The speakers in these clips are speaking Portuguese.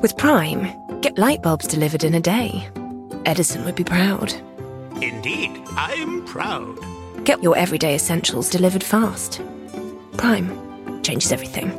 With Prime, get light bulbs delivered in a day. Edison would be proud. Indeed, I'm proud. Get your everyday essentials delivered fast. Prime changes everything.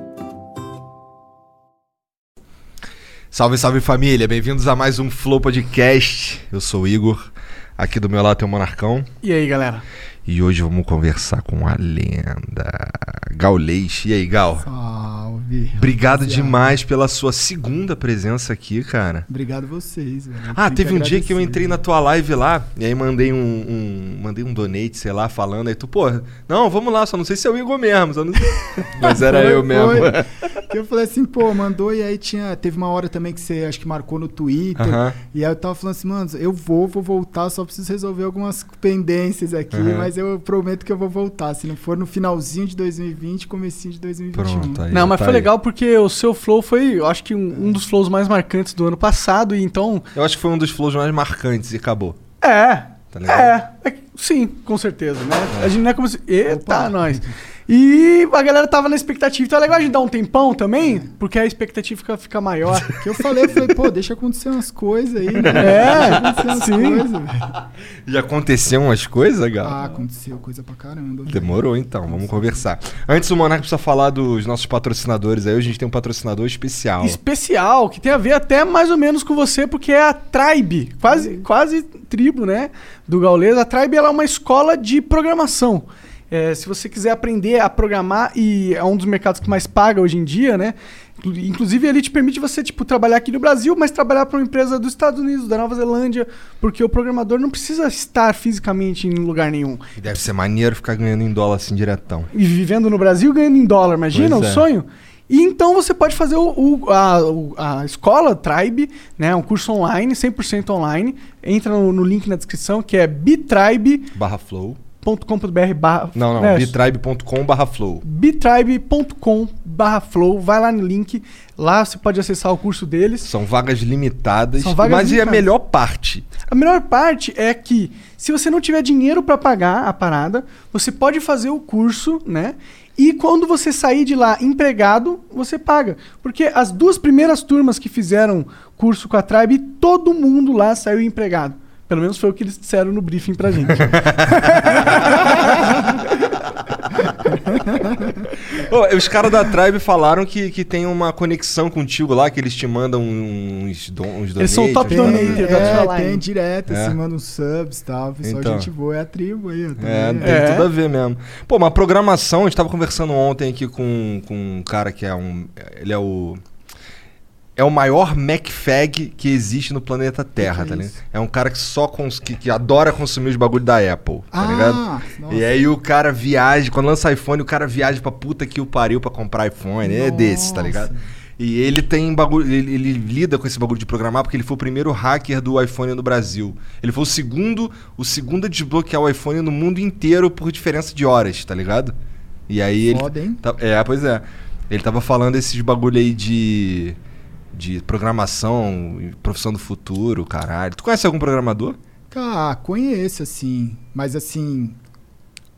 Salve, salve família, bem-vindos a mais um Flow Podcast. Eu sou o Igor, aqui do meu lado tem o Monarcão. E aí, galera? E hoje vamos conversar com a lenda Gaulês. E aí, Gal? Salve. Obrigado rapaziada. demais pela sua segunda presença aqui, cara. Obrigado vocês, velho. Ah, teve um dia que eu entrei na tua live lá, e aí mandei um, um- mandei um donate, sei lá, falando, aí tu, pô, não, vamos lá, só não sei se é o Igor mesmo, só não. Mas era eu mesmo. Que eu falei assim, pô, mandou e aí tinha. Teve uma hora também que você acho que marcou no Twitter. Aham. E aí eu tava falando assim, mano, eu vou, vou voltar, só preciso resolver algumas pendências aqui, Aham. mas eu prometo que eu vou voltar. Se não for no finalzinho de 2020, comecinho de 2021. Pronto, aí. Não, mas tá foi aí. legal porque o seu flow foi, eu acho que um, um dos flows mais marcantes do ano passado, e então. Eu acho que foi um dos flows mais marcantes e acabou. É. Tá ligado? É, é sim, com certeza, né? A gente não é como se. Eita, Opa. nós. E a galera tava na expectativa, então é legal a gente dar um tempão também, porque a expectativa fica, fica maior. Que eu falei, eu falei, pô, deixa acontecer umas coisas aí, né? É, sim. coisas. Já aconteceu umas coisas, Gal? Ah, aconteceu coisa pra caramba. Demorou então, vamos conversar. Antes o Monark precisa falar dos nossos patrocinadores aí. Hoje a gente tem um patrocinador especial. Especial, que tem a ver até mais ou menos com você, porque é a Tribe, quase, quase tribo, né? Do Gaules. A Tribe ela é uma escola de programação. É, se você quiser aprender a programar, e é um dos mercados que mais paga hoje em dia, né? Inclu- Inclusive, ele te permite você, tipo, trabalhar aqui no Brasil, mas trabalhar para uma empresa dos Estados Unidos, da Nova Zelândia, porque o programador não precisa estar fisicamente em lugar nenhum. E deve ser maneiro ficar ganhando em dólar assim diretão. E vivendo no Brasil ganhando em dólar, imagina o é. sonho? E então você pode fazer o, o- a, a escola Tribe, né? Um curso online, 100% online. Entra no, no link na descrição, que é bitribe.com.br Barra flow. Barra... Não, não. né, bitribe.com barra flow. bitribe.com barra flow. Vai lá no link. Lá você pode acessar o curso deles. São vagas limitadas. São vagas mas e a limitadas. melhor parte? A melhor parte é que, se você não tiver dinheiro para pagar a parada, você pode fazer o curso, né? E quando você sair de lá empregado, você paga. Porque as duas primeiras turmas que fizeram curso com a Tribe, todo mundo lá saiu empregado. Pelo menos foi o que eles disseram no briefing pra gente. Ô, os caras da Tribe falaram que, que tem uma conexão contigo lá, que eles te mandam uns, don, uns Eles são donates, top donator da é, Tribe. tem direto, É. assim, manda uns subs e tal. Pessoal, Então. gente boa, é a tribo aí. É, tem É. tudo a ver mesmo. Pô, uma programação, a gente tava conversando ontem aqui com, com um cara que é um. Ele é o. É o maior MacFag que existe no planeta Terra, tá é ligado? É um cara que só cons- que, que adora consumir os bagulhos da Apple, tá Ah, ligado? nossa. E aí o cara viaja, quando lança iPhone, o cara viaja pra puta que o pariu pra comprar iPhone. É desses, tá ligado? Nossa. E ele tem bagulho, ele, ele lida com esse bagulho de programar porque ele foi o primeiro hacker do iPhone no Brasil. Ele foi o segundo, o segundo a desbloquear o iPhone no mundo inteiro por diferença de horas, tá ligado? E aí Foda, ele hein? tá- é, pois é. Ele tava falando esses bagulho aí de de programação, profissão do futuro, caralho. Tu conhece algum programador? Ah, conheço, assim. Mas, assim,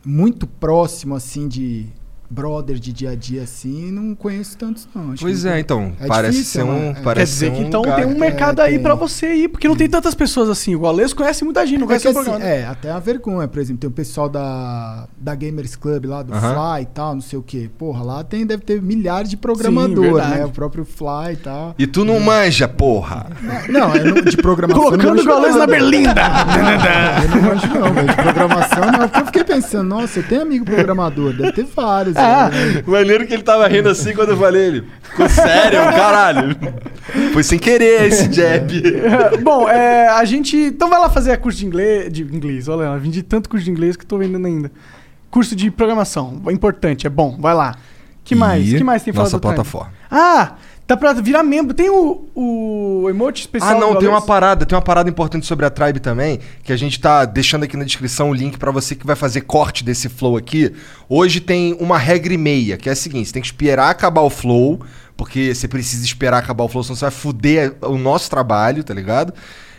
muito próximo, assim, de brother de dia a dia, assim, não conheço tantos, não. Acho pois que é, não- então, É parece difícil, ser um? É. parece Quer dizer ser que um então lugar tem um mercado é, aí tem. pra você ir, porque não tem tantas pessoas assim. O Gaules conhece muita gente, não É, conhece o assim, programa. é, até a vergonha, por exemplo, tem o pessoal da, da Gamers Club lá, do Aham. Fly e tal, não sei o quê. Porra, lá tem, deve ter milhares de programadores, né? O próprio Fly e tal. E tu não manja, porra. Não, é no- de programação. eu não Colocando o Gaules na berlinda! Eu não manjo não, velho. De programação não. Porque eu fiquei pensando, nossa, eu tenho amigo programador, deve ter vários. Maneiro que ele tava rindo assim quando eu falei ele. Ficou sério, caralho. Foi sem querer esse jab. Bom, é, a gente. Então vai lá fazer curso de inglês. De inglês, olha, eu vendi tanto curso de inglês que tô vendendo ainda. Curso de programação. É importante, é bom, vai lá. Que mais? E que mais tem nossa falado do Time? plataforma. Ah! Dá pra virar membro. Tem o, o emote especial. Ah, não, tem uma parada, tem uma parada importante sobre a Tribe também, que a gente tá deixando aqui na descrição o link pra você que vai fazer corte desse flow aqui. Hoje tem uma regra e meia, que é a seguinte, você tem que esperar acabar o flow, porque você precisa esperar acabar o flow, senão você vai fuder o nosso trabalho, tá ligado?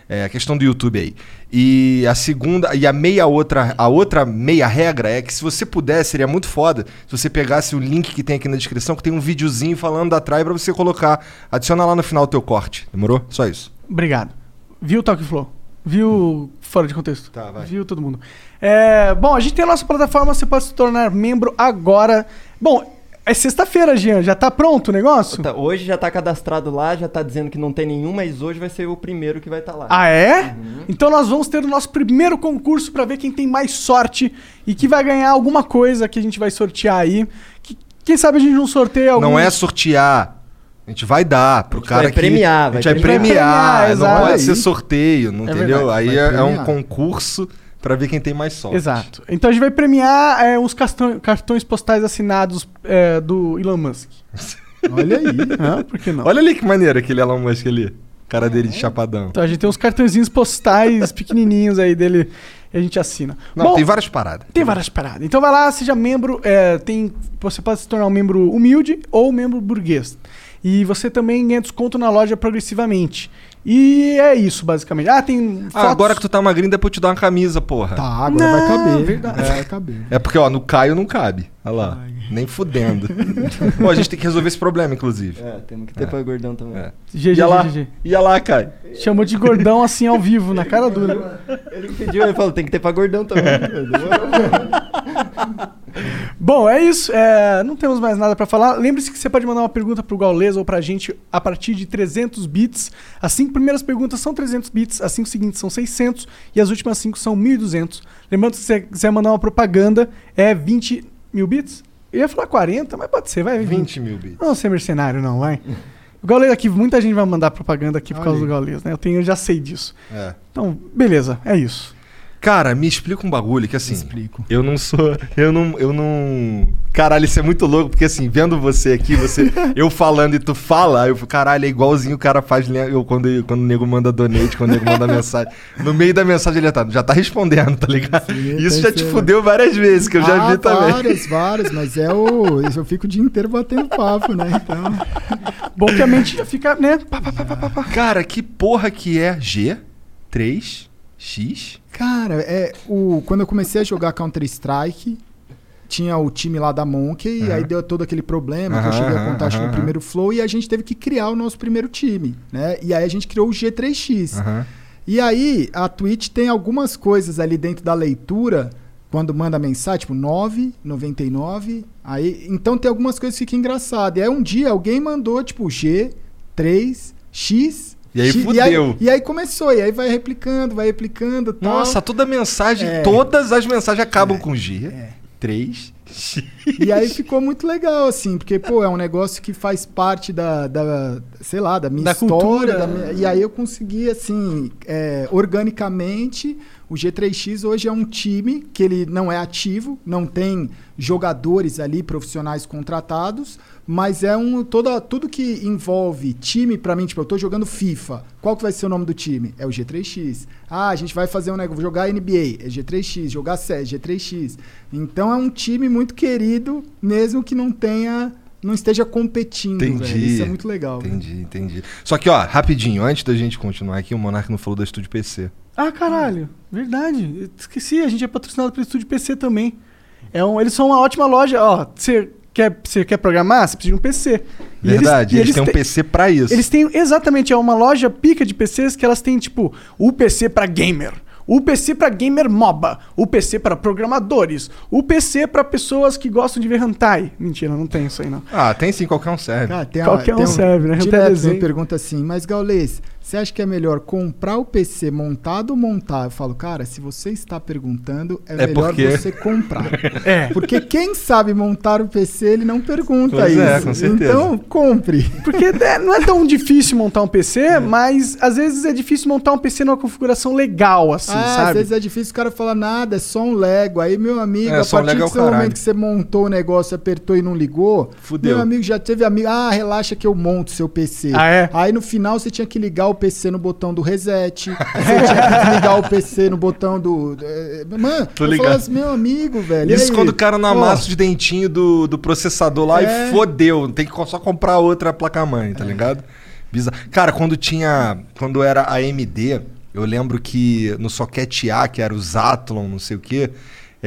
É a questão do YouTube aí. E a segunda, e a meia outra, a outra meia regra é que se você puder, seria muito foda se você pegasse o link que tem aqui na descrição, que tem um videozinho falando da Trai pra você colocar. Adiciona lá no final o teu corte. Demorou? Só isso. Obrigado. Viu o Talk Flow? Viu fora de contexto? Tá, vai. Viu todo mundo. É, bom, a gente tem a nossa plataforma, você pode se tornar membro agora. Bom, é sexta-feira, Jean. Já tá pronto o negócio? Tá, hoje já tá cadastrado lá, já tá dizendo que não tem nenhum, mas hoje vai ser o primeiro que vai estar lá. Ah, é? Então nós vamos ter o nosso primeiro concurso pra ver quem tem mais sorte e que vai ganhar alguma coisa que a gente vai sortear aí. Que- quem sabe a gente não sorteia algum... Não é sortear. A gente vai dar pro gente cara vai que. premiar, a vai gente vai premiar. premiar. Vai premiar, não pode ser sorteio, não É entendeu? verdade, Aí é, é um concurso pra ver quem tem mais sorte. Exato. Então a gente vai premiar é, uns cartão- cartões postais assinados é, do Elon Musk. Olha aí. Hã? Por que não? Olha ali que maneiro aquele Elon Musk ali. Cara dele de chapadão. Então a gente tem uns cartõezinhos postais pequenininhos aí dele e a gente assina. Não, Bom, tem várias paradas. Tem várias paradas. Então vai lá, seja membro. é, tem, você pode se tornar um membro humilde ou um membro burguês. E você também ganha desconto na loja progressivamente. E é isso, basicamente. Ah, tem Ah, agora que tu tá magrinho, depois eu te dar uma camisa, porra. Tá, agora Não, vai caber. verdade. É, vai caber. É porque, ó, no Caio não cabe. Olha lá. Nem fudendo. Pô, a gente tem que resolver esse problema, inclusive. É, temos que ter pra gordão também. É. GG, Ia lá, GG. ia lá, Caio. Chamou de gordão assim ao vivo, na cara dura. Ele pediu, ele falou, tem que ter pra gordão também. Bom, é isso. é, não temos mais nada pra falar. Lembre-se que você pode mandar uma pergunta pro Gaules ou pra gente a partir de 300 bits. As cinco primeiras perguntas são 300 bits, as cinco seguintes são 600 e as últimas cinco são 1.200. Lembrando que se você quiser mandar uma propaganda, é 20 mil bits? Eu ia falar 40, mas pode ser, vai 20. 20 mil bits. Não ser mercenário, não, vai. O Gaules aqui, muita gente vai mandar propaganda aqui por Olha causa do aí. Gaules, né? Eu, tenho, eu já sei disso. É. Então, beleza, é isso. Cara, me explica um bagulho que assim. Explico. Eu não sou. Eu não. Eu não. Caralho, isso é muito louco, porque assim, vendo você aqui, você. eu falando e tu fala, eu caralho, é igualzinho o cara faz eu, quando, quando o nego manda donate, quando o nego manda mensagem. No meio da mensagem ele tá, já tá respondendo, tá ligado? Sim, isso já te fudeu várias vezes, que eu ah, já vi também. Várias, várias, mas é o. Eu fico o dia inteiro batendo papo, né? Então. Bom que a mente já fica, né? Pá, pá, pá, cara, que porra que é G3? X? Cara, é, o, quando eu comecei a jogar Counter-Strike, tinha o time lá da Monkey, e Aham. aí deu todo aquele problema que eu cheguei a contar acho, no primeiro flow, e a gente teve que criar o nosso primeiro time, né? E aí a gente criou o G3X. Aham. E aí, a Twitch tem algumas coisas ali dentro da leitura, quando manda mensagem, tipo 9, 99. Aí, então tem algumas coisas que ficam engraçadas. E aí um dia alguém mandou, tipo, G, 3, X. E aí fudeu. E aí, e aí começou, e aí vai replicando, vai replicando tal. Nossa, toda mensagem, É. todas as mensagens acabam com G. 3, X. E aí ficou muito legal, assim, porque, pô, é um negócio que faz parte da, da sei lá, da minha Da história. cultura. da minha- e aí eu consegui, assim, é, organicamente, o G3X hoje é um time que ele não é ativo, não tem jogadores ali, profissionais contratados, mas é um, toda, tudo que envolve time, pra mim, tipo, eu tô jogando FIFA, qual que vai ser o nome do time? É o G3X. Ah, a gente vai fazer um negócio, jogar NBA, é G3X, jogar CS, G3X. Então é um time muito querido, mesmo que não tenha, não esteja competindo, Entendi. velho. Isso é muito legal. velho. Entendi, entendi. Só que, ó, rapidinho, antes da gente continuar aqui, o Monark não falou da Estúdio PC. Ah, caralho. Verdade. Eu Esqueci, a gente é patrocinado pelo Estúdio PC também. É um, eles são uma ótima loja. Ó, você quer, você quer programar? Você precisa de um PC. E Verdade, e eles, têm um PC pra isso. Eles têm, exatamente, é uma loja pica de PCs que elas têm, tipo, o PC pra gamer. O PC pra gamer MOBA, o PC pra programadores, o PC pra pessoas que gostam de ver hentai. Mentira, não tem isso aí não. Ah, tem sim, qualquer um serve. Cara, tem Qualquer um serve, né? Direto desenho. me pergunta assim, mas Gaules, você acha que é melhor comprar o PC montado ou montar? Eu falo, cara, se você está perguntando, é, É melhor porque- você comprar. É. Porque quem sabe montar o PC, ele não pergunta Pois isso. é, com certeza. Então, compre. Porque é, não é tão difícil montar um PC, mas às vezes é difícil montar um PC numa configuração legal, assim, ah, às sabe? vezes é difícil o cara falar nada, é só um Lego. Aí, meu amigo, É, a só um partir Lego é do momento que você montou o negócio, apertou e não ligou, Fudeu. meu amigo já teve amigo, ah, relaxa que eu monto seu PC. Ah, é? Aí no final você tinha que ligar o PC no botão do reset, você tinha que ligar o PC no botão do... eh, Mano, Tô eu ligado. assim, meu amigo, velho. Isso quando o cara não amassa os dentinhos do, do processador lá É. e fodeu. Tem que só comprar outra placa-mãe, tá ligado? Bizarro. Cara, quando tinha. Quando era a AMD, Eu lembro que no soquete A, que era o Zatlon, não sei o quê,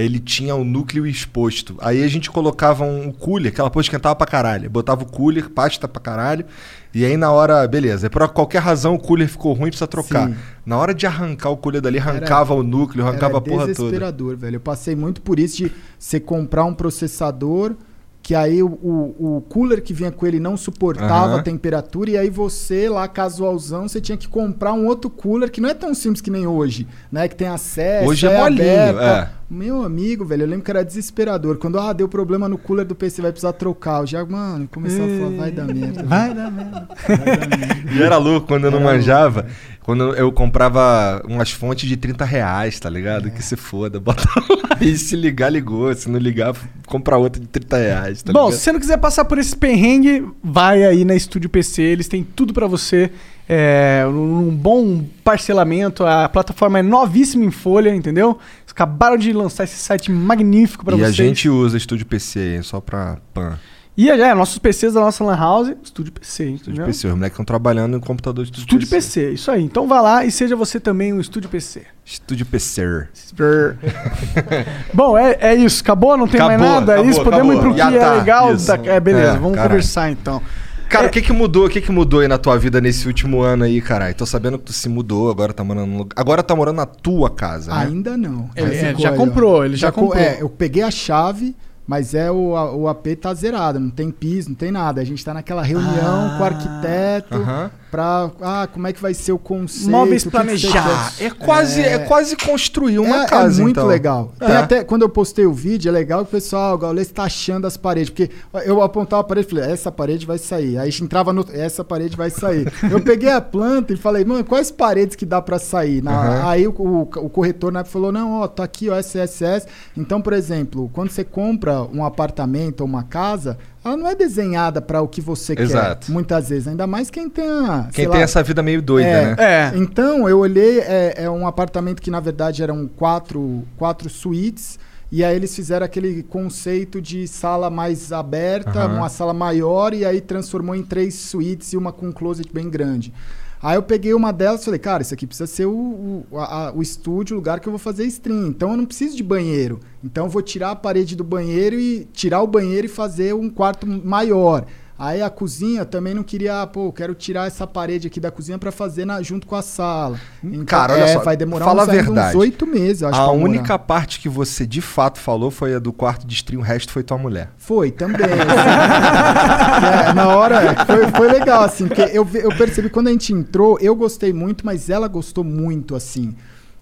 ele tinha o núcleo exposto. Aí a gente colocava um cooler, aquela porra esquentava pra caralho. Botava o cooler, pasta pra caralho. E aí na hora, beleza. Por qualquer razão o cooler ficou ruim, precisa trocar. Sim. Na hora de arrancar o cooler dali, arrancava o núcleo, arrancava Era a porra toda. desesperador, velho. Eu passei muito por isso de você comprar um processador que aí o, o, o cooler que vinha com ele não suportava Aham. a temperatura e aí você lá casualzão você tinha que comprar um outro cooler que não é tão simples que nem hoje, né? Que tem acesso, Hoje é molinho, aberta. é. Meu amigo, velho, eu lembro que era desesperador. Quando ah, deu problema no cooler do PC, vai precisar trocar. Eu já, mano, começava a falar, vai dar merda. Vai dar merda. vai dar merda. E era louco quando eu não Era louco, manjava. Quando eu comprava umas fontes de 30 reais, tá ligado? Que se foda, bota lá e se ligar, ligou. Se não ligar, compra outra de 30 reais, tá Bom, ligado? se você não quiser passar por esse perrengue, vai aí na Estúdio PC, eles têm tudo pra você. É, um bom parcelamento, a plataforma é novíssima em folha, entendeu? Eles acabaram de lançar esse site magnífico pra e vocês. a gente usa Estúdio PC só pra pan. E é, nossos PCs da nossa Lan House, Estúdio PC. Estúdio? PC. Os moleques estão trabalhando em computador de Estúdio, Estúdio PC, isso aí. Então vá lá e seja você também um Estúdio PC. Estúdio PC. Bom, é, é isso. Acabou? Não tem mais Acabou, nada? é acabou, isso? Podemos ir pro acabou. que é tá, legal? isso. da- É, beleza. É, vamos caralho. conversar então. Cara, É. o que que mudou? O que que mudou aí na tua vida nesse último ano aí, caralho? Tô sabendo que tu se mudou, agora tá morando no. Agora tá morando na tua casa, né? Ainda não. Ele- é, ficou já aí, ó. comprou, ele já co- comprou. É, eu peguei a chave, mas é o, a- o AP tá zerado, não tem piso, não tem nada. A gente tá naquela reunião Ah. com o arquiteto Aham. Pra. Ah, como é que vai ser o conceito? Móveis que que quer? É quase, é... quase construir uma é, casa, é muito então. legal. Tem É. até quando eu postei o vídeo, é legal que o pessoal, o Gaules tá achando as paredes, porque eu apontava a parede e falei, essa parede vai sair. Aí a gente entrava no, essa parede vai sair. eu peguei a planta e falei, mano, quais paredes que dá pra sair? Na- Aham. Aí o, o, o corretor na época falou, não, ó, tá aqui, ó, SSS. Então, por exemplo, quando você compra um apartamento ou uma casa, ela não é desenhada pra o que você Exato. quer. Muitas vezes, ainda mais quem tem a, Quem sei tem lá, essa vida meio doida, É. né? É. então, eu olhei, é, é um apartamento que na verdade eram quatro, quatro suítes, e aí eles fizeram aquele conceito de sala mais aberta, Aham. uma sala maior, e aí transformou em três suítes e uma com um closet bem grande. Aí eu peguei uma delas e falei, cara, isso aqui precisa ser o, o, a- o estúdio, o lugar que eu vou fazer stream. Então eu não preciso de banheiro. Então eu vou tirar a parede do banheiro e tirar o banheiro e fazer um quarto maior. Aí a cozinha também não queria, pô, quero tirar essa parede aqui da cozinha pra fazer na- junto com a sala. Então, Cara, olha é, só, vai demorar fala uns, a verdade. uns oito meses, eu acho. A pra morar. única parte que você de fato falou foi a do quarto de stream, o resto foi tua mulher. Foi, também. assim. É, na hora, foi, foi legal, assim, porque eu, eu percebi quando a gente entrou, eu gostei muito, mas ela gostou muito, assim.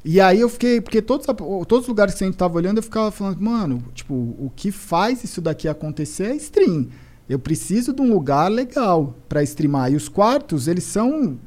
E aí eu fiquei, porque todos, todos os lugares que a gente tava olhando, eu ficava falando, mano, tipo, o que faz isso daqui acontecer é stream. Eu preciso de um lugar legal pra streamar. E os quartos, eles são.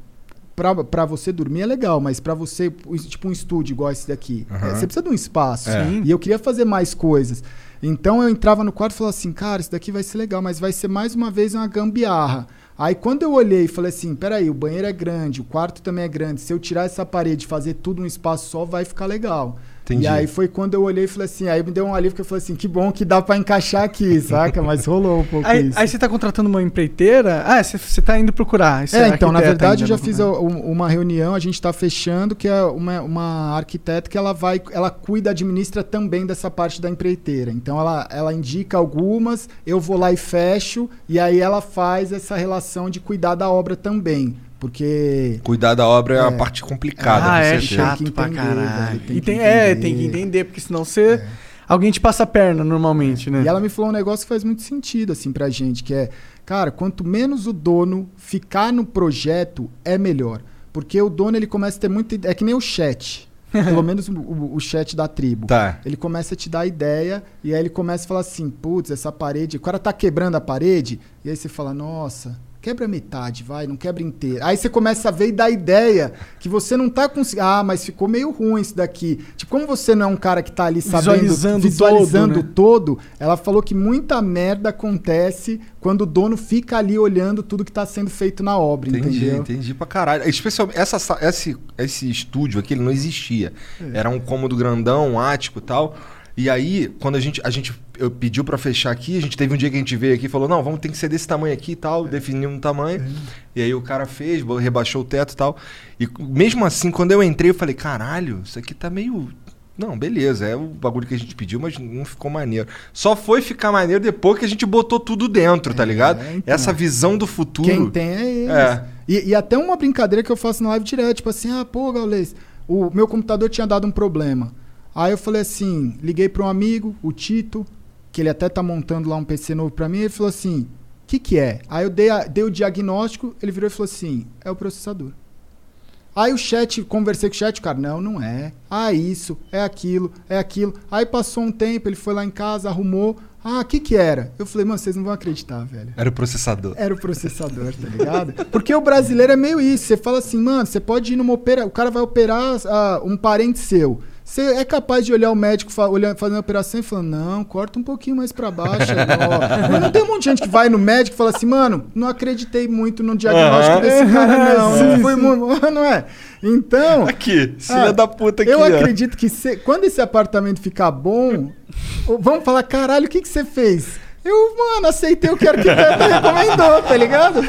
Pra você dormir é legal, mas pra você, tipo um estúdio igual esse daqui, Aham. é, você precisa de um espaço. É. E eu queria fazer mais coisas. Então eu entrava no quarto e falava assim, cara, isso daqui vai ser legal, mas vai ser mais uma vez uma gambiarra. Aí quando eu olhei e falei assim, peraí, o banheiro é grande, o quarto também é grande, se eu tirar essa parede e fazer tudo num espaço só, vai ficar legal. Entendi. E aí foi quando eu olhei e falei assim, aí me deu um alívio que eu falei assim, que bom que dá pra encaixar aqui, saca? Mas rolou um pouco Aí, isso. aí você tá contratando uma empreiteira. Ah, você, você tá indo procurar. É, então, na verdade, eu já fiz a- um- uma reunião, a gente está fechando, que é uma, uma arquiteta que ela vai, ela cuida, administra também dessa parte da empreiteira. Então ela, ela indica algumas, eu vou lá e fecho, e aí ela faz essa relação de cuidar da obra também. Porque Cuidar da obra é, a É. parte complicada, Ah, é certeza. chato Tem que pra entender, caralho. tem e tem, é, entender. tem que entender, porque senão você. Alguém te passa a perna normalmente, né? E ela me falou um negócio que faz muito sentido, assim, pra gente, que é, cara, quanto menos o dono ficar no projeto, é melhor. Porque o dono, ele começa a ter muito... É que nem o chat. Pelo menos o, o- o chat da tribo. Tá. Ele começa a te dar ideia, e aí ele começa a falar assim, putz, essa parede... O cara tá quebrando a parede, e aí você fala, nossa... Quebra metade, vai, não quebra inteira. Aí você começa a ver e dá ideia que você não tá conseguindo. Ah, mas ficou meio ruim isso daqui. Tipo, como você não é um cara que tá ali sabendo, Visualizando visualizando todo, né? todo, ela falou que muita merda acontece quando o dono fica ali olhando tudo que tá sendo feito na obra, Entendi, entendeu? entendi pra caralho. Especialmente, essa, sa- esse, esse estúdio aqui, ele não existia. É. Era um cômodo grandão, um ático e tal. E aí, quando a gente, a gente eu pediu pra fechar aqui, a gente teve um dia que a gente veio aqui e falou: não, vamos ter que ser desse tamanho aqui e tal, definimos um tamanho. E aí o cara fez, rebaixou o teto e tal. E mesmo assim, quando eu entrei, eu falei: caralho, isso aqui tá meio. Não, beleza, é o bagulho que a gente pediu, mas não ficou maneiro. Só foi ficar maneiro depois que a gente botou tudo dentro, tá ligado? então. Essa visão do futuro. Quem tem é eles. É. E, e até uma brincadeira que eu faço na live direto, tipo assim, ah, pô, Gaules, o meu computador tinha dado um problema. Aí eu falei assim, liguei para um amigo, o Tito, que ele até tá montando lá um PC novo para mim, ele falou assim, o que que é? Aí eu dei, a- dei o diagnóstico, ele virou e falou assim, é o processador. Aí o chat, conversei com o chat, o cara, não, não é. Ah, isso, é aquilo, é aquilo. Aí passou um tempo, ele foi lá em casa, arrumou. Ah, o que que era? Eu falei, mano, vocês não vão acreditar, velho. Era o processador. Era o processador, tá ligado? Porque o brasileiro é meio isso. Você fala assim, mano, você pode ir numa opera... O cara vai operar ah, um parente seu. Você é capaz de olhar o médico olhando, fazendo a operação e falando, não, corta um pouquinho mais pra baixo. ó. Mas não tem um monte de gente que vai no médico e fala assim, mano, não acreditei muito no diagnóstico Aham. desse cara, não. não, foi muito... não é? Então. Aqui, filha Ah, da puta aqui. Eu ó. acredito que cê- quando esse apartamento ficar bom, vamos falar, caralho, o que que você fez? Eu, mano, aceitei o que o arquiteto recomendou, tá ligado?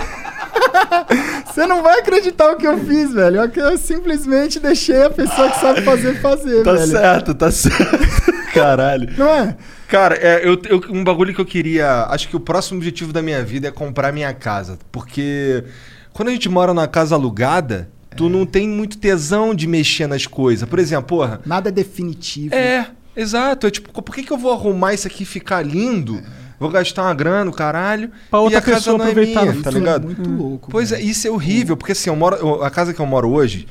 Você não vai acreditar o que eu fiz, velho. Eu, eu simplesmente deixei a pessoa que sabe fazer fazer, Tá velho. certo, tá certo. Caralho. Não é? Cara, é, eu, eu- um bagulho que eu queria. Acho que o próximo objetivo da minha vida é comprar minha casa. Porque quando a gente mora numa casa alugada, tu não tem muito tesão de mexer nas coisas. Por exemplo, porra. Nada é definitivo. É, exato. É tipo, por que, que eu vou arrumar isso aqui e ficar lindo? Vou gastar uma grana, o caralho. Pra outra e a casa não é minha, tá ligado? É muito louco. Pois é, isso é horrível, porque assim, eu moro, eu- a casa que eu moro hoje,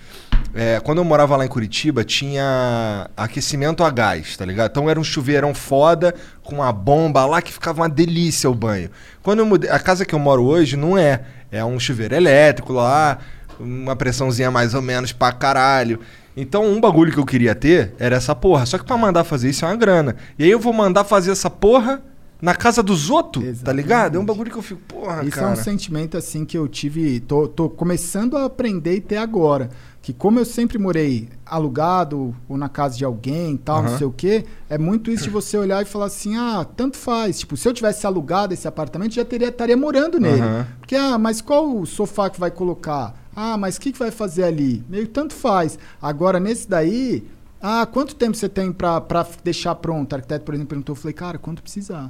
é, quando eu morava lá em Curitiba, tinha aquecimento a gás, tá ligado? Então era um chuveirão foda, com uma bomba lá que ficava uma delícia o banho. Quando eu mudei, a casa que eu moro hoje não é. É um chuveiro elétrico lá, uma pressãozinha mais ou menos pra caralho. Então, um bagulho que eu queria ter era essa porra. Só que pra mandar fazer isso é uma grana. E aí eu vou mandar fazer essa porra na casa dos outros, tá ligado? É um bagulho que eu fico, porra, Isso cara. é um sentimento assim que eu tive, tô, tô começando a aprender e ter agora. Que como eu sempre morei alugado ou na casa de alguém tal, Aham. não sei o quê, é muito isso de você olhar e falar assim, ah, tanto faz. Tipo, se eu tivesse alugado esse apartamento, já teria estaria morando nele. Aham. Porque, ah, mas qual o sofá que vai colocar? Ah, mas o que, que vai fazer ali? Meio tanto faz. Agora, nesse daí, ah, quanto tempo você tem pra deixar pronto? O arquiteto, por exemplo, perguntou, eu falei, cara, quanto precisar.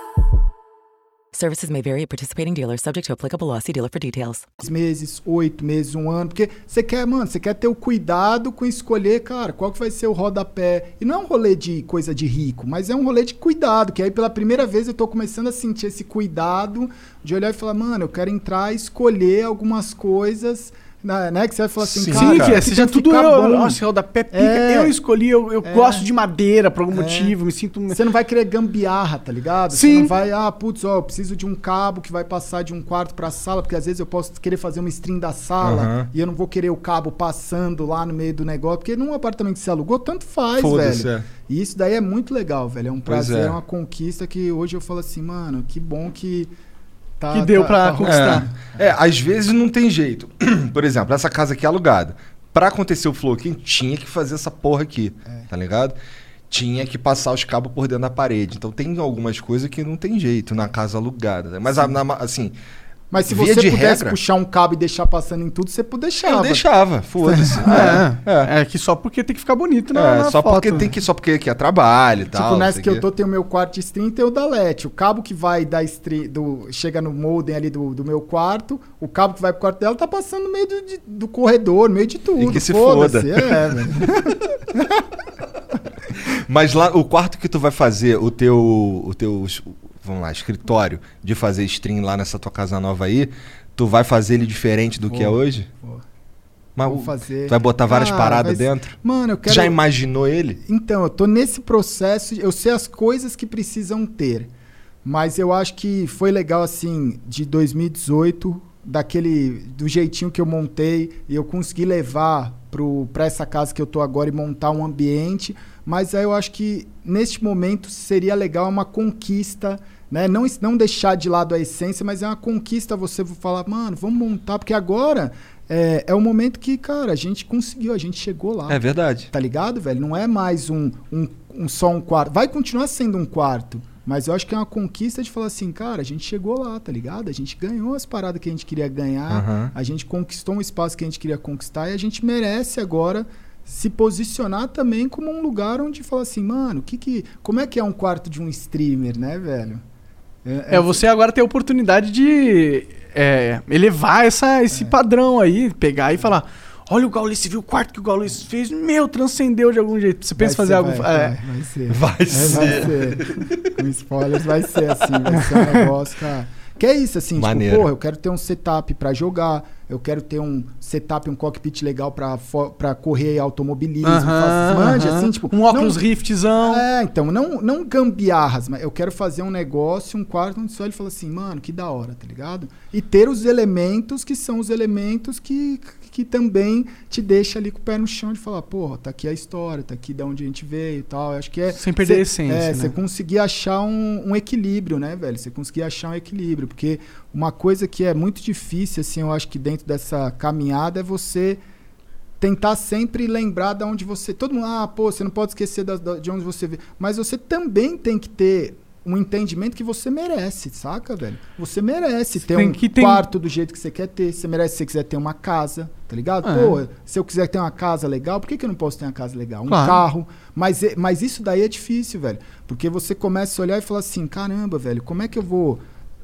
Services may vary at participating dealers, subject to applicable law. See dealer for details. meses, oito meses, um ano, porque você quer, mano, você quer ter o cuidado com escolher, cara, qual que vai ser o rodapé. E não é um rolê de coisa de rico, mas é um rolê de cuidado, que aí pela primeira vez eu tô começando a sentir esse cuidado de olhar e falar, mano, eu quero entrar e escolher algumas coisas, né, né, que você vai falar assim, Sim, cara, que é, seja tudo eu. bom. Nossa, o da pé pica. É. Eu escolhi, eu, eu É. gosto de madeira por algum motivo, me sinto. Você não vai querer gambiarra, tá ligado? Você Sim. não vai, ah, putz, ó, eu preciso de um cabo que vai passar de um quarto pra sala, porque às vezes eu posso querer fazer uma stream da sala Aham. e eu não vou querer o cabo passando lá no meio do negócio, porque num apartamento que você alugou, tanto faz, velho. é. E isso daí é muito legal, velho. É um prazer, é. é uma conquista que hoje eu falo assim, mano, que bom que. Tá, Que deu pra tá conquistar. É, é, às vezes não tem jeito. Por exemplo, essa casa aqui é alugada. Pra acontecer o flow aqui, tinha que fazer essa porra aqui, É. tá ligado? Tinha que passar os cabos por dentro da parede. Então tem algumas coisas que não tem jeito na casa alugada. né? Mas a- na- assim, Mas se Via você de pudesse regra- puxar um cabo e deixar passando em tudo, você deixava. eu deixava, foda-se. É, é. que só porque tem que ficar bonito na, É, na só foto. porque tem que só porque aqui é trabalho e tal. Tipo, nessa que o eu tô, tem o meu quarto de stream e tem o da LED. O cabo que vai da stream, do, chega no modem ali do, do meu quarto, o cabo que vai pro quarto dela tá passando no meio do, de- do corredor, no meio de tudo. que se Foda-se, foda. É, velho. Mas lá, o quarto que tu vai fazer, o teu, o teu, vamos lá, escritório de fazer stream lá nessa tua casa nova aí, tu vai fazer ele diferente do que é Vou, hoje? vou. Mas Vou fazer. tu vai botar várias Cara, paradas mas- dentro? Mano, eu quero. já imaginou ele? Então, eu tô nesse processo, eu sei as coisas que precisam ter. Mas eu acho que foi legal, assim, de 2018, daquele. do jeitinho que eu montei, e eu consegui levar pro, pra essa casa que eu tô agora e montar um ambiente. Mas aí eu acho que neste momento seria legal uma conquista. Né? Não, não deixar de lado a essência, mas é uma conquista você falar, mano, vamos montar, porque agora é, é o momento que, cara, a gente conseguiu, a gente chegou lá. É verdade. Tá ligado, velho? Não é mais um, um, um só um quarto. Vai continuar sendo um quarto. Mas eu acho que é uma conquista de falar assim, cara, a gente chegou lá, tá ligado? A gente ganhou as paradas que a gente queria ganhar, Aham. a gente conquistou um espaço que a gente queria conquistar e a gente merece agora se posicionar também como um lugar onde fala assim, mano, que que, como é que é um quarto de um streamer, né, velho? É, você agora tem a oportunidade de é, elevar essa, esse padrão aí, pegar e falar. Olha o Gaules, viu o quarto que o Gaules fez? Meu, transcendeu de algum jeito. Você pensa em Vai fazer ser, algo. Vai, é, vai, vai ser. Vai É, ser. vai ser. Com spoilers vai ser assim, vai ser um negócio, cara. Que é isso, assim, Maneiro. tipo, porra, eu quero ter um setup pra jogar, eu quero ter um setup, um cockpit legal pra correr automobilismo, aham, faço- manja, aham. assim, tipo... um óculos não, Riftzão. É, então, não, não gambiarras, mas eu quero fazer um negócio, um quarto onde você olha e fala assim, mano, que da hora, tá ligado? E ter os elementos que são os elementos que, que também te deixa ali com o pé no chão de falar, porra, tá aqui a história, tá aqui de onde a gente veio e tal. Eu acho que é. Sem perder cê- a essência, É, né? você conseguir achar um, um equilíbrio, né, velho? Você conseguir achar um equilíbrio. Porque uma coisa que é muito difícil, assim, eu acho que dentro dessa caminhada é você tentar sempre lembrar de onde você. Todo mundo, ah, pô, você não pode esquecer da- da- de onde você veio. Mas você também tem que ter um entendimento que você merece, saca, velho? Você merece ter tem um ter- quarto do jeito que você quer ter. Você merece se você quiser ter uma casa, tá ligado? É. Pô, se eu quiser ter uma casa legal, por que, que eu não posso ter uma casa legal? Um Claro. carro. Mas, mas isso daí é difícil, velho. Porque você começa a olhar e falar assim: caramba, velho, como é que eu vou.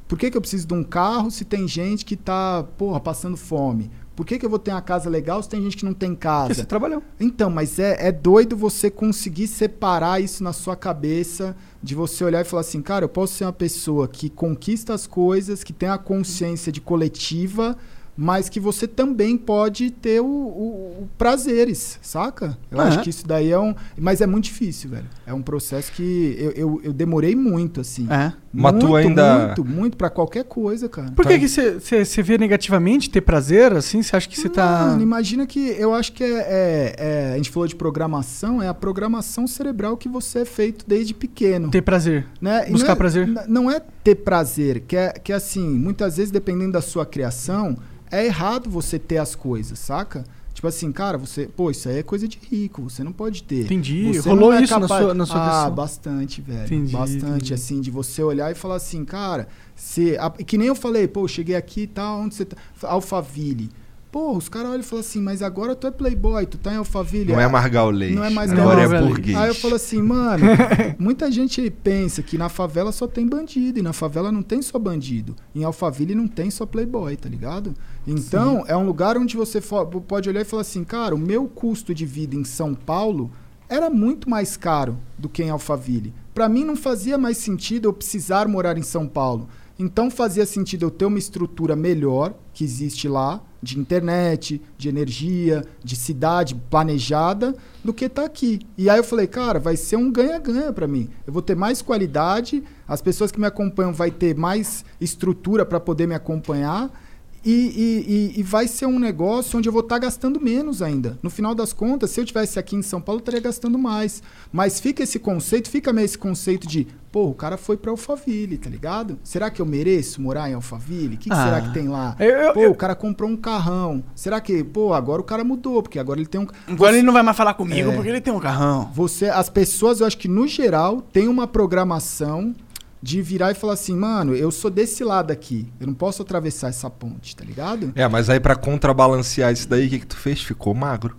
Por que, que eu preciso de um carro se tem gente que tá, porra, passando fome? Por que, que eu vou ter uma casa legal se tem gente que não tem Porque casa? você trabalhou. Então, mas é, é doido você conseguir separar isso na sua cabeça, de você olhar e falar assim, cara, eu posso ser uma pessoa que conquista as coisas, que tem a consciência de coletiva, mas que você também pode ter o, o- o prazeres, saca? Eu Ah, acho que isso daí é um. Mas é muito difícil, velho. É um processo que eu, eu, eu demorei muito, assim. É. Mas tu muito, ainda- Muito, muito, pra qualquer coisa, cara. Por que você- você você vê negativamente ter prazer, assim? Você acha que você tá... Mano, imagina que eu acho que é, é- é- A gente falou de programação, é a programação cerebral que você é feito desde pequeno. Ter prazer. né? Buscar não é, prazer. Não é ter prazer, que é, que é assim, muitas vezes, dependendo da sua criação, é errado você ter as coisas, saca? Tipo assim, cara, você. Pô, isso aí é coisa de rico, você não pode ter. Entendi. Você Rolou é isso na capaz- sua- na sua Ah, bastante, velho. Entendi, bastante, entendi. assim, de você olhar e falar assim, cara, a- que nem eu falei, pô, eu cheguei aqui e tal, onde você tá? Alphaville. Pô, os caras olham e falam assim, mas agora tu é playboy, tu tá em Alphaville. Não é Ah, Margal Leite. Não é mais Agora é burguês. Aí eu falo assim, mano, muita gente pensa que na favela só tem bandido, e na favela não tem só bandido. Em Alphaville não tem só playboy, tá ligado? Então, é um lugar onde você pode olhar e falar assim, cara, o meu custo de vida em São Paulo era muito mais caro do que em Alphaville. Pra mim não fazia mais sentido eu precisar morar em São Paulo. Então fazia sentido eu ter uma estrutura melhor que existe lá, de internet, de energia, de cidade planejada, do que tá aqui. E aí eu falei, cara, vai ser um ganha-ganha pra mim. Eu vou ter mais qualidade, as pessoas que me acompanham vai ter mais estrutura para poder me acompanhar. E, e- e- vai ser um negócio onde eu vou estar gastando menos ainda. No final das contas, se eu tivesse aqui em São Paulo, eu estaria gastando mais. Mas fica esse conceito, fica meio esse conceito de, pô, o cara foi pra Alphaville, tá ligado? Será que eu mereço morar em Alphaville? O que, que Ah. será que tem lá? Eu- eu- pô, eu- o cara comprou um carrão. Será que, pô, agora o cara mudou, porque agora ele tem um. Agora ele não vai mais falar comigo É. porque ele tem um carrão. Você, as pessoas, eu acho que no geral, tem uma programação de virar e falar assim, mano, eu sou desse lado aqui, eu não posso atravessar essa ponte, tá ligado? É, mas aí pra contrabalancear isso daí, o que, que tu fez? Ficou magro.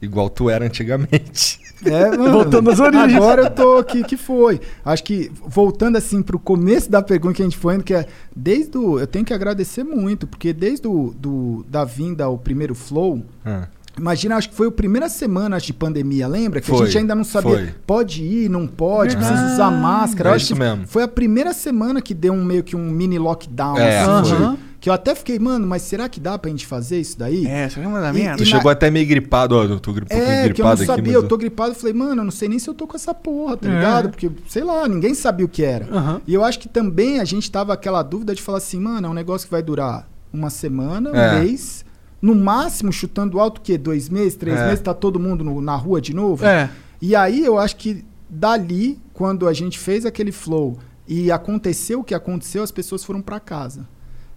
Igual tu era antigamente. É, mano. Voltando às origens. Agora eu tô aqui, que foi. Acho que, voltando assim pro começo da pergunta que a gente foi indo, que é, desde o, eu tenho que agradecer muito, porque desde o, do, da vinda ao primeiro Flow, Ah. Imagina, acho que foi a primeira semana de pandemia, lembra? Que Foi, a gente ainda não sabia. foi. Pode ir, não pode, Verdade. precisa usar máscara. É acho isso que mesmo. Foi a primeira semana que deu um meio que um mini lockdown, É, assim, que eu até fiquei, mano, mas será que dá pra gente fazer isso daí? É, você vai mandar E- merda. Tu chegou até meio gripado, ó. Eu tô gri- um É, que eu não gripado aqui. sabia, mas eu tô gripado, eu falei, mano, eu não sei nem se eu tô com essa porra, tá É. ligado? Porque, sei lá, ninguém sabia o que era. E eu acho que também a gente tava aquela dúvida de falar assim, mano, é um negócio que vai durar uma semana, um É. mês, no máximo chutando alto o quê? Dois meses, três É. meses, tá todo mundo no- na rua de novo? É. E aí eu acho que dali, quando a gente fez aquele flow e aconteceu o que aconteceu, as pessoas foram pra casa.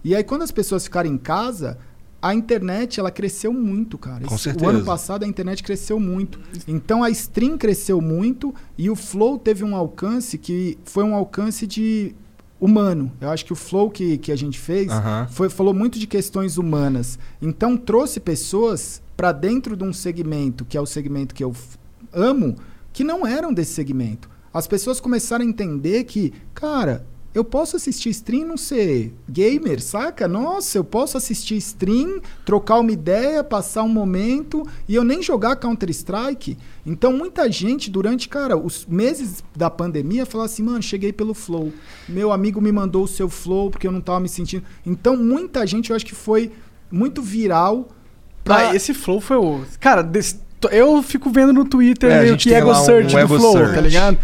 E aí quando as pessoas ficaram em casa, a internet ela cresceu muito, cara. Com Esse- certeza. O ano passado a internet cresceu muito. Então a stream cresceu muito e o flow teve um alcance que foi um alcance de humano. Eu acho que o flow que, que a gente fez Aham. foi, falou muito de questões humanas. Então trouxe pessoas para dentro de um segmento, que é o segmento que eu amo, que não eram desse segmento. As pessoas começaram a entender que, cara, eu posso assistir stream e não ser gamer, saca? Nossa, eu posso assistir stream, trocar uma ideia, passar um momento e eu nem jogar Counter-Strike. Então muita gente durante, cara, os meses da pandemia falou assim, mano, cheguei pelo Flow. Meu amigo me mandou o seu Flow porque eu não tava me sentindo. Então muita gente, eu acho que foi muito viral pra... Ah, esse flow foi o. Cara, desse- eu fico vendo no Twitter É, a meio que ego lá um- search um do ego flow, search. tá ligado?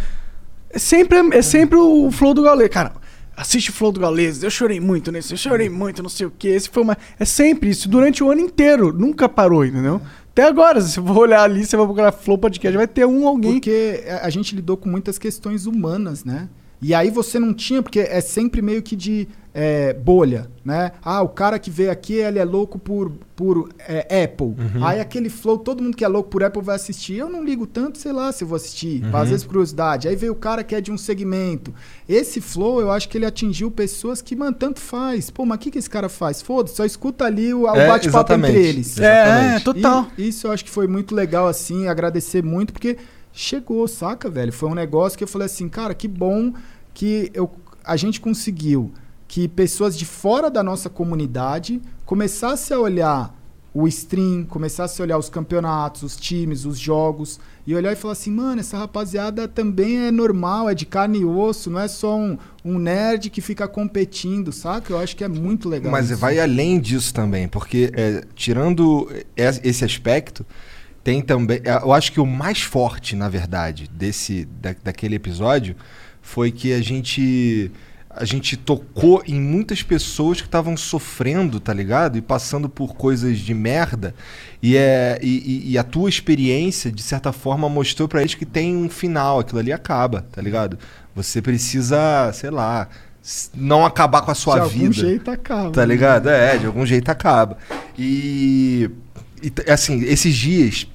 É sempre, é sempre o flow do Gaules. Cara, assiste o flow do Gaules. Eu chorei muito nesse, eu chorei muito, não sei o que. Esse foi uma. É sempre isso, durante o ano inteiro. Nunca parou, entendeu? Até agora, se você for olhar ali, você vai procurar flow podcast, vai ter um alguém. Porque a gente lidou com muitas questões humanas, né? E aí você não tinha, porque é sempre meio que de é, bolha, né? Ah, o cara que veio aqui, ele é louco por, por é, Apple. Uhum. Aí aquele flow, todo mundo que é louco por Apple vai assistir. Eu não ligo tanto, sei lá se eu vou assistir. Uhum. Às vezes curiosidade. Aí veio o cara que é de um segmento. Esse flow, eu acho que ele atingiu pessoas que, mano, tanto faz. Pô, mas o que, que esse cara faz? Foda-se, só escuta ali o, o É, bate-papo entre eles. É, Exatamente. total. E isso eu acho que foi muito legal, assim, agradecer muito, porque chegou, saca, velho? Foi um negócio que eu falei assim, cara, que bom que eu, a gente conseguiu que pessoas de fora da nossa comunidade começassem a olhar o stream, começassem a olhar os campeonatos, os times, os jogos, e olhar e falar assim, mano, essa rapaziada também é normal, é de carne e osso, não é só um, um nerd que fica competindo, saca? Eu acho que é muito legal. Mas isso. vai além disso também, porque é, tirando es- esse aspecto, tem também. é, Eu acho que o mais forte, na verdade, desse da, daquele episódio foi que a gente a gente tocou em muitas pessoas que estavam sofrendo, tá ligado? E passando por coisas de merda. E, é, e, e- a tua experiência, de certa forma, mostrou pra eles que tem um final, aquilo ali acaba, tá ligado? Você precisa, sei lá, não acabar com a sua de vida. algum jeito acaba. Tá ligado? É, de algum jeito acaba. E, e assim, esses dias,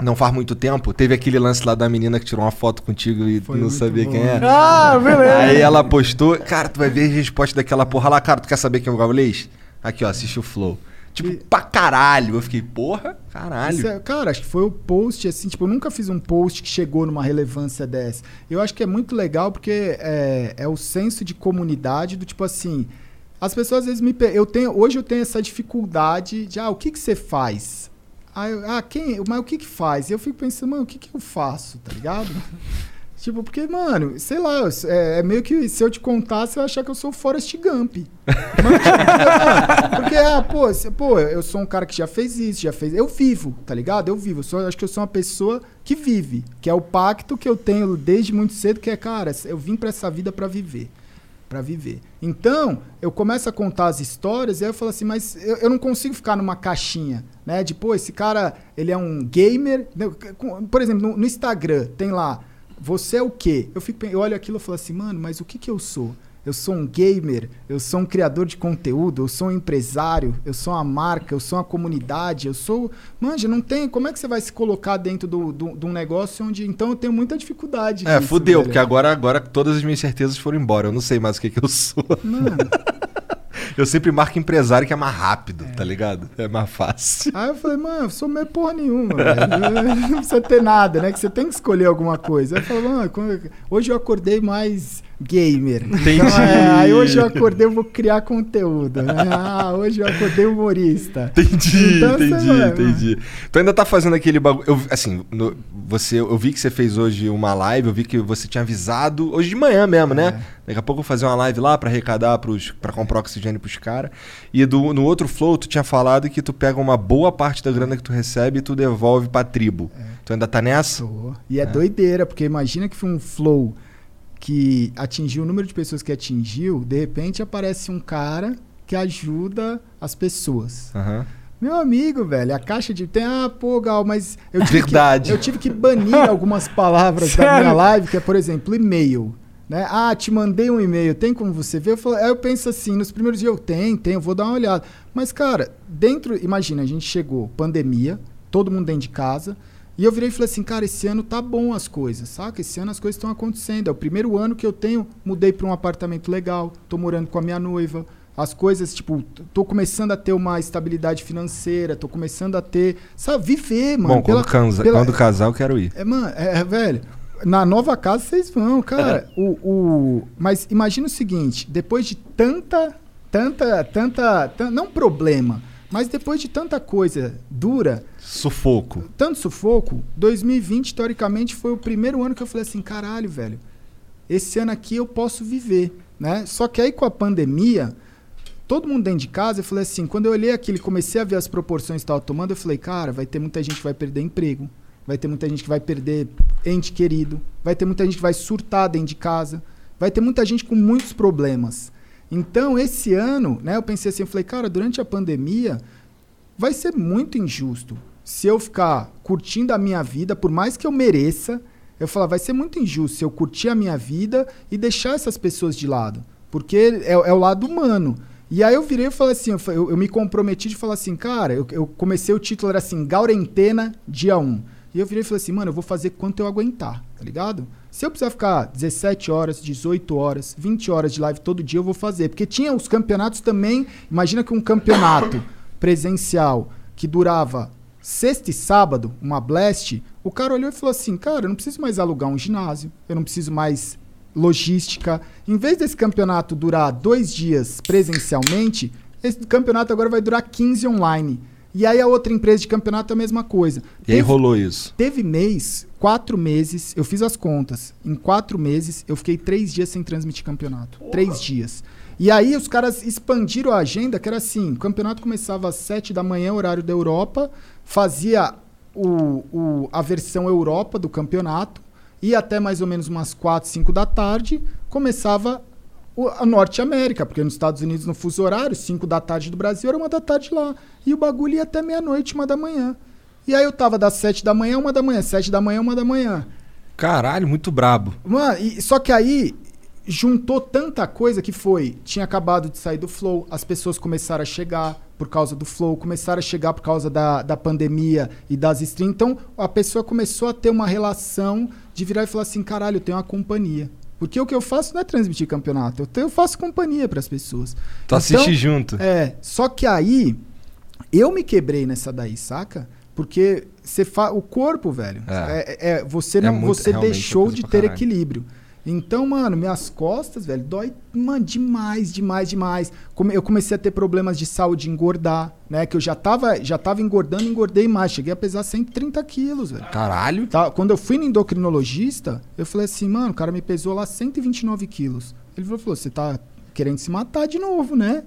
não faz muito tempo, teve aquele lance lá da menina que tirou uma foto contigo e Foi não sabia bom. quem é. Ah, beleza. Aí ela postou, cara, tu vai ver a resposta daquela porra lá, cara, tu quer saber quem é o Gaulês? Aqui, ó, assiste o Flow. Tipo, E- pra caralho. Eu fiquei, porra, caralho. É- cara, acho que foi o post, assim, tipo, eu nunca fiz um post que chegou numa relevância dessa. Eu acho que é muito legal porque é, é o senso de comunidade do tipo assim. As pessoas às vezes me. Eu tenho, hoje eu tenho essa dificuldade de, ah, o que, que você faz? Ah, eu- ah, quem. Mas o que que faz? E eu fico pensando, mano, o que, que eu faço, tá ligado? Tipo, porque, mano, sei lá, é, é meio que se eu te contar, você vai achar que eu sou o Forrest Gump. Mano, tipo, porque, ah, pô, cê- pô, eu sou um cara que já fez isso, já fez. Eu vivo, tá ligado? Eu vivo. Eu sou, acho que eu sou uma pessoa que vive. Que é o pacto que eu tenho desde muito cedo, que é, cara, eu vim pra essa vida pra viver. Pra viver. Então, eu começo a contar as histórias e aí eu falo assim, mas eu, eu não consigo ficar numa caixinha, né? De, pô, esse cara, ele é um gamer. né? Por exemplo, no, no Instagram, tem lá, você é o quê? Eu, fico, eu olho aquilo e falo assim, mano, mas o que que eu sou? Eu sou um gamer, eu sou um criador de conteúdo, eu sou um empresário, eu sou uma marca, eu sou uma comunidade, eu sou. Manja, não tem. Como é que você vai se colocar dentro do- do- de um negócio onde. Então eu tenho muita dificuldade. É, fudeu, velho. porque agora, agora todas as minhas certezas foram embora. Eu não sei mais o que, que eu sou. Mano. Eu sempre marco empresário que é mais rápido, tá ligado? É mais fácil. Aí eu falei, mano, eu sou meio porra nenhuma, velho. Não precisa ter nada, né? Que você tem que escolher alguma coisa. Aí eu falei, mano, quando- hoje eu acordei mais gamer. Entendi. Então, é, aí hoje eu acordei, eu vou criar conteúdo. né? Ah, hoje eu acordei humorista. Entendi, Então entendi, vai, entendi. Tu ainda tá fazendo aquele bagulho. Eu, assim, no- você, eu vi que você fez hoje uma live, eu vi que você tinha avisado, hoje de manhã mesmo, né? Daqui a pouco eu vou fazer uma live lá pra arrecadar, pros, pra comprar oxigênio pros caras. E do, no outro flow, tu tinha falado que tu pega uma boa parte da grana que tu recebe e tu devolve pra tribo. Tu ainda tá nessa? Tô. E é, doideira, porque imagina que foi um flow que atingiu o número de pessoas que atingiu, de repente aparece um cara que ajuda as pessoas. Aham. Meu amigo, velho, a caixa de. Tem, ah, pô, Gal, mas. Eu tive Verdade. Que, eu tive que banir algumas palavras da minha live, que é, por exemplo, e-mail. Né? Ah, te mandei um e-mail, tem como você ver? Eu falo- aí eu penso assim, nos primeiros dias eu tenho, tenho, vou dar uma olhada. Mas, cara, dentro. Imagina, a gente chegou, pandemia, todo mundo dentro de casa. E eu virei e falei assim, cara, esse ano tá bom as coisas, saca? Esse ano as coisas estão acontecendo. É o primeiro ano que eu tenho, mudei para um apartamento legal, tô morando com a minha noiva. As coisas, tipo, tô começando a ter uma estabilidade financeira, tô começando a ter, sabe, viver, mano. Bom, quando, pela- quando casar, eu quero ir. é, mano, é, é, velho. Na nova casa vocês vão, cara. o, o, mas imagina o seguinte: depois de tanta, tanta, tanta, tan- não problema, mas depois de tanta coisa dura, Sufoco. tanto sufoco, 2020 teoricamente foi o primeiro ano que eu falei assim, caralho, velho. Esse ano aqui eu posso viver, né? Só que aí com a pandemia, todo mundo dentro de casa, eu falei assim, quando eu olhei aquilo comecei a ver as proporções que estava tomando, eu falei, cara, vai ter muita gente que vai perder emprego, vai ter muita gente que vai perder ente querido, vai ter muita gente que vai surtar dentro de casa, vai ter muita gente com muitos problemas. Então, esse ano, né, eu pensei assim, eu falei, cara, durante a pandemia, vai ser muito injusto se eu ficar curtindo a minha vida, por mais que eu mereça, eu falar, vai ser muito injusto se eu curtir a minha vida e deixar essas pessoas de lado. Porque é, é o lado humano. E aí eu virei e falei assim, eu- eu me comprometi de falar assim, cara, eu, eu comecei o título, era assim, Gaurentena, dia 1. E eu virei e falei assim, mano, eu vou fazer quanto eu aguentar, tá ligado? Se eu precisar ficar 17 horas, 18 horas, 20 horas de live todo dia, eu vou fazer. Porque tinha os campeonatos também. Imagina que um campeonato presencial que durava sexta e sábado, uma blast, o cara olhou e falou assim: cara, eu não preciso mais alugar um ginásio, eu não preciso mais logística. Em vez desse campeonato durar dois dias presencialmente, esse campeonato agora vai durar 15 online. E aí a outra empresa de campeonato é a mesma coisa. E aí Teve- rolou isso. Teve mês, quatro meses, eu fiz as contas. Em quatro meses, eu fiquei três dias sem transmitir campeonato. Três dias. E aí os caras expandiram a agenda, que era assim: o campeonato começava às sete da manhã, horário da Europa, fazia o, o- a versão Europa do campeonato, ia até mais ou menos umas quatro, cinco da tarde, começava o, a Norte América, porque nos Estados Unidos, no fuso horário, 5 da tarde do Brasil, era uma da tarde lá. E o bagulho ia até meia-noite, uma da manhã. E aí eu tava das 7 da manhã, uma da manhã, 7 da manhã, uma da manhã. Caralho, muito brabo. Mano, e- só que aí juntou tanta coisa que foi. Tinha acabado de sair do Flow, as pessoas começaram a chegar por causa do Flow, começaram a chegar por causa da, da pandemia e das streams. Então a pessoa começou a ter uma relação de virar e falar assim: caralho, eu tenho uma companhia. Porque o que eu faço não é transmitir campeonato, eu, tenho- eu faço companhia para as pessoas. Tu assiste junto. É, só que aí eu me quebrei nessa daí, saca? Porque você fa... o corpo, velho, É. é, é- você É não, muito- você é deixou de ter caralho. equilíbrio. Então, mano, minhas costas, velho, dói, mano, demais, demais, demais. Come- Eu comecei a ter problemas de saúde, engordar, né? Que eu já tava, já tava engordando, engordei mais. Cheguei a pesar 130 quilos, velho. Caralho. Tá, quando eu fui no endocrinologista, eu falei assim, mano, o cara me pesou lá 129 quilos. Ele falou, você tá querendo se matar de novo, né?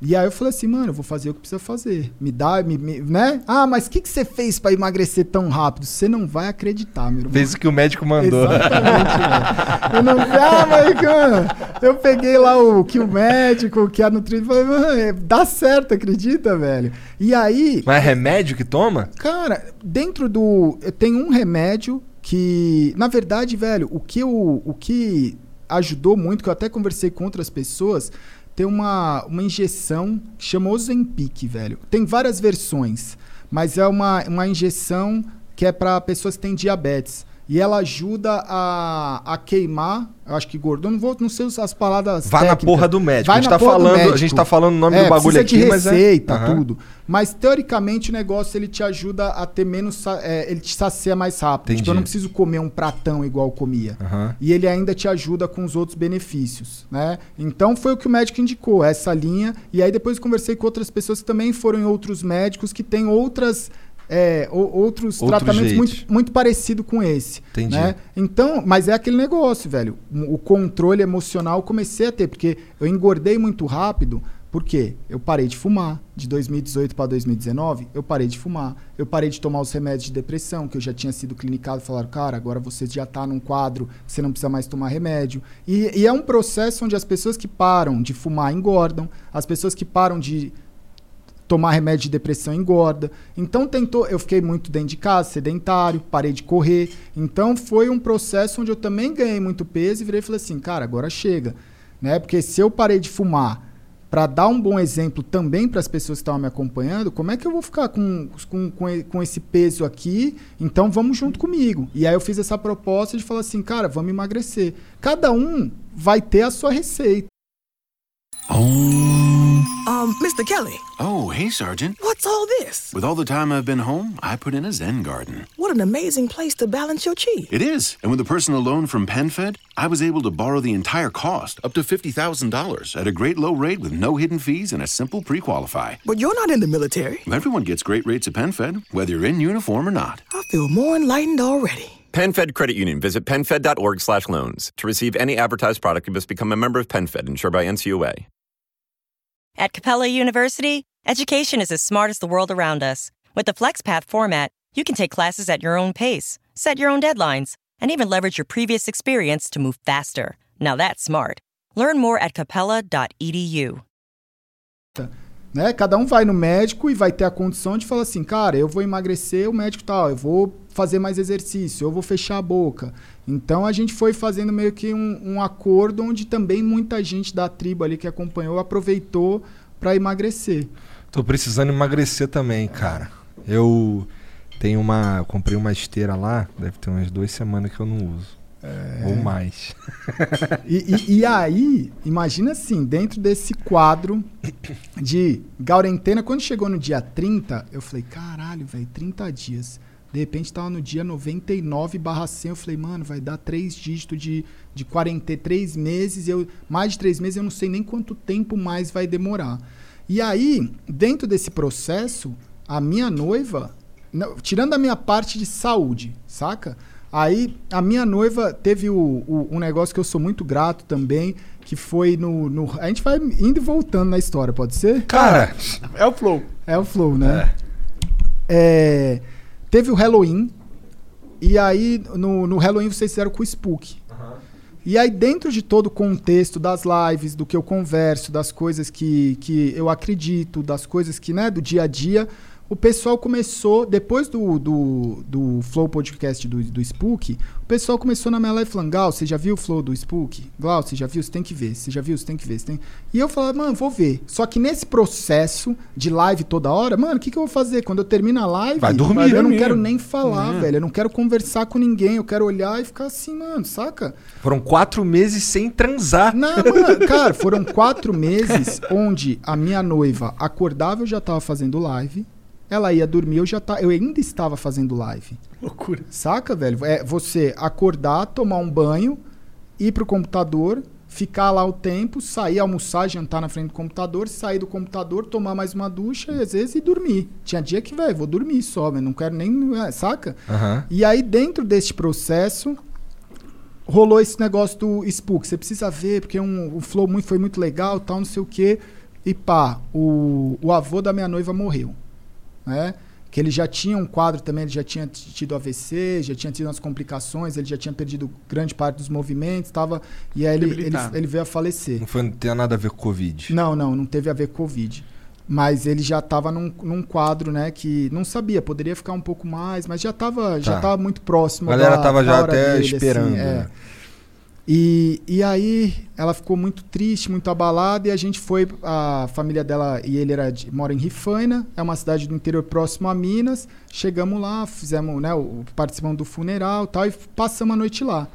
E aí eu falei assim, mano, eu vou fazer o que precisa fazer. Me dá, me, me- né? Ah, mas o que, que você fez pra emagrecer tão rápido? Você não vai acreditar, meu irmão. Fez o que o médico mandou. Exatamente. Eu não. Ah, mas, cara, eu peguei lá o que o médico, que a nutrição. Falei, mano, é, dá certo, acredita, velho? E aí. Mas é remédio que toma? Cara, dentro do. Eu tenho um remédio que. Na verdade, velho, o que, eu, o que ajudou muito, que eu até conversei com outras pessoas, tem uma, uma injeção que chama Ozempic, velho. Tem várias versões, mas é uma, uma injeção que é para pessoas que têm diabetes. E ela ajuda a, a queimar, eu acho que gordura, não vou, não sei as palavras Vá na técnicas. porra do médico. Vai a gente, na tá falando, a médico. gente tá falando o nome É, do bagulho aqui, de mas é- receita, Aham. tudo. Mas teoricamente o negócio ele te ajuda a ter menos, é, ele te sacia mais rápido. Entendi. Tipo, eu não preciso comer um pratão igual eu comia. Aham. E ele ainda te ajuda com os outros benefícios, né? Então foi o que o médico indicou, essa linha. E aí depois conversei com outras pessoas que também foram em outros médicos que têm outras é, outros, Outros tratamentos muito, muito parecido com esse. Entendi. Né? Então, mas é aquele negócio, velho. O controle emocional eu comecei a ter, porque eu engordei muito rápido. Por quê? Eu parei de fumar. De 2018 para 2019, eu parei de fumar. Eu parei de tomar os remédios de depressão, que eu já tinha sido clinicado. Falaram, cara, agora você já tá num quadro você não precisa mais tomar remédio. E, e é um processo onde as pessoas que param de fumar engordam, as pessoas que param de tomar remédio de depressão engorda. Então tentou, eu fiquei muito dentro de casa, sedentário, parei de correr. Então foi um processo onde eu também ganhei muito peso e virei e falei assim, cara, agora chega, né? Porque se eu parei de fumar para dar um bom exemplo também para as pessoas que estavam me acompanhando, como é que eu vou ficar com, com, com, esse peso aqui? Então vamos junto comigo. E aí eu fiz essa proposta de falar assim, cara, vamos emagrecer. Cada um vai ter a sua receita. Um, Mr. Kelly, Oh, hey, Sergeant. what's all this? With all the time I've been home, I put in a Zen garden. What an amazing place to balance your chi. It is. And with a personal loan from PenFed, I was able to borrow the entire cost, up to $50,000, at a great low rate with no hidden fees and a simple pre qualify. But you're not in the military. Everyone gets great rates at PenFed, whether you're in uniform or not. I feel more enlightened already. PenFed Credit Union. Visit PenFed.org slash loans. To receive any advertised product, you must become a member of PenFed, insured by NCUA. At Capella University, education is as smart as the world around us. With the FlexPath format, you can take classes at your own pace, set your own deadlines, and even leverage your previous experience to move faster. Now that's smart. Learn more at capella.edu. né? Cada um vai no médico e vai ter a condição de falar assim, cara, eu vou emagrecer, o médico tal, eu vou fazer mais exercício, eu vou fechar a boca. Então a gente foi fazendo meio que um, um acordo onde também muita gente da tribo ali que acompanhou aproveitou para emagrecer. Tô precisando emagrecer também, cara. Eu tenho uma. Eu comprei uma esteira lá, deve ter umas duas semanas que eu não uso. Ou mais. E, e- e aí, imagina assim, dentro desse quadro de Gaurentena, quando chegou no dia 30, eu falei, caralho, velho, 30 dias. De repente tava no dia 99 barra 100, eu falei, mano, vai dar três dígitos de, de 43 meses, eu, mais de três meses, eu não sei nem quanto tempo mais vai demorar. E aí, dentro desse processo, a minha noiva, tirando a minha parte de saúde, saca? Aí a minha noiva teve o, o- um negócio que eu sou muito grato também, que foi no, no- A gente vai indo e voltando na história, pode ser? Cara, É o flow. É o flow, né? É, teve o Halloween. E aí, no, no Halloween, vocês fizeram com o Spook. E aí, dentro de todo o contexto das lives, do que eu converso, das coisas que, que eu acredito, das coisas que, né, do dia a dia, o pessoal começou, depois do, do, do Flow Podcast do, do Spook, o pessoal começou na minha live falando, Gal, você já viu o Flow do Spook? Gal, você já viu? Você tem que ver. Você já viu? Você tem que ver. Tem... E eu falava, mano, vou ver. Só que nesse processo de live toda hora, mano, o que, que eu vou fazer? Quando eu termino a live, Vai dormir. eu não dormir. quero nem falar, velho. Eu não quero conversar com ninguém. Eu quero olhar e ficar assim, mano, saca? foram quatro meses sem transar. Não, mano, cara, foram quatro meses onde a minha noiva acordava, eu já tava fazendo live. Ela ia dormir, eu já tá, eu ainda estava fazendo live. Loucura. Saca, velho? É você acordar, tomar um banho, ir pro computador, ficar lá o tempo, sair, almoçar, jantar na frente do computador, sair do computador, tomar mais uma ducha e às vezes ir dormir. Tinha dia que, velho, vou dormir só, velho, não quero nem, é, saca? Aham. E aí, dentro deste processo, rolou esse negócio do Spook. Você precisa ver, porque um, o flow muito, foi muito legal, tal, não sei o quê. E pá, o, o avô da minha noiva morreu. Né? Que ele já tinha um quadro também, ele já tinha tido AVC, já tinha tido umas complicações, ele já tinha perdido grande parte dos movimentos, tava, e aí ele, ele, ele veio a falecer. Não, foi, não tem nada a ver com Covid. Não, não, não teve a ver com Covid. Mas ele já estava num, num quadro, né, que não sabia, poderia ficar um pouco mais, mas já estava já Tá. tava muito próximo A galera da- tava da já até dele, assim, esperando. é. E, e aí ela ficou muito triste, muito abalada, e a gente foi, a família dela e ele era de, mora em Rifaina, é uma cidade do interior próximo a Minas. Chegamos lá, fizemos, né, o, participamos do funeral tal, e passamos a noite lá.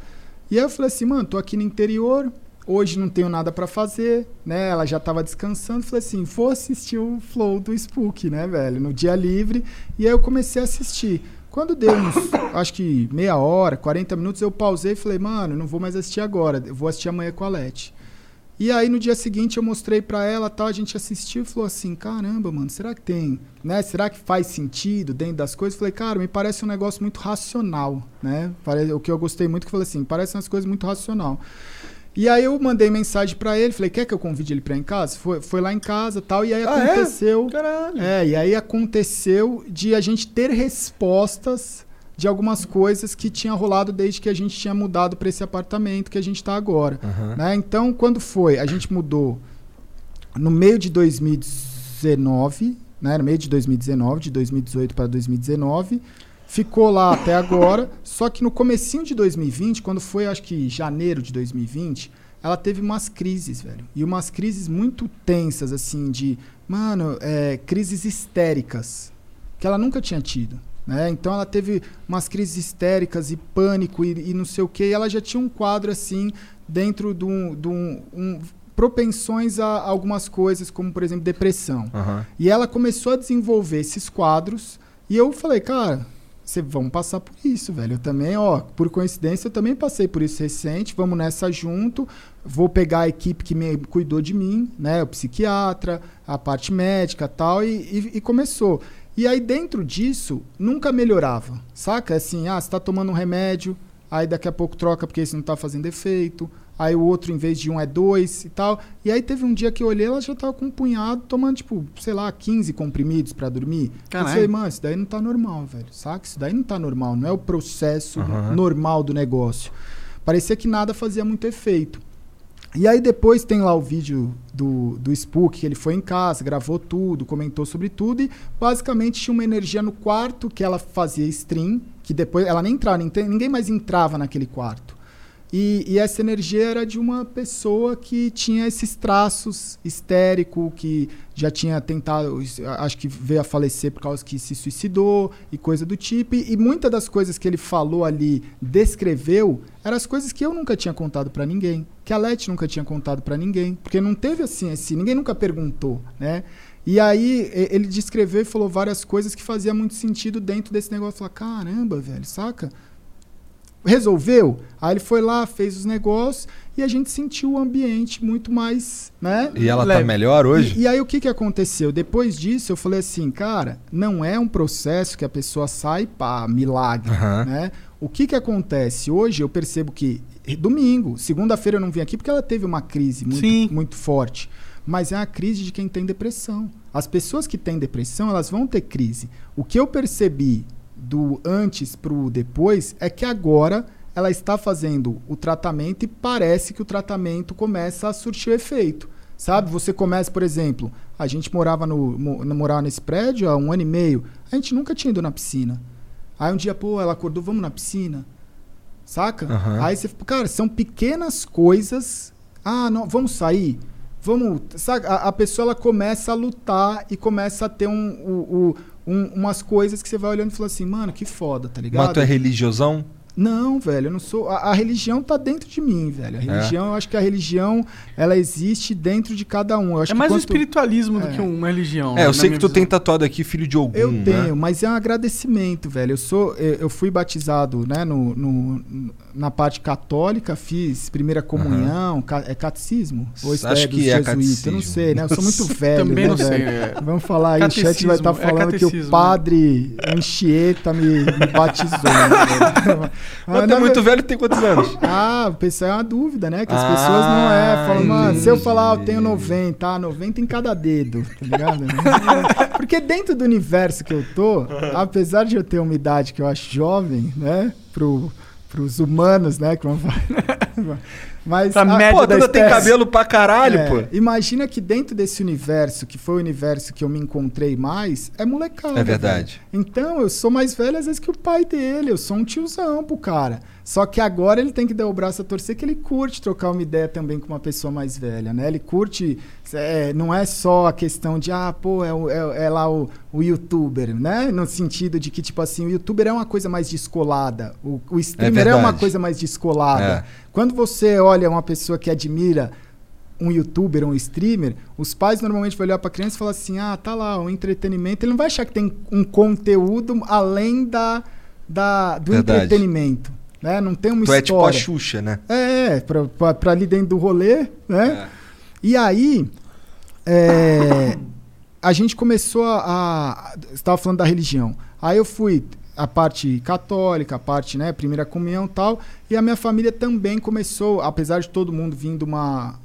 E aí eu falei assim, mano, tô aqui no interior, hoje não tenho nada para fazer, né? Ela já tava descansando, falei assim, vou assistir o Flow do Spook, né, velho, no dia livre. E aí eu comecei a assistir. Quando deu uns, acho que meia hora, 40 minutos, eu pausei e falei, mano, não vou mais assistir agora, eu vou assistir amanhã com a Leti. E aí no dia seguinte eu mostrei pra ela, tal, a gente assistiu e falou assim, caramba, mano, será que tem, né? Será que faz sentido dentro das coisas? Falei, cara, me parece um negócio muito racional, né? O que eu gostei muito que eu falei assim, parece umas coisas muito racional. E aí eu mandei mensagem pra ele, falei, quer que eu convide ele pra ir em casa? Foi, foi lá em casa tal, e aí Ah, é? aconteceu. Caralho. É, e aí aconteceu de a gente ter respostas de algumas coisas que tinha rolado desde que a gente tinha mudado para esse apartamento que a gente está agora. né? Então, quando foi? A gente mudou no meio de 2019, né? no meio de 2019, de 2018 para 2019. Ficou lá até agora, só que no comecinho de 2020, quando foi acho que janeiro de 2020, ela teve umas crises, velho. E umas crises muito tensas, assim, de, mano, é, crises histéricas, que ela nunca tinha tido. Né? Então ela teve umas crises histéricas e pânico e, e não sei o que, e ela já tinha um quadro assim dentro de um, de um- um- propensões a algumas coisas, como por exemplo depressão. Aham. E ela começou a desenvolver esses quadros e eu falei, cara, você vamos passar por isso, velho. Eu também, ó, por coincidência, eu também passei por isso recente. Vamos nessa junto. Vou pegar a equipe que me cuidou de mim, né? O psiquiatra, a parte médica tal, e, e, e começou. E aí, dentro disso, nunca melhorava, saca? Assim, ah, você tá tomando um remédio, aí daqui a pouco troca porque esse não tá fazendo efeito. Aí o outro, em vez de um, é dois e tal. E aí teve um dia que eu olhei, ela já tava com um punhado, tomando, tipo, sei lá, 15 comprimidos pra dormir. Eu Caralho. falei, mano, isso daí não tá normal, velho. Saca? Isso daí não tá normal. Não é o processo Aham. normal do negócio. Parecia que nada fazia muito efeito. E aí depois tem lá o vídeo do, do Spook, que ele foi em casa, gravou tudo, comentou sobre tudo e basicamente tinha uma energia no quarto que ela fazia stream, que depois ela nem entrava, ninguém mais entrava naquele quarto. E, e essa energia era de uma pessoa que tinha esses traços histérico, que já tinha tentado, acho que veio a falecer por causa que se suicidou e coisa do tipo. E, e muitas das coisas que ele falou ali, descreveu, eram as coisas que eu nunca tinha contado pra ninguém, que a Leti nunca tinha contado pra ninguém, porque não teve assim, assim, ninguém nunca perguntou, né? E aí ele descreveu e falou várias coisas que fazia muito sentido dentro desse negócio. Falar, caramba, velho, saca? Resolveu. Aí ele foi lá, fez os negócios e a gente sentiu o ambiente muito mais, né? E ela tá leve. melhor hoje? E, e aí o que que aconteceu? Depois disso eu falei assim, cara, não é um processo que a pessoa sai pá, milagre, Aham. né? O que que acontece? Hoje eu percebo que domingo, segunda-feira eu não vim aqui porque ela teve uma crise muito, Sim. muito forte. Mas é a crise de quem tem depressão. As pessoas que têm depressão, elas vão ter crise. O que eu percebi do antes pro depois é que agora ela está fazendo o tratamento e parece que o tratamento começa a surtir efeito. Sabe? Você começa, por exemplo, a gente morava no, mo- morava nesse prédio há um ano e meio, a gente nunca tinha ido na piscina. Aí um dia, pô, ela acordou, vamos na piscina. Saca? Aham. Aí você, cara, são pequenas coisas. Ah, não, vamos sair? Vamos. Sabe? A, a pessoa ela começa a lutar e começa a ter um, o- o- um- umas coisas que você vai olhando e fala assim, mano, que foda, tá ligado? Mas tu é religiosão? Não, velho, eu não sou. A, a religião tá dentro de mim, velho. A religião, eu acho que a religião, ela existe dentro de cada um. Eu acho É que mais um quanto- espiritualismo do É. que uma religião. É, eu na sei que tu visão. tem tatuado aqui filho de algum, Eu né? tenho, mas é um agradecimento, velho. Eu sou, eu, eu fui batizado, né, no, no- na parte católica, fiz primeira comunhão, ca- é catecismo? Ou isso Acho é dos que é jesuítas? Eu não catecismo. sei, né? Eu sou muito velho, Também né, não sei, velho? é. Vamos falar aí, o chat vai estar Catecismo, é falando que o catecismo, padre Anchieta me, me batizou. né, velho? Mas tu na é muito velho, tem quantos anos? ah, o pessoal é uma dúvida, né? Que as Ah, pessoas não é. Falam, mano, se eu falar, eu tenho 90, ah, 90 em cada dedo, tá ligado? Porque dentro do universo que eu tô, apesar de eu ter uma idade que eu acho jovem, né? Pro, pros humanos, né? Que vão falar. Mas Pra a- média Pô, da tem cabelo pra caralho, É, pô. Imagina que dentro desse universo, que foi o universo que eu me encontrei mais, é molecada. É verdade. velho. Então, eu sou mais velho às vezes que o pai dele, eu sou um tiozão pro cara. Só que agora ele tem que dar o braço a torcer que ele curte trocar uma ideia também com uma pessoa mais velha, né? Ele curte, é, não é só a questão de, ah, pô, é, o- é- é lá o, o youtuber, né? No sentido de que, tipo assim, o youtuber é uma coisa mais descolada, o, o streamer é, uma coisa mais descolada. É. Quando você olha uma pessoa que admira um youtuber, um streamer, os pais normalmente vão olhar pra criança e falar assim: ah, tá lá, um entretenimento. Ele não vai achar que tem um conteúdo além da, da, do Verdade. entretenimento. Né? Não tem uma Tu é história. tipo a Xuxa, né? É, pra, pra, pra ali dentro do rolê, né? E aí, é, a gente começou a. a você estava falando da religião. Aí eu fui a parte católica, a parte, né, primeira comunhão e tal. E a minha família também começou, apesar de todo mundo vindo uma,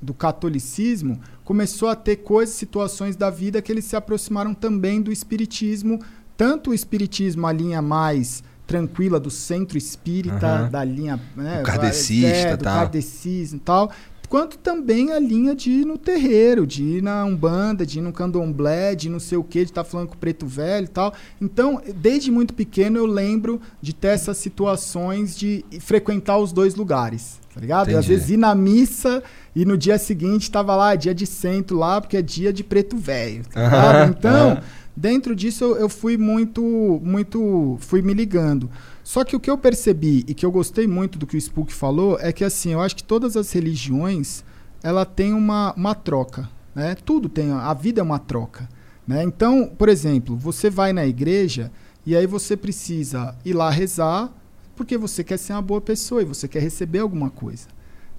do catolicismo, começou a ter coisas, situações da vida que eles se aproximaram também do espiritismo. Tanto o espiritismo, a linha mais tranquila do centro espírita, Aham. da linha. Né, kardecista, é, do tal. kardecismo e tal. Quanto também a linha de ir no terreiro, de ir na Umbanda, de ir no candomblé, de não sei o que, de estar falando com o preto velho e tal. Então, desde muito pequeno eu lembro de ter essas situações de frequentar os dois lugares, tá ligado? E às vezes ir na missa e no dia seguinte tava lá, é dia de centro lá, porque é dia de preto velho, tá ligado? Então. Dentro disso eu, eu fui muito, muito, fui me ligando. Só que o que eu percebi e que eu gostei muito do que o Spook falou é que assim, eu acho que todas as religiões ela tem uma, uma troca, né? Tudo tem, a vida é uma troca, né? Então, por exemplo, você vai na igreja e aí você precisa ir lá rezar porque você quer ser uma boa pessoa e você quer receber alguma coisa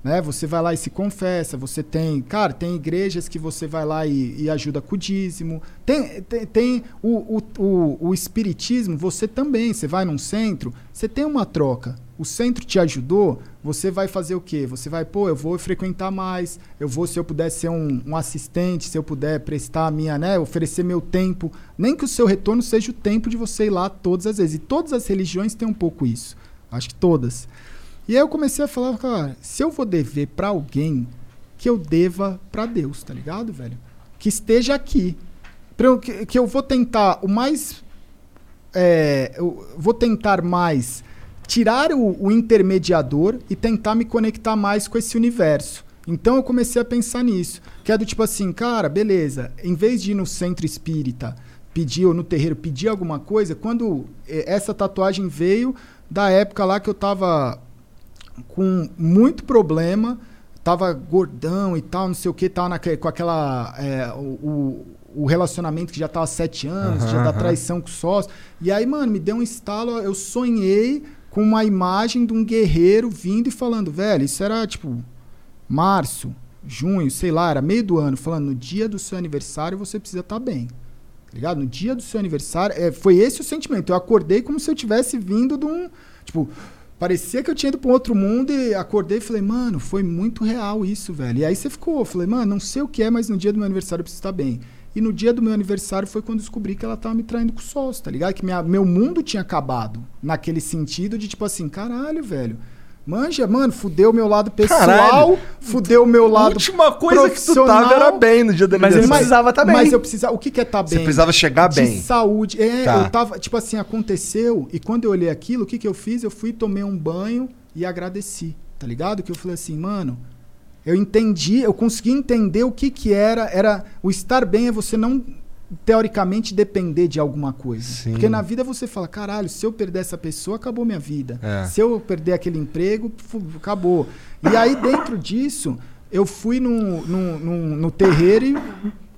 né? Você vai lá e se confessa, você tem, cara, tem igrejas que você vai lá e, e ajuda com o dízimo. Tem, tem, tem o, o, o, o espiritismo, você também, você vai num centro, você tem uma troca. O centro te ajudou, você vai fazer o quê? Você vai, pô, eu vou frequentar mais, eu vou, se eu puder ser um, um assistente, se eu puder prestar a minha, né, oferecer meu tempo, nem que o seu retorno seja o tempo de você ir lá todas as vezes. E todas as religiões têm um pouco isso. Acho que todas. E aí eu comecei a falar, cara, se eu vou dever pra alguém, que eu deva pra Deus, tá ligado, velho? Que esteja aqui. Eu- que, que eu vou tentar o mais. é, eu vou tentar mais tirar o, o intermediador e tentar me conectar mais com esse universo. Então eu comecei a pensar nisso. Que é do tipo assim, cara, beleza, em vez de ir no centro espírita pedir, ou no terreiro pedir alguma coisa, quando eh, essa tatuagem veio da época lá que eu tava com muito problema, tava gordão e tal, não sei o que, tava naque- com aquela. é, o, o- relacionamento que já tava há sete anos, Aham, já da aham. traição com o sócio. E aí, mano, me deu um estalo, eu sonhei com uma imagem de um guerreiro vindo e falando, velho, isso era tipo março, junho, sei lá, era meio do ano, falando, no dia do seu aniversário você precisa estar bem. Tá ligado? No dia do seu aniversário, é, foi esse o sentimento. Eu acordei como se eu tivesse vindo de um. Tipo, parecia que eu tinha ido para um outro mundo e acordei e falei, mano, foi muito real isso, velho. E aí você ficou, eu falei, mano, não sei o que é, mas no dia do meu aniversário eu preciso estar bem. E no dia do meu aniversário foi quando descobri que ela tava me traindo com o sócio, tá ligado? Que minha, meu mundo tinha acabado. Naquele sentido de tipo assim, caralho, velho. Manja, mano, fudeu o meu lado pessoal, Caralho. fudeu o meu lado. A última coisa que tu tava era bem no dia da Mas ele aniversário. precisava tá bem. Mas eu precisava. O que, que é tá bem? Você precisava chegar de bem. saúde. É, Tá. eu tava, tipo assim, aconteceu, e quando eu olhei aquilo, o que que eu fiz? Eu fui, tomei um banho e agradeci, tá ligado? Que eu falei assim, mano, eu entendi, eu consegui entender o que que era, era o estar bem é você não teoricamente depender de alguma coisa. Sim. Porque na vida você fala, caralho, se eu perder essa pessoa, acabou minha vida. É. Se eu perder aquele emprego, acabou. E aí dentro disso, eu fui no, no, no, no terreiro e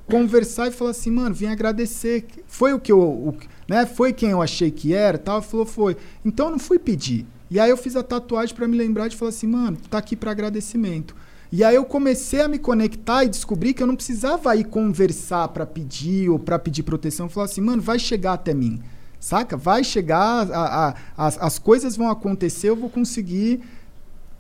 conversar e falar assim, mano, vim agradecer. Foi o que eu, o- né? Foi quem eu achei que era, tal. Falou, foi. Então eu não fui pedir. E aí eu fiz a tatuagem pra me lembrar de falar assim, mano, tá aqui pra agradecimento. E aí eu comecei a me conectar e descobri que eu não precisava ir conversar pra pedir ou pra pedir proteção. Falar assim, mano, vai chegar até mim. Saca? Vai chegar, a- a- as, as coisas vão acontecer, eu vou conseguir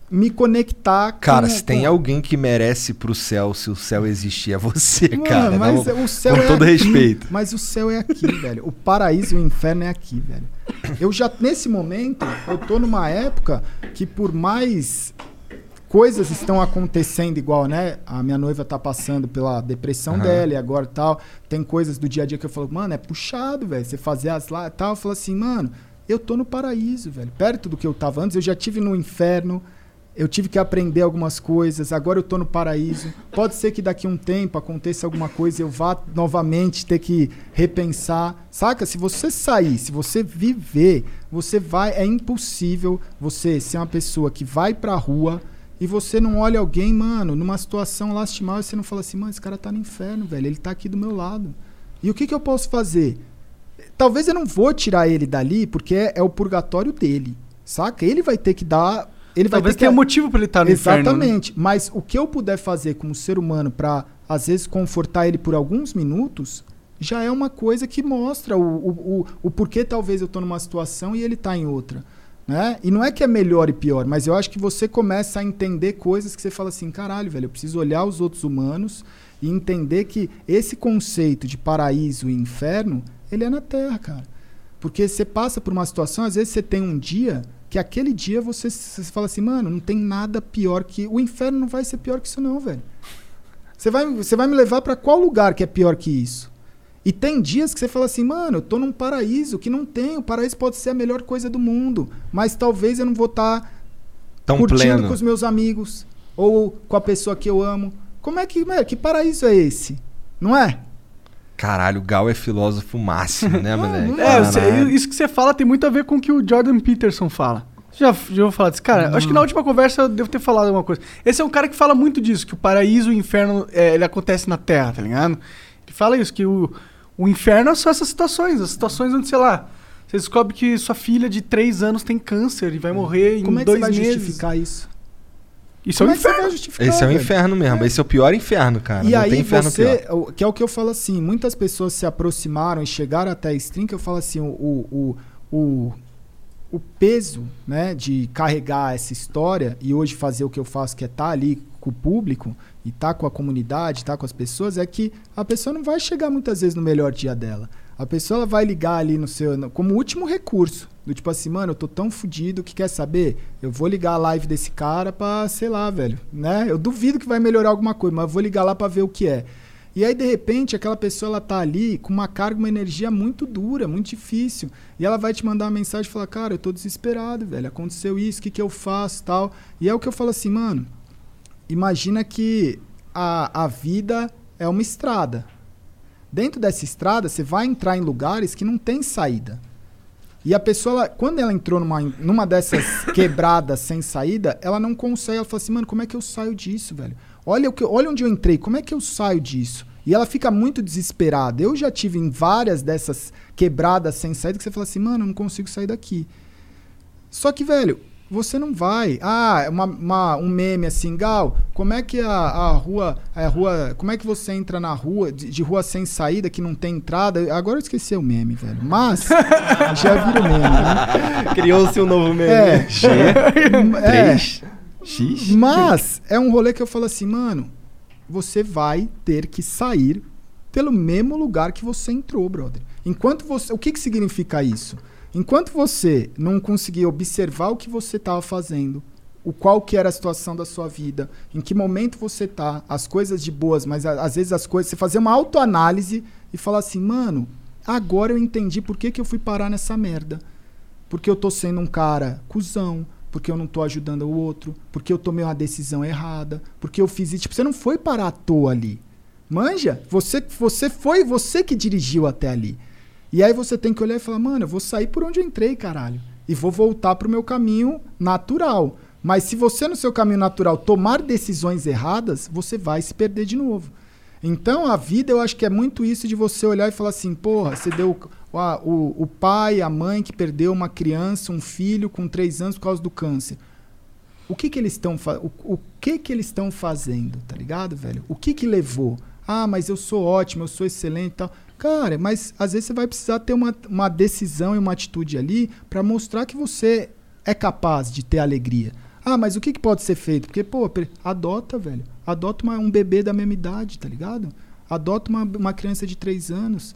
me conectar Cara, com, se tem com- alguém que merece pro céu, se o céu existir, é você, Mano, cara. mas Não- o céu com é todo aqui. respeito. Mas o céu é aqui, velho. O paraíso e o inferno é aqui, velho. Eu já, nesse momento, eu tô numa época que por mais coisas estão acontecendo igual, né? A minha noiva tá passando pela depressão Aham. dela e agora tal. Tem coisas do dia a dia que eu falo, mano, é puxado, velho. Você fazer as lá e tal. Eu falo assim, mano, eu tô no paraíso, velho. Perto do que eu tava antes, eu já tive no inferno. Eu tive que aprender algumas coisas, agora eu tô no paraíso. Pode ser que daqui a um tempo aconteça alguma coisa e eu vá novamente ter que repensar. Saca? Se você sair, se você viver, você vai. É impossível você ser uma pessoa que vai pra rua e você não olha alguém, mano, numa situação lastimável e você não fala assim, mano, esse cara tá no inferno, velho. Ele tá aqui do meu lado. E o que, que eu posso fazer? Talvez eu não vou tirar ele dali porque é, é o purgatório dele. Saca? Ele vai ter que dar. Ele vai Talvez ter que tenha motivo pra ele estar no inferno, né? Exatamente. Mas o que eu puder fazer como ser humano pra, às vezes, confortar ele por alguns minutos, já é uma coisa que mostra o, o, o, o porquê talvez eu tô numa situação e ele tá em outra. Né? E não é que é melhor e pior, mas eu acho que você começa a entender coisas que você fala assim, caralho, velho, eu preciso olhar os outros humanos e entender que esse conceito de paraíso e inferno, ele é na Terra, cara. Porque você passa por uma situação, às vezes você tem um dia que aquele dia você, você fala assim, mano, não tem nada pior que. O inferno não vai ser pior que isso, não, velho. Você vai, você vai me levar pra qual lugar que é pior que isso? E tem dias que você fala assim, mano, eu tô num paraíso que não tem. O paraíso pode ser a melhor coisa do mundo. Mas talvez eu não vou estar Tão curtindo pleno. com os meus amigos. Ou com a pessoa que eu amo. Como é que. Mano, que paraíso é esse? Não é? Caralho, o Gal é filósofo máximo, né, moleque? É, Caralho. isso que você fala tem muito a ver com o que o Jordan Peterson fala. Já, já vou falar disso. Cara, acho que na última conversa eu devo ter falado alguma coisa. Esse é um cara que fala muito disso, que o paraíso e o inferno é, ele acontece na Terra, tá ligado? Ele fala isso, que o, o inferno são essas situações, as situações onde, sei lá, você descobre que sua filha de 3 anos tem câncer e vai morrer em Como é que dois você vai meses. justificar isso? Isso é Como um é vai inferno. justificar? Esse é o velho? inferno mesmo. Esse é o pior inferno, cara. E não aí tem inferno você, pior. o- que é o que eu falo assim, muitas pessoas se aproximaram e chegaram até a stream que eu falo assim, o, o, o, o, o peso né, de carregar essa história e hoje fazer o que eu faço, que é estar ali com o público e estar com a comunidade, estar com as pessoas, é que a pessoa não vai chegar muitas vezes no melhor dia dela. A pessoa ela vai ligar ali no seu. como último recurso. Do tipo assim, mano, eu tô tão fudido que quer saber? Eu vou ligar a live desse cara pra, sei lá, velho. Né? Eu duvido que vai melhorar alguma coisa, mas eu vou ligar lá pra ver o que é. E aí, de repente, aquela pessoa ela tá ali com uma carga, uma energia muito dura, muito difícil. E ela vai te mandar uma mensagem e falar, cara, eu tô desesperado, velho. Aconteceu isso, o que, que eu faço tal. E é o que eu falo assim, mano. Imagina que a, a vida é uma estrada. Dentro dessa estrada, você vai entrar em lugares que não tem saída. E a pessoa, ela- quando ela entrou numa, numa dessas quebradas sem saída, ela não consegue. Ela fala assim, mano, como é que eu saio disso, velho? Olha, o que, olha onde eu entrei, como é que eu saio disso? E ela fica muito desesperada. Eu já tive em várias dessas quebradas sem saída que você fala assim, mano, eu não consigo sair daqui. Só que, velho, você não vai. Ah, uma, uma- um meme assim, Gal, como é que a, a rua. A rua. Como é que você entra na rua, de, de rua sem saída, que não tem entrada? Agora eu esqueci o meme, velho. Mas. já vira o meme, né? Criou-se um novo meme. É. G, É. 3, X. Mas é um rolê que eu falo assim, mano, você vai ter que sair pelo mesmo lugar que você entrou, brother. Enquanto você, o que que significa isso? Enquanto você não conseguir observar o que você estava fazendo, o qual que era a situação da sua vida, em que momento você tá, as coisas de boas, mas a- às vezes as coisas, você fazer uma autoanálise e falar assim, mano, agora eu entendi por que, que eu fui parar nessa merda porque eu tô sendo um cara cuzão, porque eu não tô ajudando o outro, porque eu tomei uma decisão errada, porque eu fiz isso. Tipo, você não foi parar à toa ali. Manja? Você, você foi você que dirigiu até ali. E aí você tem que olhar e falar, mano, eu vou sair por onde eu entrei, caralho. E vou voltar pro meu caminho natural. Mas se você, no seu caminho natural, tomar decisões erradas, você vai se perder de novo. Então, a vida, eu acho que é muito isso de você olhar e falar assim, porra, você deu o, o, o pai, a mãe que perdeu uma criança, um filho com três anos por causa do câncer. O que que eles estão o, o que que eles estão fazendo, tá ligado, velho? O que que levou? Ah, mas eu sou ótimo, eu sou excelente e tal. Cara, mas às vezes você vai precisar ter uma, uma decisão e uma atitude ali pra mostrar que você é capaz de ter alegria. Ah, mas o que, que pode ser feito? Porque, pô, adota, velho. Adota uma- um bebê da mesma idade, tá ligado? Adota uma, uma criança de três anos.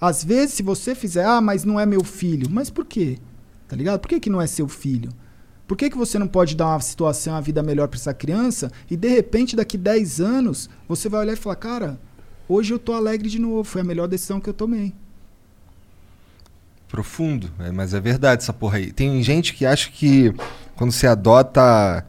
Às vezes, se você fizer, ah, mas não é meu filho. Mas por quê? Tá ligado? Por que, que não é seu filho? Por que, que você não pode dar uma situação, uma vida melhor para essa criança e de repente daqui 10 anos você vai olhar e falar, cara, hoje eu tô alegre de novo, foi a melhor decisão que eu tomei. Profundo, é, mas é verdade essa porra aí. Tem gente que acha que quando você adota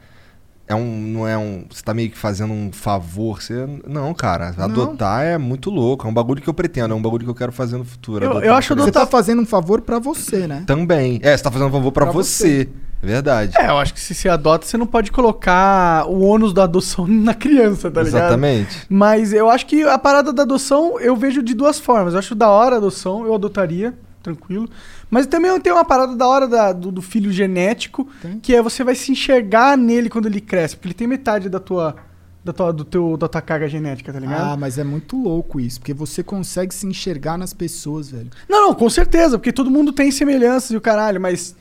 é um não é um você tá meio que fazendo um favor, você não, cara, Não. adotar é muito louco, é um bagulho que eu pretendo, é um bagulho que eu quero fazer no futuro. Eu- eu acho criança. Você tá fazendo um favor para você, né? também. É, você tá fazendo um favor pra, Pra você. É verdade. É, eu acho que se você adota, você não pode colocar o ônus da adoção na criança, tá ligado? Exatamente. Mas eu acho que a parada da adoção eu vejo de duas formas. Eu acho da hora a adoção, eu adotaria, tranquilo. Mas também tem uma parada da hora da- do, do filho genético, que é você vai se enxergar nele quando ele cresce, porque ele tem metade da tua, da tua, do teu, da tua carga genética, tá ligado? Ah, mas é muito louco isso, porque você consegue se enxergar nas pessoas, velho. Não, não, com certeza, porque todo mundo tem semelhanças e o caralho, mas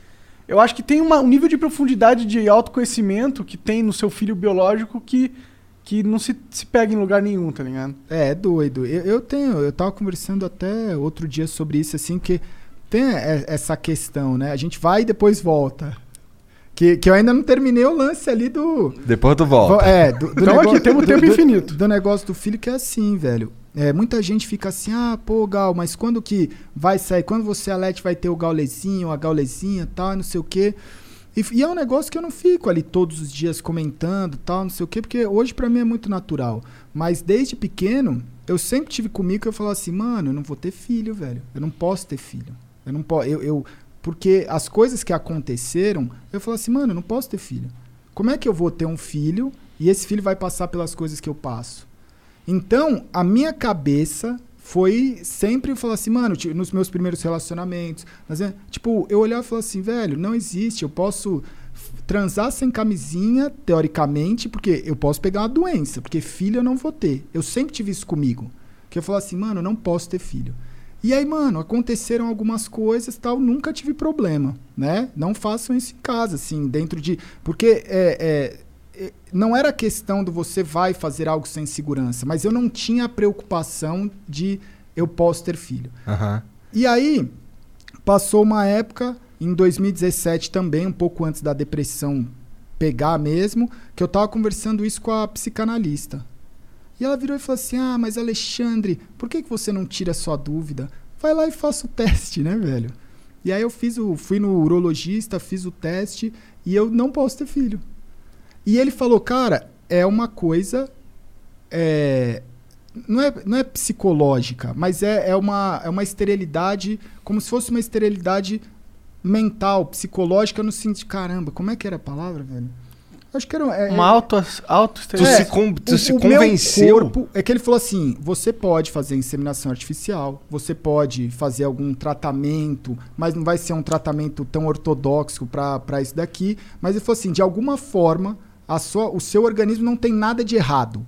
eu acho que tem uma- um nível de profundidade de autoconhecimento que tem no seu filho biológico que, que não se, se pega em lugar nenhum, tá ligado? É, é doido. Eu, eu tenho, eu tava conversando até outro dia sobre isso, assim, que tem é- essa questão, né? A gente vai e depois volta. Que, que eu ainda não terminei o lance ali do. Depois tu volta. É, do, do Então aqui, temos do- tempo do- infinito. Do negócio do filho que é assim, velho. É, muita gente fica assim, ah, pô, Gal, mas quando que vai sair? Quando você, Alete, vai ter o gaulezinho, a gaulezinha tal, não sei o quê. E, e é um negócio que eu não fico ali todos os dias comentando tal, não sei o quê, porque hoje pra mim é muito natural. Mas desde pequeno, eu sempre tive comigo que eu falava assim, mano, eu não vou ter filho, velho. Eu não posso ter filho. Eu não posso. Eu, eu, porque as coisas que aconteceram, eu falo assim, mano, eu não posso ter filho. Como é que eu vou ter um filho e esse filho vai passar pelas coisas que eu passo? Então, a minha cabeça foi sempre falar assim, mano, nos meus primeiros relacionamentos, mas tipo, eu olhava e falava assim, velho, não existe, eu posso transar sem camisinha, teoricamente, porque eu posso pegar uma doença, porque filho eu não vou ter. Eu sempre tive isso comigo. Que eu falava assim, mano, eu não posso ter filho. E aí, mano, aconteceram algumas coisas tal, nunca tive problema, né? Não façam isso em casa, assim, dentro de. Porque é, é, é, não era questão do você vai fazer algo sem segurança, mas eu não tinha a preocupação de eu posso ter filho. Aham. E aí, passou uma época, em 2017 também, um pouco antes da depressão pegar mesmo, que eu tava conversando isso com a psicanalista. E ela virou e falou assim: Ah, mas Alexandre, por que, que você não tira a sua dúvida? Vai lá e faça o teste, né, velho? E aí eu fiz o, fui no urologista, fiz o teste e eu não posso ter filho. E ele falou, cara, é uma coisa. é, não, é, não é psicológica, mas é, é, uma, é uma esterilidade, como se fosse uma esterilidade mental, psicológica, no sentido. Caramba, como é que era a palavra, velho? Acho que era. É, Uma auto, auto Tu se, con- tu o- se o meu convenceu. corpo- é que ele falou assim: você pode fazer inseminação artificial, você pode fazer algum tratamento, mas não vai ser um tratamento tão ortodoxo para isso daqui. Mas ele falou assim: de alguma forma, a sua, o seu organismo não tem nada de errado,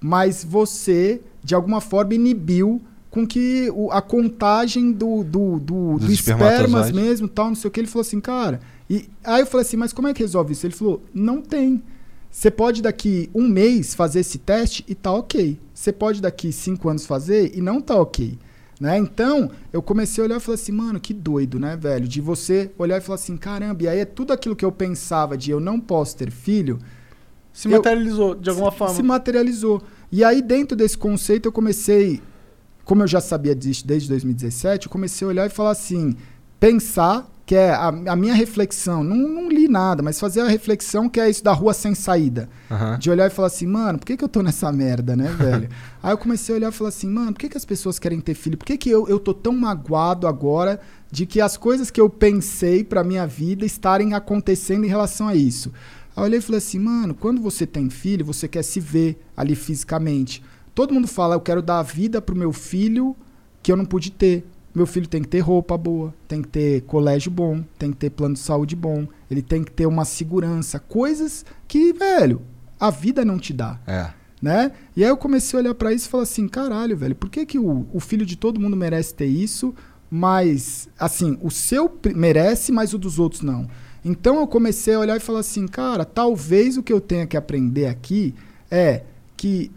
mas você, de alguma forma, inibiu com que o- a contagem do, do, do, Dos do espermas mesmo, tal, não sei o que. Ele falou assim, cara. E aí eu falei assim, mas como é que resolve isso? Ele falou, não tem. Você pode daqui um mês fazer esse teste e tá ok. Você pode daqui cinco anos fazer e não tá ok. Né? Então, eu comecei a olhar e falei assim, mano, que doido, né, velho? De você olhar e falar assim, caramba, e aí é tudo aquilo que eu pensava de eu não posso ter filho, Se Eu- materializou de alguma se- forma. Se materializou. E aí, dentro desse conceito, eu comecei, como eu já sabia disso desde 2017, eu comecei a olhar e falar assim, pensar, que é a, a minha reflexão, não, não li nada, mas fazer a reflexão que é isso da rua sem saída. Aham. De olhar e falar assim, mano, por que, que eu tô nessa merda, né, velho? Aí eu comecei a olhar e falar assim, mano, por que, que as pessoas querem ter filho? Por que, que eu, eu tô tão magoado agora de que as coisas que eu pensei pra minha vida estarem acontecendo em relação a isso? Aí eu olhei e falei assim, mano, quando você tem filho, você quer se ver ali fisicamente. Todo mundo fala, eu quero dar a vida pro meu filho que eu não pude ter. Meu filho tem que ter roupa boa, tem que ter colégio bom, tem que ter plano de saúde bom, ele tem que ter uma segurança, coisas que, velho, a vida não te dá, É. né? E aí eu comecei a olhar pra isso e falar assim, caralho, velho, por que, que o, o filho de todo mundo merece ter isso, mas, assim, o seu merece, mas o dos outros não. Então eu comecei a olhar e falar assim, cara, talvez o que eu tenha que aprender aqui é que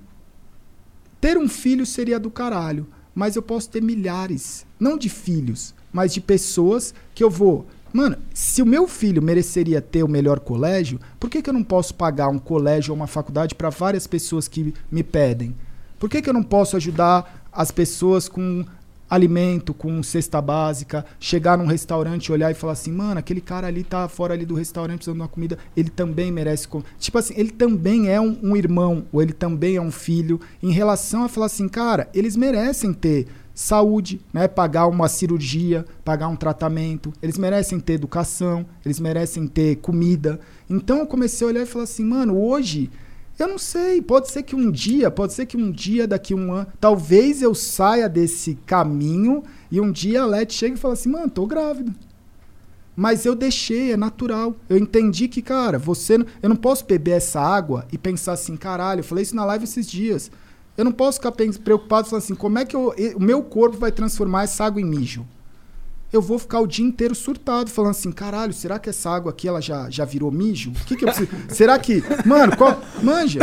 ter um filho seria do caralho, mas eu posso ter milhares, não de filhos, mas de pessoas que eu vou Mano, se o meu filho mereceria ter o melhor colégio, por que, que eu não posso pagar um colégio ou uma faculdade para várias pessoas que me pedem? Por que, que eu não posso ajudar as pessoas com alimento, com cesta básica, chegar num restaurante, olhar e falar assim, mano, aquele cara ali tá fora ali do restaurante precisando de uma comida, ele também merece. Com... Tipo assim, ele também é um, um irmão, ou ele também é um filho, em relação a falar assim, cara, eles merecem ter saúde, né? Pagar uma cirurgia, pagar um tratamento. Eles merecem ter educação, eles merecem ter comida. Então eu comecei a olhar e falar assim, mano, hoje eu não sei, pode ser que um dia, pode ser que um dia daqui um ano, talvez eu saia desse caminho e um dia a Let chegue e fale assim, mano, tô grávida. Mas eu deixei, é natural. Eu entendi que, cara, você. Eu não posso beber essa água e pensar assim, caralho, eu falei isso na live esses dias. Eu não posso ficar preocupado falando assim, como é que eu- o meu corpo vai transformar essa água em mijo? Eu vou ficar o dia inteiro surtado, falando assim, caralho, será que essa água aqui ela já, já virou mijo? O que, que eu preciso? será que. Mano, qual. Manja!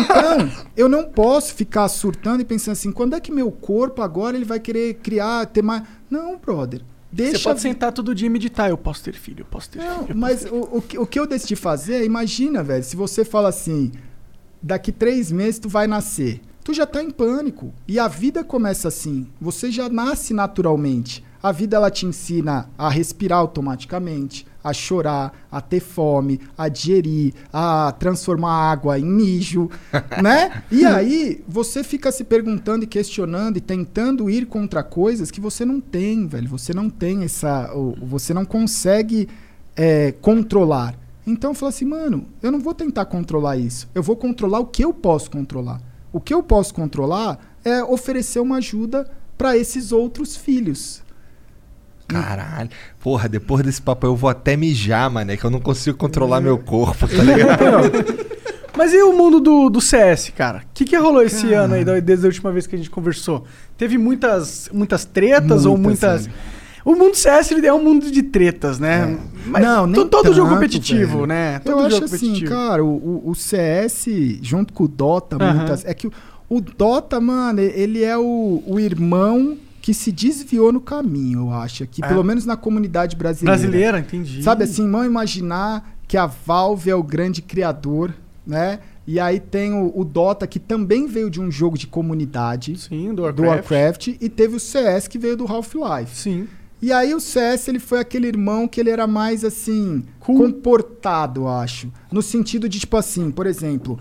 Então, eu não posso ficar surtando e pensando assim, quando é que meu corpo agora ele vai querer criar, ter mais. Não, brother. Deixa Você pode sentar todo dia e meditar. Eu posso ter filho, eu posso ter não, filho. mas o, o, que- o que eu decidi fazer, é, imagina, velho, se você fala assim, daqui três meses tu vai nascer. Tu já tá em pânico. E a vida começa assim. Você já nasce naturalmente. A vida ela te ensina a respirar automaticamente, a chorar, a ter fome, a digerir, a transformar água em mijo, né? E aí você fica se perguntando e questionando e tentando ir contra coisas que você não tem, velho. Você não tem essa, você não consegue é, controlar. Então eu falo assim, mano, eu não vou tentar controlar isso. Eu vou controlar o que eu posso controlar. O que eu posso controlar é oferecer uma ajuda para esses outros filhos. Caralho. Porra, depois desse papo eu vou até mijar, mané, que eu não consigo controlar meu corpo, tá ligado? Mas e o mundo do, do CS, cara? O que, que rolou esse ano aí, da- desde a última vez que a gente conversou? Teve muitas, muitas tretas ou Muitas, muitas. O mundo CS ele é um mundo de tretas, né? Mas não, nem to- todo jogo tanto, competitivo, velho. né? Todo eu acho jogo assim, competitivo. cara, o, o- CS, junto com o Dota, Aham. muitas. É que o, o Dota, mano, ele é o, o irmão que se desviou no caminho, eu acho. Aqui, É. pelo menos na comunidade brasileira. Brasileira, entendi. Sabe assim, não imaginar que a Valve é o grande criador, né? E aí tem o, o Dota, que também veio de um jogo de comunidade. Sim, do do Warcraft. Warcraft. E teve o CS, que veio do Half-Life. Sim. E aí o CS, ele foi aquele irmão que ele era mais, assim, comportado, eu acho. No sentido de, tipo assim, por exemplo...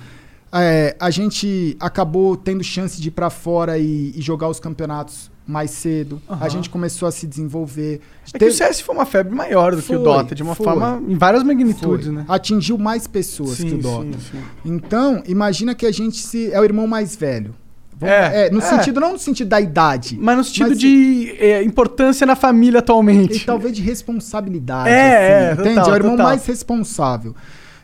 é, a gente acabou tendo chance de ir pra fora e, e jogar os campeonatos mais cedo. A Aham. gente começou a se desenvolver. É o CS foi uma febre maior do que o Foi, Dota, de uma foi. forma. em várias magnitudes, Foi. né? Atingiu mais pessoas Sim, que o Dota. sim, sim. Então, imagina que a gente se, é o irmão mais velho. Vamos- É, no é. sentido, não no sentido da idade. Mas no sentido Mas- de é, importância na família atualmente. E talvez de responsabilidade. É, é, entende? total, é o irmão total. mais responsável.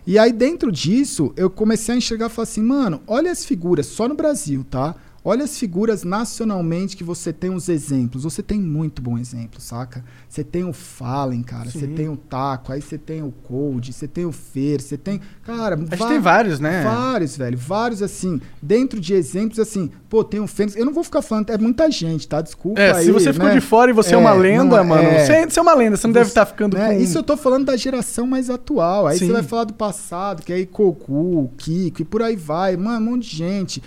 E aí, dentro disso, eu comecei a enxergar e falar assim, mano, olha as figuras, só no Brasil, tá? Olha as figuras nacionalmente que você tem os exemplos. Você tem muito bom exemplo, saca? Você tem o Fallen, cara. Você tem o Taco, aí você tem o Cold, você tem o Fer, você tem. Cara, A gente tem vários, né? Vários, velho. Vários, assim. Dentro de exemplos, assim, pô, tem o Fênix. Eu não vou ficar falando, é muita gente, tá? Desculpa. É, aí, se você ficou né? de fora e você é, uma lenda, não mano. é. Você, você é uma lenda, você não deve estar ficando né? com. Isso eu tô falando da geração mais atual. Aí Sim. você vai falar do passado, que é aí Goku, Kiko e por aí vai. Mano, um monte de gente.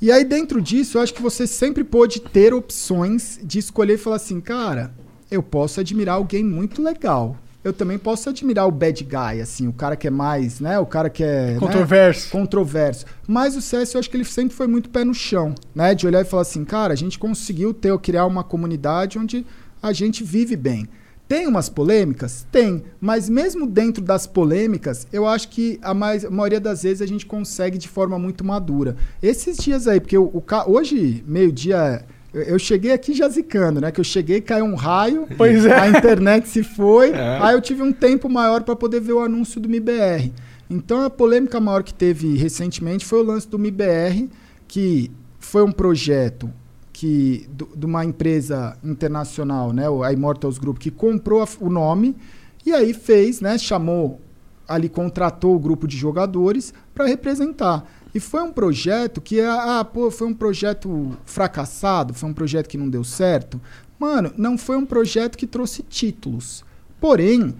E aí, dentro disso, eu acho que você sempre pôde ter opções de escolher e falar assim, cara, eu posso admirar alguém muito legal. Eu também posso admirar o bad guy, assim, o cara que é mais, né? O cara que é. né, Controverso. controverso. Mas o CS, eu acho que ele sempre foi muito pé no chão, né? De olhar e falar assim, cara, a gente conseguiu ter, criar uma comunidade onde a gente vive bem. Tem umas polêmicas? Tem. Mas mesmo dentro das polêmicas, eu acho que a, mais, a maioria das vezes a gente consegue de forma muito madura. Esses dias aí, porque o, o hoje, meio-dia, eu, eu cheguei aqui já zicando, né? Que eu cheguei, caiu um raio, Pois é. a internet se foi, É. aí eu tive um tempo maior para poder ver o anúncio do MIBR. Então a polêmica maior que teve recentemente foi o lance do MIBR, que foi um projeto que de uma empresa internacional, né, a Immortals Group, que comprou a o nome e aí fez, né, chamou ali contratou o grupo de jogadores para representar. E foi um projeto que ah, pô, foi um projeto fracassado, foi um projeto que não deu certo. Mano, não foi um projeto que trouxe títulos. Porém,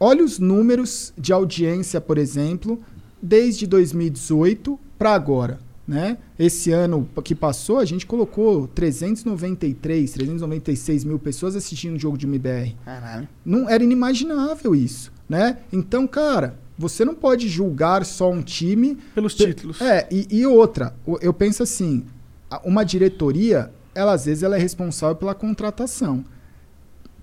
olha os números de audiência, por exemplo, desde 2018 para agora. Né? Esse ano que passou, a gente colocou 393, 396 mil pessoas assistindo o jogo de MBR. Caralho. Não era inimaginável isso, né? Então, cara, você não pode julgar só um time Pelos Pe- títulos. É, e, e outra, eu penso assim, uma diretoria, ela às vezes ela é responsável pela contratação.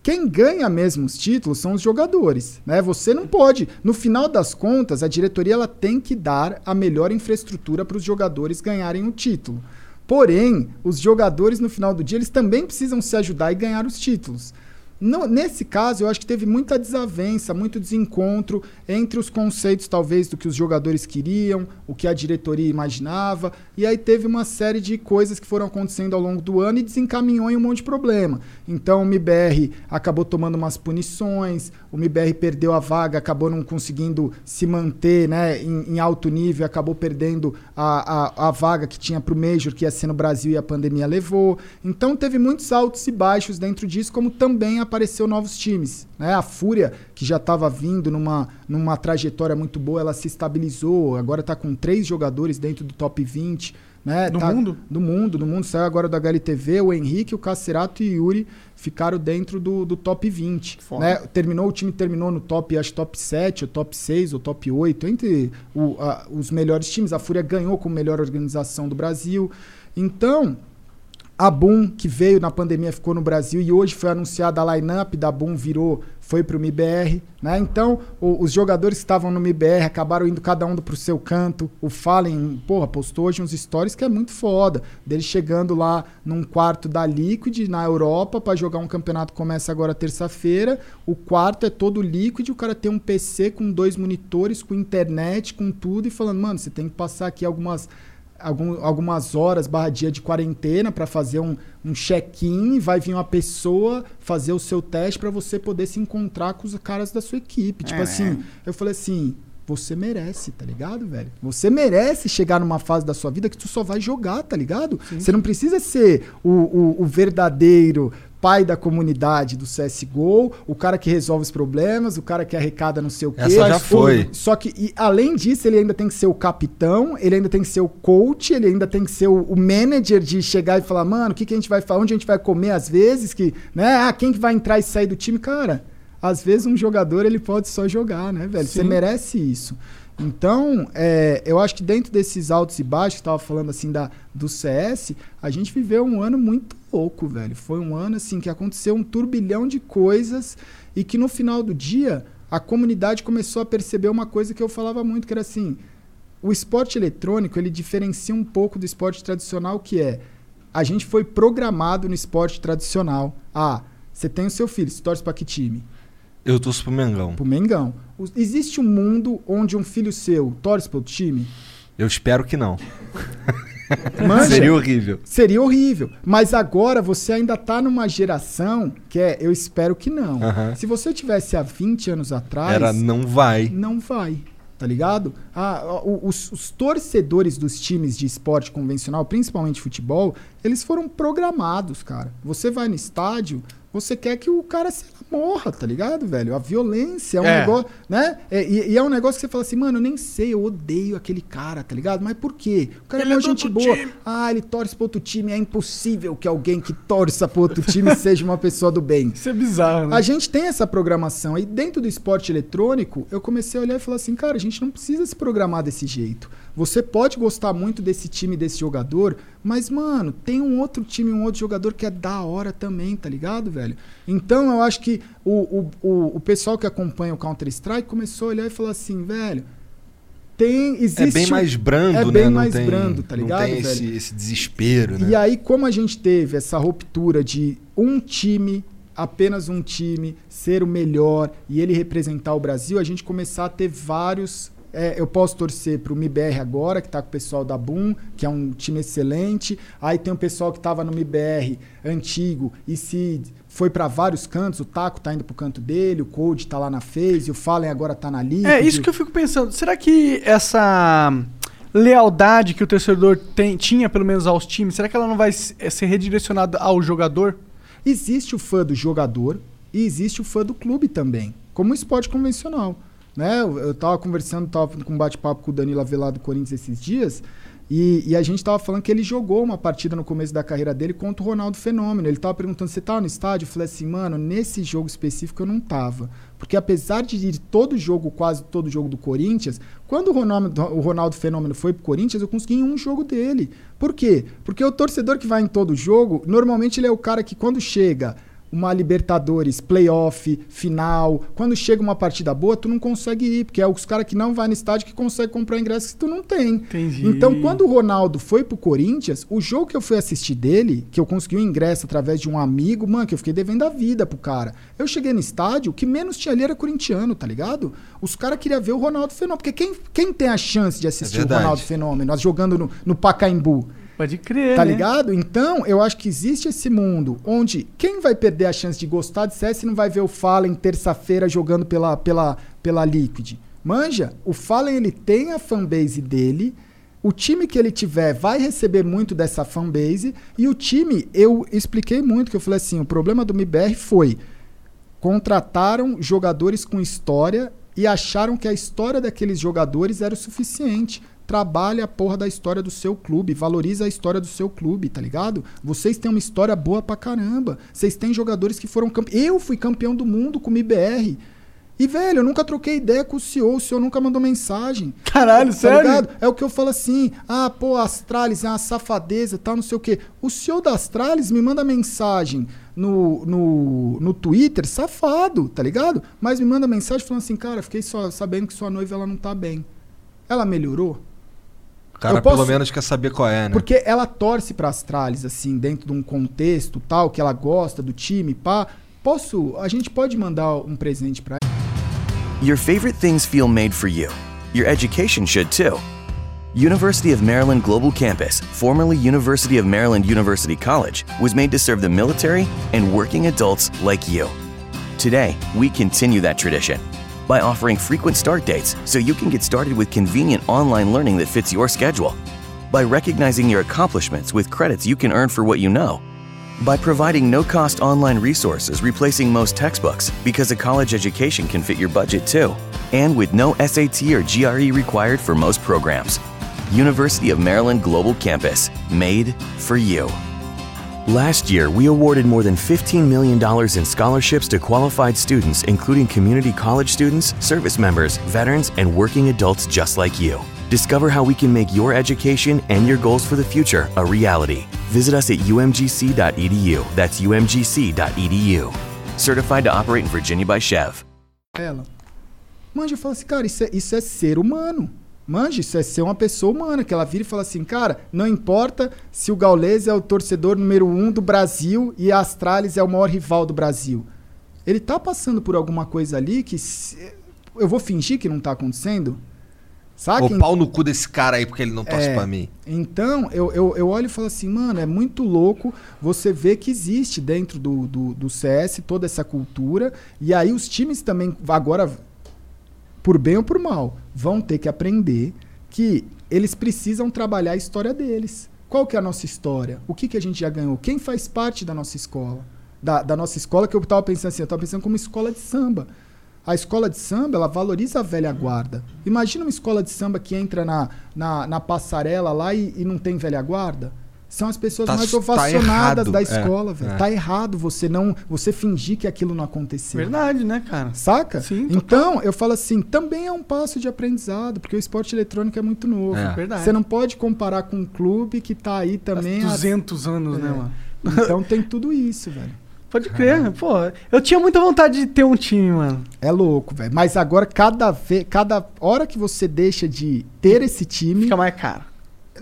Quem ganha mesmo os títulos são os jogadores, né? Você não pode, no final das contas, a diretoria ela tem que dar a melhor infraestrutura para os jogadores ganharem o título. Porém, os jogadores no final do dia eles também precisam se ajudar e ganhar os títulos. Não- nesse caso, eu acho que teve muita desavença, muito desencontro entre os conceitos, talvez, do que os jogadores queriam, o que a diretoria imaginava, e aí teve uma série de coisas que foram acontecendo ao longo do ano e desencaminhou em um monte de problema. Então, o MBR acabou tomando umas punições, o MBR perdeu a vaga, acabou não conseguindo se manter né, em, em alto nível, acabou perdendo a, a, a vaga que tinha para o Major, que ia ser no Brasil e a pandemia levou. Então, teve muitos altos e baixos dentro disso, como também apareceu novos times. Né? A Fúria, que já estava vindo numa, numa trajetória muito boa, ela se estabilizou, agora está com três jogadores dentro do top 20. Né? Do Tá- mundo? Do mundo, do mundo. Saiu agora do HLTV, o Henrique, o Cacerato e o Yuri ficaram dentro do, do top 20. Foda. Né? Terminou, o time terminou no top, acho top 7, ou top 6, ou top 8, entre o- a- os melhores times. A Fúria ganhou como melhor organização do Brasil. Então, a Boom, que veio na pandemia, ficou no Brasil e hoje foi anunciada a line-up da Boom, virou, foi pro MIBR, né? Então, o- os jogadores que estavam no MIBR acabaram indo cada um pro seu canto. O Fallen, porra, postou hoje uns stories que é muito foda. Dele chegando lá num quarto da Liquid, na Europa, para jogar um campeonato que começa agora terça-feira. O quarto é todo Liquid, o cara tem um PC com dois monitores, com internet, com tudo, e falando, mano, você tem que passar aqui algumas algum- algumas horas barra dia de quarentena para fazer um, um check-in vai vir uma pessoa fazer o seu teste para você poder se encontrar com os caras da sua equipe. Tipo É, assim, eu falei assim, você merece, tá ligado, velho? Você merece chegar numa fase da sua vida que tu só vai jogar, tá ligado? Você não precisa ser o, o, o verdadeiro pai da comunidade do CSGO, o cara que resolve os problemas, o cara que arrecada não sei o quê. Essa já foi. só que, e, além disso, ele ainda tem que ser o capitão, ele ainda tem que ser o coach, ele ainda tem que ser o, o manager de chegar e falar, mano, o que, que a gente vai fazer, onde a gente vai comer às vezes, que, né? Ah, quem que vai entrar e sair do time? Cara, às vezes um jogador ele pode só jogar, né, velho? Você Sim. merece isso. Então, é, eu acho que dentro desses altos e baixos, que tava falando assim da, do CS, a gente viveu um ano muito louco, velho. Foi um ano assim que aconteceu um turbilhão de coisas e que no final do dia a comunidade começou a perceber uma coisa que eu falava muito, que era assim, o esporte eletrônico, ele diferencia um pouco do esporte tradicional, que é a gente foi programado no esporte tradicional. Ah, você tem o seu filho, você torce para que time? Eu torço pro Mengão. Pro Mengão. O- Existe um mundo onde um filho seu torce pro time? Eu espero que não. Manja? Seria horrível. Seria horrível. Mas agora você ainda tá numa geração que é, eu espero que não. Se você tivesse há 20 anos atrás. Era não vai. Não vai. Tá ligado? Ah, os, os torcedores dos times de esporte convencional, principalmente futebol, eles foram programados, cara. Você vai no estádio, você quer que o cara se morra, tá ligado, velho? A violência é um É. negócio, né? É, e, e é um negócio que você fala assim, mano, eu nem sei, eu odeio aquele cara, tá ligado? Mas por quê? O cara Ele é é uma do gente boa. time. Ah, ele torce pro outro time. É impossível que alguém que torça pro outro time seja uma pessoa do bem. Isso é bizarro, né? A gente tem essa programação. E dentro do esporte eletrônico, eu comecei a olhar e falar assim, cara, a gente não precisa se programar desse jeito. Você pode gostar muito desse time, desse jogador, mas, mano, tem um outro time, um outro jogador que é da hora também, tá ligado, velho? Então eu acho que o, o, o, o pessoal que acompanha o Counter-Strike começou a olhar e falar assim, velho. Tem, existe É bem mais brando, é né? bem Não mais tem- brando, tá ligado, Não tem velho? esse, esse desespero, né? E aí, como a gente teve essa ruptura de um time, apenas um time, ser o melhor e ele representar o Brasil, a gente começar a ter vários. É, eu posso torcer pro MIBR agora, que tá com o pessoal da Boom, que é um time excelente. Aí tem o pessoal que tava no MIBR antigo e se foi para vários cantos. O Taco tá indo pro canto dele, o Code tá lá na FaZe, o Fallen agora tá na Liquid. É isso que eu fico pensando. Será que essa lealdade que o torcedor tem, tinha, pelo menos aos times, será que ela não vai eh, ser redirecionada ao jogador? Existe o fã do jogador, e existe o fã do clube também, como um esporte convencional. Né? Eu, eu tava conversando, tava com um bate-papo com o Danilo Avelar do Corinthians esses dias, e, e a gente tava falando que ele jogou uma partida no começo da carreira dele contra o Ronaldo Fenômeno. Ele tava perguntando, você tava no estádio? Eu falei assim, mano, nesse jogo específico eu não tava. Porque apesar de ir todo jogo, quase todo jogo do Corinthians, quando o Ronaldo, o Ronaldo Fenômeno foi pro Corinthians, eu consegui um jogo dele. Por quê? Porque o torcedor que vai em todo jogo, normalmente ele é o cara que quando chega uma Libertadores, playoff, final, quando chega uma partida boa, tu não consegue ir, porque é os caras que não vai no estádio que consegue comprar ingresso que tu não tem. Entendi. Então, quando o Ronaldo foi pro Corinthians, o jogo que eu fui assistir dele, que eu consegui um ingresso através de um amigo, mano, que eu fiquei devendo a vida pro cara. Eu cheguei no estádio, o que menos tinha ali era corintiano, tá ligado? Os caras queriam ver o Ronaldo Fenômeno, porque quem, quem tem a chance de assistir o verdade. Ronaldo Fenômeno, nós jogando no, no Pacaembu? Pode crer, Tá né? ligado? Então, eu acho que existe esse mundo onde quem vai perder a chance de gostar de CS não vai ver o Fallen terça-feira jogando pela, pela, pela Liquid. Manja, o Fallen ele tem a fanbase dele, o time que ele tiver vai receber muito dessa fanbase, e o time, eu expliquei muito, que eu falei assim, o problema do MBR foi contrataram jogadores com história e acharam que a história daqueles jogadores era o suficiente. Trabalha a porra da história do seu clube, valoriza a história do seu clube, tá ligado? Vocês têm uma história boa pra caramba. Vocês têm jogadores que foram campeões. Eu fui campeão do mundo com o MBR. E, velho, eu nunca troquei ideia com o senhor, o senhor nunca mandou mensagem. Caralho, Tá sério? ligado? É o que eu falo assim, ah, pô, a Astralis é uma safadeza, tal, não sei o quê. O senhor da Astralis me manda mensagem no, no, no Twitter, safado, tá ligado? Mas me manda mensagem falando assim, cara, fiquei só sabendo que sua noiva ela não tá bem. Ela melhorou? O cara posso- pelo menos quer saber qual é, né? Porque ela torce pra Astralis, assim, dentro de um contexto tal, que ela gosta do time, pá. Posso, a gente pode mandar um presente pra Your favorite things feel made for you. Your education should too. University of Maryland Global Campus, formerly University of Maryland University College, was made to serve the military and working adults like you. Today, we continue that tradition by offering frequent start dates so you can get started with convenient online learning that fits your schedule, by recognizing your accomplishments with credits you can earn for what you know, by providing no cost online resources replacing most textbooks because a college education can fit your budget too, and with no SAT or GRE required for most programs. University of Maryland Global Campus, made for you. Last year, we awarded more than $15 million in scholarships to qualified students, including community college students, service members, veterans, and working adults just like you. Discover how we can make your education and your goals for the future a reality. Visit us at umgc.edu. That's umgc.edu. Certified to operate in Virginia by Chev. ela. Manja fala assim, cara, isso é, isso é ser humano. Manja, isso é ser uma pessoa humana, que ela vira e fala assim, cara, não importa se o Gaules é o torcedor número um do Brasil e a Astralis é o maior rival do Brasil. Ele tá passando por alguma coisa ali que se- eu vou fingir que não tá acontecendo? Saca? O pau no cu desse cara aí porque ele não torce É. pra mim. Então, eu, eu, eu olho e falo assim, mano, é muito louco você ver que existe dentro do, do, do CS toda essa cultura. E aí os times também, agora, por bem ou por mal, vão ter que aprender que eles precisam trabalhar a história deles. Qual que é a nossa história? O que, que a gente já ganhou? Quem faz parte da nossa escola? Da, da nossa escola que eu tava pensando assim, eu tava pensando como escola de samba. A escola de samba, ela valoriza a velha guarda. Imagina uma escola de samba que entra na, na, na passarela lá e, e não tem velha guarda. São as pessoas Tá- mais tá ovacionadas errado. da É, escola, velho. é. Tá errado você não, você fingir que aquilo não aconteceu. Verdade, né, cara? Saca? Sim, então, eu falo assim, também é um passo de aprendizado, porque o esporte eletrônico é muito novo. É. Verdade. Você não pode comparar com um clube que tá aí também há 200 anos, né, É. mano? Então tem tudo isso, velho. Pode crer, pô. Eu tinha muita vontade de ter um time, mano. É louco, velho. Mas agora, cada, ve cada hora que você deixa de ter esse time. Fica mais caro.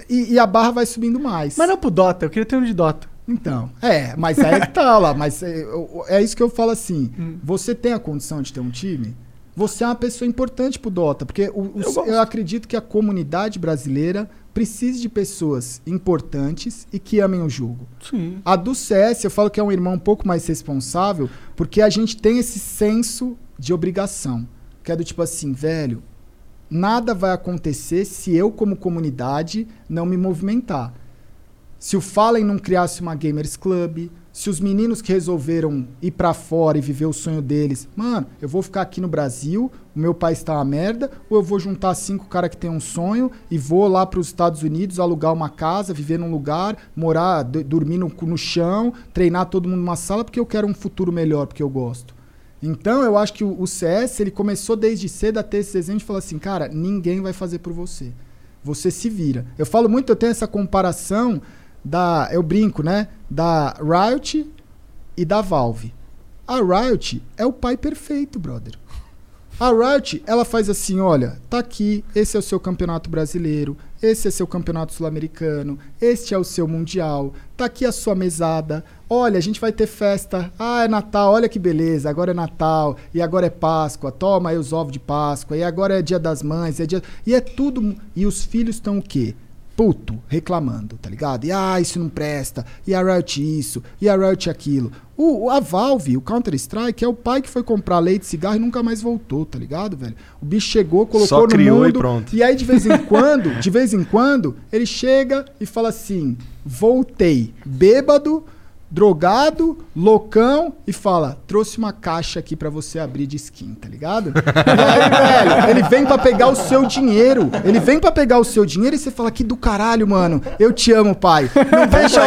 E, e a barra vai subindo mais. Mas não pro Dota, eu queria ter um de Dota. Então, é, mas aí é que tá lá. Mas é, é isso que eu falo assim. Hum. Você tem a condição de ter um time? Você é uma pessoa importante pro Dota. Porque o- o- Eu eu, acredito que a comunidade brasileira precise de pessoas importantes e que amem o jogo. Sim. A do CS, eu falo que é um irmão um pouco mais responsável, porque a gente tem esse senso de obrigação. Que é do tipo assim, velho, nada vai acontecer se eu, como comunidade, não me movimentar. se o Fallen não criasse uma Gamers Club, se os meninos que resolveram ir pra fora e viver o sonho deles, mano, eu vou ficar aqui no Brasil, o meu país tá uma merda, ou eu vou juntar cinco caras que tem um sonho e vou lá pros Estados Unidos alugar uma casa, viver num lugar, morar, dormir no, no chão, treinar todo mundo numa sala porque eu quero um futuro melhor, porque eu gosto. Então eu acho que o, CS ele começou desde cedo a ter esse desenho de falar assim, cara, ninguém vai fazer por você. Você se vira. Eu falo muito, eu tenho essa comparação da, eu brinco, né, da Riot e da Valve. A Riot é o pai perfeito, brother. A Riot, ela faz assim, olha, tá aqui, esse é o seu campeonato brasileiro, esse é seu campeonato sul-americano, este é o seu mundial, tá aqui a sua mesada. Olha, a gente vai ter festa. Ah, é Natal, olha que beleza, agora é Natal, e agora é Páscoa, toma aí os ovos de Páscoa, e agora é dia das mães, é dia... e é tudo, e os filhos estão o quê? Puto, reclamando, tá ligado? E ah, isso não presta, e a Riot isso, e a Riot aquilo. O, a Valve, o Counter-Strike, é o pai que foi comprar leite e cigarro e nunca mais voltou, tá ligado, velho? O bicho chegou, colocou Só no criou e mundo. pronto. E aí, de vez em quando, de vez em quando, ele chega e fala assim: voltei, bêbado, drogado, loucão, e fala: trouxe uma caixa aqui pra você abrir de skin, tá ligado? E aí, velho, ele vem pra pegar o seu dinheiro. Ele vem pra pegar o seu dinheiro e você fala: que do caralho, mano. Eu te amo, pai. Não deixa.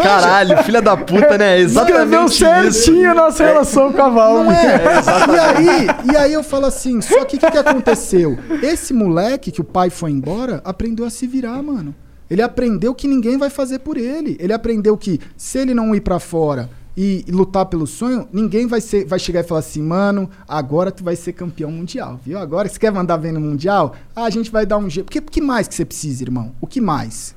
Caralho, filha da puta, né? É Escreveu Exatamente isso. certinho a nossa relação com a Valve. Não é? e, aí, e aí eu falo assim, só que o que, que aconteceu? Esse moleque que o pai foi embora, aprendeu a se virar, mano. Ele aprendeu que ninguém vai fazer por ele. Ele aprendeu que se ele não ir pra fora e, e lutar pelo sonho, ninguém vai, ser, vai chegar e falar assim, mano, agora tu vai ser campeão mundial, viu? Agora, você quer mandar bem no mundial? Ah, a gente vai dar um jeito. Porque o que mais que você precisa, irmão? O que mais?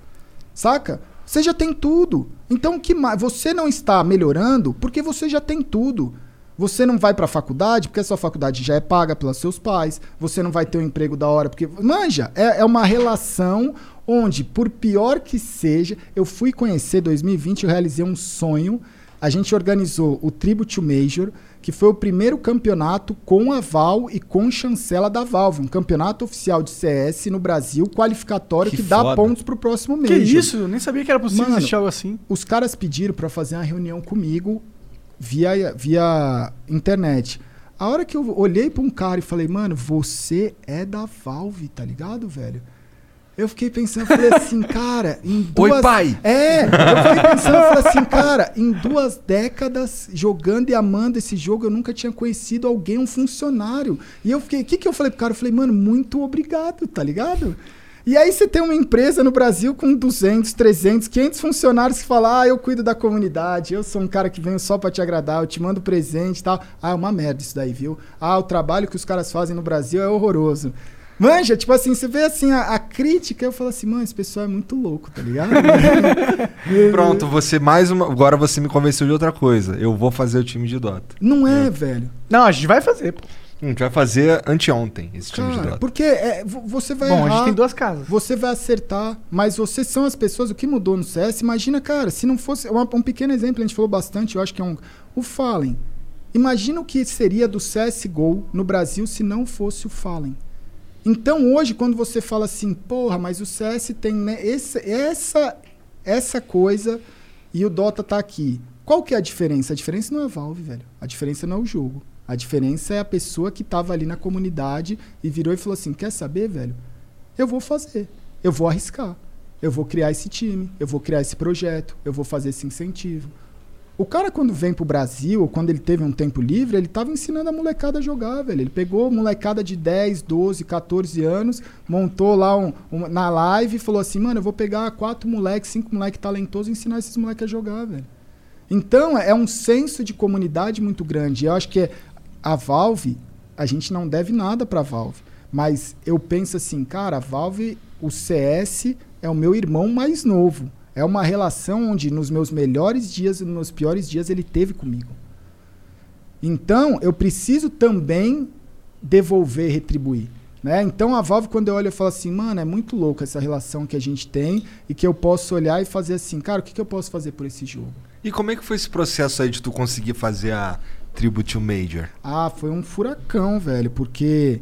Saca? Você já tem tudo. Então, o que mais? Você não está melhorando porque você já tem tudo. Você não vai pra faculdade porque a sua faculdade já é paga pelos seus pais. Você não vai ter um emprego da hora porque. Manja, é, é uma relação onde, por pior que seja, eu fui conhecer 2020, eu realizei um sonho. A gente organizou o Tribute Major, que foi o primeiro campeonato com aval e com chancela da Valve. Um campeonato oficial de CS no Brasil, qualificatório, que, Que dá pontos pro próximo Que Major. isso? Eu nem sabia que era possível Mano, existir algo assim. Os caras pediram pra fazer uma reunião comigo via, via internet. A hora que eu olhei pra um cara e falei, mano, você é da Valve, tá ligado, velho? Eu fiquei pensando, eu falei assim, cara, em duas... Oi, pai! É, eu fiquei pensando, falei assim, cara, em duas décadas jogando e amando esse jogo, eu nunca tinha conhecido alguém, um funcionário. E eu fiquei, o que que eu falei pro cara? Eu falei, mano, muito obrigado, tá ligado? E aí você tem uma empresa no Brasil com 200, 300, 500 funcionários que falam, ah, eu cuido da comunidade, eu sou um cara que venho só pra te agradar, eu te mando presente e tal. Ah, é uma merda isso daí, viu? Ah, o trabalho que os caras fazem no Brasil é horroroso. Manja, tipo assim, você vê assim a, a crítica, eu falo assim, mano, esse pessoal é muito louco, tá ligado? Pronto, você mais uma. Agora você me convenceu de outra coisa. Eu vou fazer o time de Dota. Não é, velho. Não, a gente vai fazer, pô. A gente vai fazer anteontem esse time de Cara, Dota. porque é, vo- você vai Bom, a errar, gente tem duas casas. Você vai acertar, mas vocês são as pessoas. O que mudou no CS? Imagina, cara, se não fosse. uma- um pequeno exemplo, a gente falou bastante, eu acho que é um. O Fallen. Imagina o que seria do CSGO no Brasil se não fosse o Fallen. Então hoje, quando você fala assim, porra, mas o CS tem né, esse- essa, essa coisa e o Dota tá aqui. Qual que é a diferença? A diferença não é a Valve, velho. A diferença não é o jogo. A diferença é a pessoa que tava ali na comunidade e virou e falou assim: quer saber, velho? Eu vou fazer. Eu vou arriscar. Eu vou criar esse time. Eu vou criar esse projeto. Eu vou fazer esse incentivo. O cara, quando vem pro Brasil, quando ele teve um tempo livre, ele tava ensinando a molecada a jogar, velho. Ele pegou molecada de 10, 12, 14 anos, montou lá um, um- na live e falou assim: mano, eu vou pegar quatro moleques, cinco moleques talentosos e ensinar esses moleques a jogar, velho. Então, é um senso de comunidade muito grande. Eu acho que a Valve, a gente não deve nada pra Valve. Mas eu penso assim, cara, a Valve, o CS é o meu irmão mais novo. É uma relação onde nos meus melhores dias e nos meus piores dias ele teve comigo. Então, eu preciso também devolver, retribuir. Né? Então a Valve, quando eu olho, eu falo assim, mano, é muito louco essa relação que a gente tem e que eu posso olhar e fazer assim, cara, o que, que eu posso fazer por esse jogo? E como é que foi esse processo aí de tu conseguir fazer a Tribute to Major? Ah, foi um furacão, velho, porque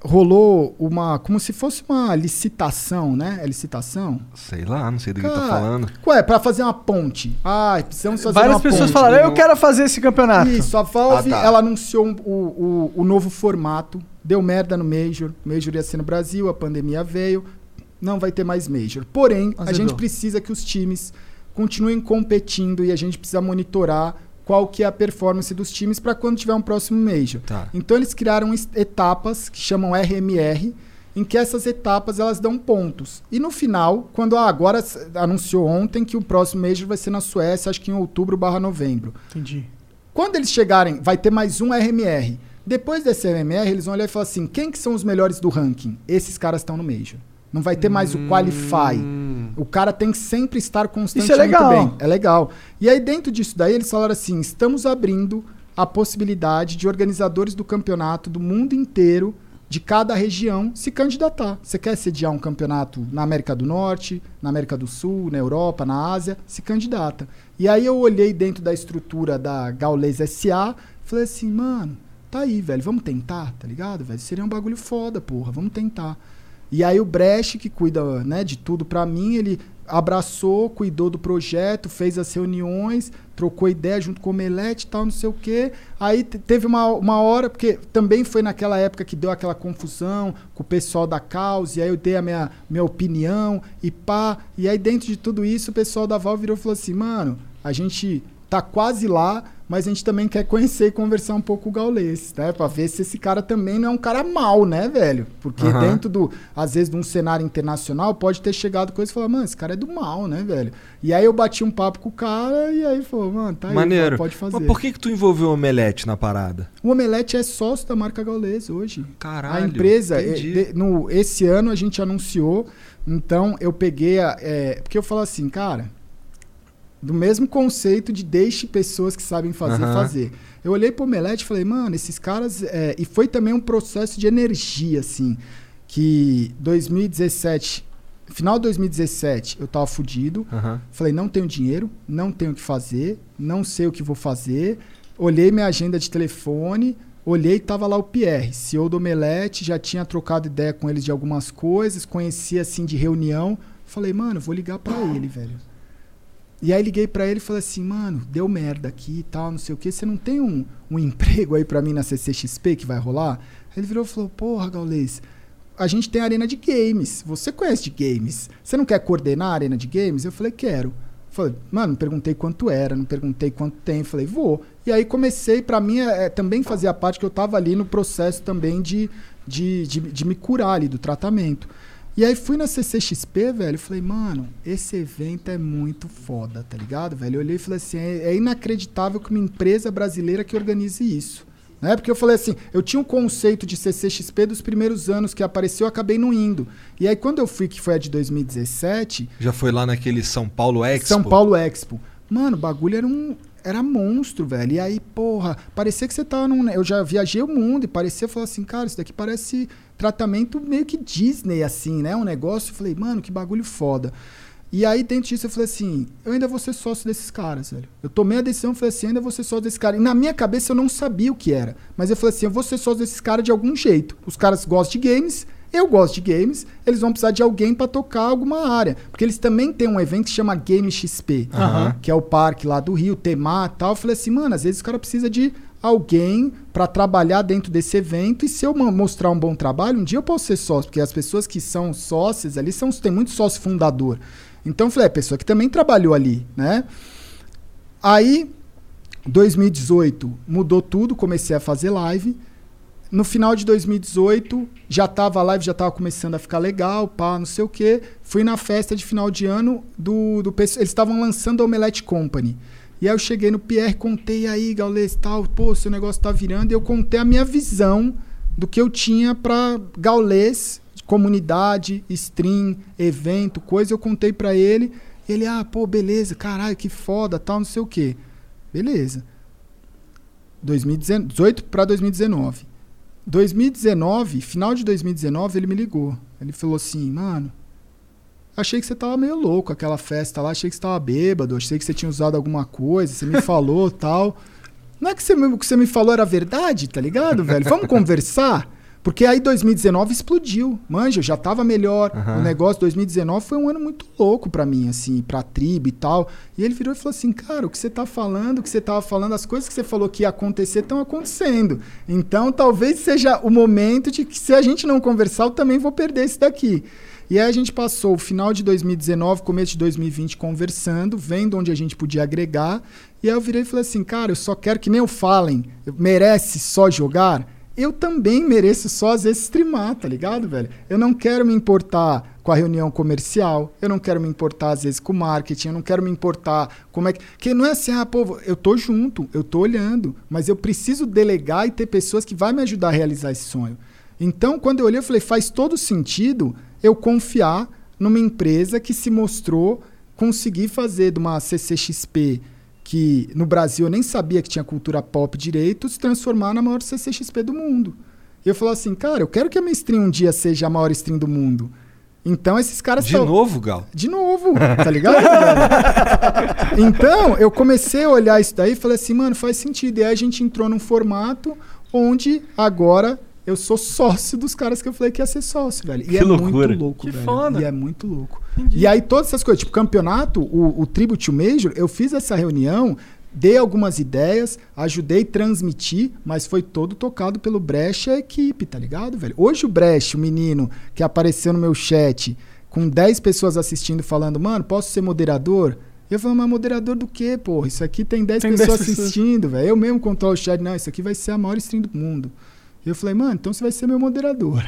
rolou uma. como se fosse uma licitação, né? É licitação? Sei lá, não sei do que eu tô Cara, falando. Ué, pra fazer uma ponte. Ah, precisamos fazer Várias uma pessoas ponte. falaram, eu quero fazer esse campeonato. Isso, a Valve, Ah, tá. ela anunciou um- o, o, o novo formato, deu merda no Major, o Major ia ser no Brasil, a pandemia veio, não vai ter mais Major. Porém, a Azedou. gente precisa que os times continuem competindo e a gente precisa monitorar qual que é a performance dos times para quando tiver um próximo Major. Tá. Então eles criaram etapas que chamam RMR, em que essas etapas elas dão pontos. E no final, quando ah, agora anunciou ontem que o próximo Major vai ser na Suécia, acho que em outubro barra novembro. Entendi. Quando eles chegarem, vai ter mais um RMR. Depois desse RMR, eles vão olhar e falar assim: quem que são os melhores do ranking? Esses caras estão no Major. Não vai ter mais o Qualify. O cara tem que sempre estar constantemente Isso é legal. bem. É legal. E aí, dentro disso daí, eles falaram assim: estamos abrindo a possibilidade de organizadores do campeonato do mundo inteiro, de cada região, se candidatar. Você quer sediar um campeonato na América do Norte, na América do Sul, na Europa, na Ásia, se candidata. E aí eu olhei dentro da estrutura da Gaules SA, falei assim, mano, tá aí, velho, vamos tentar, tá ligado, velho? Seria um bagulho foda, porra, vamos tentar. E aí o Brecht, que cuida né, de tudo pra mim, ele abraçou, cuidou do projeto, fez as reuniões, trocou ideia junto com o Omelete e tal, não sei o quê. Aí te- teve uma, uma hora, porque também foi naquela época que deu aquela confusão com o pessoal da causa, e aí eu dei a minha, minha opinião e pá. E aí dentro de tudo isso, o pessoal da Val virou e falou assim, mano, a gente tá quase lá, mas a gente também quer conhecer e conversar um pouco com o Gaules, né? Pra ver se esse cara também não é um cara mal, né, velho? Porque Aham. dentro do, às vezes, de um cenário internacional, pode ter chegado coisa e falar, mano, esse cara é do mal, né, velho? E aí eu bati um papo com o cara e aí falou, mano, tá aí, Maneiro. pode fazer. Mas por que que tu envolveu o Omelete na parada? O Omelete é sócio da marca Gaules hoje. Caralho, A empresa, eh, de- no, esse ano a gente anunciou, então eu peguei a. eh, porque eu falo assim, cara, do mesmo conceito de deixe pessoas que sabem fazer, Aham. fazer. Eu olhei pro Omelete e falei, mano, esses caras. eh, e foi também um processo de energia, assim. Que 2017, final de 2017, eu tava fudido. Aham. Falei, não tenho dinheiro, não tenho o que fazer, não sei o que vou fazer. Olhei minha agenda de telefone, olhei e tava lá o Pierre, CEO do Omelete, já tinha trocado ideia com eles de algumas coisas, conhecia assim de reunião. Falei, mano, vou ligar pra ele, velho. E aí liguei pra ele e falei assim, mano, deu merda aqui e tal, não sei o que. Você não tem um, um emprego aí pra mim na CCXP que vai rolar? Ele virou e falou, porra, Gaules, a gente tem a arena de games. Você conhece de games. Você não quer coordenar a arena de games? Eu falei, quero. Falei, mano, não perguntei quanto era, não perguntei quanto tem. Falei, vou. E aí comecei, pra mim, é, é, também fazia parte que eu tava ali no processo também de, de, de, de me curar ali do tratamento. E aí fui na CCXP, velho, e falei, mano, esse evento é muito foda, tá ligado, velho? Eu olhei e falei assim, é, é inacreditável que uma empresa brasileira que organize isso. Né? Porque eu falei assim, eu tinha um conceito de CCXP dos primeiros anos que apareceu, eu acabei não indo. E aí quando eu fui, que foi a de 2017, Já foi lá naquele São Paulo Expo? São Paulo Expo. Mano, o bagulho era um. Era monstro, velho. E aí, porra, parecia que você tava num. Eu já viajei o mundo e parecia falar assim, cara, isso daqui parece tratamento meio que Disney, assim, né? Um negócio. Eu falei, mano, que bagulho foda. E aí, dentro disso, eu falei assim: eu ainda vou ser sócio desses caras, velho. Eu tomei a decisão, falei assim: eu ainda vou ser sócio desses caras. E na minha cabeça eu não sabia o que era. Mas eu falei assim: eu vou ser sócio desses caras de algum jeito. Os caras gostam de games, eu gosto de games, eles vão precisar de alguém pra tocar alguma área. Porque eles também têm um evento que chama Game XP, Aham. que é o parque lá do Rio, Temar e tal. Eu falei assim: mano, às vezes o cara precisa de alguém pra trabalhar dentro desse evento e se eu mostrar um bom trabalho, um dia eu posso ser sócio, porque as pessoas que são sócias ali são tem muito sócio fundador. Então eu falei, é pessoa que também trabalhou ali, né? Aí 2018 mudou tudo, comecei a fazer live. No final de 2018, já tava a live, já tava começando a ficar legal, pá, não sei o quê. Fui na festa de final de ano do, do eles estavam lançando a Omelette Company. E aí eu cheguei no Pierre, contei aí, Gaules, tal, pô, seu negócio tá virando, e eu contei a minha visão do que eu tinha pra Gaules, comunidade, stream, evento, coisa, eu contei pra ele. Ele, ah, pô, beleza, caralho, que foda, tal, não sei o quê. Beleza. 2018 para 2019. 2019, final de 2019, ele me ligou. Ele falou assim, mano, achei que você tava meio louco aquela festa lá, achei que você tava bêbado, achei que você tinha usado alguma coisa, você me falou tal. Não é que você, me- o que você me falou era verdade, tá ligado, velho? Vamos conversar? Porque aí 2019 explodiu. Manja, já tava melhor. Aham. O negócio 2019 foi um ano muito louco pra mim, assim, pra tribo e tal. E ele virou e falou assim: "Cara, o que você tá falando, o que você tava falando, as coisas que você falou que ia acontecer estão acontecendo. Então, talvez seja o momento de que se a gente não conversar, eu também vou perder esse daqui." E aí a gente passou o final de 2019, começo de 2020 conversando, vendo onde a gente podia agregar. E aí eu virei e falei assim, cara, eu só quero que nem o Fallen, merece só jogar. Eu também mereço só às vezes streamar, tá ligado, velho? Eu não quero me importar com a reunião comercial, eu não quero me importar às vezes com o marketing, eu não quero me importar como é que. Que não é assim, ah, pô, eu tô junto, eu tô olhando, mas eu preciso delegar e ter pessoas que vai me ajudar a realizar esse sonho. Então, quando eu olhei, eu falei, faz todo sentido eu confiar numa empresa que se mostrou conseguir fazer de uma CCXP que no Brasil eu nem sabia que tinha cultura pop direito, se transformar na maior CCXP do mundo. E eu falei assim, cara, eu quero que a minha stream um dia seja a maior stream do mundo. Então esses caras De tão- novo, Gal? de novo, tá ligado? então, eu comecei a olhar isso daí e falei assim, mano, faz sentido. E aí a gente entrou num formato onde agora eu sou sócio dos caras que eu falei que ia ser sócio, velho. E Que é loucura. muito louco, Que velho. foda. E é muito louco. E aí todas essas coisas, tipo campeonato, o, o Tribute Major, eu fiz essa reunião, dei algumas ideias, ajudei a transmitir, mas foi todo tocado pelo Brecht e a equipe, tá ligado, velho? Hoje o Brecht, o menino que apareceu no meu chat, com 10 pessoas assistindo, falando, mano, posso ser moderador? E eu falei, mas moderador do quê, porra? Isso aqui tem 10 Tem 10 pessoas pessoas. assistindo, velho. Eu mesmo controlo o chat, não, isso aqui vai ser a maior stream do mundo. Eu falei, mano, então você vai ser meu moderador.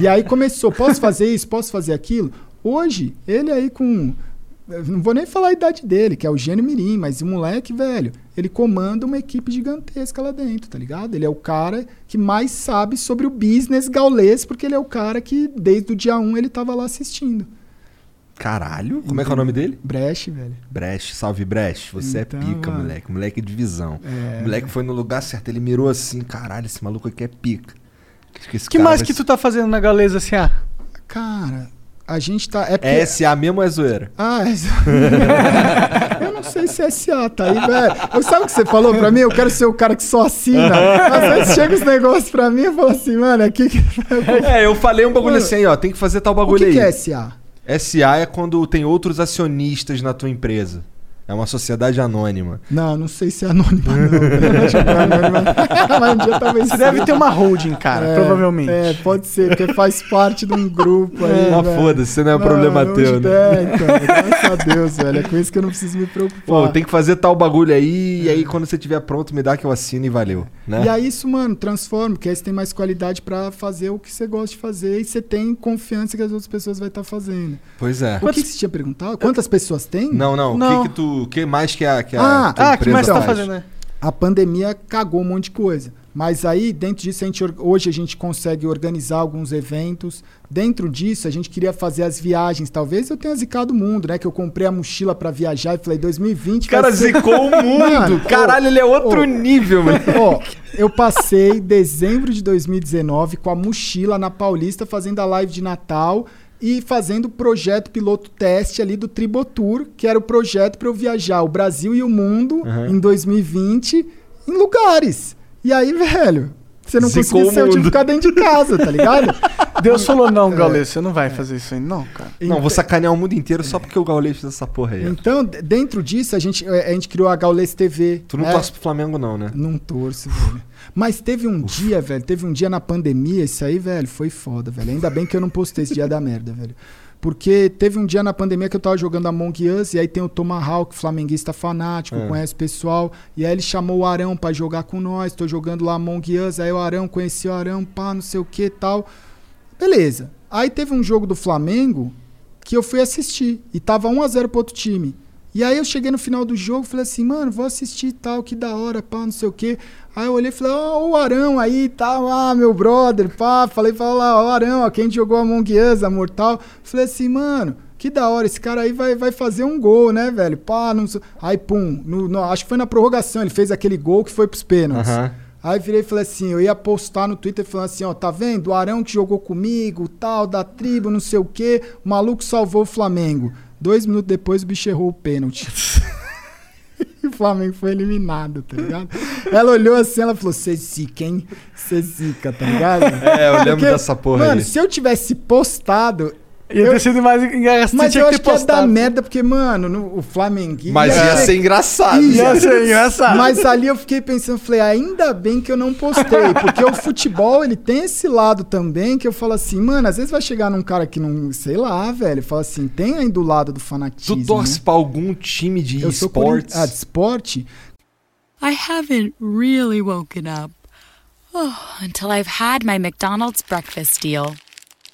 e aí começou, posso fazer isso, posso fazer aquilo? Hoje, ele aí com. Não vou nem falar a idade dele, que é o Gênio Mirim, mas o moleque, velho, ele comanda uma equipe gigantesca lá dentro, tá ligado? Ele é o cara que mais sabe sobre o business gaulês, porque ele é o cara que, desde o dia 1, ele tava lá assistindo. Caralho. Como é que é o nome dele? Brecht, velho. Brecht, salve Brecht. Você Então, é pica, mano. moleque. Moleque de visão. É, o moleque foi no lugar certo. Ele mirou assim, caralho, esse maluco aqui é pica. Que cara mais que ser- tu tá fazendo na Galeza SA? Cara, a gente tá. É porque... É SA mesmo ou é zoeira? Ah, é... eu não sei se é SA, tá aí, velho. Eu sabe o que você falou pra mim? Eu quero ser o cara que só assina. Às vezes chega os negócios pra mim e falo assim, mano, aqui que. É, eu falei um bagulho Mano, assim, ó, tem que fazer tal O bagulho que, aí. que é SA? SA é quando tem outros acionistas na tua empresa. É uma sociedade anônima. Não, não sei se é anônimo, não. É. Mas um dia talvez Você deve ter uma holding, cara, É, provavelmente. É, pode ser, porque faz parte de um grupo aí. Mas velho. foda-se, você não é problema não, teu, né? É, então, graças a Deus, velho. É com isso que eu não preciso me preocupar. Pô, tem que fazer tal bagulho aí, e aí quando você tiver pronto, me dá que eu assino e valeu. Né? E aí isso, mano, transforma, porque aí você tem mais qualidade pra fazer o que você gosta de fazer e você tem confiança que as outras pessoas vão estar fazendo. Pois é. O que, que você tinha perguntado? Quantas pessoas tem? Não, não. O Não. que, que tu. O que mais que a, que a Ah, tua Ah, que mais tá faz? fazendo, né? A pandemia cagou um monte de coisa. Mas aí, dentro disso, a gente, hoje a gente consegue organizar alguns eventos. Dentro disso, a gente queria fazer as viagens. Talvez eu tenha zicado o mundo, né? Que eu comprei a mochila pra viajar e falei, 2020 O cara ser- zicou o mundo. Mano, Caralho, ele é outro ô, nível, mano. Ó, eu passei dezembro de 2019 com a mochila na Paulista fazendo a live de Natal e fazendo o projeto piloto teste ali do Tribotour, que era o projeto para eu viajar o Brasil e o mundo Aham. em 2020 em lugares. E aí, velho, você não Zicou conseguia o sair, eu tive que ficar dentro de casa, tá ligado? Deus falou, não, É. Galeza, você não vai fazer isso aí, não, cara. Não, vou sacanear o mundo inteiro só porque o Gaulês fez essa porra aí. Então, dentro disso, a gente, eh, a gente criou a Gaules TV. Tu não né? torce pro Flamengo, não, né? Não torço, velho. Mas teve um dia, velho, teve um dia na pandemia, isso aí, velho, foi foda, velho. Ainda bem que eu não postei esse dia da merda, velho. Porque teve um dia na pandemia que eu tava jogando Among Us e aí tem o Tomahawk, flamenguista fanático, É. conhece o pessoal. E aí ele chamou o Arão pra jogar com nós, tô jogando lá Among Us, aí o Arão conheceu o Arão, pá, não sei o que tal. Beleza. Aí teve um jogo do Flamengo que eu fui assistir e tava 1 a 0 pro outro time. E aí eu cheguei no final do jogo falei assim, mano, vou assistir tal, que da hora, pá, não sei o quê. Aí eu olhei e falei, ó, o Arão aí tal, ah, meu brother, pá. Falei, fala lá, ó, o Arão, ó, quem jogou Among Us, a Mortal. Falei assim, mano, que da hora, esse cara aí vai, vai fazer um gol, né, velho? Pá, não sei. Aí, pum, no- no- acho que foi na prorrogação, ele fez aquele gol que foi pros pênaltis. Aham. Aí virei e falei assim, eu ia postar no Twitter falando assim, ó, tá vendo? O Arão que jogou comigo, tal, da tribo, não sei o quê, o maluco salvou o Flamengo. Dois minutos depois o bicho errou o pênalti. e Flamengo foi eliminado, tá ligado? Ela olhou assim, ela falou, cê zica, hein? Cê zica, tá ligado? É, eu lembro dessa porra Mano, aí. se eu tivesse postado... Ia ter sido mais engraçado. Mas tinha eu que acho ter que ia dar merda, porque, mano, no- o Flamengo... Mas ia ser engraçado. Ia ser engraçado. Mas ali eu fiquei pensando, falei, ainda bem que eu não postei, porque o futebol, ele tem esse lado também, que eu falo assim, mano, às vezes vai chegar num cara que não, sei lá, velho, fala assim, tem ainda o lado do fanatismo, Tu torce né? pra algum time de Eu sou esportes? corin- ah, de esporte? I haven't really woken up. Oh, until I've had my McDonald's breakfast deal.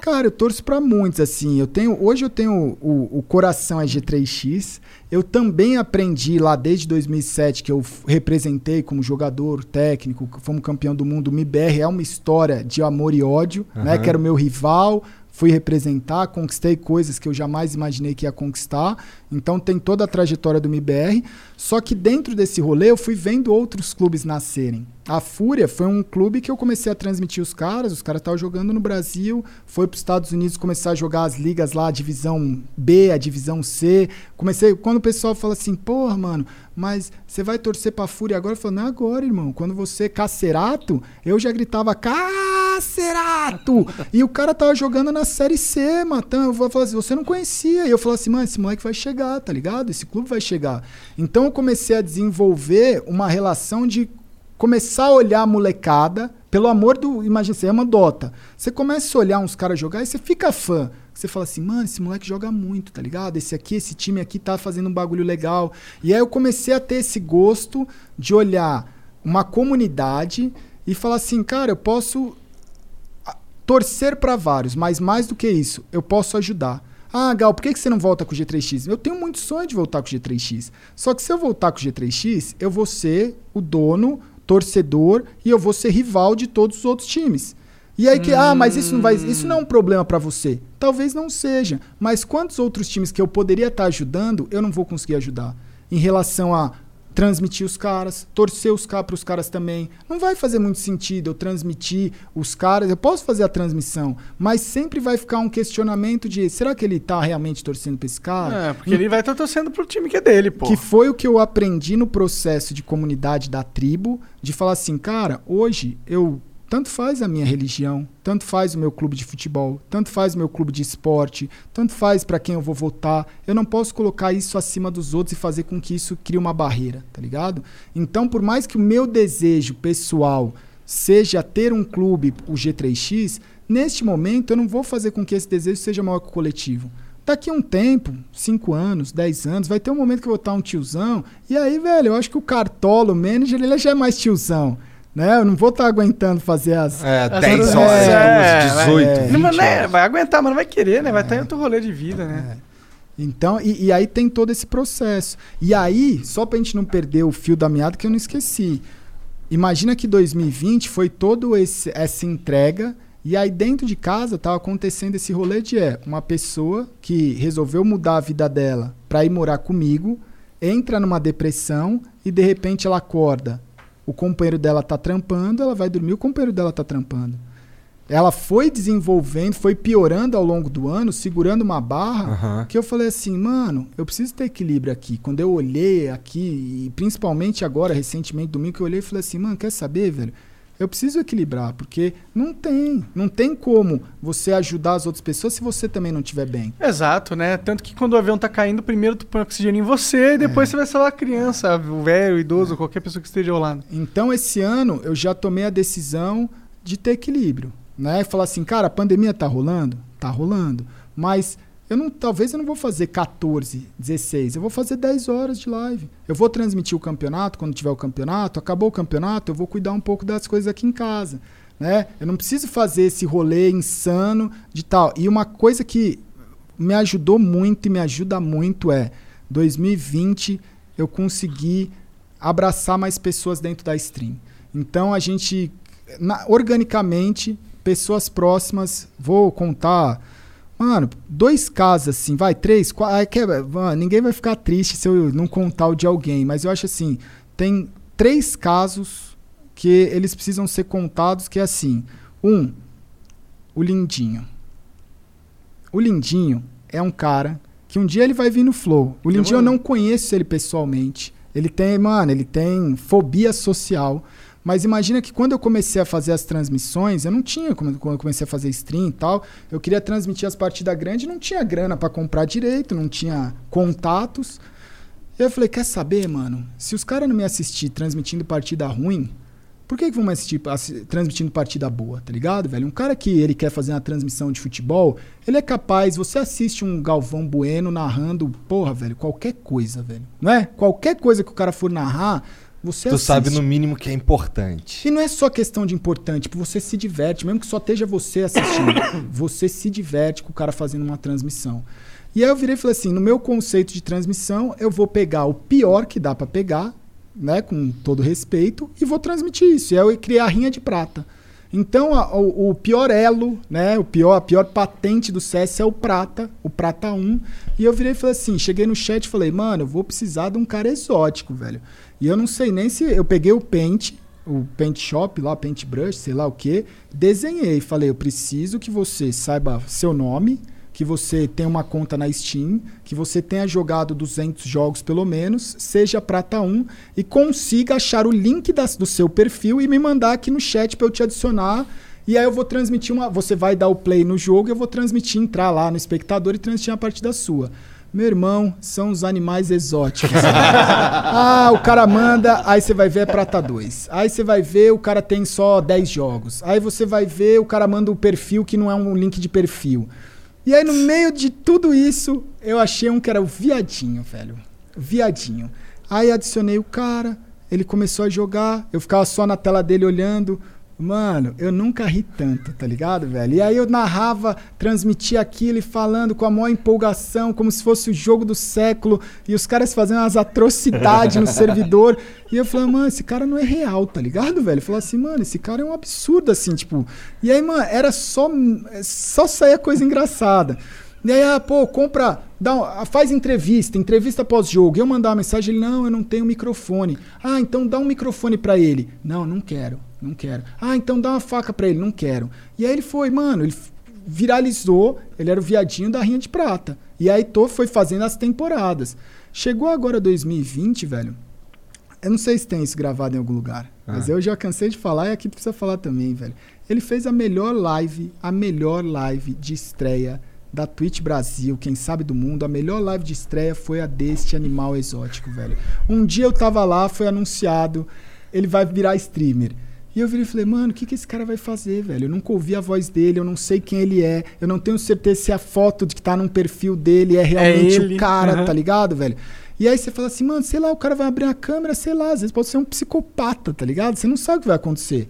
Cara, eu torço pra muitos, assim. Eu tenho, hoje eu tenho o, o coração é G3X. Eu também aprendi lá desde 2007 que eu representei como jogador técnico, fomos campeão do mundo. O MIBR é uma história de amor e ódio, né? Aham. Que era o meu rival, fui representar, conquistei coisas que eu jamais imaginei que ia conquistar. Então tem toda a trajetória do MIBR. Só que dentro desse rolê eu fui vendo outros clubes nascerem. A Fúria foi um clube que eu comecei a transmitir os caras, os caras estavam jogando no Brasil, foi para os Estados Unidos começar a jogar as ligas lá, a divisão B, a divisão C. Comecei, quando o pessoal fala assim, porra, mano, mas você vai torcer pra Fúria agora? Eu falo, não é agora, irmão. Quando você Cacerato, eu já gritava Cacerato! e o cara tava jogando na Série C, matando. Eu vou assim, você não conhecia. E eu falo assim, mano, esse moleque vai chegar, tá ligado? Esse clube vai chegar. Então eu comecei a desenvolver uma relação de começar a olhar a molecada, pelo amor do. Imagina, você é uma Dota. Você começa a olhar uns caras jogar e você fica fã. Você fala assim, mano, esse moleque joga muito, tá ligado? Esse aqui, esse time aqui tá fazendo um bagulho legal. E aí eu comecei a ter esse gosto de olhar uma comunidade e falar assim, cara, eu posso a- torcer pra vários, mas mais do que isso, eu posso ajudar. Ah, Gal, por que você não volta com o G3X? Eu tenho muito sonho de voltar com o G3X. Só que se eu voltar com o G3X, eu vou ser o dono, torcedor e eu vou ser rival de todos os outros times. E aí que, ah, mas isso não vai, isso não é um problema pra você. Talvez não seja, mas quantos outros times que eu poderia estar ajudando, eu não vou conseguir ajudar em relação a transmitir os caras, torcer os caras para os caras também. Não vai fazer muito sentido eu transmitir os caras. Eu posso fazer a transmissão, mas sempre vai ficar um questionamento de será que ele tá realmente torcendo para esse cara? É, porque ele vai estar torcendo pro time que é dele, pô. Que foi o que eu aprendi no processo de comunidade da tribo, de falar assim, cara, hoje eu tanto faz a minha religião, tanto faz o meu clube de futebol, tanto faz o meu clube de esporte, tanto faz para quem eu vou votar. Eu não posso colocar isso acima dos outros e fazer com que isso crie uma barreira, tá ligado? Então, por mais que o meu desejo pessoal seja ter um clube, o G3X, neste momento eu não vou fazer com que esse desejo seja maior que o coletivo. Daqui a um tempo, 5 anos, 10 anos, vai ter um momento que eu vou estar um tiozão. E aí, velho, eu acho que o cartola, o manager, ele já é mais tiozão. Né? Eu não vou estar aguentando fazer as. É, as 10 outras- horas, é, 18, é. Não, né, vai aguentar, mas não vai querer, né? Vai estar em outro rolê de vida, né? Então, e, e aí tem todo esse processo. E aí, só pra gente não perder o fio da meada, que eu não esqueci. Imagina que 2020 foi todo esse essa entrega e aí dentro de casa tava acontecendo esse rolê de é, uma pessoa que resolveu mudar a vida dela para ir morar comigo, entra numa depressão e de repente ela acorda. O companheiro dela tá trampando, ela vai dormir, o companheiro dela tá trampando. Ela foi desenvolvendo, foi piorando ao longo do ano, segurando uma barra, Aham. que eu falei assim, mano, eu preciso ter equilíbrio aqui. Quando eu olhei aqui, e principalmente agora, recentemente, domingo, que eu olhei e falei assim, mano, quer saber, velho? Eu preciso equilibrar, porque não tem, não tem como você ajudar as outras pessoas se você também não estiver bem. Exato, né? Tanto que quando o avião tá caindo, primeiro tu põe oxigênio em você e depois você vai salvar a criança, o velho, o idoso, qualquer pessoa que esteja ao lado. Então, esse ano, eu já tomei a decisão de ter equilíbrio. Né? Falar assim, cara, a pandemia tá rolando? Tá rolando. Mas eu não, talvez eu não vou fazer 14, 16, eu vou fazer 10 horas de live. Eu vou transmitir o campeonato quando tiver o campeonato, acabou o campeonato, eu vou cuidar um pouco das coisas aqui em casa. Né? Eu não preciso fazer esse rolê insano de tal. E uma coisa que me ajudou muito e me ajuda muito é 2020 eu consegui abraçar mais pessoas dentro da stream. Então a gente na- organicamente pessoas próximas, vou contar. Mano, dois casos assim, vai, três, quatro. mano, ninguém vai ficar triste se eu não contar o de alguém, mas eu acho assim: tem três casos que eles precisam ser contados, que é assim. Um, o Lindinho. O Lindinho é um cara que um dia ele vai vir no Flow. O Lindinho eu não conheço ele pessoalmente. Ele tem, mano, ele tem fobia social. Mas imagina que quando eu comecei a fazer as transmissões, eu não tinha, quando eu comecei a fazer stream e tal, eu queria transmitir as partidas grandes, não tinha grana pra comprar direito, não tinha contatos. Eu falei, quer saber, mano? Se os caras não me assistir transmitindo partida ruim, por que, que vão me assistir assi- transmitindo partida boa, tá ligado, velho? Um cara que ele quer fazer uma transmissão de futebol, ele é capaz, você assiste um Galvão Bueno narrando, porra, velho, qualquer coisa, velho. Não é? Qualquer coisa que o cara for narrar, você Tu assiste. sabe no mínimo que é importante. E não é só questão de importante, tipo, você se diverte, mesmo que só esteja você assistindo, você se diverte com o cara fazendo uma transmissão. E aí eu virei e falei assim, no meu conceito de transmissão, eu vou pegar o pior que dá pra pegar, né, com todo respeito, e vou transmitir isso. E aí eu criei a rinha de prata. Então, a- o, o pior elo, né, o pior, a pior patente do CS é o prata, o prata 1. E eu virei e falei assim, cheguei no chat e falei, mano, eu vou precisar de um cara exótico, velho. E eu não sei nem se eu peguei o Paint, o Paint Shop lá, Paint Brush, sei lá o que, desenhei, falei, eu preciso que você saiba seu nome, que você tenha uma conta na Steam, que você tenha jogado 200 jogos pelo menos, seja prata 1 e consiga achar o link das- do seu perfil e me mandar aqui no chat para eu te adicionar. E aí eu vou transmitir uma. Você vai dar o play no jogo eu vou transmitir, entrar lá no espectador e transmitir uma partida sua. Meu irmão, são os animais exóticos. ah, o cara manda, aí você vai ver é prata 2. Aí você vai ver, o cara tem só 10 jogos. Aí você vai ver, o cara manda um perfil que não é um link de perfil. E aí, no meio de tudo isso, eu achei um que era o viadinho, velho. Viadinho. Aí adicionei o cara, ele começou a jogar, eu ficava só na tela dele olhando. Mano, eu nunca ri tanto, tá ligado, velho? E aí eu narrava, transmitia aquilo e falando com a maior empolgação, como se fosse o jogo do século, e os caras fazendo umas atrocidades no servidor. E eu falava, mano, esse cara não é real, tá ligado, velho? Eu falava assim, mano, esse cara é um absurdo, assim, tipo. E aí, mano, era só. Só saía coisa engraçada. E aí, ah, pô, compra, dá, ah, faz entrevista, entrevista pós-jogo. E eu mandar uma mensagem, ele, não, eu não tenho microfone. Ah, então dá um microfone pra ele. Não, não quero, não quero. Ah, então dá uma faca pra ele, não quero. E aí ele foi, mano, ele viralizou, ele era o viadinho da Rinha de Prata. E aí tô, foi fazendo as temporadas. Chegou agora 2020, velho. Eu não sei se tem isso gravado em algum lugar, mas Ah. eu já cansei de falar e aqui precisa falar também, velho. Ele fez a melhor live, a melhor live de estreia da Twitch Brasil, quem sabe do mundo. A melhor live de estreia foi a deste animal exótico, velho. Um dia eu tava lá, foi anunciado, ele vai virar streamer. E eu virei e falei, mano, o que, que esse cara vai fazer, velho? Eu nunca ouvi a voz dele, eu não sei quem ele é, eu não tenho certeza se a foto de que tá num perfil dele é realmente ele, o cara, aham. tá ligado, velho? E aí você fala assim, mano, sei lá, o cara vai abrir a câmera, sei lá, às vezes pode ser um psicopata, tá ligado? Você não sabe o que vai acontecer.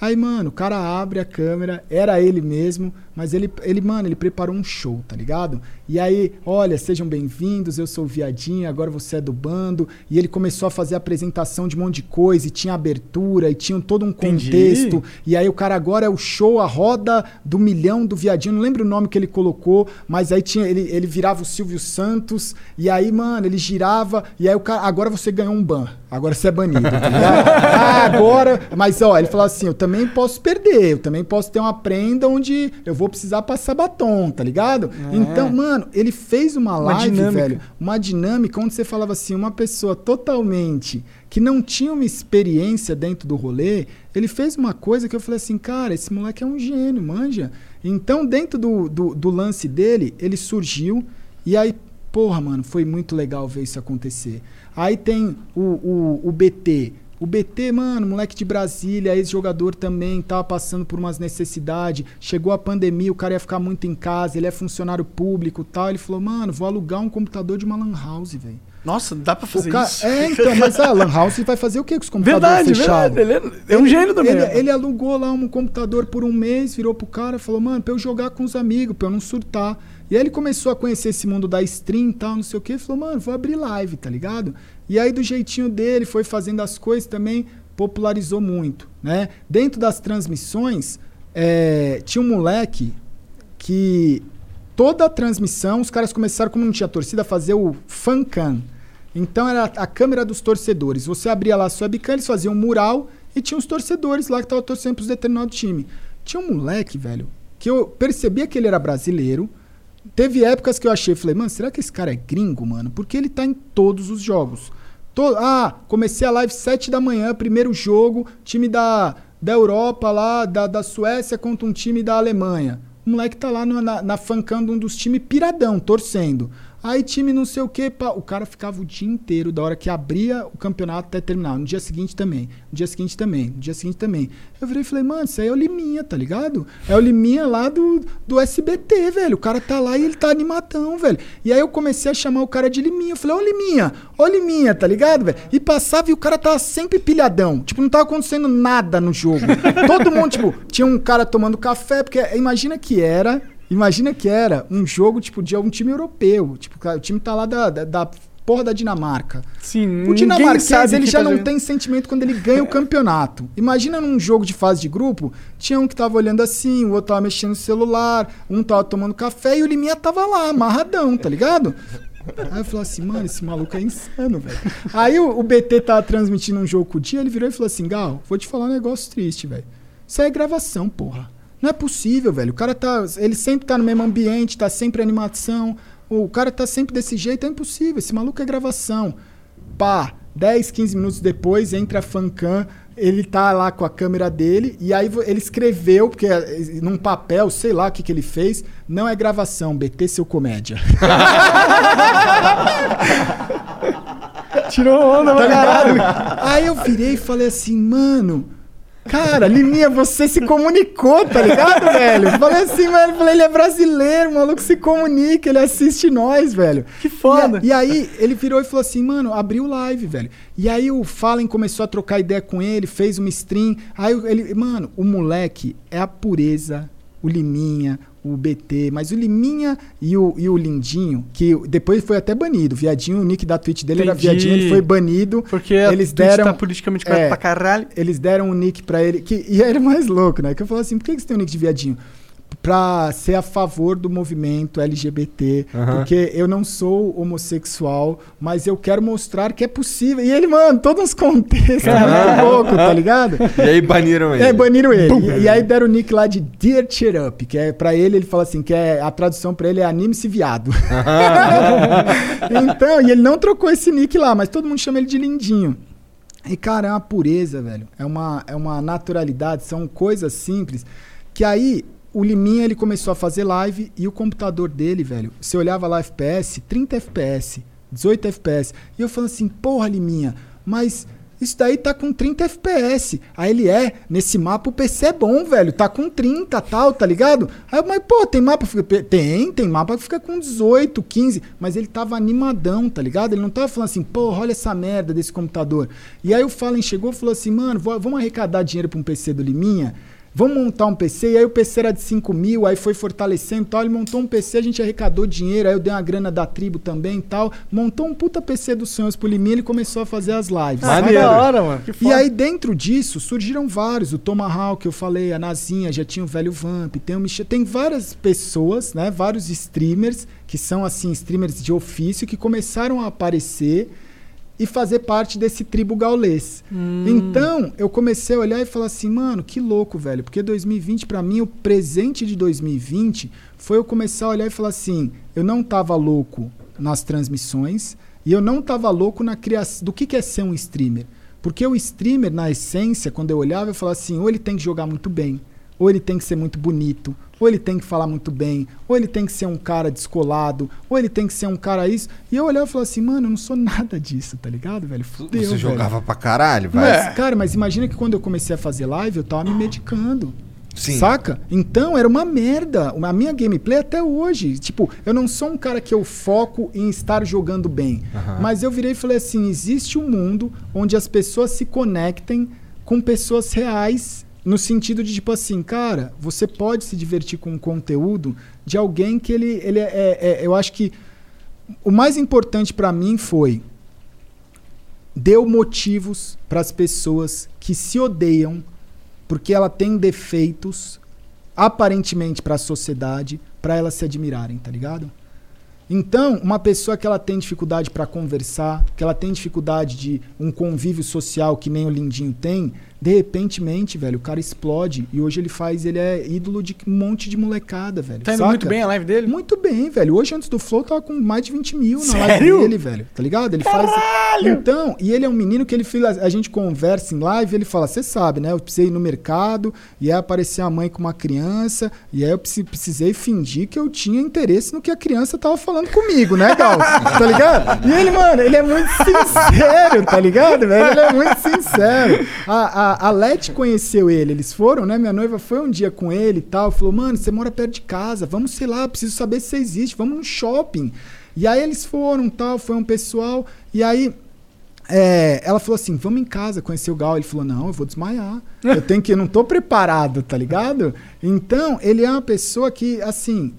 Aí, mano, o cara abre a câmera, era ele mesmo, mas ele, ele, mano, ele preparou um show, tá ligado? E aí, olha, sejam bem-vindos, eu sou o Viadinho, agora você é do bando. E ele começou a fazer apresentação de um monte de coisa, e tinha abertura, e tinha todo um Entendi. contexto. E aí o cara agora é o show, a roda do milhão do Viadinho, não lembro o nome que ele colocou, mas aí tinha, ele, ele virava o Silvio Santos, e aí, mano, ele girava, e aí o cara, agora você ganhou um ban, agora você é banido, tá ligado? ah, agora, mas ó, ele falou assim, eu também posso perder, eu também posso ter uma prenda onde eu vou precisar passar batom, tá ligado? É. Então, mano, ele fez uma Uma live, dinâmica. velho, uma dinâmica onde você falava assim, uma pessoa totalmente que não tinha uma experiência dentro do rolê, ele fez uma coisa que eu falei assim, cara, esse moleque é um gênio, manja. Então, dentro do, do, do lance dele, ele surgiu e aí, porra, mano, foi muito legal ver isso acontecer. Aí tem o, o, o BT. O BT, mano, moleque de Brasília, ex-jogador também, tava passando por umas necessidades. Chegou a pandemia, o cara ia ficar muito em casa, ele é funcionário público e tal. Ele falou, mano, vou alugar um computador de uma lan house, velho. Nossa, dá pra fazer ca- isso? É, então, mas a Lan House vai fazer o que com os computadores Verdade, fechados? verdade. Ele é- é um gênio do ele, mesmo. ele alugou lá um computador por um mês, virou pro cara falou, mano, pra eu jogar com os amigos, pra eu não surtar. E aí ele começou a conhecer esse mundo da stream e tal, não sei o que, falou, mano, vou abrir live, tá ligado? E aí do jeitinho dele, foi fazendo as coisas também, popularizou muito, né? Dentro das transmissões, é, tinha um moleque que toda a transmissão, os caras começaram, como não tinha torcida, a fazer o fancam. Então era a câmera dos torcedores. Você abria lá a sua webcam, eles faziam um mural e tinha os torcedores lá que estavam torcendo para determinado time. Tinha um moleque, velho, que eu percebia que ele era brasileiro. Teve épocas que eu achei, falei, mano, será que esse cara é gringo, mano? Porque ele tá em todos os jogos. To- ah, comecei a live 7 da manhã, primeiro jogo, time da, da Europa lá, da, da Suécia contra um time da Alemanha. O moleque tá lá no- na, na fancam de um dos times piradão, torcendo. Aí time não sei o que, o cara ficava o dia inteiro, da hora que abria o campeonato até terminar. No dia seguinte também, no dia seguinte também, no dia seguinte também. Eu virei e falei, mano, isso aí é o Liminha, tá ligado? É o Liminha lá do, do SBT, velho. O cara tá lá e ele tá animadão, velho. E aí eu comecei a chamar o cara de Liminha. Eu falei, ô Liminha, ô Liminha, tá ligado, velho? E passava e o cara tava sempre pilhadão. Tipo, não tava acontecendo nada no jogo. Todo mundo, tipo, tinha um cara tomando café, porque imagina que era. Imagina que era um jogo, tipo, de algum time europeu. Tipo, o time tá lá da, da, da porra da Dinamarca. Sim, O dinamarquês, ele já tá não jogando. tem sentimento quando ele ganha o campeonato. Imagina num jogo de fase de grupo, tinha um que tava olhando assim, o outro tava mexendo no celular, um tava tomando café e o Liminha tava lá, amarradão, tá ligado? Aí eu falei assim, mano, esse maluco é insano, velho. Aí o, o BT tava transmitindo um jogo com o dia, ele virou e falou assim, Gal, vou te falar um negócio triste, velho. Isso aí é gravação, porra. Não é possível, velho. O cara tá. Ele sempre tá no mesmo ambiente, tá sempre animação. O cara tá sempre desse jeito, é impossível. Esse maluco é gravação. Pá, 10, 15 minutos depois, entra a fancam, ele tá lá com a câmera dele, e aí ele escreveu, porque eh, num papel, sei lá o que, que ele fez, não é gravação, BT seu comédia. Tirou onda, tá ligado? Aí eu virei e falei assim, mano. Cara, Liminha, você se comunicou, tá ligado, velho? Falei assim, velho, falei, ele é brasileiro, o maluco se comunica, ele assiste nós, velho. Que foda. E, e aí ele virou e falou assim, mano, abriu live, velho. E aí o Fallen começou a trocar ideia com ele, fez uma stream. Aí ele, mano, o moleque é a pureza, o Liminha, o BT, mas o Liminha e o, e o Lindinho, que depois foi até banido. O Viadinho, o nick da Twitch dele era Entendi. Viadinho, ele foi banido. Porque eles deram tá politicamente correto pra caralho. Eles deram um nick pra ele, que e era mais louco, né? Que eu falei assim, por que que você tem um nick de Viadinho? Pra ser a favor do movimento LGBT, Aham. porque eu não sou homossexual, mas eu quero mostrar que é possível. E ele, mano, todos os contextos, é muito louco, tá ligado? E aí baniram ele. É, baniram ele. E, e aí deram o nick lá de Dear Cheer Up, que é pra ele, ele fala assim, que é a tradução pra ele é anime-se viado. então, e ele não trocou esse nick lá, mas todo mundo chama ele de lindinho. E, cara, é uma pureza, velho. É uma, é uma naturalidade, são coisas simples. Que aí, o Liminha, ele começou a fazer live e o computador dele, velho, você olhava lá FPS, 30 FPS, 18 FPS. E eu falando assim, porra, Liminha, mas isso daí tá com 30 FPS. Aí ele é, nesse mapa o PC é bom, velho, tá com 30 tal, tá ligado? Aí eu, mas pô, tem mapa, que fica- tem, tem mapa que fica com 18, 15, mas ele tava animadão, tá ligado? Ele não tava falando assim, porra, olha essa merda desse computador. E aí o Fallen chegou e falou assim, mano, vamos arrecadar dinheiro pra um PC do Liminha? Vamos montar um PC, e aí o PC era de 5 mil, aí foi fortalecendo e tal. Ele montou um PC, a gente arrecadou dinheiro, aí eu dei uma grana da tribo também e tal. Montou um puta PC dos sonhos pro Liminha, ele começou a fazer as lives. Ah, da hora, mano. Que E aí, dentro disso, surgiram vários. O Tomahawk, que eu falei, a Nazinha, já tinha o Velho Vamp, tem o Michel. Tem várias pessoas, né? Vários streamers, que são, assim, streamers de ofício, que começaram a aparecer e fazer parte desse tribo gaulês. Hum. Então, eu comecei a olhar e falar assim, mano, que louco, velho. Porque 2020, pra mim, o presente de 2020 foi eu começar a olhar e falar assim, eu não tava louco nas transmissões e eu não tava louco na criação do que, que é ser um streamer. Porque o streamer, na essência, quando eu olhava, eu falava assim, ou ele tem que jogar muito bem, ou ele tem que ser muito bonito, ou ele tem que falar muito bem, ou ele tem que ser um cara descolado, ou ele tem que ser um cara isso. E eu olhava e falava assim, mano, eu não sou nada disso, tá ligado, velho? Fudeu, Você velho. jogava pra caralho, vai. Mas, cara, mas imagina que quando eu comecei a fazer live, eu tava me medicando. Sim. Saca? Então era uma merda. A minha gameplay até hoje. Tipo, eu não sou um cara que eu foco em estar jogando bem. Mas eu virei e falei assim: existe um mundo onde as pessoas se conectem com pessoas reais. No sentido de, tipo assim, cara, você pode se divertir com um conteúdo de alguém que ele, ele é, é- é- Eu acho que o mais importante pra mim foi deu motivos para as pessoas que se odeiam porque ela tem defeitos aparentemente para a sociedade, para elas se admirarem, tá ligado? Então, uma pessoa que ela tem dificuldade para conversar, que ela tem dificuldade de um convívio social que nem o Lindinho tem, de repentemente, velho, o cara explode e hoje ele faz, ele é ídolo de um monte de molecada, velho. Tá indo saca? muito bem a live dele? Muito bem, velho. Hoje, antes do Flow, tava com mais de 20 mil na Sério? live dele, velho. Tá ligado? Ele faz. Então, e ele é um menino que ele a gente conversa em live, ele fala: Você sabe, né? Eu precisei ir no mercado e aí aparecer a mãe com uma criança, e aí eu preci- precisei fingir que eu tinha interesse no que a criança tava falando comigo, né, Gal? tá ligado? E ele, mano, ele é muito sincero, tá ligado, velho? Ele é muito sincero. A, a, a Leti conheceu ele, eles foram, né? Minha noiva foi um dia com ele e tal, falou: Mano, você mora perto de casa, vamos, sei lá, preciso saber se você existe, vamos no shopping. E aí eles foram, tal, foi um pessoal, e aí é, ela falou assim: vamos em casa conhecer o Gal. Ele falou: não, eu vou desmaiar. Eu tenho que, eu não tô preparado, tá ligado? Então, ele é uma pessoa que, assim,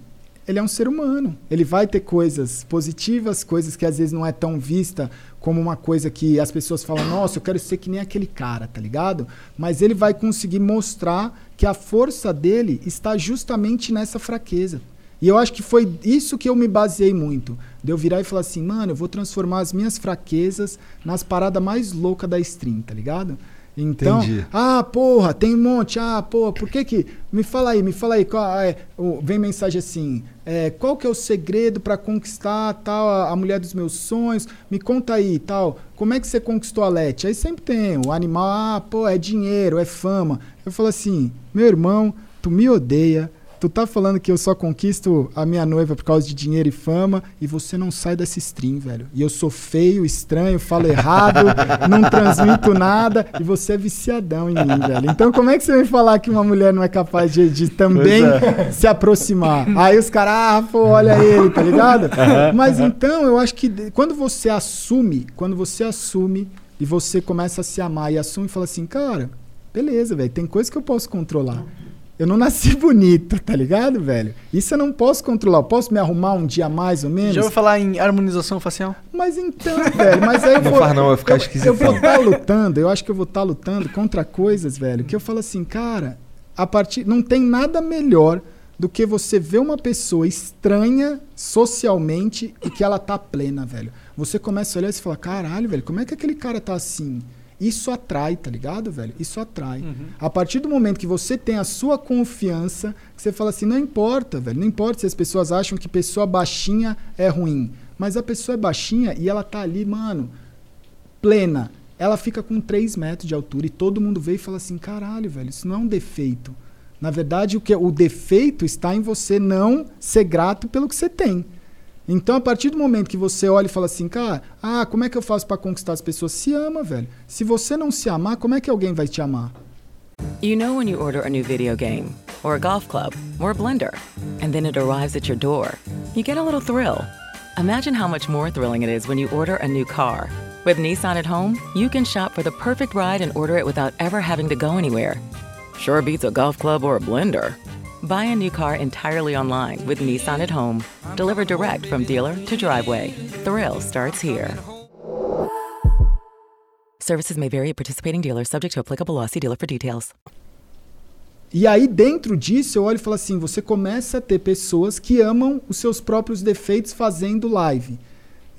ele é um ser humano. Ele vai ter coisas positivas, coisas que às vezes não é tão vista como uma coisa que as pessoas falam, nossa, eu quero ser que nem aquele cara, tá ligado? Mas ele vai conseguir mostrar que a força dele está justamente nessa fraqueza. E eu acho que foi isso que eu me baseei muito. De eu virar e falar assim, mano, eu vou transformar as minhas fraquezas nas paradas mais loucas da stream, tá ligado? Então, Entendi. ah, porra, tem um monte. Ah, porra, por que que. Me fala aí, me fala aí. Qual, é, vem mensagem assim: é, qual que é o segredo pra conquistar tal, a, a mulher dos meus sonhos? Me conta aí, tal. Como é que você conquistou a Leti? Aí sempre tem o animal, ah, pô, é dinheiro, é fama. Eu falo assim: meu irmão, tu me odeia. Tu tá falando que eu só conquisto a minha noiva por causa de dinheiro e fama e você não sai dessa stream, velho. E eu sou feio, estranho, falo errado, não transmito nada e você é viciadão em mim, velho. Então como é que você vem falar que uma mulher não é capaz de, de também Pois se aproximar? Aí os caras, ah, pô, olha ele, tá ligado? Aham. Mas então eu acho que quando você assume, quando você assume e você começa a se amar e assume e fala assim, cara, beleza, velho, tem coisa que eu posso controlar. Eu não nasci bonito, tá ligado, velho? Isso eu não posso controlar. Eu posso me arrumar um dia mais ou menos? Já ouviu falar em harmonização facial? Mas então, velho, mas aí eu Não vou. faz não, vai ficar eu, esquisitão. Eu vou estar lutando, eu acho que eu vou estar lutando contra coisas, velho, que eu falo assim, cara, a partir. Não tem nada melhor do que você ver uma pessoa estranha socialmente e que ela tá plena, velho. Você começa a olhar e você fala, caralho, velho, como é que aquele cara tá assim? Isso atrai, tá ligado, velho? Isso atrai. A partir do momento que você tem a sua confiança, você fala assim, não importa, velho, não importa se as pessoas acham que pessoa baixinha é ruim. Mas a pessoa é baixinha e ela tá ali, mano, plena. Ela fica com 3 metros de altura e todo mundo vê e fala assim: caralho, velho, isso não é um defeito. Na verdade, o, que, o defeito está em você não ser grato pelo que você tem. Então, a partir do momento que você olha e fala assim, cara, ah, como é que eu faço para conquistar as pessoas? Se ama, velho. Se você não se amar, como é que alguém vai te amar? You know when you order a new video game, or a golf club, or a blender, and then it arrives at your door, you get a little thrill. Imagine how much more thrilling it is when you order a new car. With Nissan at home, you can shop for the perfect ride and order it without ever having to go anywhere. Sure beats a golf club or a blender. Buy a new car entirely online with Nissan at home. Direct from dealer to driveway. Thrill starts here. Services may vary at participating dealers, subject to applicable law. See dealer for details. E aí, dentro disso, eu olho e falo assim: você começa a ter pessoas que amam os seus próprios defeitos fazendo live.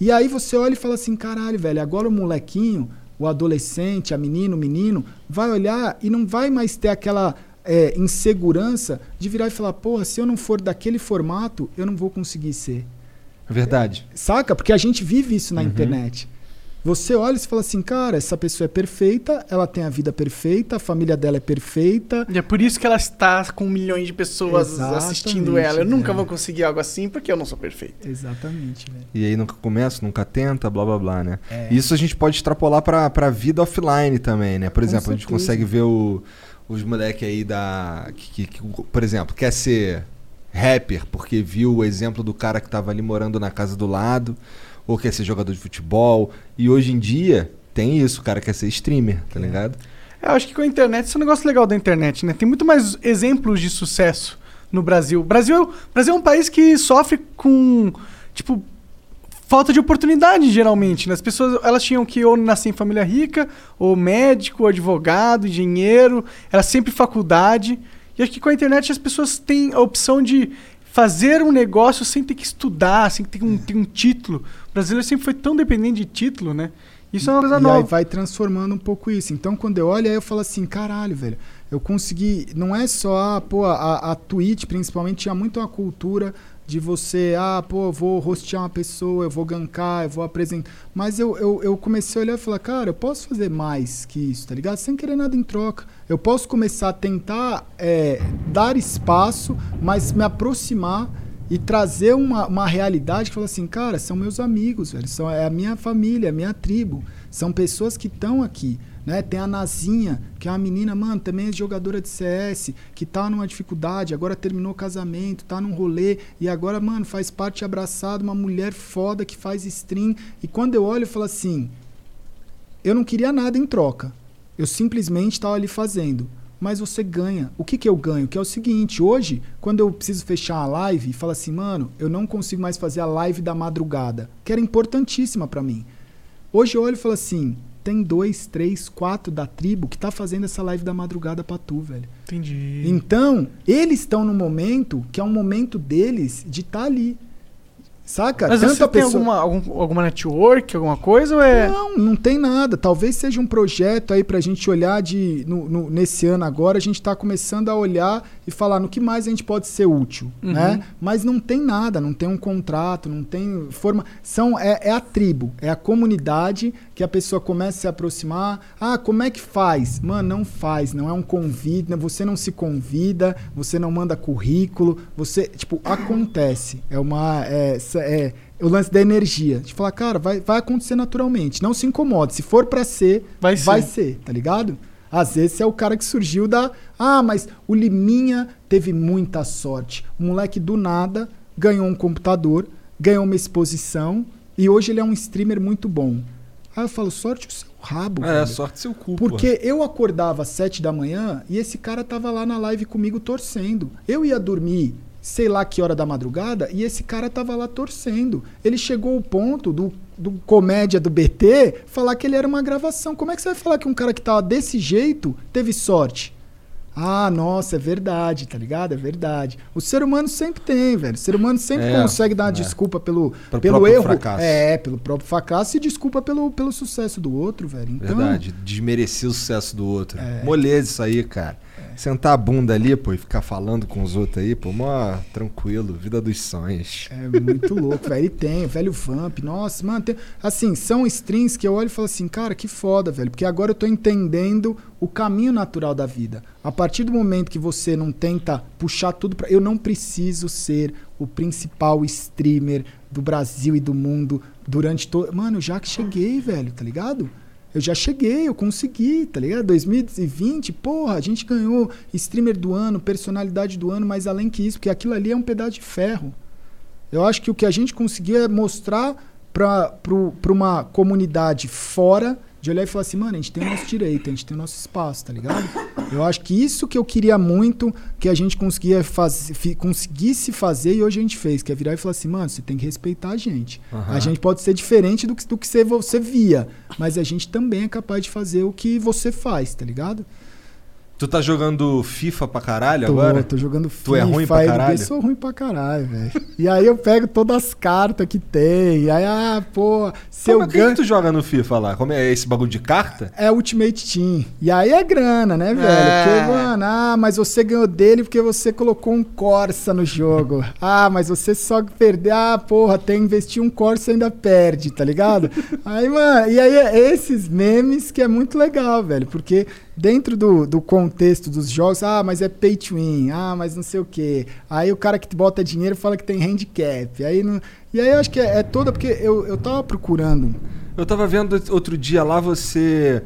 E aí você olha e fala assim: caralho, velho, agora o molequinho, o adolescente, a menina, o menino, vai olhar e não vai mais ter aquela é, insegurança de virar e falar: porra, se eu não for daquele formato, eu não vou conseguir ser. Verdade. Saca? Porque a gente vive isso na internet. Você olha e fala assim, cara, essa pessoa é perfeita, ela tem a vida perfeita, a família dela é perfeita. E é por isso que ela está com milhões de pessoas Exatamente, assistindo ela. Eu nunca velho. vou conseguir algo assim porque eu não sou perfeito. Exatamente, velho. E aí nunca começa, nunca tenta, blá blá blá, né? É. Isso a gente pode extrapolar pra, pra vida offline também, né? Por Com exemplo, a gente consegue ver o- os moleques aí da. Que, que- que, por exemplo, quer ser rapper porque viu o exemplo do cara que tava ali morando na casa do lado, ou quer ser jogador de futebol. E hoje em dia tem isso, o cara quer ser streamer, tá ligado? É, eu acho que com a internet, isso é um negócio legal da internet, né? Tem muito mais exemplos de sucesso no Brasil. O Brasil, o Brasil é um país que sofre com, tipo, falta de oportunidade, geralmente. Né? As pessoas, elas tinham que ou nascer em família rica, ou médico, ou advogado, engenheiro, era sempre faculdade. E acho que com a internet as pessoas têm a opção de fazer um negócio sem ter que estudar, sem ter um, ter um título. O brasileiro sempre foi tão dependente de título, né? Isso é uma coisa e nova. aí vai transformando um pouco isso. Então, quando eu olho, aí eu falo assim, caralho, velho, eu consegui. Não é só, pô, a, a Twitch, principalmente, tinha muito uma cultura de você, ah, pô, eu vou rostear uma pessoa, eu vou gankar, eu vou apresentar. Mas eu, eu, eu comecei a olhar e falar, cara, eu posso fazer mais que isso, tá ligado? Sem querer nada em troca. Eu posso começar a tentar é, dar espaço, mas me aproximar e trazer uma, uma realidade que fala assim, cara, são meus amigos, velho, são, é a minha família, é a minha tribo, são pessoas que estão aqui. Né? Tem a Nazinha, que é uma menina, mano, também é jogadora de CS, que tá numa dificuldade, agora terminou o casamento, tá num rolê, e agora, mano, faz parte abraçado, uma mulher foda que faz stream. E quando eu olho, eu falo assim: eu não queria nada em troca. Eu simplesmente estava ali fazendo. Mas você ganha. O que, que eu ganho? Que é o seguinte: hoje, quando eu preciso fechar a live e falo assim, mano, eu não consigo mais fazer a live da madrugada, que era importantíssima para mim. Hoje eu olho e falo assim: tem dois, três, quatro da tribo que tá fazendo essa live da madrugada pra tu, velho. Entendi. Então, eles estão no momento que é um momento deles de estar tá ali. Saca? Mas Tanto você a tem pessoa- alguma, algum- alguma network, alguma coisa ou é... Não, não tem nada. Talvez seja um projeto aí pra gente olhar de. no- no- nesse ano agora, a gente tá começando a olhar e falar no que mais a gente pode ser útil. Uhum. Né? Mas não tem nada, não tem um contrato, não tem forma. São, é, é a tribo, é a comunidade que a pessoa começa a se aproximar. Ah, como é que faz? Mano, não faz, não é um convite, né? você não se convida, você não manda currículo, você. Tipo, acontece. É uma. É, essa- é, o lance da energia. De falar, cara, vai, vai acontecer naturalmente. Não se incomode. Se for pra ser, Vai vai ser. ser, tá ligado? Às vezes é o cara que surgiu da. Ah, mas o Liminha teve muita sorte. O moleque do nada ganhou um computador, ganhou uma exposição e hoje ele é um streamer muito bom. Aí eu falo, sorte o seu rabo. É, velho. sorte seu cu, Porque eu acordava às sete da manhã e esse cara tava lá na live comigo torcendo. Eu ia dormir, sei lá que hora da madrugada, e esse cara tava lá torcendo. Ele chegou ao ponto do, do comédia do BT falar que ele era uma gravação. Como é que você vai falar que um cara que tava desse jeito teve sorte? Ah, nossa, é verdade, tá ligado? É verdade. O ser humano sempre tem, velho. O ser humano sempre É, consegue dar uma é. desculpa pelo, Pelo pelo próprio erro. fracasso. É, pelo próprio fracasso e desculpa pelo, pelo sucesso do outro, velho. Então, Verdade, desmerecer o sucesso do outro. É. Moleza isso aí, cara. Sentar a bunda ali, pô, e ficar falando com os outros aí, pô, mó tranquilo, vida dos sonhos. É muito louco, velho. E tem, velho Vamp. Nossa, mano, tem- assim, são strings que eu olho e falo assim, cara, que foda, velho. Porque agora eu tô entendendo o caminho natural da vida. A partir do momento que você não tenta puxar tudo pra. Eu não preciso ser o principal streamer do Brasil e do mundo durante todo. Mano, já que cheguei, velho, tá ligado? Eu já cheguei, eu consegui, tá ligado? 2020, porra, a gente ganhou streamer do ano, personalidade do ano, mas além que isso, porque aquilo ali é um pedaço de ferro. Eu acho que o que a gente conseguiu é mostrar para uma comunidade fora de olhar e falar assim, mano, a gente tem o nosso direito, a gente tem o nosso espaço, tá ligado? Eu acho que isso que eu queria muito que a gente conseguia fi- conseguisse fazer e hoje a gente fez, que é virar e falar assim, mano, você tem que respeitar a gente. Aham. A gente pode ser diferente do que, do que você, você via, mas a gente também é capaz de fazer o que você faz, tá ligado? Tu tá jogando FIFA pra caralho Tô, agora? tô jogando FIFA. Tu é ruim pra caralho? sou ruim pra caralho, velho. e aí eu pego todas as cartas que tem. E aí, ah, pô, se Como eu é que, ganho. que tu joga no FIFA lá? Como é esse bagulho de carta? É Ultimate Team. E aí é grana, né, velho? É. Porque, mano, ah, mas você ganhou dele porque você colocou um Corsa no jogo. ah, mas você só perdeu. Ah, porra, tem que investir um Corsa e ainda perde, tá ligado? aí, mano, e aí é esses memes que é muito legal, velho. Porque dentro do, do contexto dos jogos, ah, mas é pay to win, ah, mas não sei o quê. Aí o cara que te bota dinheiro fala que tem handicap. Aí não... E aí eu acho que é, é toda, porque eu, eu tava procurando. Eu tava vendo outro dia lá você.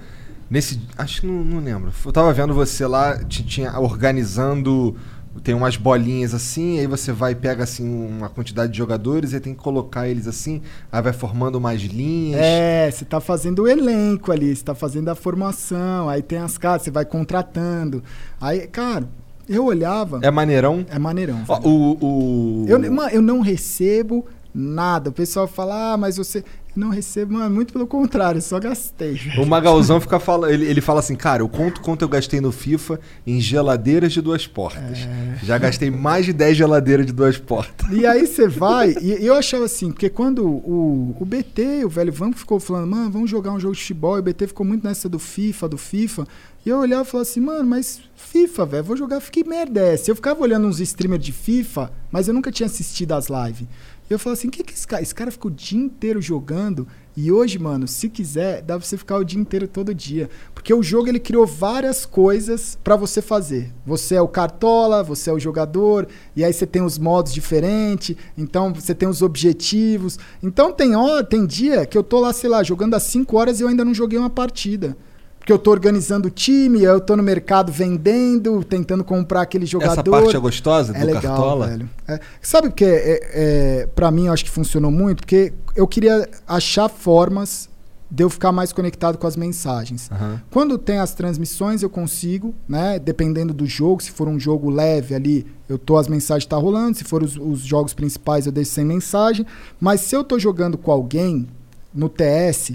Nesse. Acho que não, não lembro. Eu tava vendo você lá, te, tinha organizando. Tem umas bolinhas assim, aí você vai e pega assim uma quantidade de jogadores e tem que colocar eles assim, aí vai formando mais linhas. É, você tá fazendo o elenco ali, você tá fazendo a formação, aí tem as casas, você vai contratando. Aí, cara, eu olhava. É maneirão? É maneirão. Ó, o, o... Eu, eu não recebo nada. O pessoal fala, ah, mas você. Não recebo, mano, muito pelo contrário, só gastei. velho. O Magalzão fica falando, ele, ele fala assim, cara, eu conto quanto eu gastei no FIFA em geladeiras de duas portas. É. Já gastei mais de 10 geladeiras de duas portas. E aí você vai, e eu achava assim, porque quando o, o BT, o velho Vanco ficou falando, mano, vamos jogar um jogo de futebol, e o BT ficou muito nessa do FIFA, do FIFA, e eu olhava e falava assim, mano, mas FIFA, velho, vou jogar, que merda é essa? Eu ficava olhando uns streamers de FIFA, mas eu nunca tinha assistido as lives. E eu falava assim, o que que esse cara, esse cara ficou o dia inteiro jogando, e hoje, mano, se quiser, dá pra você ficar o dia inteiro todo dia. Porque o jogo ele criou várias coisas pra você fazer. Você é o cartola, você é o jogador, e aí você tem os modos diferentes, então você tem os objetivos. Então tem hora, tem dia que eu tô lá, sei lá, jogando às 5 horas e eu ainda não joguei uma partida. Porque eu tô organizando o time, eu tô no mercado vendendo, tentando comprar aquele jogador. Essa parte é gostosa É do legal, Cartola? velho. É, sabe o que é, é, para mim eu acho que funcionou muito? Porque eu queria achar formas de eu ficar mais conectado com as mensagens. Aham. Quando tem as transmissões, eu consigo, né? Dependendo do jogo, se for um jogo leve ali, eu tô, as mensagens tá rolando. Se for os, os jogos principais, eu deixo sem mensagem. Mas se eu tô jogando com alguém no TS,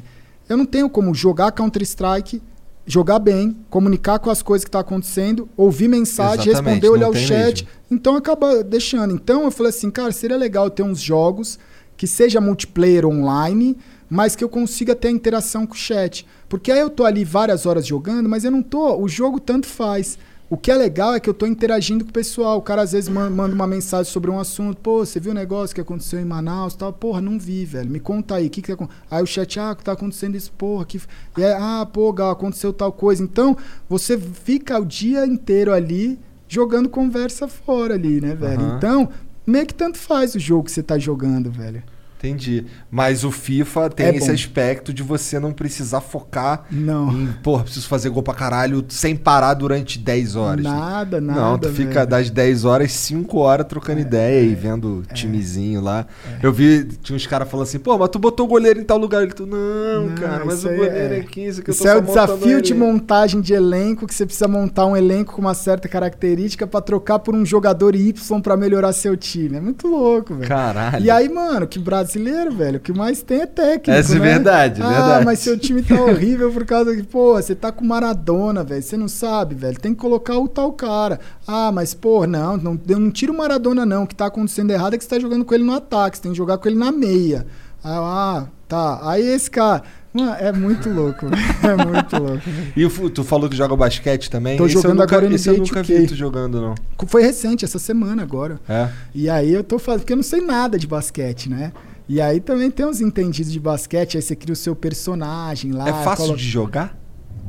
eu não tenho como jogar Counter-Strike, jogar bem, comunicar com as coisas que tá acontecendo, ouvir mensagem, Exatamente, responder, olhar o chat. mesmo. Então acaba deixando. Então eu falei assim, cara, seria legal ter uns jogos que seja multiplayer online, mas que eu consiga ter a interação com o chat. Porque aí eu tô ali várias horas jogando, mas eu não tô. O jogo tanto faz. O que é legal é que eu tô interagindo com o pessoal. O cara às vezes man- manda uma mensagem sobre um assunto. Pô, você viu o negócio que aconteceu em Manaus tal? Porra, não vi, velho. Me conta aí. O que que acon- Aí o chat, ah, tá acontecendo isso, porra. Que... E aí, ah, pô, Gal, aconteceu tal coisa. Então, você fica o dia inteiro ali jogando conversa fora ali, né, velho? Aham. Então, meio que tanto faz o jogo que você tá jogando, velho. Entendi. Mas o FIFA tem É esse bom. aspecto de você não precisar focar Não. em, porra, preciso fazer gol pra caralho sem parar durante 10 horas. Nada, nada. Não, tu fica velho. das 10 horas, 5 horas trocando ideia e vendo timezinho lá. Eu vi, tinha uns caras falando assim, pô, mas tu botou o goleiro em tal lugar. Ele, tu, não, Não, cara, mas o goleiro é, é- aqui, isso que eu Isso é o desafio de montagem de elenco, que você precisa montar um elenco com uma certa característica pra trocar por um jogador Y pra melhorar seu time. É muito louco, velho. Caralho. E aí, mano, que brasileiro, velho, o que mais tem é técnico, Essa é né? verdade, ah, verdade. mas seu time tá horrível por causa que, pô, você tá com Maradona, velho, você não sabe, velho, tem que colocar o tal cara. Ah, mas, pô, não, não, não tira o Maradona não, o que tá acontecendo errado é que você tá jogando com ele no ataque, você tem que jogar com ele na meia. Ah, ah, tá, aí esse cara... Mano, é muito louco, é muito louco. E o tu falou que joga basquete também? Tô Esse jogando nunca- agora Esse eu nunca 2K. vi tu jogando, não. Foi recente, essa semana agora. É? E aí eu tô fazendo, porque eu não sei nada de basquete, né? E aí também tem uns entendidos de basquete, aí você cria o seu personagem lá. É fácil coloca- de jogar?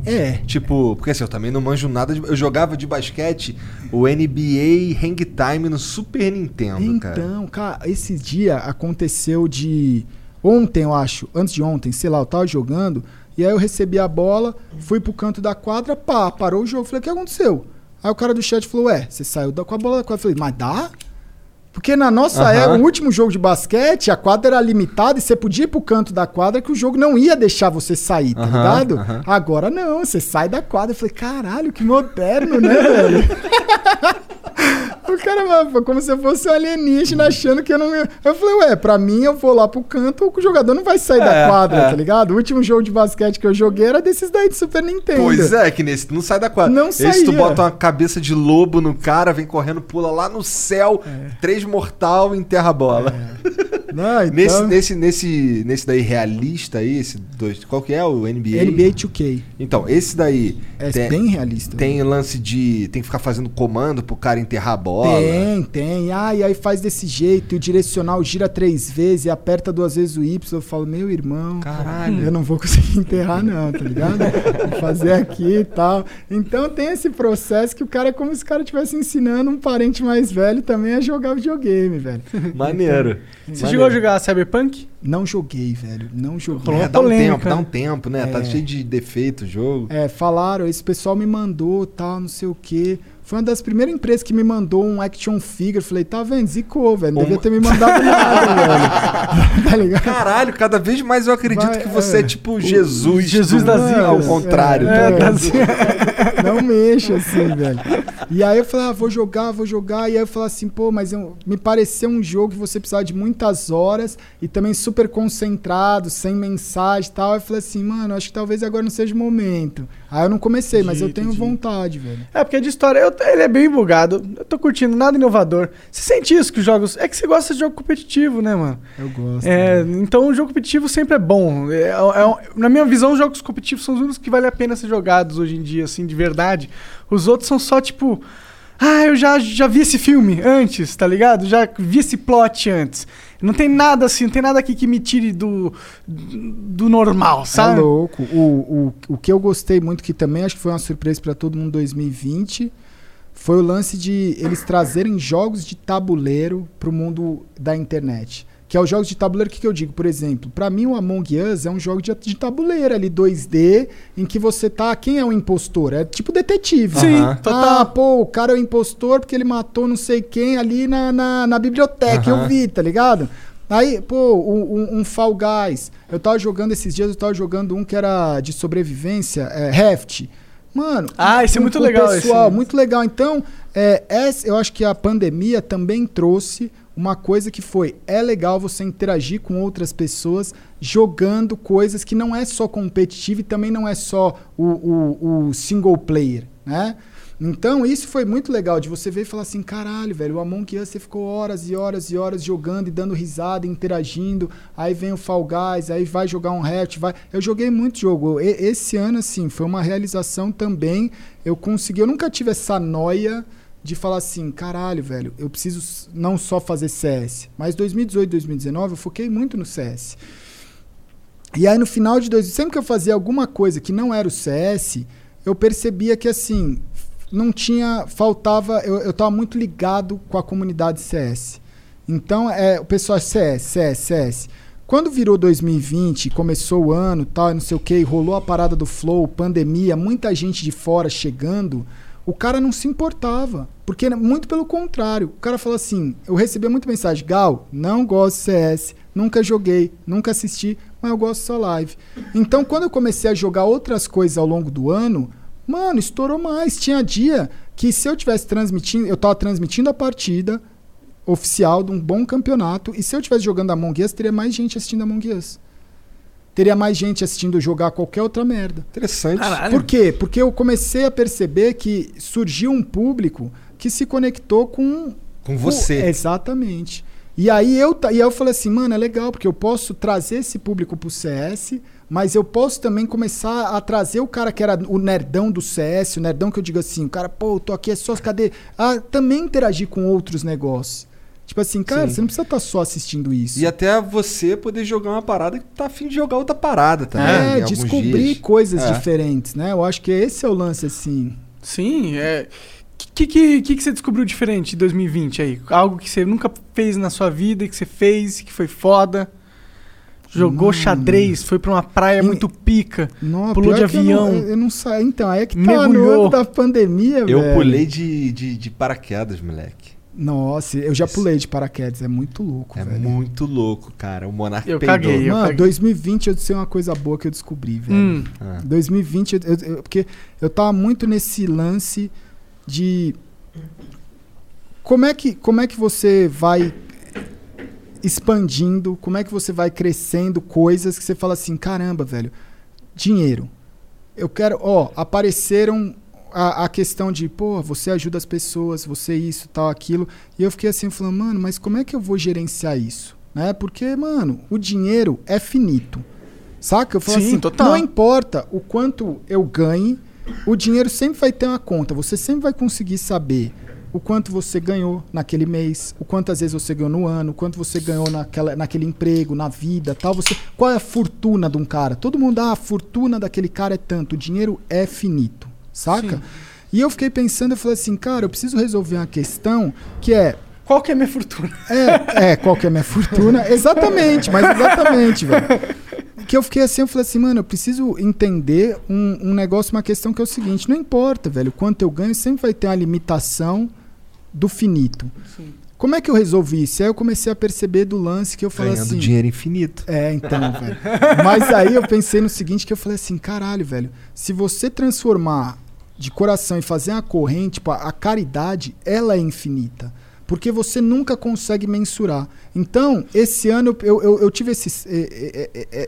É. Tipo, porque assim, eu também não manjo nada de. Eu jogava de basquete o NBA Hang Time no Super Nintendo, cara. Então, cara, esse dia aconteceu de. Ontem, eu acho, antes de ontem, sei lá, eu tava jogando, e aí eu recebi a bola, fui pro canto da quadra, pá, parou o jogo. Falei, o que aconteceu? Aí o cara do chat falou, ué, você saiu da, com a bola da quadra. Eu falei, mas dá? Porque na nossa Aham. época, o último jogo de basquete, a quadra era limitada e você podia ir pro canto da quadra que o jogo não ia deixar você sair, tá Aham, ligado? aham. Agora não, você sai da quadra. Eu falei, caralho, que moderno, né, velho? O cara vai, como se eu fosse um alienígena achando que eu não. Eu falei, ué, pra mim eu vou lá pro canto, o jogador não vai sair É, da quadra, é. tá ligado? O último jogo de basquete que eu joguei era desses daí de Super Nintendo. Pois é, que nesse tu não sai da quadra. Não Esse tu bota uma cabeça de lobo no cara, vem correndo, pula lá no céu, três mortal enterra a bola. Não, então, Nesse, nesse, nesse, nesse daí realista aí, esse dois, qual que é o NBA? NBA 2K. Então, esse daí É tem, bem realista. tem lance de tem que ficar fazendo comando pro cara enterrar a bola. Tem, tem. Ah, e aí faz desse jeito, e o direcional gira três vezes e aperta duas vezes o Y. Eu falo, meu irmão, Caralho. eu não vou conseguir enterrar, não, tá ligado? Vou fazer aqui e tal. Então tem esse processo que o cara é como se o cara estivesse ensinando um parente mais velho também a jogar videogame, velho. Maneiro. Você chegou a jogar Cyberpunk? Não joguei, velho. Não joguei. É, dá um tempo, dá né? um tempo, né? Tá É. cheio de defeito o jogo. É, falaram, esse pessoal me mandou, tal, não sei o quê. Foi uma das primeiras empresas que me mandou um action figure. Falei, tá vendo? Zicou, velho. Não devia ter me mandado nada, velho. Tá ligado? Caralho, cada vez mais eu acredito Vai, que você é, é. tipo Jesus. Jesus do- das Ao contrário. É, tá das- ligado? não mexo assim, velho. E aí eu falei, ah, vou jogar, vou jogar. E aí eu falei assim, pô, mas eu- me pareceu um jogo que você precisava de muitas horas e também super concentrado, sem mensagem e tal. Aí eu falei assim, mano, acho que talvez agora não seja o momento. Aí eu não comecei, mas eu tenho vontade, velho. É, porque de história, eu- ele é bem bugado. Eu tô curtindo, nada inovador. Você sente isso que os jogos. É que você gosta de jogo competitivo, né, mano? Eu gosto. É, então o jogo competitivo sempre é bom. É- é na minha visão, os jogos competitivos são os únicos que vale a pena ser jogados hoje em dia, assim, de verdade. Os outros são só tipo. Ah, eu já, já vi esse filme antes, tá ligado? Já vi esse plot antes. Não tem nada assim, não tem nada aqui que me tire do, do normal, sabe? É louco. O, o, o que eu gostei muito, que também acho que foi uma surpresa pra todo mundo em 2020, foi o lance de eles trazerem jogos de tabuleiro pro mundo da internet. Que é os jogos de tabuleiro, o que, que eu digo? Por exemplo, pra mim o Among Us é um jogo de, de tabuleiro ali, 2D, em que você tá. Quem é o impostor? É tipo detetive. Sim, Ah, total. pô, o cara é o impostor porque ele matou não sei quem ali na, na, na biblioteca. Eu vi, tá ligado? Aí, pô, um, um- um Fall Guys. Eu tava jogando esses dias, eu tava jogando um que era de sobrevivência, é, Raft. Mano, Ah, esse é com- muito o legal, Pessoal, esse. muito legal. Então, é, essa- eu acho que a pandemia também trouxe uma coisa que foi: é legal você interagir com outras pessoas jogando coisas que não é só competitivo e também não é só o, o- o single player, né? Então, isso foi muito legal de você ver e falar assim: caralho, velho, o Among Us você ficou horas e horas e horas jogando e dando risada, interagindo. Aí vem o Fall Guys, aí vai jogar um Hatch, vai. Eu joguei muito jogo. E- esse ano, assim, foi uma realização também. Eu consegui, eu nunca tive essa noia de falar assim: caralho, velho, eu preciso não só fazer CS. Mas 2018, 2019, eu foquei muito no CS. E aí no final de dois, sempre que eu fazia alguma coisa que não era o CS, eu percebia que assim, não tinha, faltava, eu, eu tava muito ligado com a comunidade CS. Então, é, o pessoal CS, CS, CS. Quando virou 2020, começou o ano, tal, não sei o que, rolou a parada do Flow, pandemia, muita gente de fora chegando, o cara não se importava. Porque, muito pelo contrário, o cara falou assim: eu recebia muita mensagem, Gal, não gosto de CS, nunca joguei, nunca assisti, mas eu gosto só live. Então, quando eu comecei a jogar outras coisas ao longo do ano, mano, estourou mais. Tinha dia que se eu tivesse transmitindo, eu tava transmitindo a partida oficial de um bom campeonato, e se eu tivesse jogando Among Us, teria mais gente assistindo Among Us. Teria mais gente assistindo jogar qualquer outra merda. Interessante. Por quê? Porque eu comecei a perceber que surgiu um público que se conectou com. Com você. exatamente. E aí eu, e aí eu falei assim, mano, é legal, porque eu posso trazer esse público pro CS, mas eu posso também começar a trazer o cara que era o nerdão do CS, o nerdão que eu digo assim, o cara, pô, eu tô aqui, é só cadê? A também interagir com outros negócios. Tipo assim, cara, Sim. você não precisa estar só assistindo isso. E até você poder jogar uma parada que tá afim de jogar outra parada também. É, em alguns descobrir dias. coisas É. diferentes, né? Eu acho que esse é o lance, assim. Sim, é. O que, que, que, que você descobriu diferente em 2020 aí? Algo que você nunca fez na sua vida, que você fez, que foi foda? Jogou Hum. xadrez, foi pra uma praia muito pica, Não, pulou de que eu não- avião. Eu não, saí. Então, aí é que tá Mergulhou. no ano da pandemia, Eu velho. pulei de, de, de paraquedas, moleque. Nossa, eu já pulei de paraquedas, é muito louco, É velho. muito louco, cara. O Monark Eu peidou. caguei, eu Mano, caguei. 2020 eu disse uma coisa boa que eu descobri, velho. Hum. Ah. 2020, eu, eu- eu- porque eu tava muito nesse lance de como é que como é que você vai expandindo, como é que você vai crescendo coisas que você fala assim, caramba, velho, dinheiro. Eu quero, ó, apareceram a, a questão de, pô, você ajuda as pessoas, você isso, tal, aquilo. E eu fiquei assim, falando, mano, mas como é que eu vou gerenciar isso? Né? Porque, mano, o dinheiro é finito. Saca? Eu falo Sim, assim, total. não importa o quanto eu ganhe, o dinheiro sempre vai ter uma conta. Você sempre vai conseguir saber o quanto você ganhou naquele mês, o quantas vezes você ganhou no ano, o quanto você ganhou naquela, naquele emprego, na vida, tal. Você, qual é a fortuna de um cara? Todo mundo, ah, a fortuna daquele cara é tanto. O dinheiro é finito, saca? Sim. E eu fiquei pensando, eu falei assim, cara, eu preciso resolver uma questão que é Qual que é a minha fortuna? é, é, qual que é a minha fortuna? Exatamente, mas exatamente, velho. Que eu fiquei assim, eu falei assim, mano, eu preciso entender um, um negócio, uma questão que é o seguinte, não importa, velho, quanto eu ganho, sempre vai ter uma limitação do finito. Como é que eu resolvi isso? Aí eu comecei a perceber do lance que eu falei Ganhando assim. dinheiro infinito. É, então, velho. Mas aí eu pensei no seguinte, que eu falei assim, caralho, velho, se você transformar de coração e fazer uma corrente, tipo, a, caridade, ela é infinita. Porque você nunca consegue mensurar. Então, esse ano eu, eu, eu tive esse,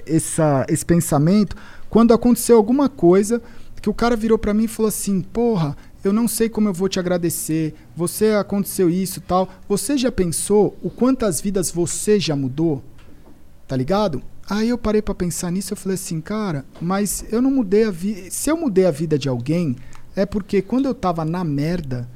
essa, esse pensamento quando aconteceu alguma coisa que o cara virou pra mim e falou assim: Porra, eu não sei como eu vou te agradecer. Você aconteceu isso tal. Você já pensou o quantas vidas você já mudou? Tá ligado? Aí eu parei pra pensar nisso eu falei assim, cara, mas eu não mudei a vida. Se eu mudei a vida de alguém, é porque quando eu tava na merda,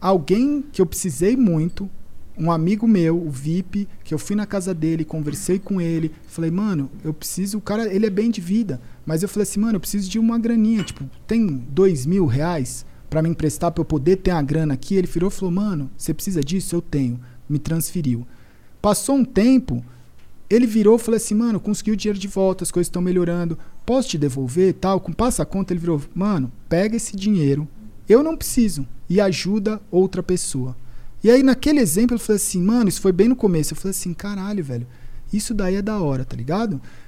alguém que eu precisei muito, um amigo meu, o VIP, que eu fui na casa dele, conversei com ele, falei, mano, eu preciso. O cara, ele é bem de vida. Mas eu falei assim, mano, eu preciso de uma graninha. Tipo, tem dois mil reais pra me emprestar pra eu poder ter uma grana aqui? Ele virou e falou, mano, você precisa disso? Eu tenho. Me transferiu. Passou um tempo, ele virou e falou assim, mano, consegui o dinheiro de volta, as coisas estão melhorando, posso te devolver tal? Com passa a conta, ele virou, mano, pega esse dinheiro, eu não preciso, e ajuda outra pessoa. E aí, naquele exemplo, eu falei assim, mano, isso foi bem no começo. Eu falei assim, caralho, velho, isso daí é da hora, tá ligado?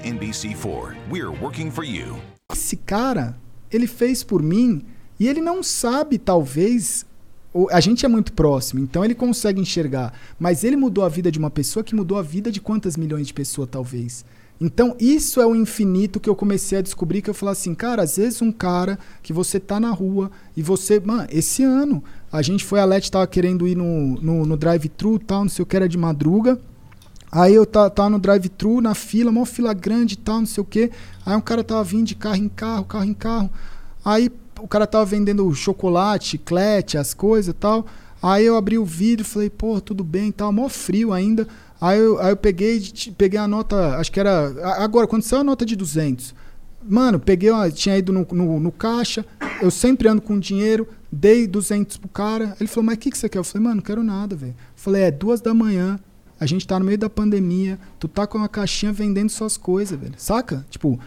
NBC4. We're working for you. esse cara, ele fez por mim e ele não sabe, talvez. A gente é muito próximo, então ele consegue enxergar. Mas ele mudou a vida de uma pessoa que mudou a vida de quantas milhões de pessoas, talvez. Então, isso é o infinito que eu comecei a descobrir. Que eu falei assim, cara, às vezes um cara que você tá na rua e você. Mano, esse ano a gente foi, a Leti tava querendo ir no, no, no drive-thru tal, não sei o que, era de madruga. Aí eu tava, tava no drive-thru, na fila, mó fila grande e tal, não sei o quê. Aí um cara tava vindo de carro em carro, carro em carro. Aí o cara tava vendendo chocolate, chiclete, as coisas e tal. Aí eu abri o vidro e falei, pô, tudo bem, tava mó frio ainda. Aí eu, aí eu peguei, peguei a nota, acho que era. Agora, quando saiu a nota de 200, mano, peguei, uma, tinha ido no, no, no caixa, eu sempre ando com dinheiro, dei 200 pro cara. Ele falou, mas o que, que você quer? Eu falei, mano, não quero nada, velho. Falei, é duas da manhã, a gente tá no meio da pandemia, tu tá com uma caixinha vendendo suas coisas, velho. Saca? Tipo,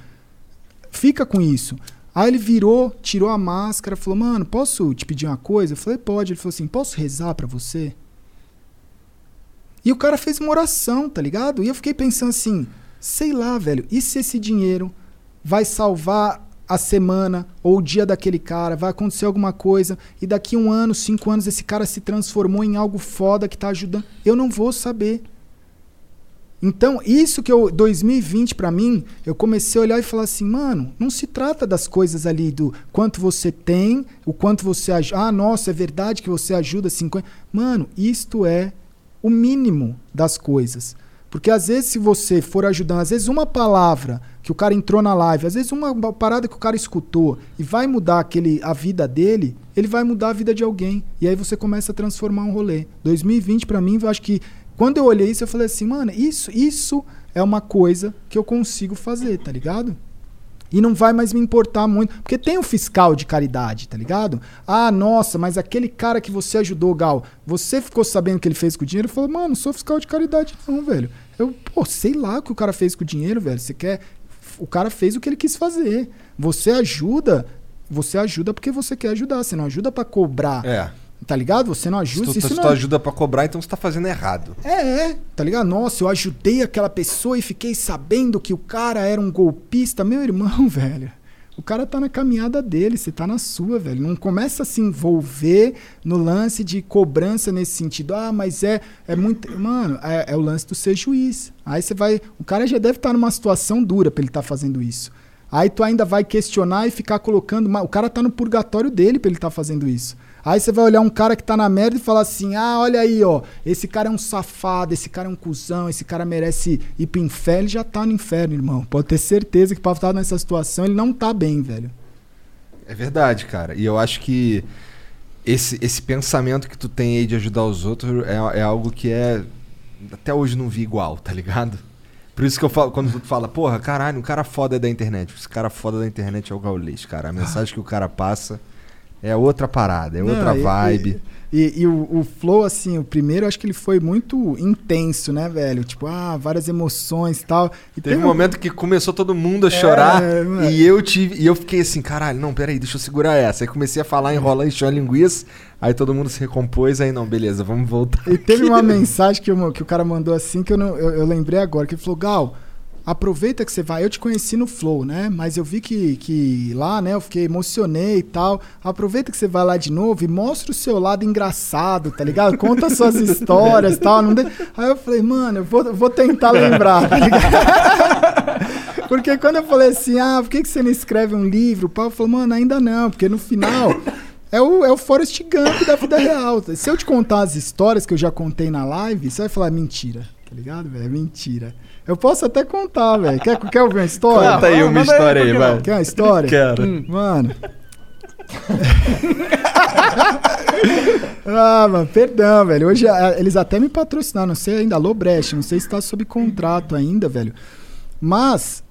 fica com isso. Aí ele virou, tirou a máscara, falou, mano, posso te pedir uma coisa? Eu falei, pode. Ele falou assim, posso rezar pra você? E o cara fez uma oração, tá ligado? E eu fiquei pensando assim, sei lá, velho, e se esse dinheiro vai salvar a semana ou o dia daquele cara, vai acontecer alguma coisa e daqui um ano, cinco anos, esse cara se transformou em algo foda que tá ajudando. Eu não vou saber. Então, isso que eu 2020 pra mim, eu comecei a olhar e falar assim, mano, não se trata das coisas ali do quanto você tem, o quanto você ajuda. Ah, nossa, é verdade que você ajuda 50. Mano, isto é o mínimo das coisas. Porque às vezes se você for ajudando, às vezes uma palavra que o cara entrou na live, às vezes uma parada que o cara escutou e vai mudar aquele a vida dele, ele vai mudar a vida de alguém. E aí você começa a transformar um rolê. 2020 pra mim, eu acho que quando eu olhei isso, eu falei assim, mano, isso, isso é uma coisa que eu consigo fazer, tá ligado? E não vai mais me importar muito. Porque tem o fiscal de caridade, tá ligado? Ah, nossa, mas aquele cara que você ajudou, Gal, você ficou sabendo que ele fez com o dinheiro? Falei, mano, não sou fiscal de caridade, não, velho. Eu, pô, sei lá o que o cara fez com o dinheiro, velho. Você quer. O cara fez o que ele quis fazer. Você ajuda. Você ajuda porque você quer ajudar. Você não ajuda pra cobrar. É. Tá ligado? Você não Se ajuda. tu, isso se não tu é- ajuda pra cobrar, então você tá fazendo errado. é, é, tá ligado? Nossa, eu ajudei aquela pessoa e fiquei sabendo que o cara era um golpista. Meu irmão, velho. O cara tá na caminhada dele, você tá na sua, velho. Não começa a se envolver no lance de cobrança nesse sentido. Ah, mas é, é muito. Mano, é, é o lance do ser juiz. Aí você vai. O cara já deve estar numa situação dura pra ele estar fazendo isso. Aí tu ainda vai questionar e ficar colocando. O cara tá no purgatório dele pra ele estar fazendo isso. Aí você vai olhar um cara que tá na merda e falar assim: ah, olha aí, ó, esse cara é um safado, esse cara é um cuzão, esse cara merece ir pro inferno. Ele já tá no inferno, irmão. Pode ter certeza que pra estar nessa situação ele não tá bem, velho. É verdade, cara. E eu acho que esse, esse pensamento que tu tem aí de ajudar os outros é, é algo que é. Até hoje não vi igual, tá ligado? Por isso que eu falo, quando tu fala, porra, caralho, um cara foda da internet. Esse cara foda da internet é o Gaulês, cara. A mensagem que o cara passa É outra parada, é Não, outra e- vibe. E, e o, o Flow, assim, o primeiro, eu acho que ele foi muito intenso, né, velho? Tipo, ah, várias emoções e tal. E Teve tem um momento que começou todo mundo a chorar mano. e eu tive e eu fiquei assim, caralho, não, peraí, deixa eu segurar essa. Aí comecei a falar, enrolar, encher a linguiça, aí todo mundo se recompôs, aí não, beleza, vamos voltar. E teve uma mensagem que, eu- que o cara mandou assim que eu, não, eu, eu lembrei agora, que ele falou, Gal, aproveita que você vai. Eu te conheci no Flow, né? Mas eu vi que, que lá, né, eu fiquei emocionei e tal. Aproveita que você vai lá de novo e mostra o seu lado engraçado, tá ligado? Conta suas histórias e tal. Não de- Aí eu falei, mano, eu vou, vou tentar lembrar, tá ligado? Porque quando eu falei assim, ah, por que, que você não escreve um livro? O Paulo falou, mano, ainda não, porque no final é o, é o Forrest Gump da vida real. Se eu te contar as histórias que eu já contei na live, você vai falar mentira, tá ligado, velho? É mentira. Eu posso até contar, velho. Quer, quer ouvir uma história? Conta aí uma história aí, vai. Quer uma história? Quero. Hum, Mano. ah, mano, perdão, velho. Hoje eles até me patrocinaram, não sei ainda, Lobrecht, não sei se tá sob contrato ainda, velho. Mas,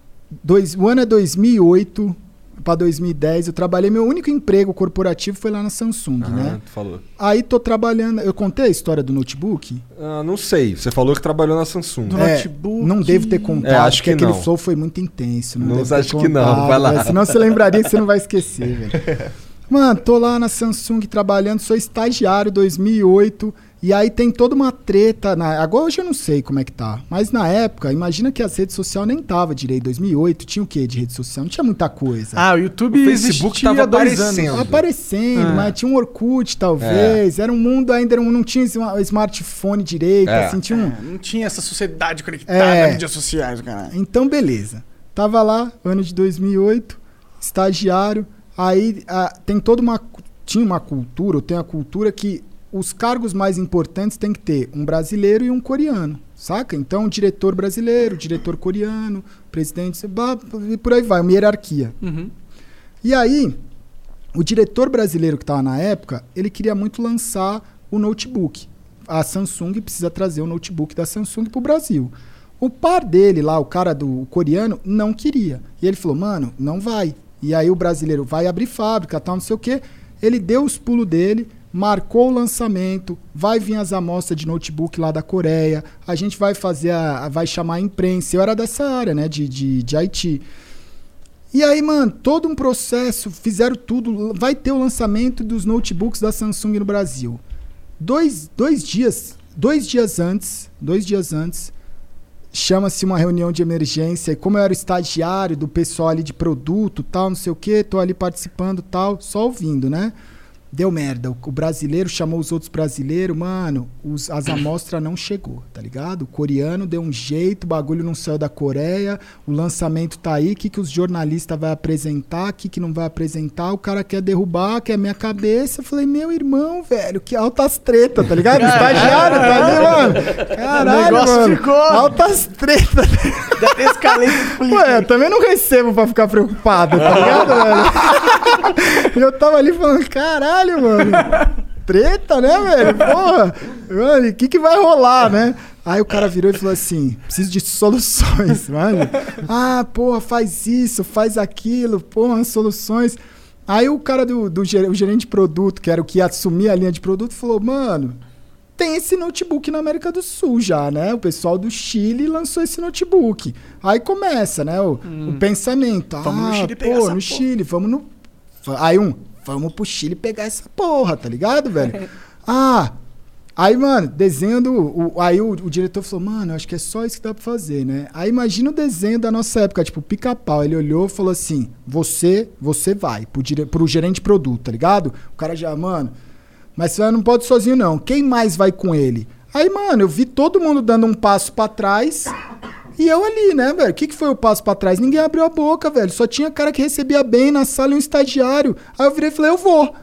dois, o ano é 2008 pra 2010, eu trabalhei, meu único emprego corporativo foi lá na Samsung, né? tu falou. Aí tô trabalhando, eu contei a história do notebook? Ah, não sei, você falou que trabalhou na Samsung. É, não devo ter contado, É, acho porque que aquele não. flow foi muito intenso. Não, Não, devo ter acho que não, vai lá. velho, Senão você lembraria que você não vai esquecer, velho. Mano, tô lá na Samsung trabalhando, sou estagiário 2008. E aí tem toda uma treta. Na... Agora hoje eu não sei como é que tá. Mas na época, imagina que as redes sociais nem tava direito. 2008 tinha o quê de rede social? Não tinha muita coisa. Ah, o YouTube O Facebook tava há dois aparecendo. anos. Aparecendo, Ah. mas tinha um Orkut, talvez. Era um mundo ainda, não, não tinha um smartphone direito, É. assim, tinha um... É, não tinha essa sociedade conectada É. nas mídias sociais, cara. Então, beleza. Tava lá, ano de 2008, estagiário. Aí ah, tem toda uma. Tinha uma cultura, ou tem a cultura que os cargos mais importantes tem que ter um brasileiro e um coreano. Saca? Então, diretor brasileiro, diretor coreano, presidente, e por aí vai, uma hierarquia. Uhum. E aí, o diretor brasileiro que estava na época, ele queria muito lançar o notebook. A Samsung precisa trazer o notebook da Samsung para o Brasil. O par dele lá, o cara do o coreano, não queria. E ele falou, mano, não vai. E aí o brasileiro vai abrir fábrica, tal, não sei o quê. Ele deu os pulos dele, marcou o lançamento, vai vir as amostras de notebook lá da Coreia, a gente vai fazer a, vai chamar a imprensa. Eu era dessa área, né, de, de, de IT. E aí, mano, todo um processo, fizeram tudo. Vai ter o lançamento dos notebooks da Samsung no Brasil. Dois, dois dias, dois dias antes, dois dias antes, chama-se uma reunião de emergência. E como eu era estagiário do pessoal ali de produto, tal, não sei o que, tô ali participando, tal, só ouvindo, né? Deu merda. O, o brasileiro chamou os outros brasileiros, mano, os- as amostras não chegou, tá ligado? O coreano deu um jeito, o bagulho não saiu da Coreia, o lançamento tá aí, o que, que os jornalistas vai apresentar, o que, que não vai apresentar, o cara quer derrubar, quer minha cabeça. Eu falei, meu irmão, velho, que altas tretas, tá ligado? Estagiário, tá ali, mano. Caralho, negócio mano. ficou- Altas tretas. Ué, eu também não recebo pra ficar preocupado, tá ligado, velho? Eu tava ali falando, caralho, mano. Treta, né, velho? Porra. Mano, o que que vai rolar, né? Aí o cara virou e falou assim: preciso de soluções, mano. Ah, porra, faz isso, faz aquilo, porra, soluções. Aí o cara do, do o gerente de produto, que era o que ia assumir a linha de produto, falou: mano, tem esse notebook na América do Sul já, né? O pessoal do Chile lançou esse notebook. Aí começa, né? O, o pensamento. Hum. Vamos no ah, Chile pegar pô, no porra. Chile, vamos no. Aí um, vamos pro Chile pegar essa porra, tá ligado, velho? ah, aí, mano, desenhando. O, aí o, o diretor falou, mano, acho que é só isso que dá pra fazer, né? Aí imagina o desenho da nossa época, tipo, pica-pau. Ele olhou e falou assim: você, você vai pro, dire, pro gerente de produto, tá ligado? O cara já, mano. Mas você não pode sozinho, não. Quem mais vai com ele? Aí, mano, eu vi todo mundo dando um passo pra trás. E eu ali, né, velho? O que, que foi o passo pra trás? Ninguém abriu a boca, velho. Só tinha cara que recebia bem na sala e um estagiário. Aí eu virei e falei, eu vou.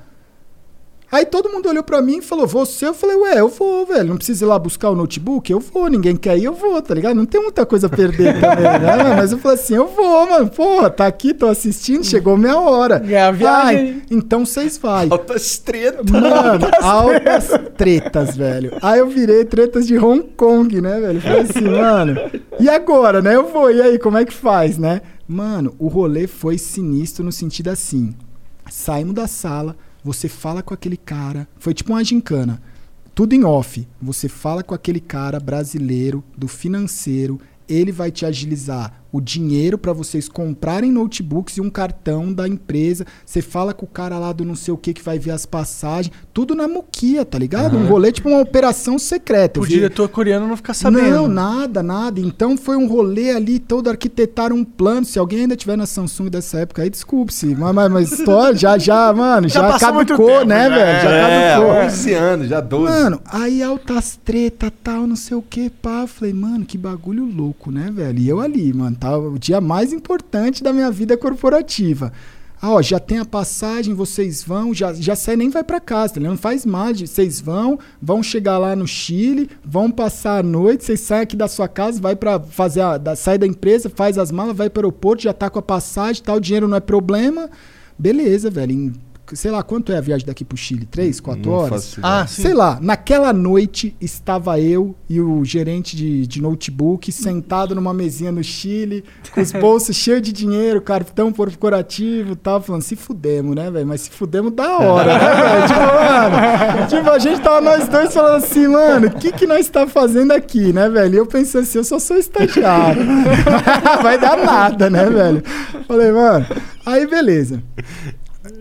Aí todo mundo olhou pra mim e falou, você? Eu falei, ué, eu vou, velho. Não precisa ir lá buscar o notebook? Eu vou. Ninguém quer ir, eu vou, tá ligado? Não tem muita coisa a perder também, né? Mas eu falei assim, eu vou, mano. Porra, tá aqui, tô assistindo, chegou minha hora. É a viagem. Ai, então vocês vai. Altas tretas. Mano, altas tretas, velho. Aí eu virei tretas de Hong Kong, né, velho? Falei assim, mano, e agora, né? Eu vou, e aí, como é que faz, né? Mano, o rolê foi sinistro no sentido assim. Saímos da sala, Você fala com aquele cara. Foi tipo uma gincana. Tudo em off. Você fala com aquele cara brasileiro do financeiro. Ele vai te agilizar o dinheiro para vocês comprarem notebooks e um cartão da empresa. Você fala com o cara lá do não sei o que que vai ver as passagens. Tudo na muquia, tá ligado? Um rolê tipo uma operação secreta. O vi- diretor coreano não fica sabendo. não, nada, nada. Então foi um rolê ali, todo arquitetaram um plano. Se alguém ainda tiver na Samsung dessa época aí, desculpe-se. Mas, mas, mas história já, já, mano, Já já, passou muito caducou, tempo, né, já. velho? Já É, caducou. 11 anos, já 12. Mano, aí altas treta, tal, não sei o que, pá. Falei, mano, que bagulho louco, né, velho? E eu ali, mano, tá o dia mais importante da minha vida corporativa. Ah, ó, já tem a passagem, vocês vão, já, já sai nem vai pra casa, tá? Não faz mais, vocês vão, vão chegar lá no Chile, vão passar a noite, vocês saem aqui da sua casa, vai para fazer a, da, sai da empresa, faz as malas, vai para o aeroporto, já tá com a passagem, tal, o dinheiro não é problema. Beleza, velho. Em, sei lá, quanto é a viagem daqui pro Chile? Três, quatro horas? Ah, sim. Sei lá, naquela noite estava eu e o gerente de, de notebook sentado numa mesinha no Chile, com os bolsos cheios de dinheiro, cartão corporativo e tal, falando, se fudemos, né, velho? Mas se fudemos da hora, né, velho? Tipo, mano, tipo, a gente tava nós dois falando assim, mano, o que que nós tá fazendo aqui, né, velho? E eu pensei assim, eu só sou estagiário. Vai dar nada, né, velho? Falei, mano, aí beleza.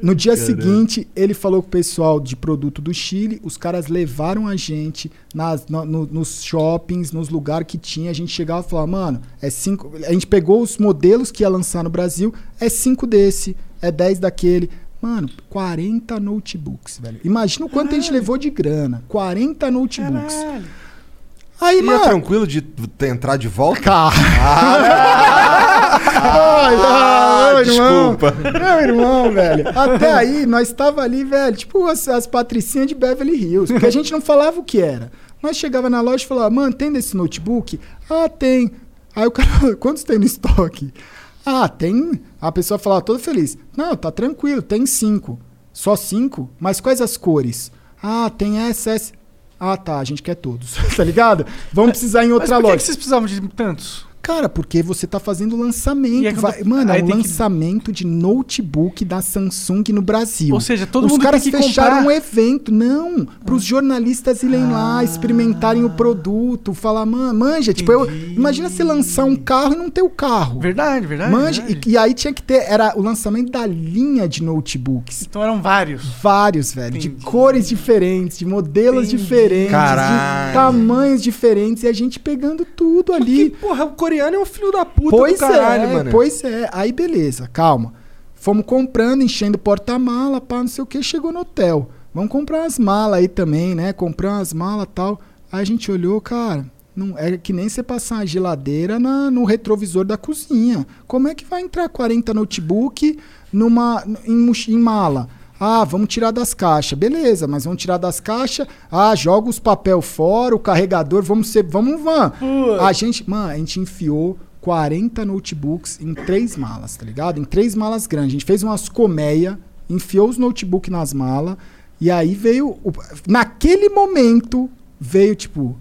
No dia Caramba. seguinte, ele falou com o pessoal de produto do Chile, os caras levaram a gente nas, no- no- nos shoppings, nos lugares que tinha. A gente chegava e falava, mano, é cinco. A gente pegou os modelos que ia lançar no Brasil, é cinco desse, é 10 daquele. Mano, 40 notebooks, velho. Imagina o quanto a gente levou de grana. 40 notebooks. Aí, E é mano. tranquilo de entrar de volta? Ai, Ah, meu irmão. desculpa. Meu irmão, velho. Até aí, nós tava ali, velho, tipo as, as patricinhas de Beverly Hills. Porque a gente não falava o que era. Nós chegava na loja e falava, mano, tem desse notebook? Ah, tem. Aí o cara, quantos tem no estoque? Ah, tem. A pessoa falava toda feliz. Não, tá tranquilo, tem cinco. Só cinco? Mas quais as cores? Ah, tem essa, essa. Ah, tá, a gente quer todos, tá ligado? Vamos precisar em outra Mas por que loja. que vocês precisavam de tantos? Cara, porque você tá fazendo lançamento. É eu vai- Mano, é um tem que- lançamento de notebook da Samsung no Brasil. Ou seja, todo Os mundo caras tem que fecharam comprar. um evento. Não, pros jornalistas irem lá, experimentarem o produto, falar, man, manja. Tipo, eu, imagina você lançar um carro e não ter o carro. Verdade, verdade. Manja, verdade. E, e aí tinha que ter, era o lançamento da linha de notebooks. Então eram vários. Vários, velho. De cores diferentes, de modelos diferentes, Caralho. de tamanhos diferentes. E a gente pegando tudo ali. Porra, o coreano é um filho da puta Pois do caralho, é, mano. pois é. Aí beleza, calma. Fomos comprando, enchendo porta-mala, pá, não sei o que, chegou no hotel. Vamos comprar umas malas aí também, né? Comprar umas malas e tal. Aí a gente olhou, cara, não, é que nem você passar uma geladeira na- no retrovisor da cozinha. Como é que vai entrar 40 notebook numa, em, em mala? Ah, vamos tirar das caixas. Beleza, mas vamos tirar das caixas. Ah, joga os papel fora, o carregador, vamos ser, vamos, van. A gente, mano, a gente enfiou 40 notebooks em três malas, tá ligado? Em três malas grandes. A gente fez umas colmeia, enfiou os notebooks nas malas, e aí veio. o- naquele momento, veio tipo.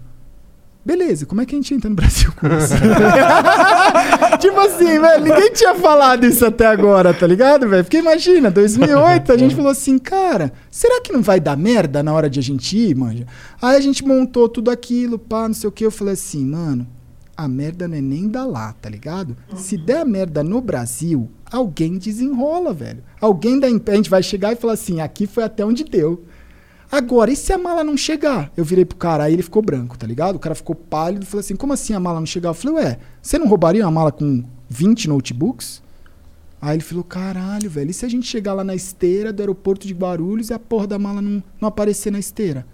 Beleza, como é que a gente entra no Brasil com isso? tipo assim, velho, ninguém tinha falado isso até agora, tá ligado, velho? Porque imagina, 2008, a gente falou assim, cara, será que não vai dar merda na hora de a gente ir, manja? Aí a gente montou tudo aquilo, pá, não sei o que, eu falei assim, mano, a merda não é nem da lá, tá ligado? Se der a merda no Brasil, alguém desenrola, velho. Alguém da empresa, a gente vai chegar e falar assim, aqui foi até onde deu. Agora, e se a mala não chegar? Eu virei pro cara, aí ele ficou branco, tá ligado? O cara ficou pálido e falou assim: como assim a mala não chegar? Eu falei, ué, você não roubaria uma mala com 20 notebooks? Aí ele falou, caralho, velho, e se a gente chegar lá na esteira do aeroporto de Guarulhos e a porra da mala não, não aparecer na esteira?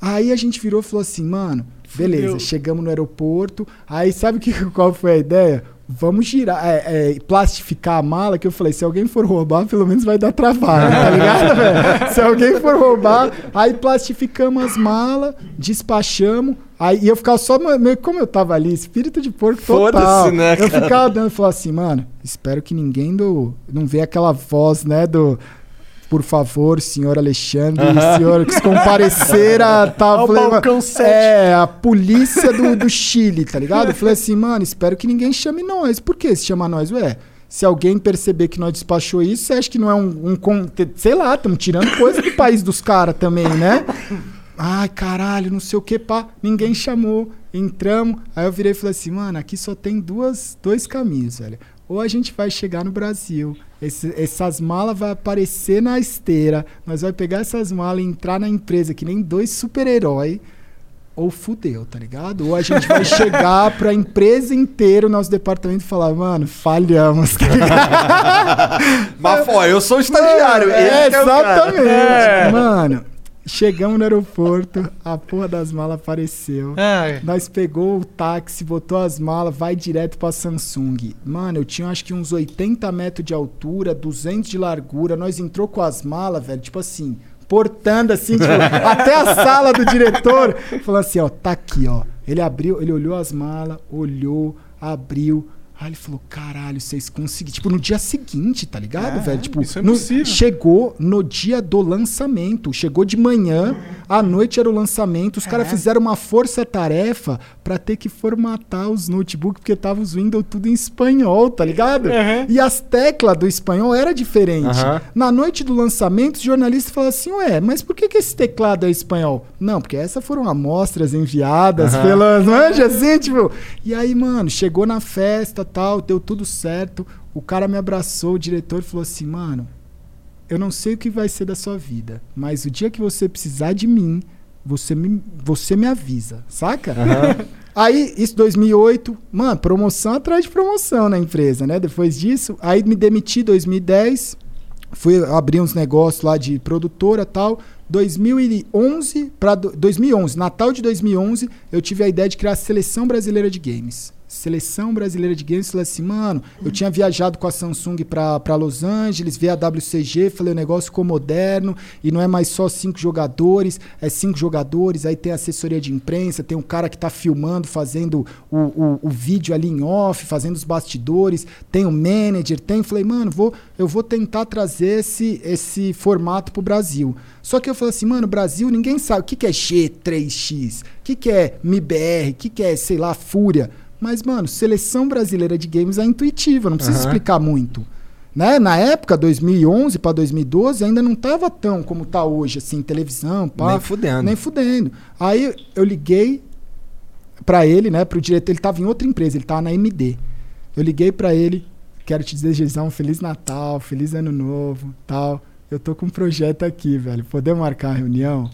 Aí a gente virou e falou assim, mano, beleza, Fudeu. chegamos no aeroporto. Aí sabe que, qual foi a ideia? Vamos girar, é, é, plastificar a mala, que eu falei, se alguém for roubar, pelo menos vai dar trabalho, tá ligado, velho? Se alguém for roubar, aí plastificamos as malas, despachamos, aí eu ficava só, meio como eu tava ali, espírito de porco total. Né, Eu ficava dando, falava assim, mano, espero que ninguém do, não vê aquela voz, né, do... Por favor, senhor Alexandre, senhor que se comparecer a. Ao falei, balcão. É, a polícia do, do Chile, tá ligado? Eu falei assim, mano, espero que ninguém chame nós. Por que se chama nós? Ué, Se alguém perceber que nós despachou isso, você acha que não é um. um sei lá, estamos tirando coisa do país dos caras também, né? Ai, caralho, não sei o que, pá. Ninguém chamou. Entramos. Aí eu virei e falei assim, mano, aqui só tem duas, dois caminhos, velho. Ou a gente vai chegar no Brasil, esse- essas malas vai aparecer na esteira, nós vai pegar essas malas e entrar na empresa que nem dois super-herói, ou fudeu, tá ligado? Ou a gente vai chegar pra empresa inteira, o nosso departamento e falar, mano, falhamos, tá ligado? Mas, pô, eu sou estagiário. É, exatamente. É. Mano, chegamos no aeroporto, a porra das malas apareceu. Ai. Nós pegou o táxi, botou as malas, vai direto pra Samsung. Mano, eu tinha acho que uns 80 metros de altura, 200 de largura. Nós entrou com as malas, velho, tipo assim, portando assim, tipo, até a sala do diretor. Falou assim, ó, tá aqui, ó. Ele abriu, ele olhou as malas, olhou, abriu. Aí ele falou, caralho, vocês conseguiram. Tipo, no dia seguinte, tá ligado, É, velho? Tipo, isso é no- possível. chegou no dia do lançamento. Chegou de manhã, à noite era o lançamento. Os caras fizeram uma força-tarefa pra ter que formatar os notebooks, porque tava os Windows tudo em espanhol, tá ligado? E as teclas do espanhol era diferente. Aham. Na noite do lançamento, os jornalistas falaram assim: ué, mas por que, que esse teclado é espanhol? Não, porque essas foram amostras enviadas Aham. pelas. Manja, assim, tipo. E aí, mano, chegou na festa tal, deu tudo certo. O cara me abraçou, o diretor falou assim: mano, eu não sei o que vai ser da sua vida, mas o dia que você precisar de mim, você me, você me avisa, saca? Aí, isso 2008, mano, promoção atrás de promoção na empresa, né? Depois disso, aí me demiti 2010, fui abrir uns negócios lá de produtora e tal. 2011 para 2011, Natal de 2011, eu tive a ideia de criar a Seleção Brasileira de Games. Seleção Brasileira de Games, falei assim, mano, eu tinha viajado com a Samsung pra Los Angeles, vi a WCG, falei, o negócio ficou moderno e não é mais só cinco jogadores, é cinco jogadores, aí tem assessoria de imprensa, tem um cara que tá filmando, fazendo o, o, o vídeo ali em off, fazendo os bastidores, tem o manager, tem, falei, mano, vou, eu vou tentar trazer esse, esse formato pro Brasil. Só que eu falei assim, mano, Brasil, ninguém sabe o que, que é G3X, o que, que é MIBR, o que, que é, sei lá, Fúria. Mas, mano, seleção brasileira de games é intuitiva, não precisa Aham. explicar muito. Né? Na época, 2011 para 2012, ainda não tava tão como tá hoje, assim, televisão, pá. Nem fudendo. Nem fudendo. Aí eu liguei pra ele, né, pro diretor, ele tava em outra empresa, ele tava na MD. Eu liguei pra ele, quero te desejar um feliz Natal, feliz ano novo, tal. Eu tô com um projeto aqui, velho. Podemos marcar a reunião?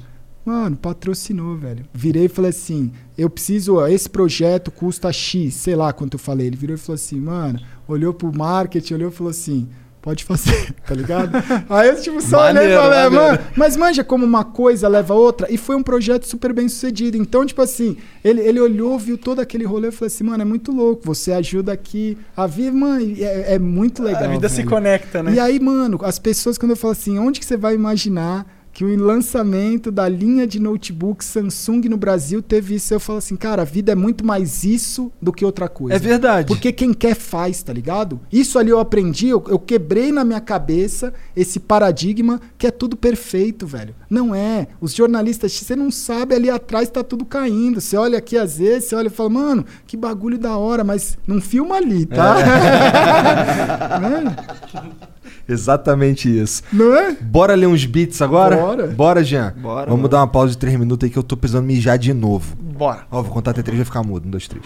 Mano, patrocinou, velho. Virei e falei assim: eu preciso, ó, esse projeto custa X, sei lá quanto eu falei. Ele virou e falou assim, mano, olhou pro marketing, olhou e falou assim. Pode fazer, tá ligado? Aí eu, tipo, só olhei e falei, mano, mas manja como uma coisa leva a outra. E foi um projeto super bem sucedido. Então, tipo assim, ele, ele olhou, viu todo aquele rolê e falou assim, mano, é muito louco. Você ajuda aqui a vir, mano, é, é muito legal. A vida se velho. conecta, né? E aí, mano, as pessoas, quando eu falo assim, onde que você vai imaginar que o lançamento da linha de notebook Samsung no Brasil teve isso? Eu falo assim, cara, a vida é muito mais isso do que outra coisa. É verdade. Porque quem quer faz, tá ligado? Isso ali eu aprendi, eu, eu quebrei na minha cabeça esse paradigma que é tudo perfeito, velho. Não é. Os jornalistas, você não sabe, ali atrás tá tudo caindo. Você olha aqui às vezes, você olha e fala, mano, que bagulho da hora, mas não filma ali, tá? Né? Exatamente isso. Não é? Bora ler uns beats agora? Bora. Bora, Jean. Bora, Vamos mano. dar uma pausa de três minutos aí que eu tô precisando mijar de novo. Bora. Ó, vou contar até três e vai ficar mudo. Um, dois, três.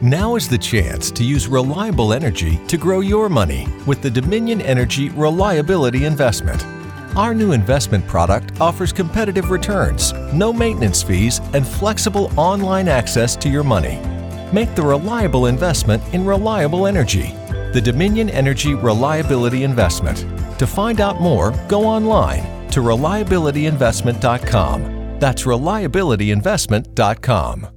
Now is the chance to use reliable energy to grow your money with the Dominion Energy Reliability Investment. Our new investment product offers competitive returns, no maintenance fees, and flexible online access to your money. Make the reliable investment in reliable energy. The Dominion Energy Reliability Investment. To find out more, go online to reliabilityinvestment.com. That's reliabilityinvestment.com.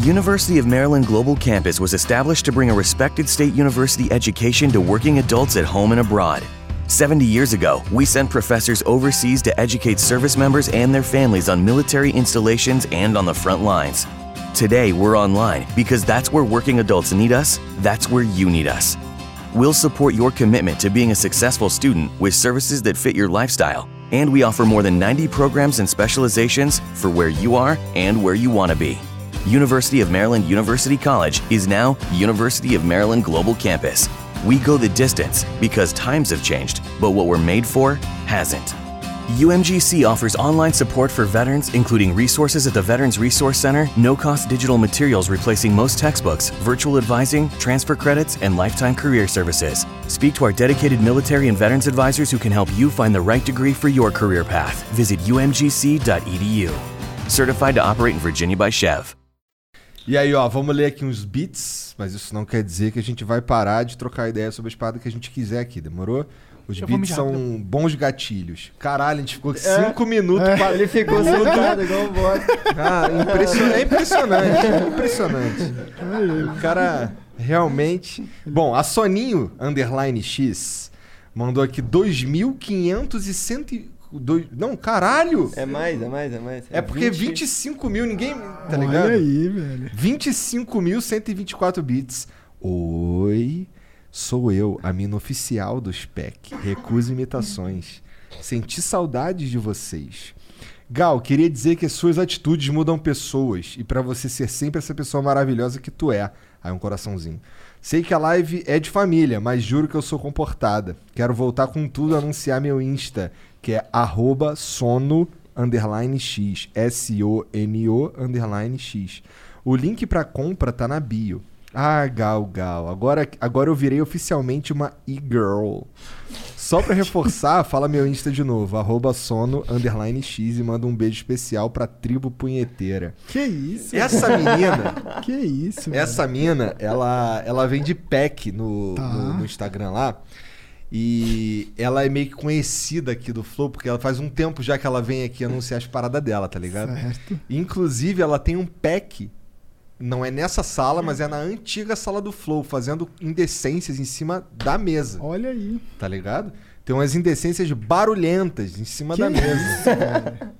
University of Maryland Global Campus was established to bring a respected state university education to working adults at home and abroad. 70 years ago, we sent professors overseas to educate service members and their families on military installations and on the front lines. Today, we're online because that's where working adults need us, that's where you need us. We'll support your commitment to being a successful student with services that fit your lifestyle, and we offer more than 90 programs and specializations for where you are and where you want to be. University of Maryland University College is now University of Maryland Global Campus. We go the distance because times have changed, but what we're made for hasn't. UMGC offers online support for veterans, including resources at the Veterans Resource Center, no cost digital materials replacing most textbooks, virtual advising, transfer credits, and lifetime career services. Speak to our dedicated military and veterans advisors who can help you find the right degree for your career path. Visit umgc.edu. Certified to operate in Virginia by Chev. E aí, ó, vamos ler aqui uns beats, mas isso não quer dizer que a gente vai parar de trocar ideia sobre a espada que a gente quiser aqui, demorou? Os beats são bons gatilhos. Caralho, a gente ficou É. cinco minutos. É, pa- ele ficou sentado igual o bode. Ah, impression- é impressionante, é impressionante. O cara realmente. Bom, a Soninho Underline X mandou aqui 2.500 e cento e- dois- Não, caralho! É mais, é mais, é mais. É porque 20 25 mil, ninguém. Tá Olha ligado? aí, velho. 25.124 bits. Oi, sou eu, a mina oficial do SPEC. Recuso imitações. Senti saudades de vocês. Gal, queria dizer que as suas atitudes mudam pessoas e pra você ser sempre essa pessoa maravilhosa que tu é. Aí um coraçãozinho. Sei que a live é de família, mas juro que eu sou comportada. Quero voltar com tudo anunciar meu Insta, que é arroba sono underline x. S-O-N-O underline x. O link pra compra tá na bio. Ah, Gal, Gal. Agora, agora eu virei oficialmente uma e-girl. Só pra reforçar, fala meu Insta de novo. Arroba sono underline x e manda um beijo especial pra tribo punheteira. Que isso? Essa menina. Que isso? velho? Essa mina, ela, ela vende pack no, Tá. no, no Instagram lá. E ela é meio que conhecida aqui do Flow, porque ela faz um tempo já que ela vem aqui anunciar as paradas dela, tá ligado? Certo. Inclusive, ela tem um pack. Não é nessa sala, mas é na antiga sala do Flow, fazendo indecências em cima da mesa. Olha aí. Tá ligado? Tem umas indecências barulhentas em cima Que da mesa. isso,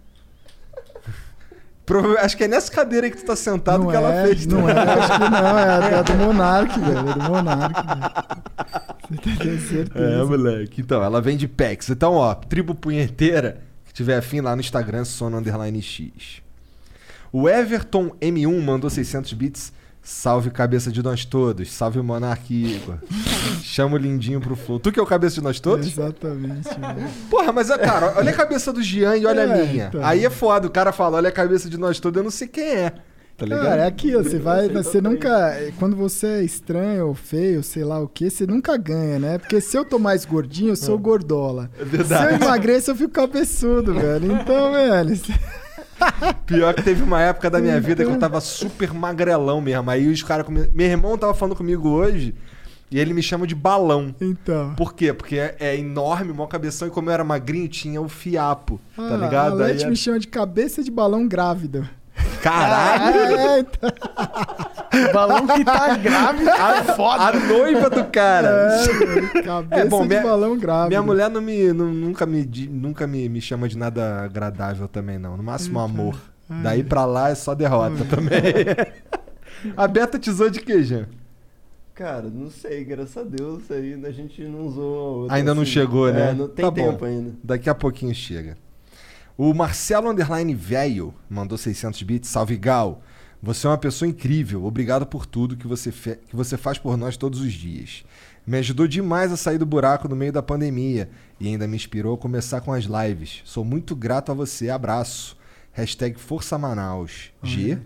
Acho que é nessa cadeira aí que tu tá sentado Não que ela é, fez. tá não é, ligado? acho que não, é, é do Monark, velho. É do Monark, velho. Você tem certeza. É, moleque. Então, ela vende packs. Então, ó, tribo punheteira, que tiver afim lá no Instagram, sono underline x. O Everton M1 mandou 600 bits. Salve cabeça de nós todos. Salve o Monark Igor. Chama o lindinho pro flow. Tu que é o cabeça de nós todos? Exatamente, velho. Porra, mas, cara, olha a cabeça do Jean e olha a É, minha. então. Aí é foda. O cara fala, olha a cabeça de nós todos, eu não sei quem é. Tá ligado? Cara, é aquilo, você vai, você nunca, quando você é estranho ou feio, sei lá o que, você nunca ganha, né? Porque se eu tô mais gordinho, eu sou gordola. É verdade. Se eu emagreço, eu fico cabeçudo, velho. Então, velho, Pior que teve uma época da minha vida que eu tava super magrelão mesmo. Aí os caras. come- Meu irmão tava falando comigo hoje e ele me chama de balão. Então. Por quê? Porque é, é enorme, mó cabeção, e como eu era magrinho, tinha o fiapo. ah, tá ligado? a Aí Leti é- me chama de cabeça de balão grávida. Caralho! É, então. Balão que tá grávida. A, a noiva do cara. É, cabeça de minha, balão grávida. minha mulher não me, não- nunca, me, nunca me, me chama de nada agradável também, não. No máximo amor. Ai. Daí pra lá é só derrota também. a Beta te zoou de quê, Jean? Cara, não sei, graças a Deus aí a gente não usou outra Ainda não assim. chegou, né? É, não tem Tá bom. tempo ainda. Daqui a pouquinho chega. O Marcelo Underline Velho mandou 600 bits. Salve, Gal. Você é uma pessoa incrível. Obrigado por tudo que você, que você faz por nós todos os dias. Me ajudou demais a sair do buraco no meio da pandemia e ainda me inspirou a começar com as lives. Sou muito grato a você. Abraço. Hashtag Força Manaus. G?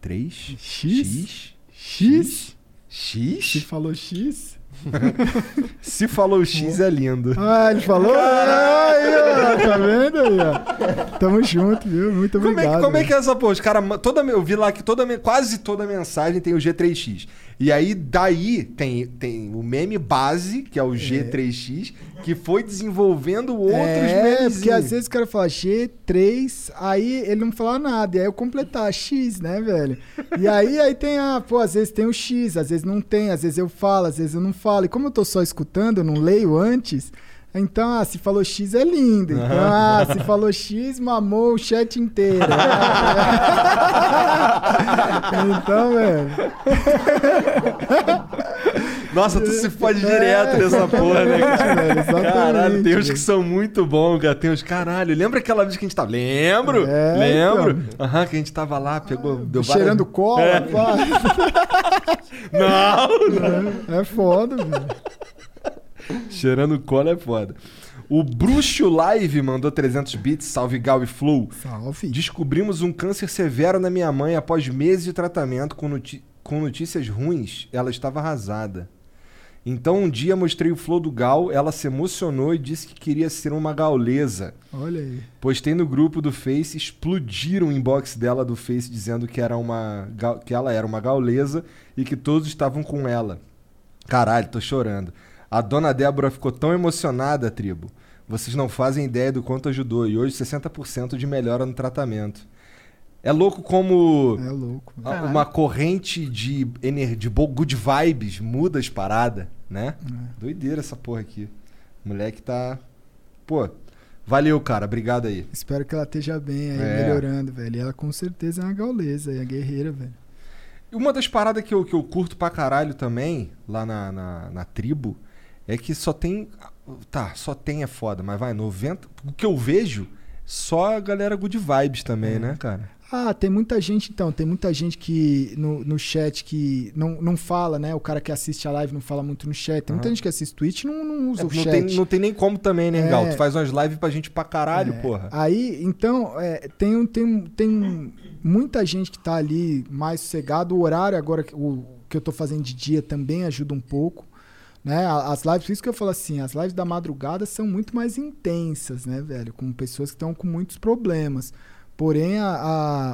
3? X? X? Se X? falou X? Se falou X é lindo. Ah, ele falou? Ó, tá vendo aí? Tamo junto, viu? Muito Como é, obrigado. que, como é que é essa porra? Os cara, toda, eu vi lá que toda, quase toda mensagem tem o G3X. E aí, daí, tem, tem o meme base, que é o G3X, que foi desenvolvendo outros é, memezinhos. porque às vezes o cara fala G3, aí ele não fala nada, e aí eu completar X, né, velho? E aí, aí tem a, pô, às vezes tem o X, às vezes não tem, às vezes eu falo, às vezes eu não falo. E como eu tô só escutando, eu não leio antes, então, ah, se falou X é lindo. Então, ah, se falou X, mamou o chat inteiro. então, velho. Nossa, tu se fode É, direto nessa porra, né, velho, exatamente, Caralho, tem uns que são muito bons, cara. Tem uns, caralho. Lembra aquela vez que a gente tava. Lembro? É, Lembro? então. Aham, que a gente tava lá, pegou. deu Cheirando várias- cola, É. pá. Não, É, é foda, velho. Cheirando cola é foda. O Bruxo Live mandou 300 bits, salve Gal e Flow. Salve. Descobrimos um câncer severo na minha mãe após meses de tratamento com, noti- com notícias ruins. Ela estava arrasada. Então um dia mostrei o Flow do Gal, ela se emocionou e disse que queria ser uma gaulesa. Olha aí. Postei no grupo do Face, explodiram o inbox dela do Face dizendo que, era uma, que ela era uma gaulesa e que todos estavam com ela. Caralho, tô chorando. A dona Débora ficou tão emocionada, tribo. Vocês não fazem ideia do quanto ajudou. E hoje 60% de melhora no tratamento. É louco como É louco. a- uma corrente de, ener- de good vibes muda as paradas, né? É. Doideira essa porra aqui. Moleque tá. Pô, valeu, cara. Obrigado aí. Espero que ela esteja bem aí, É. melhorando, velho. E ela com certeza é uma gaulesa, é a guerreira, velho. E Uma das paradas que eu, que eu curto pra caralho também, lá na, na, na tribo, é que só tem. Tá, só tem é foda, mas vai, 90. O que eu vejo, só a galera good vibes também, né, cara? Ah, tem muita gente, então, tem muita gente que no, no chat que não, não fala, né? O cara que assiste a live não fala muito no chat. Tem muita gente que assiste Twitch e não, não usa É, o não, chat. tem, não tem nem como também, né, É. Gal? Tu faz umas lives pra gente pra caralho, É. porra. Aí, então, é, tem, tem, tem muita gente que tá ali mais sossegado. O horário agora, o que eu tô fazendo de dia também ajuda um pouco. Né? As lives, por isso que eu falo assim, as lives da madrugada são muito mais intensas, né, velho? Com pessoas que estão com muitos problemas. Porém, a,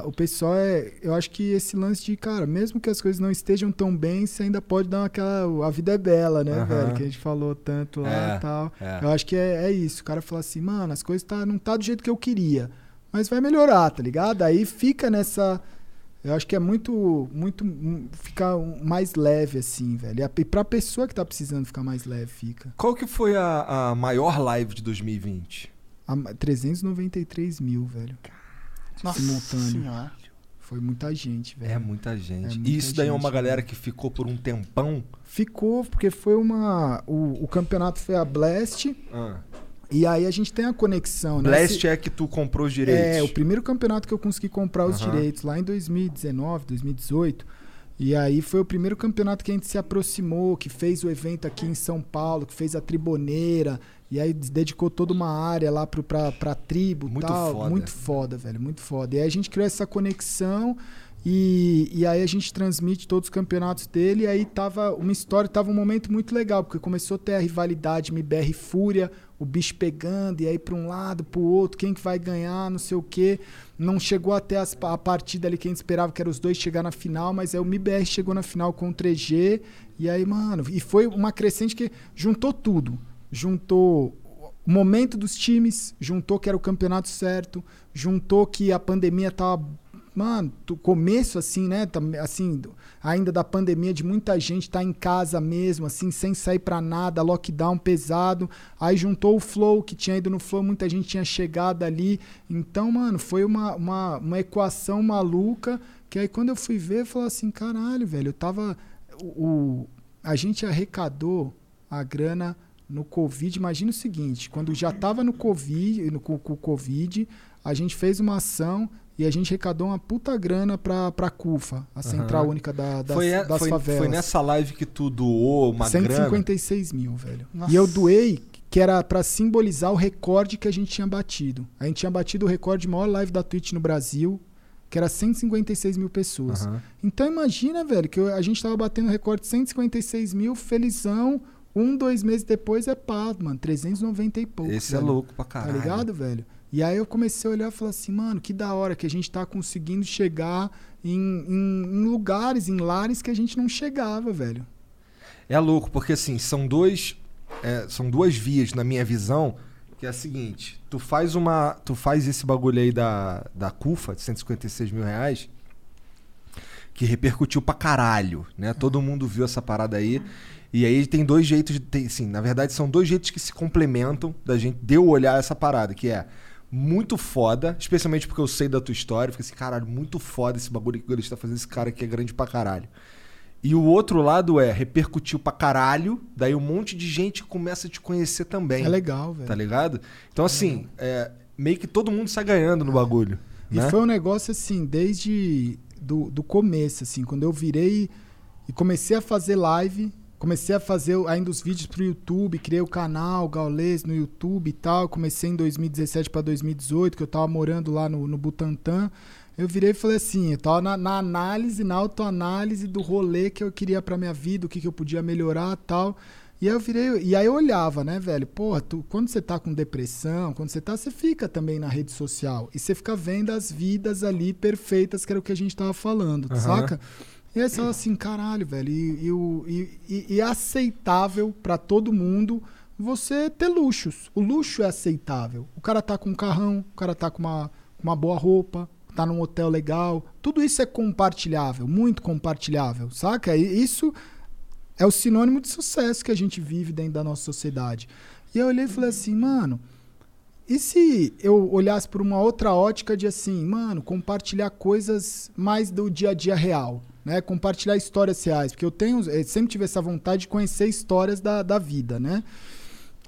a- o pessoal é. Eu acho que esse lance de, cara, mesmo que as coisas não estejam tão bem, você ainda pode dar aquela. A vida é bela, né, Aham. velho? Que a gente falou tanto lá É, e tal. é. Eu acho que é, é isso. O cara fala assim, mano, as coisas tá, não tá do jeito que eu queria. Mas vai melhorar, tá ligado? Aí fica nessa. Eu acho que é muito. muito hum, Fica um- mais leve, assim, velho. E a- E pra pessoa que tá precisando ficar mais leve, fica. Qual que foi a, a maior live de 2020? A, 393 mil, velho. Nossa Simultâneo. senhora. Foi muita gente, velho. É muita gente. É e muita isso daí é uma gente, galera velho. que ficou por um tempão. Ficou, porque foi uma. O, o campeonato foi a Blast. Ah. E aí a gente tem a conexão, né? Blast Se- é que tu comprou os direitos. É, o primeiro campeonato que eu consegui comprar os Aham. direitos, lá em 2019, 2018. E aí foi o primeiro campeonato que a gente se aproximou, que fez o evento aqui em São Paulo, que fez a triboneira. E aí dedicou toda uma área lá pro, pra, pra tribo e Muito tal. foda. Muito foda, velho. Muito foda. E aí a gente criou essa conexão. E, e aí a gente transmite todos os campeonatos dele. E aí tava uma história, tava um momento muito legal, porque começou a ter a rivalidade MBR e Fúria, o bicho pegando, e aí pra um lado, pro outro, quem que vai ganhar, não sei o quê. Não chegou até as- a partida ali que a gente esperava, que era os dois chegar na final, mas aí o MBR chegou na final com o 3G. E aí, mano, e foi uma crescente que juntou tudo. Juntou o momento dos times, juntou que era o campeonato certo, juntou que a pandemia tava mano, começo assim, né, assim, ainda da pandemia de muita gente tá em casa mesmo, assim, sem sair pra nada, lockdown pesado. Aí juntou o Flow, que tinha ido no Flow, muita gente tinha chegado ali. Então, mano, foi uma, uma, uma equação maluca, que aí quando eu fui ver, eu falei assim, caralho, velho, eu tava o, o- a gente arrecadou a grana no Covid. Imagina o seguinte: quando já estava no Covid, no, com o Covid, a gente fez uma ação e a gente arrecadou uma puta grana pra, pra CUFA, a Central Aham. Única da, das, foi, é- das foi, favelas. foi nessa live que tu doou uma grana. 156 mil, velho. Nossa. E eu doei que era pra simbolizar o recorde que a gente tinha batido. A gente tinha batido o recorde de maior live da Twitch no Brasil, que era 156 mil pessoas. Aham. Então imagina, velho, que a gente tava batendo recorde de 156 mil, felizão. Um, dois meses depois é pá, mano, 390 e pouco. Esse é velho. louco pra caralho. Tá ligado, velho? E aí eu comecei a olhar e falar assim, mano, que da hora que a gente tá conseguindo chegar em, em- em lugares, em lares que a gente não chegava, velho. É louco, porque assim, são dois. é, são duas vias na minha visão. Que é a seguinte, tu faz uma. Tu faz esse bagulho aí da, da CUFA, de 156 mil reais, que repercutiu pra caralho, né? Todo mundo viu essa parada aí. E aí tem dois jeitos. Tem, sim, na verdade, são dois jeitos que se complementam da gente de eu olhar essa parada, que é muito foda, especialmente porque eu sei da tua história. Fica assim, caralho, muito foda esse bagulho que o Golish tá fazendo, esse cara aqui é grande pra caralho. E o outro lado é repercutiu pra caralho, daí um monte de gente começa a te conhecer também. É legal, velho. Tá ligado? Então, assim, é, meio que todo mundo sai ganhando no bagulho. E né? foi um negócio assim, desde do, do começo, assim, quando eu virei e comecei a fazer live, comecei a fazer ainda os vídeos pro YouTube, criei o canal Gaulês no YouTube e tal. Comecei em 2017 para 2018, que eu tava morando lá no, no Butantã. Eu virei e falei assim, eu tava na, na análise, na autoanálise do rolê que eu queria pra minha vida, o que, que eu podia melhorar tal. E aí eu virei, e aí eu olhava, né, velho? Porra, tu, quando você tá com depressão, quando você tá, você fica também na rede social. E você fica vendo as vidas ali perfeitas, que era o que a gente tava falando, Aham. saca? E aí você fala assim, caralho, velho, e, e, e, e- é aceitável pra todo mundo você ter luxos. O luxo é aceitável. O cara tá com um carrão, o cara tá com uma, uma boa roupa, tá num hotel legal. Tudo isso é compartilhável, muito compartilhável, saca? E isso é o sinônimo de sucesso que a gente vive dentro da nossa sociedade. E eu olhei e falei assim, mano, e se eu olhasse por uma outra ótica de assim, mano, compartilhar coisas mais do dia a dia real, né? Compartilhar histórias reais, porque eu tenho, eu sempre tive essa vontade de conhecer histórias da, da vida, né?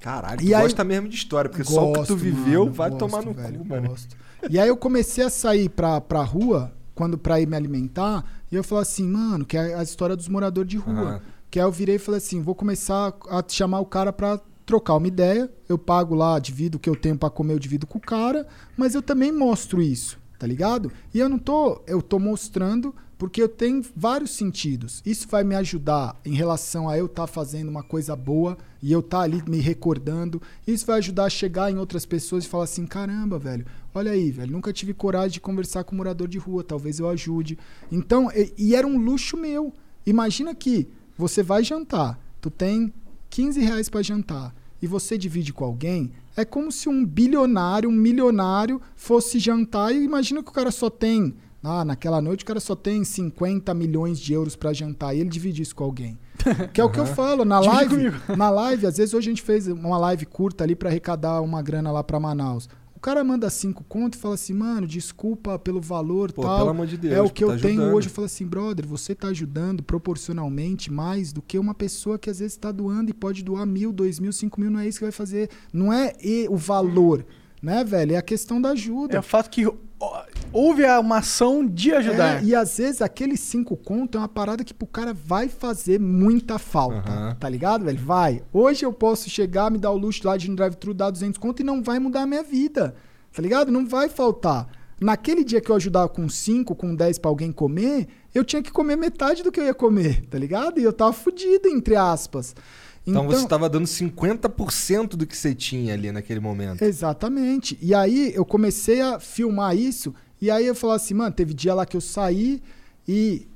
Caralho, E tu aí- gosta mesmo de história, porque só o que tu Gosto, viveu mano, vai gosto, tomar no velho, cu, mano. gosto. E aí eu comecei a sair pra, pra rua, quando pra ir me alimentar, e eu falei assim, mano, que é a história dos moradores de rua. Aham. Que aí eu virei e falei assim, vou começar a chamar o cara pra trocar uma ideia. Eu pago lá, divido o que eu tenho pra comer, eu divido com o cara, mas eu também mostro isso, tá ligado? E eu não tô, eu tô mostrando porque eu tenho vários sentidos. Isso vai me ajudar em relação a eu estar fazendo uma coisa boa e eu estar ali me recordando. Isso vai ajudar a chegar em outras pessoas e falar assim: caramba, velho, olha aí, velho, nunca tive coragem de conversar com um morador de rua, talvez eu ajude. Então, e, e era um luxo meu. Imagina que você vai jantar, tu tem 15 reais para jantar e você divide com alguém, é como se um bilionário, um milionário fosse jantar e imagina que o cara só tem, ah, naquela noite o cara só tem 50 milhões de euros para jantar e ele divide isso com alguém. Que é o que eu falo na live. comigo. Na live, às vezes hoje a gente fez uma live curta ali para arrecadar uma grana lá para Manaus. O cara manda cinco conto e fala assim, mano, desculpa pelo valor Pô, tal. pelo amor de Deus, é o que tá eu tenho ajudando. hoje. Eu falo assim, brother, você tá ajudando proporcionalmente mais do que uma pessoa que às vezes está doando e pode doar mil, dois mil, cinco mil. Não é isso que vai fazer. Não é e- o valor, né, velho? É a questão da ajuda. É o fato que houve a- uma ação de ajudar. É, e às vezes aqueles cinco conto é uma parada que pro cara vai fazer muita falta. Aham. Tá ligado, velho? Vai. Hoje eu posso chegar, me dar o luxo lá de no drive-thru, dar 200 conto e não vai mudar a minha vida. Tá ligado? Não vai faltar. Naquele dia que eu ajudava com 5, com 10 pra alguém comer, eu tinha que comer metade do que eu ia comer, tá ligado? E eu tava fudido, entre aspas. Então, você tava dando 50% do que você tinha ali naquele momento. Exatamente. E aí eu comecei a filmar isso. E aí eu falava assim, mano, teve dia lá que eu saí e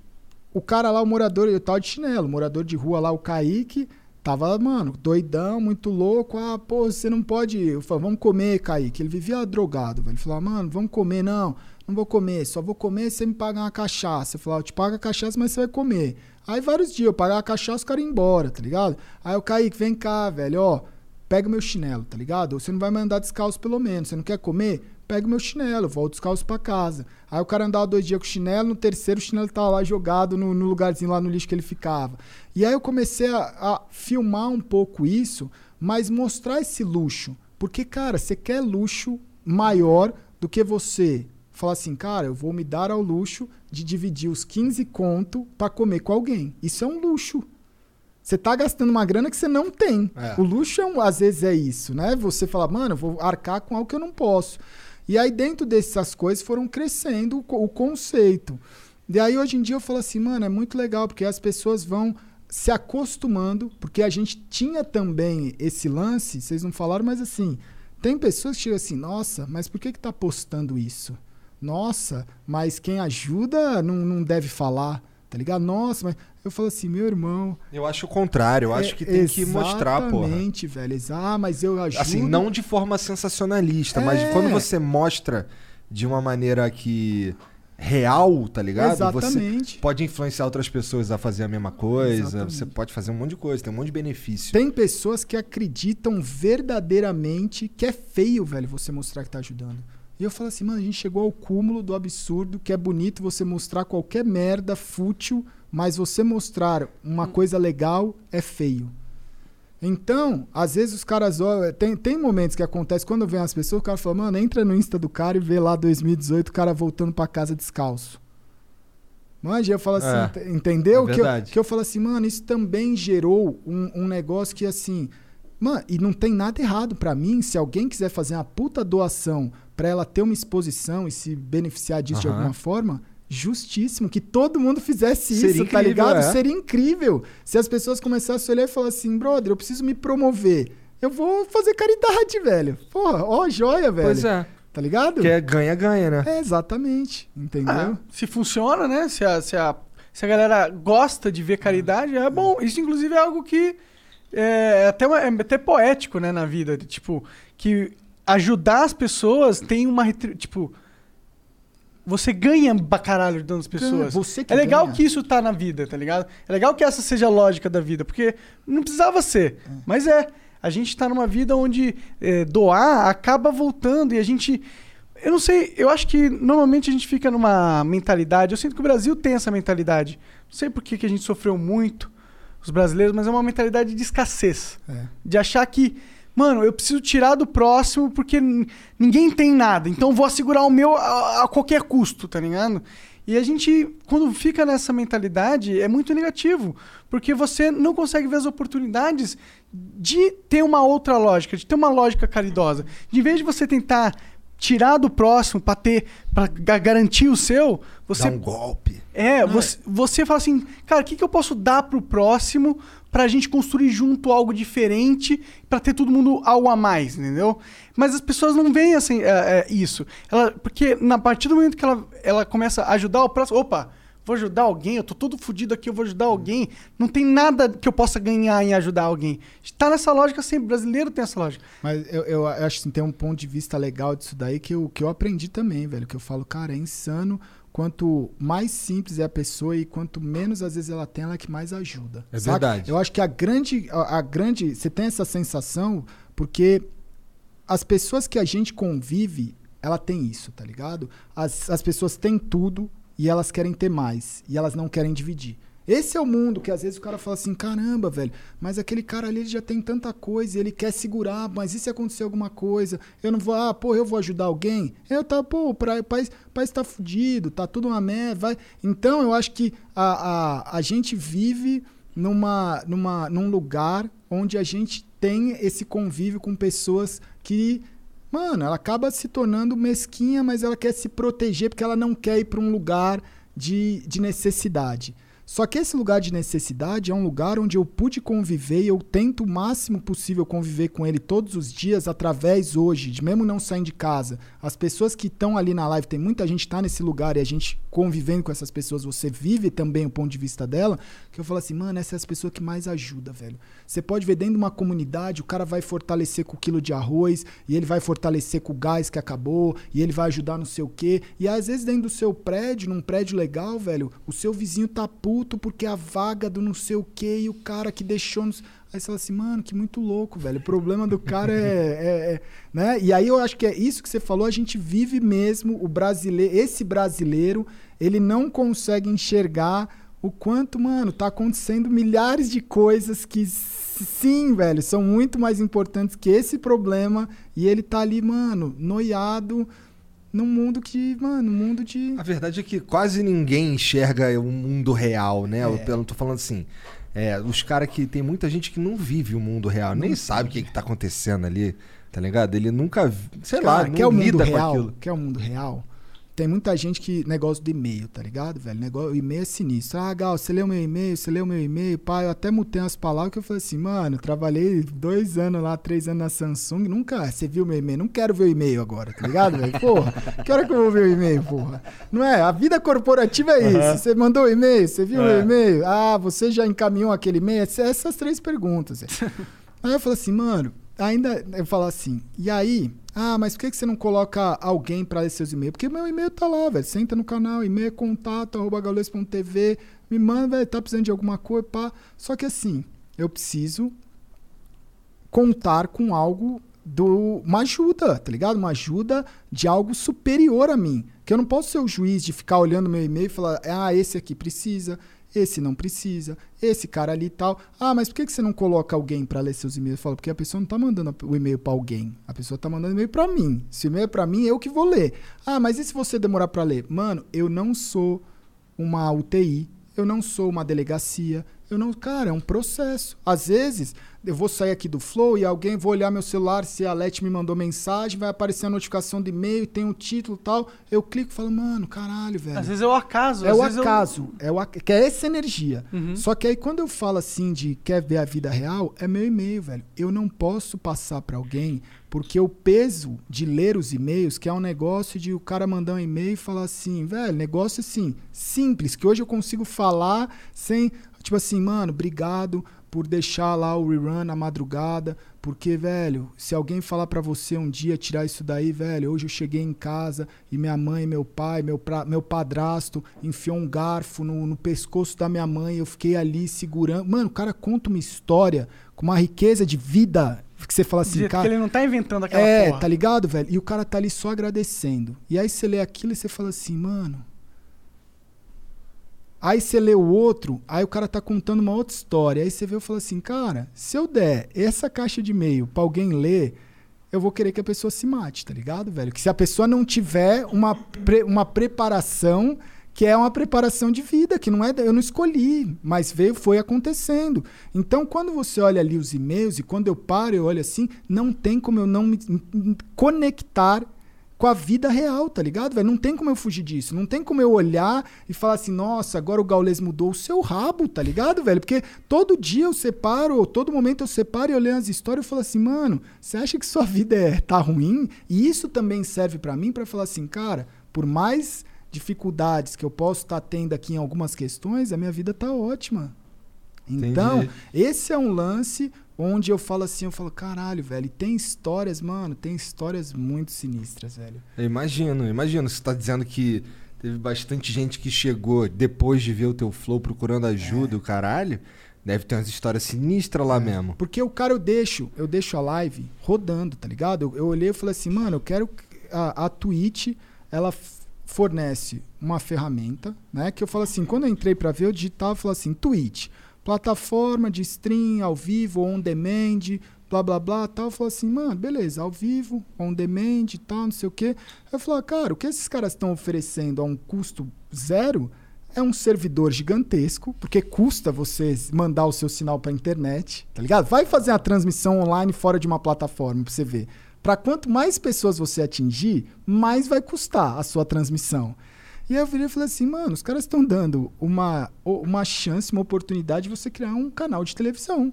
o cara lá, o morador, eu tava de chinelo, o morador de rua lá, o Kaique, tava, mano, doidão, muito louco. Ah, pô, você não pode. Eu falei, vamos comer, Kaique. Ele vivia drogado, velho. Ele falava, mano, vamos comer. Não, não vou comer, só vou comer se você me pagar uma cachaça. Eu falava, eu te pago a cachaça, mas você vai comer. Aí vários dias eu pagava a cachaça, o cara ia embora, tá ligado? Aí o Kaique, vem cá, velho, ó pega meu chinelo, tá ligado? Você não vai me descalço pelo menos. Você não quer comer? Pega meu chinelo, volto descalço pra casa. Aí o cara andava dois dias com o chinelo, no terceiro o chinelo tava lá jogado no, no lugarzinho lá no lixo que ele ficava. E aí eu comecei a, a filmar um pouco isso, mas mostrar esse luxo. Porque, cara, você quer luxo maior do que você falar assim, cara, eu vou me dar ao luxo de dividir os 15 conto pra comer com alguém. Isso é um luxo. Você tá gastando uma grana que você não tem. É. O luxo, é um- às vezes, é isso, né? Você fala, mano, eu vou arcar com algo que eu não posso. E aí, dentro dessas coisas, foram crescendo o, o conceito. E aí, hoje em dia, eu falo assim, mano, é muito legal, porque as pessoas vão se acostumando, porque a gente tinha também esse lance, vocês não falaram, mas assim, tem pessoas que chegam assim, nossa, mas por que que tá postando isso? Nossa, mas quem ajuda não, não deve falar, tá ligado? Nossa, mas eu falo assim, meu irmão, Eu acho o contrário, eu acho é, que tem que mostrar, porra. Exatamente, velho. Ah, mas eu ajudo. Assim, não de forma sensacionalista, mas É. quando você mostra de uma maneira que real, tá ligado? Exatamente. Você pode influenciar outras pessoas a fazer a mesma coisa, Exatamente. você pode fazer um monte de coisa, tem um monte de benefício. Tem pessoas que acreditam verdadeiramente que é feio, velho, você mostrar que tá ajudando. E eu falo assim, mano, a gente chegou ao cúmulo do absurdo, que é bonito você mostrar qualquer merda fútil mas você mostrar uma coisa legal é feio. Então, às vezes os caras olham. Tem, tem momentos que acontece quando vem as pessoas, o cara fala, mano, entra no Insta do cara e vê lá 2018 o cara voltando pra casa descalço. Manja, eu falo assim, É, ent- entendeu? é que, eu, verdade. que eu falo assim, mano, isso também gerou um, um negócio que assim. Mano, e não tem nada errado pra mim se alguém quiser fazer uma puta doação pra ela ter uma exposição e se beneficiar disso de Aham. alguma forma. Justíssimo, que todo mundo fizesse Seria isso, tá incrível, ligado? é. Seria incrível. Se as pessoas começassem a olhar e falar assim, brother, eu preciso me promover. Eu vou fazer caridade, velho. Porra, ó, joia, velho. Pois é. Tá ligado? Que é ganha-ganha, né? É, exatamente. Entendeu? Ah, se funciona, né? Se a, se, a, se a galera gosta de ver caridade, é bom. Isso, inclusive, é algo que é até, uma- é até poético, né, na vida. de, Tipo, que ajudar as pessoas tem uma. Tipo. Você ganha pra caralho ajudando as pessoas. você que é legal ganha. que isso tá na vida, tá ligado? É legal que essa seja a lógica da vida, porque não precisava ser. Mas é. A gente tá numa vida onde é, doar acaba voltando e a gente. Eu não sei, eu acho que normalmente a gente fica numa mentalidade. Eu sinto que o Brasil tem essa mentalidade. Não sei por que, que a gente sofreu muito, os brasileiros, mas é uma mentalidade de escassez. É. De achar que, mano, eu preciso tirar do próximo porque ninguém tem nada. Então vou assegurar o meu a, a qualquer custo, tá ligado? E a gente, quando fica nessa mentalidade, é muito negativo. Porque você não consegue ver as oportunidades de ter uma outra lógica, de ter uma lógica caridosa. De vez de você tentar tirar do próximo para ter para garantir o seu, você Dá um golpe. é, você, você fala assim, cara, o que, que eu posso dar pro próximo pra gente construir junto algo diferente, pra ter todo mundo algo a mais, entendeu? Mas as pessoas não veem assim, é, é, isso. Ela, porque na partir do momento que ela, ela começa a ajudar o próximo, opa, vou ajudar alguém, eu tô todo fudido aqui, eu vou ajudar alguém. Não tem nada que eu possa ganhar em ajudar alguém. Tá nessa lógica sempre, brasileiro tem essa lógica. Mas eu, eu acho que tem um ponto de vista legal disso daí que eu, que eu aprendi também, velho. Que eu falo, cara, é insano. Quanto mais simples é a pessoa e quanto menos às vezes ela tem, ela é que mais ajuda. É verdade. Eu acho que a grande, a, a grande. Você tem essa sensação porque as pessoas que a gente convive, ela tem isso, tá ligado? As, as pessoas têm tudo e elas querem ter mais. E elas não querem dividir. Esse é o mundo que às vezes o cara fala assim: caramba, velho, mas aquele cara ali já tem tanta coisa, ele quer segurar, mas e se acontecer alguma coisa? Eu não vou, ah, pô, eu vou ajudar alguém? Eu tá, pô, o país, país tá fudido, tá tudo uma merda, vai. Então eu acho que a, a, a gente vive numa, numa, num lugar onde a gente tem esse convívio com pessoas que Mano, ela acaba se tornando mesquinha, mas ela quer se proteger porque ela não quer ir para um lugar de, de necessidade. Só que esse lugar de necessidade é um lugar onde eu pude conviver e eu tento o máximo possível conviver com ele todos os dias através hoje, de mesmo não saindo de casa. As pessoas que estão ali na live, tem muita gente que tá nesse lugar e a gente convivendo com essas pessoas, você vive também o ponto de vista dela, que eu falo assim, mano, essa é as pessoas que mais ajuda, velho. Você pode ver dentro de uma comunidade, o cara vai fortalecer com o quilo de arroz, e ele vai fortalecer com o gás que acabou, e ele vai ajudar não sei o quê. E às vezes dentro do seu prédio, num prédio legal, velho, o seu vizinho tá puto porque a vaga do não sei o quê, e o cara que deixou. Nos... Aí você fala assim, mano, que muito louco, velho. O problema do cara é, é- é- né? E aí eu acho que é isso que você falou, a gente vive mesmo o brasileiro, esse brasileiro, ele não consegue enxergar o quanto, mano, tá acontecendo milhares de coisas que sim, velho, são muito mais importantes que esse problema e ele tá ali, mano, noiado num mundo que, mano, um mundo de A verdade é que quase ninguém enxerga o mundo real, né? É. Eu, não tô falando assim. É, os caras que. Tem muita gente que não vive o mundo real, nem Não sabe o que, que tá acontecendo ali, tá ligado? Ele nunca. Sei lá, Cara, não quer o mundo lida com real? aquilo. Quer o mundo real? Tem muita gente que. Negócio do e-mail, tá ligado, velho? Negócio, o e-mail é sinistro. Ah, Gal, você leu meu e-mail, você leu meu e-mail, pai. Eu até mutei umas palavras que eu falei assim, mano, trabalhei dois anos lá, três anos na Samsung. Nunca. Você viu meu e-mail? Não quero ver o e-mail agora, tá ligado, velho? Porra, que hora que eu vou ver o e-mail, porra? Não é? A vida corporativa é isso. Aham. Você mandou o e-mail, você viu É. meu e-mail? Ah, você já encaminhou aquele e-mail? Essa- Essas três perguntas. Aí eu falo assim, mano, ainda eu falo assim, e aí? Ah, mas por que você não coloca alguém pra ler seus e-mails? Porque meu e-mail tá lá, velho. Senta no canal, e-mail contato, arroba me manda, velho, tá precisando de alguma coisa, pá. Só que assim, eu preciso contar com algo do uma ajuda, tá ligado? Uma ajuda de algo superior a mim. Que eu não posso ser o juiz de ficar olhando meu e-mail e falar, ah, esse aqui precisa, esse não precisa, esse cara ali e tal. Ah, mas por que você não coloca alguém pra ler seus e-mails? Eu falo, porque a pessoa não tá mandando o e-mail pra alguém. A pessoa tá mandando e-mail pra mim. Se o e-mail é pra mim, eu que vou ler. Ah, mas e se você demorar pra ler? Mano, eu não sou uma UTI, eu não sou uma delegacia, eu não, cara, é um processo. Às vezes, eu vou sair aqui do Flow e alguém vou olhar meu celular, se a Let me mandou mensagem, vai aparecer a notificação do e-mail, tem um título e tal. Eu clico e falo, mano, caralho, velho. Às vezes é o acaso. É às o vezes eu- acaso, é o ac- que é essa energia. Uhum. Só que aí quando eu falo assim de quer ver a vida real, é meu e-mail, velho. Eu não posso passar pra alguém porque o peso de ler os e-mails, que é um negócio de o cara mandar um e-mail e falar assim, velho, negócio assim, simples, que hoje eu consigo falar sem, tipo assim, mano, obrigado por deixar lá o rerun na madrugada, porque, velho, se alguém falar pra você um dia tirar isso daí, velho, hoje eu cheguei em casa e minha mãe, meu pai, meu, pra, meu padrasto enfiou um garfo no, no pescoço da minha mãe, eu fiquei ali segurando. Mano, o cara conta uma história com uma riqueza de vida que você fala assim, cara. que ele não tá inventando aquela É, porra. tá ligado, velho? E o cara tá ali só agradecendo. E aí você lê aquilo e você fala assim, mano. Aí você lê o outro, aí o cara tá contando uma outra história. Aí você vê e fala assim, cara, se eu der essa caixa de e-mail pra alguém ler, eu vou querer que a pessoa se mate, tá ligado, velho? Que se a pessoa não tiver uma, pre- uma preparação que é uma preparação de vida, que não é eu não escolhi, mas veio foi acontecendo. Então, quando você olha ali os e-mails e quando eu paro e olho assim, não tem como eu não me conectar com a vida real, tá ligado, velho? Não tem como eu fugir disso. Não tem como eu olhar e falar assim, nossa, agora o Gaules mudou o seu rabo, tá ligado, velho? Porque todo dia eu separo, todo momento eu separo e eu leio as histórias e falo assim, mano, você acha que sua vida é, tá ruim? E isso também serve pra mim pra falar assim, cara, por mais dificuldades que eu posso estar tendo aqui em algumas questões, a minha vida tá ótima. Então, Entendi. esse é um lance onde eu falo assim, eu falo, caralho, velho, e tem histórias, mano, tem histórias muito sinistras, velho. Eu imagino, eu imagino. Você tá dizendo que teve bastante gente que chegou depois de ver o teu flow procurando ajuda, o caralho. Deve ter umas histórias sinistras lá mesmo. Porque o cara eu deixo, eu deixo a live rodando, tá ligado? Eu, eu olhei e falei assim, mano, eu quero que a, a Twitch, ela fornece uma ferramenta, né? Que eu falo assim, quando eu entrei pra ver, eu digitava e falava assim, Twitch, plataforma de stream ao vivo, on demand, blá blá blá, tal. Eu falo assim, mano, beleza, ao vivo, on demand, tal, não sei o quê. Eu falo, cara, o que esses caras estão oferecendo a um custo zero é um servidor gigantesco, porque custa você mandar o seu sinal para internet, tá ligado? Vai fazer a transmissão online fora de uma plataforma pra você ver. Para quanto mais pessoas você atingir, mais vai custar a sua transmissão. E aí eu virei e falei assim, mano, os caras estão dando uma, uma chance, uma oportunidade de você criar um canal de televisão.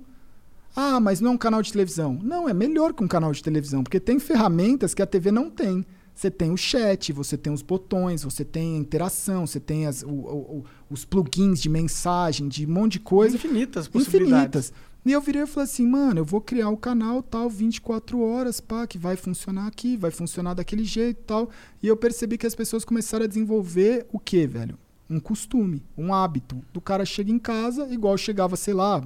Ah, mas não é um canal de televisão. Não, é melhor que um canal de televisão, porque tem ferramentas que a TV não tem. Você tem o chat, você tem os botões, você tem a interação, você tem as, o- o- os plugins de mensagem, de um monte de coisa. Infinitas possibilidades. Infinitas. E eu virei e falei assim, mano, eu vou criar o canal tal 24 horas, pá, que vai funcionar aqui, vai funcionar daquele jeito tal. E eu percebi que as pessoas começaram a desenvolver o quê, velho? Um costume, um hábito. Do cara chega em casa, igual chegava, sei lá,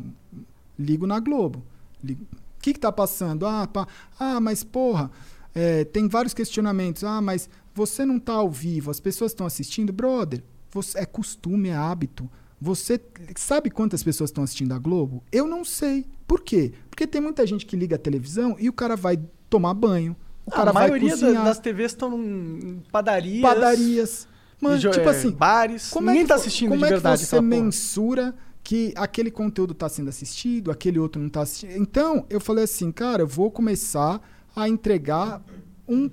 ligo na Globo. Ligo- O que que tá passando? Ah, pá. ah mas porra, é, tem vários questionamentos. Ah, mas você não tá ao vivo, as pessoas estão assistindo? Brother, você, é costume, é hábito. Você sabe quantas pessoas estão assistindo a Globo? Eu não sei. Por quê? Porque tem muita gente que liga a televisão e o cara vai tomar banho, o cara a maioria cozinhar. das TVs estão em padarias. Padarias. Mano, tipo é, assim, bares. como Ninguém é que, tá assistindo como de é que verdade você aquela porra. mensura que aquele conteúdo está sendo assistido, aquele outro não está assistindo? Então, eu falei assim, cara, eu vou começar a entregar um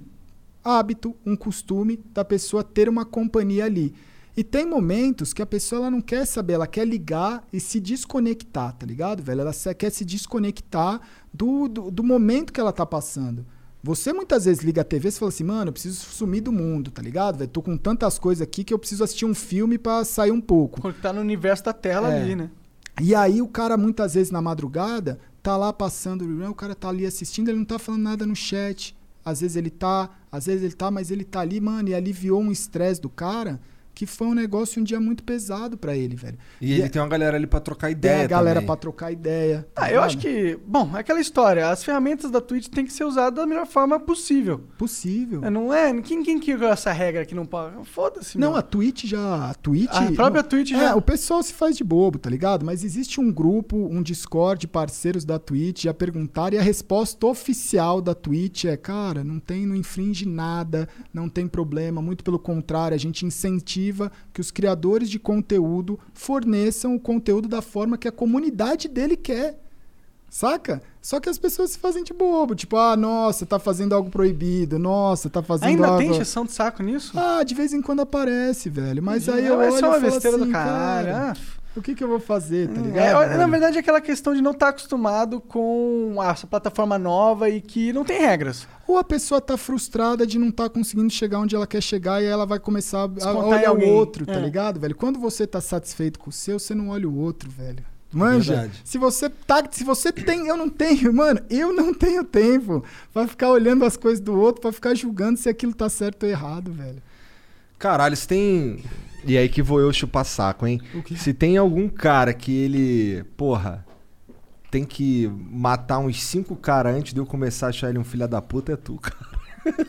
hábito, um costume da pessoa ter uma companhia ali. E tem momentos que a pessoa ela não quer saber, ela quer ligar e se desconectar, tá ligado, velho? Ela quer se desconectar do, do, do momento que ela tá passando. Você muitas vezes liga a TV e fala assim, mano, eu preciso sumir do mundo, tá ligado, velho? Tô com tantas coisas aqui que eu preciso assistir um filme pra sair um pouco. Quando tá no universo da tela É. ali, né? E aí o cara, muitas vezes na madrugada, tá lá passando o rerun, o cara tá ali assistindo, ele não tá falando nada no chat. Às vezes ele tá, às vezes ele tá, mas ele tá ali, mano, e aliviou um estresse do cara que foi um negócio um dia muito pesado pra ele, velho. E ele é- tem uma galera ali pra trocar tem ideia. a galera pra trocar ideia. tá Ah, eu acho que, bom, é aquela história, as ferramentas da Twitch têm que ser usadas da melhor forma possível. Possível. É, não é? Quem, quem criou essa regra que não pode? Foda-se, Não, meu. a Twitch já. A Twitch. A própria Twitch é, já- o pessoal se faz de bobo, tá ligado? Mas existe um grupo, um Discord de parceiros da Twitch já perguntaram e a resposta oficial da Twitch é: cara, não tem, não infringe nada, não tem problema. Muito pelo contrário, a gente incentiva que os criadores de conteúdo forneçam o conteúdo da forma que a comunidade dele quer. Saca? Só que as pessoas se fazem de bobo. Tipo, ah, nossa, tá fazendo algo proibido. Nossa, tá fazendo Ainda algo... tem injeção de saco nisso? Ah, de vez em quando aparece, velho. Mas aí É, eu mas olho é uma e falo besteira do assim, caralho, cara, ah. O que que eu vou fazer, tá É, ligado? na velho? verdade, é aquela questão de não estar acostumado com essa plataforma nova e que não tem regras. Ou a pessoa tá frustrada de não tá conseguindo chegar onde ela quer chegar e aí ela vai começar a Descontar em olhar o outro, tá É. ligado, velho? Quando você tá satisfeito com o seu, você não olha o outro, velho. Manja, Verdade. se você tá, se você tem, eu não tenho, mano, eu não tenho tempo pra ficar olhando as coisas do outro, pra ficar julgando se aquilo tá certo ou errado, velho. Caralho, se tem. E aí que vou eu chupar saco, hein? Se tem algum cara que ele. Porra. Tem que matar uns cinco caras antes de eu começar a achar ele um filho da puta, é tu, cara.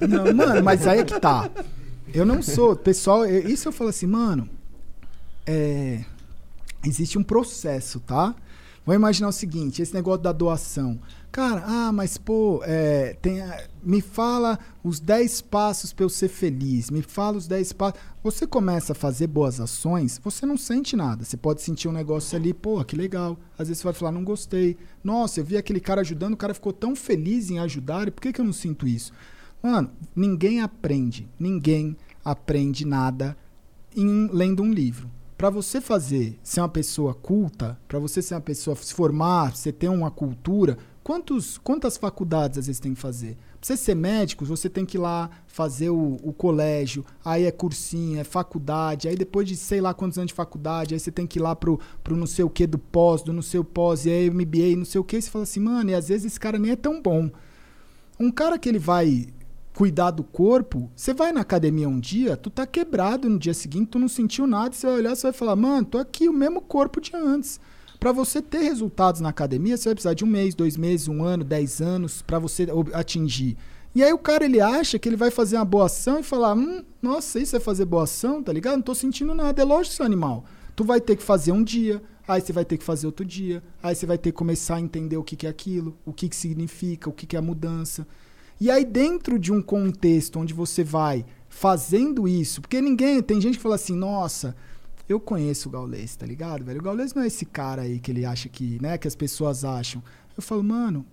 Não, mano, mas aí é que tá. Eu não sou. Pessoal, eu- isso eu falo assim, mano. É. Existe um processo, tá? Vamos imaginar o seguinte: esse negócio da doação. Cara, ah, mas pô, é, tem, a- me fala os 10 passos pra eu ser feliz. Me fala os 10 passos. Você começa a fazer boas ações, você não sente nada. Você pode sentir um negócio ali, pô, que legal. Às vezes você vai falar, não gostei. Nossa, eu vi aquele cara ajudando, o cara ficou tão feliz em ajudar, e por que, que eu não sinto isso? Mano, ninguém aprende, ninguém aprende nada em lendo um livro. Pra você fazer, ser uma pessoa culta, pra você ser uma pessoa se formar, você ter uma cultura, quantos, quantas faculdades às vezes tem que fazer? Você ser médico, você tem que ir lá fazer o, o colégio, aí é cursinho, é faculdade, aí depois de sei lá quantos anos de faculdade, aí você tem que ir lá pro, pro não sei o que do pós, do não sei o pós, e aí MBA, não sei o que, e você fala assim, mano, e às vezes esse cara nem é tão bom. Um cara que ele vai cuidar do corpo, você vai na academia um dia, tu tá quebrado no dia seguinte, tu não sentiu nada, você vai olhar, você vai falar, mano, tô aqui o mesmo corpo de antes. Pra você ter resultados na academia, você vai precisar de um mês, dois meses, um ano, dez anos pra você atingir. E aí o cara ele acha que ele vai fazer uma boa ação e falar, hum, nossa, isso é fazer boa ação, tá ligado? Não tô sentindo nada. É lógico, seu animal. Tu vai ter que fazer um dia, aí você vai ter que fazer outro dia, aí você vai ter que começar a entender o que, que é aquilo, o que, que significa, o que, que é a mudança. E aí, dentro de um contexto onde você vai fazendo isso, porque ninguém. Tem gente que fala assim, nossa, eu conheço o Gaules, tá ligado, velho? O Gaules não é esse cara aí que ele acha que, né, que as pessoas acham. Eu falo, mano,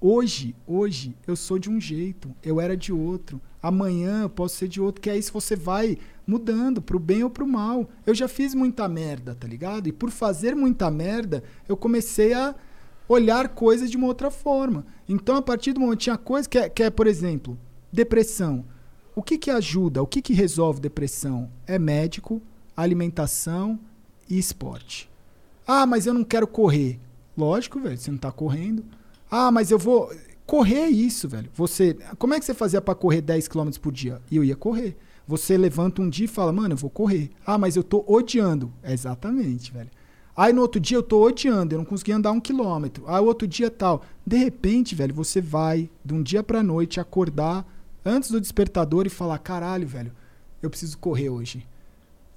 hoje, hoje, eu sou de um jeito, eu era de outro. Amanhã eu posso ser de outro, que aí se você vai mudando pro bem ou pro mal. Eu já fiz muita merda, tá ligado? E por fazer muita merda, eu comecei a olhar coisas de uma outra forma. Então, a partir do momento tinha coisa que é, que é por exemplo, depressão. O que que ajuda? O que que resolve depressão? É médico, alimentação e esporte. Ah, mas eu não quero correr. Lógico, velho, você não tá correndo. Ah, mas eu vou correr é isso, velho. Você, como é que você fazia para correr 10 km por dia? Eu ia correr. Você levanta um dia e fala: "Mano, eu vou correr". Ah, mas eu tô odiando. Exatamente, velho. Aí no outro dia eu tô odiando, eu não consegui andar um quilômetro. Aí outro dia tal. De repente, velho, você vai de um dia pra noite acordar antes do despertador e falar: caralho, velho, eu preciso correr hoje.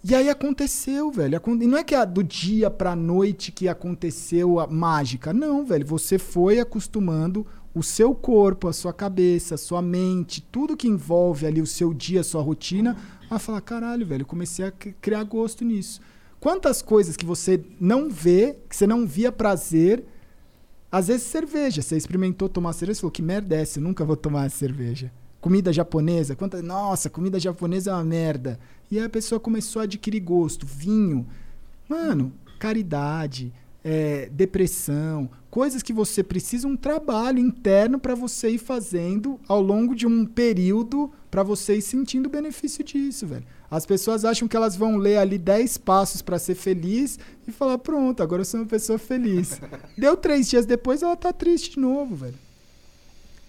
E aí aconteceu, velho. E não é que é do dia pra noite que aconteceu a mágica. Não, velho. Você foi acostumando o seu corpo, a sua cabeça, a sua mente, tudo que envolve ali o seu dia, a sua rotina, a falar: caralho, velho, comecei a criar gosto nisso. Quantas coisas que você não vê, que você não via prazer, às vezes cerveja. Você experimentou tomar cerveja e falou: que merda é essa? Eu nunca vou tomar cerveja. Comida japonesa, quanta... nossa, comida japonesa é uma merda. E aí a pessoa começou a adquirir gosto. Vinho. Mano, caridade, é, depressão, coisas que você precisa um trabalho interno para você ir fazendo ao longo de um período para você ir sentindo o benefício disso, velho. As pessoas acham que elas vão ler ali 10 passos para ser feliz e falar: pronto, agora eu sou uma pessoa feliz. Deu três dias depois, ela tá triste de novo, velho.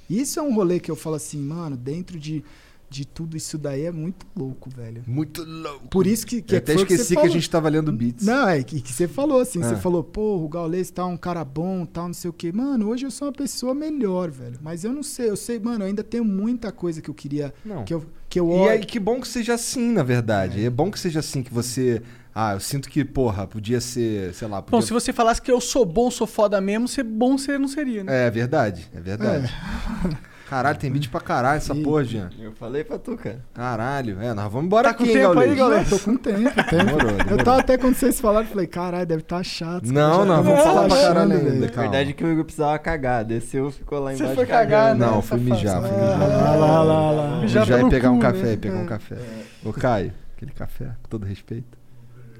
Isso é um rolê que eu falo assim, mano, dentro de, de tudo isso daí é muito louco, velho. Muito louco. Por isso que, que Eu até o que esqueci você que, a gente tava lendo beats. Não, é que, que você falou assim, Ah. você falou, pô, o Gaules tá um cara bom, tal, não sei o quê. Mano, hoje eu sou uma pessoa melhor, velho. Mas eu não sei, eu sei, mano, eu ainda tenho muita coisa que eu queria. Não. Que eu, que eu E aí, que bom que seja assim, na verdade. É. bom que seja assim, que você. Ah, eu sinto que, porra, podia ser, sei lá, podia... Bom, se você falasse que eu sou bom, sou foda mesmo, ser bom você não seria, né? É verdade, é verdade. Caralho, tem vídeo pra caralho essa porra, Jean. Eu falei pra tu, cara. Caralho, é, nós vamos embora Tá com aqui, hein, tempo aí, Gaules? Eu tô com tempo, tempo. Demorou, Eu demorou. tava até quando vocês falaram, falei, caralho, deve estar chato. Não, não, tá vamos falar pra caralho velho. ainda, A calma. verdade é que o Igor precisava cagar. Desceu, ficou lá Você embaixo. foi cagar, né? Não, fui mijar, fui Ah, mijar. lá, lá, lá, lá. Mijar Já ia pelo pegar um café, né? pegar um É. café. Ô, Caio, aquele café, com todo respeito.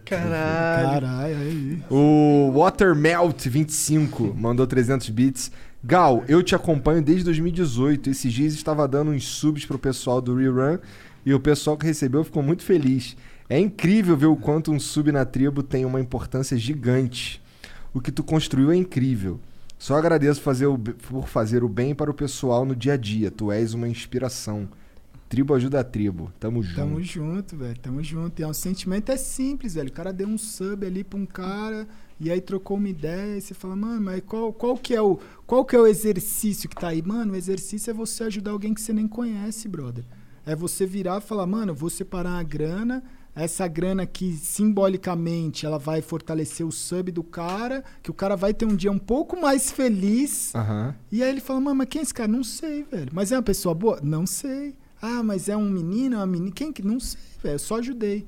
Caralho. Caralho, aí. O Watermelt25 mandou 300 bits. Gal, eu te acompanho desde 2018. Esses dias estava dando uns subs pro pessoal do Rerun e o pessoal que recebeu ficou muito feliz. É incrível ver o quanto um sub na tribo tem uma importância gigante. O que tu construiu é incrível. Só agradeço fazer o por fazer o bem para o pessoal no dia a dia. Tu és uma inspiração. Tribo ajuda a tribo. Tamo junto. Tamo junto, velho. Tamo junto. E é um sentimento é simples, velho. O cara deu um sub ali pra um cara e aí trocou uma ideia e você fala, mano, mas qual, qual que é o qual que é o exercício que tá aí? Mano, o exercício é você ajudar alguém que você nem conhece, brother. É você virar e falar, mano, vou separar a grana, essa grana que simbolicamente ela vai fortalecer o sub do cara, que o cara vai ter um dia um pouco mais feliz. Aham. E aí ele fala, mano, mas quem é esse cara? Não sei, velho. Mas é uma pessoa boa? Não sei. Ah, mas é um menino, é uma menina? Quem que? Não sei, velho. Eu só ajudei.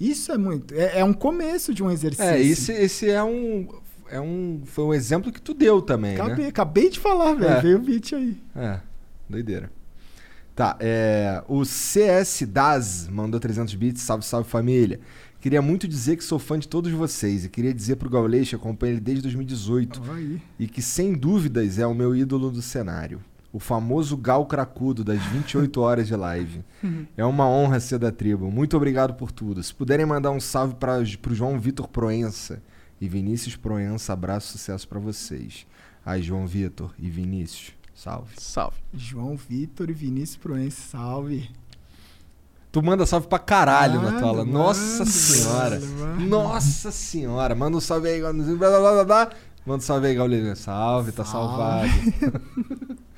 Isso é muito. É, é um começo de um exercício. É, esse, esse é um. É um. Foi um exemplo que tu deu também, Acabei, né? acabei de falar, velho. É. Veio o beat aí. É, doideira. Tá, é, o CS Daz mandou 300 bits, salve, salve família. Queria muito dizer que sou fã de todos vocês e queria dizer pro Gaulês que acompanho ele desde 2018 Ó, aí. e que sem dúvidas é o meu ídolo do cenário. O famoso Gal Cracudo das 28 horas de live. É uma honra ser da tribo. Muito obrigado por tudo. Se puderem mandar um salve para pro João Vitor Proença e Vinícius Proença, abraço, sucesso pra vocês. Aí, João Vitor e Vinícius, salve. Salve. João Vitor e Vinícius Proença, salve. Tu manda salve pra caralho na aula. mando, Nossa senhora. mando. Nossa senhora. Manda um salve aí. Blá, blá, blá, blá. Manda um salve aí, Gaulinho. Salve, tá salvado.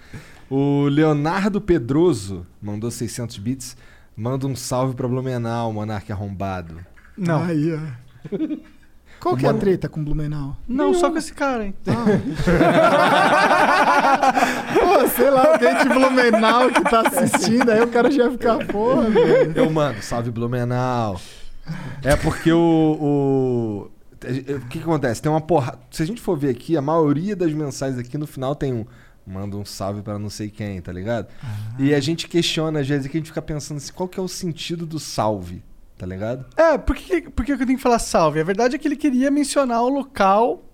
o Leonardo Pedroso mandou 600 bits. Manda um salve pra Blumenau, monarca arrombado. Não. Aí, ó. Qual que é a treta com Blumenau? Não, só com esse cara, hein? Pô, sei lá, alguém de Blumenau que tá assistindo, aí o cara já vai ficar, porra, velho. Eu mando, salve Blumenau. É porque o. O, o que, que acontece? Tem uma porra. Se a gente for ver aqui, a maioria das mensagens aqui no final tem um. Manda um salve pra não sei quem, tá ligado? E a gente questiona, às vezes, que a gente fica pensando assim, qual que é o sentido do salve, tá ligado? É, por que, por que eu tenho que falar salve? A verdade é que ele queria mencionar o local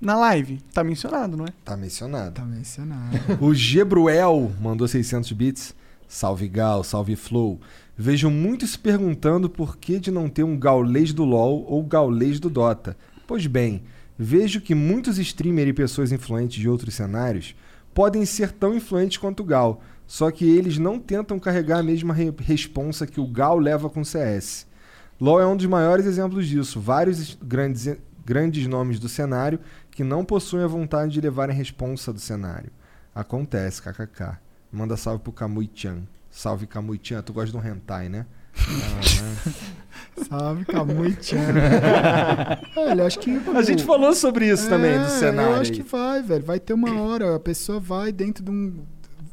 na live. Tá mencionado, não é? Tá mencionado. Tá mencionado. O Gebruel mandou 600 bits. Salve Gal, salve Flow. Vejo muitos se perguntando por que de não ter um gaulês do LoL ou gaulês do Dota. Pois bem, vejo que muitos streamers e pessoas influentes de outros cenários podem ser tão influentes quanto o Gal, só que eles não tentam carregar a mesma re responsa que o Gal leva com CS. LoL é um dos maiores exemplos disso. Vários grandes, grandes nomes do cenário que não possuem a vontade de levarem a responsa do cenário. Acontece, kkk. Manda salve pro Kamui-chan. Salve Kamui-chan. Tu gosta de um hentai, né? Salve, Kamui-chan. Velho, acho que. A gente falou sobre isso também, do cenário. Eu acho que vai, velho. Vai ter uma hora, a pessoa vai dentro de um,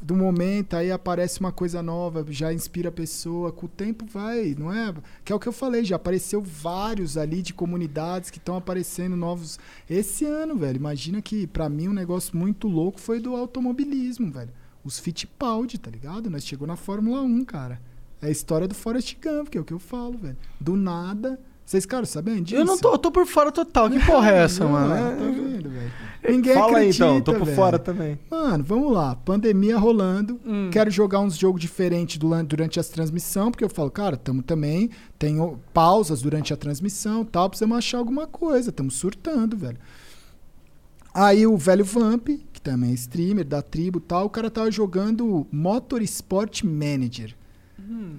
de um momento, aí aparece uma coisa nova, já inspira a pessoa. Com o tempo vai, não é? Que é o que eu falei, já apareceu vários ali de comunidades que estão aparecendo novos. Esse ano, velho, imagina que pra mim um negócio muito louco foi do automobilismo, velho. Os Fittipaldi, tá ligado? Nós chegou na Fórmula 1, cara. É a história do Forrest Gump, que é o que eu falo, velho. Do nada. Vocês, cara, sabem disso? Eu não tô, eu tô por fora total. Que porra é essa, Não, mano? Tá É- vendo, velho? Ninguém Fala aí, acredita, então, tô por velho. fora também. Mano, vamos lá. Pandemia rolando. Hum. Quero jogar uns jogos diferentes duran- durante as transmissões, porque eu falo, cara, tamo também. Tem pausas durante a transmissão e tal. Precisamos achar alguma coisa. Tamo surtando, velho. Aí o velho Vamp, que também é streamer da tribo e tal. O cara tava jogando Motorsport Manager.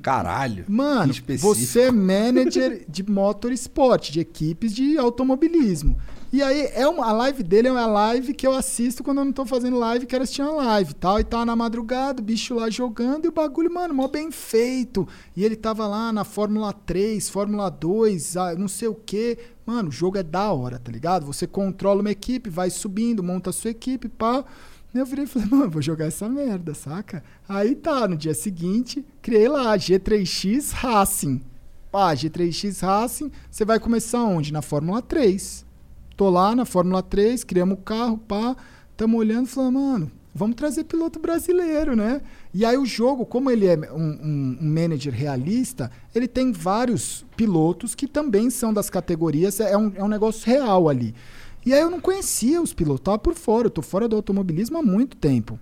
Caralho. Mano, você é manager de motorsport, de equipes de automobilismo. E aí, é uma, a live dele é uma live que eu assisto quando eu não tô fazendo live, quero assistir uma live tal. E tava na madrugada, o bicho lá jogando e o bagulho, mano, mó bem feito. E ele tava lá na Fórmula 3, Fórmula 2, ah, não sei o quê. Mano, o jogo é da hora, tá ligado? Você controla uma equipe, vai subindo, monta a sua equipe, pá. Eu virei e falei, mano, vou jogar essa merda, saca? Aí tá, no dia seguinte, criei lá G3X Racing. Pá, G3X Racing, você vai começar onde? Na Fórmula 3. Tô lá na Fórmula 3, criamos o carro, pá, tamo olhando e falando, mano, vamos trazer piloto brasileiro, né? E aí o jogo, como ele é um, um- um manager realista, ele tem vários pilotos que também são das categorias, é um, é um negócio real ali. E aí eu não conhecia os pilotos, tava por fora, eu tô fora do automobilismo há muito tempo.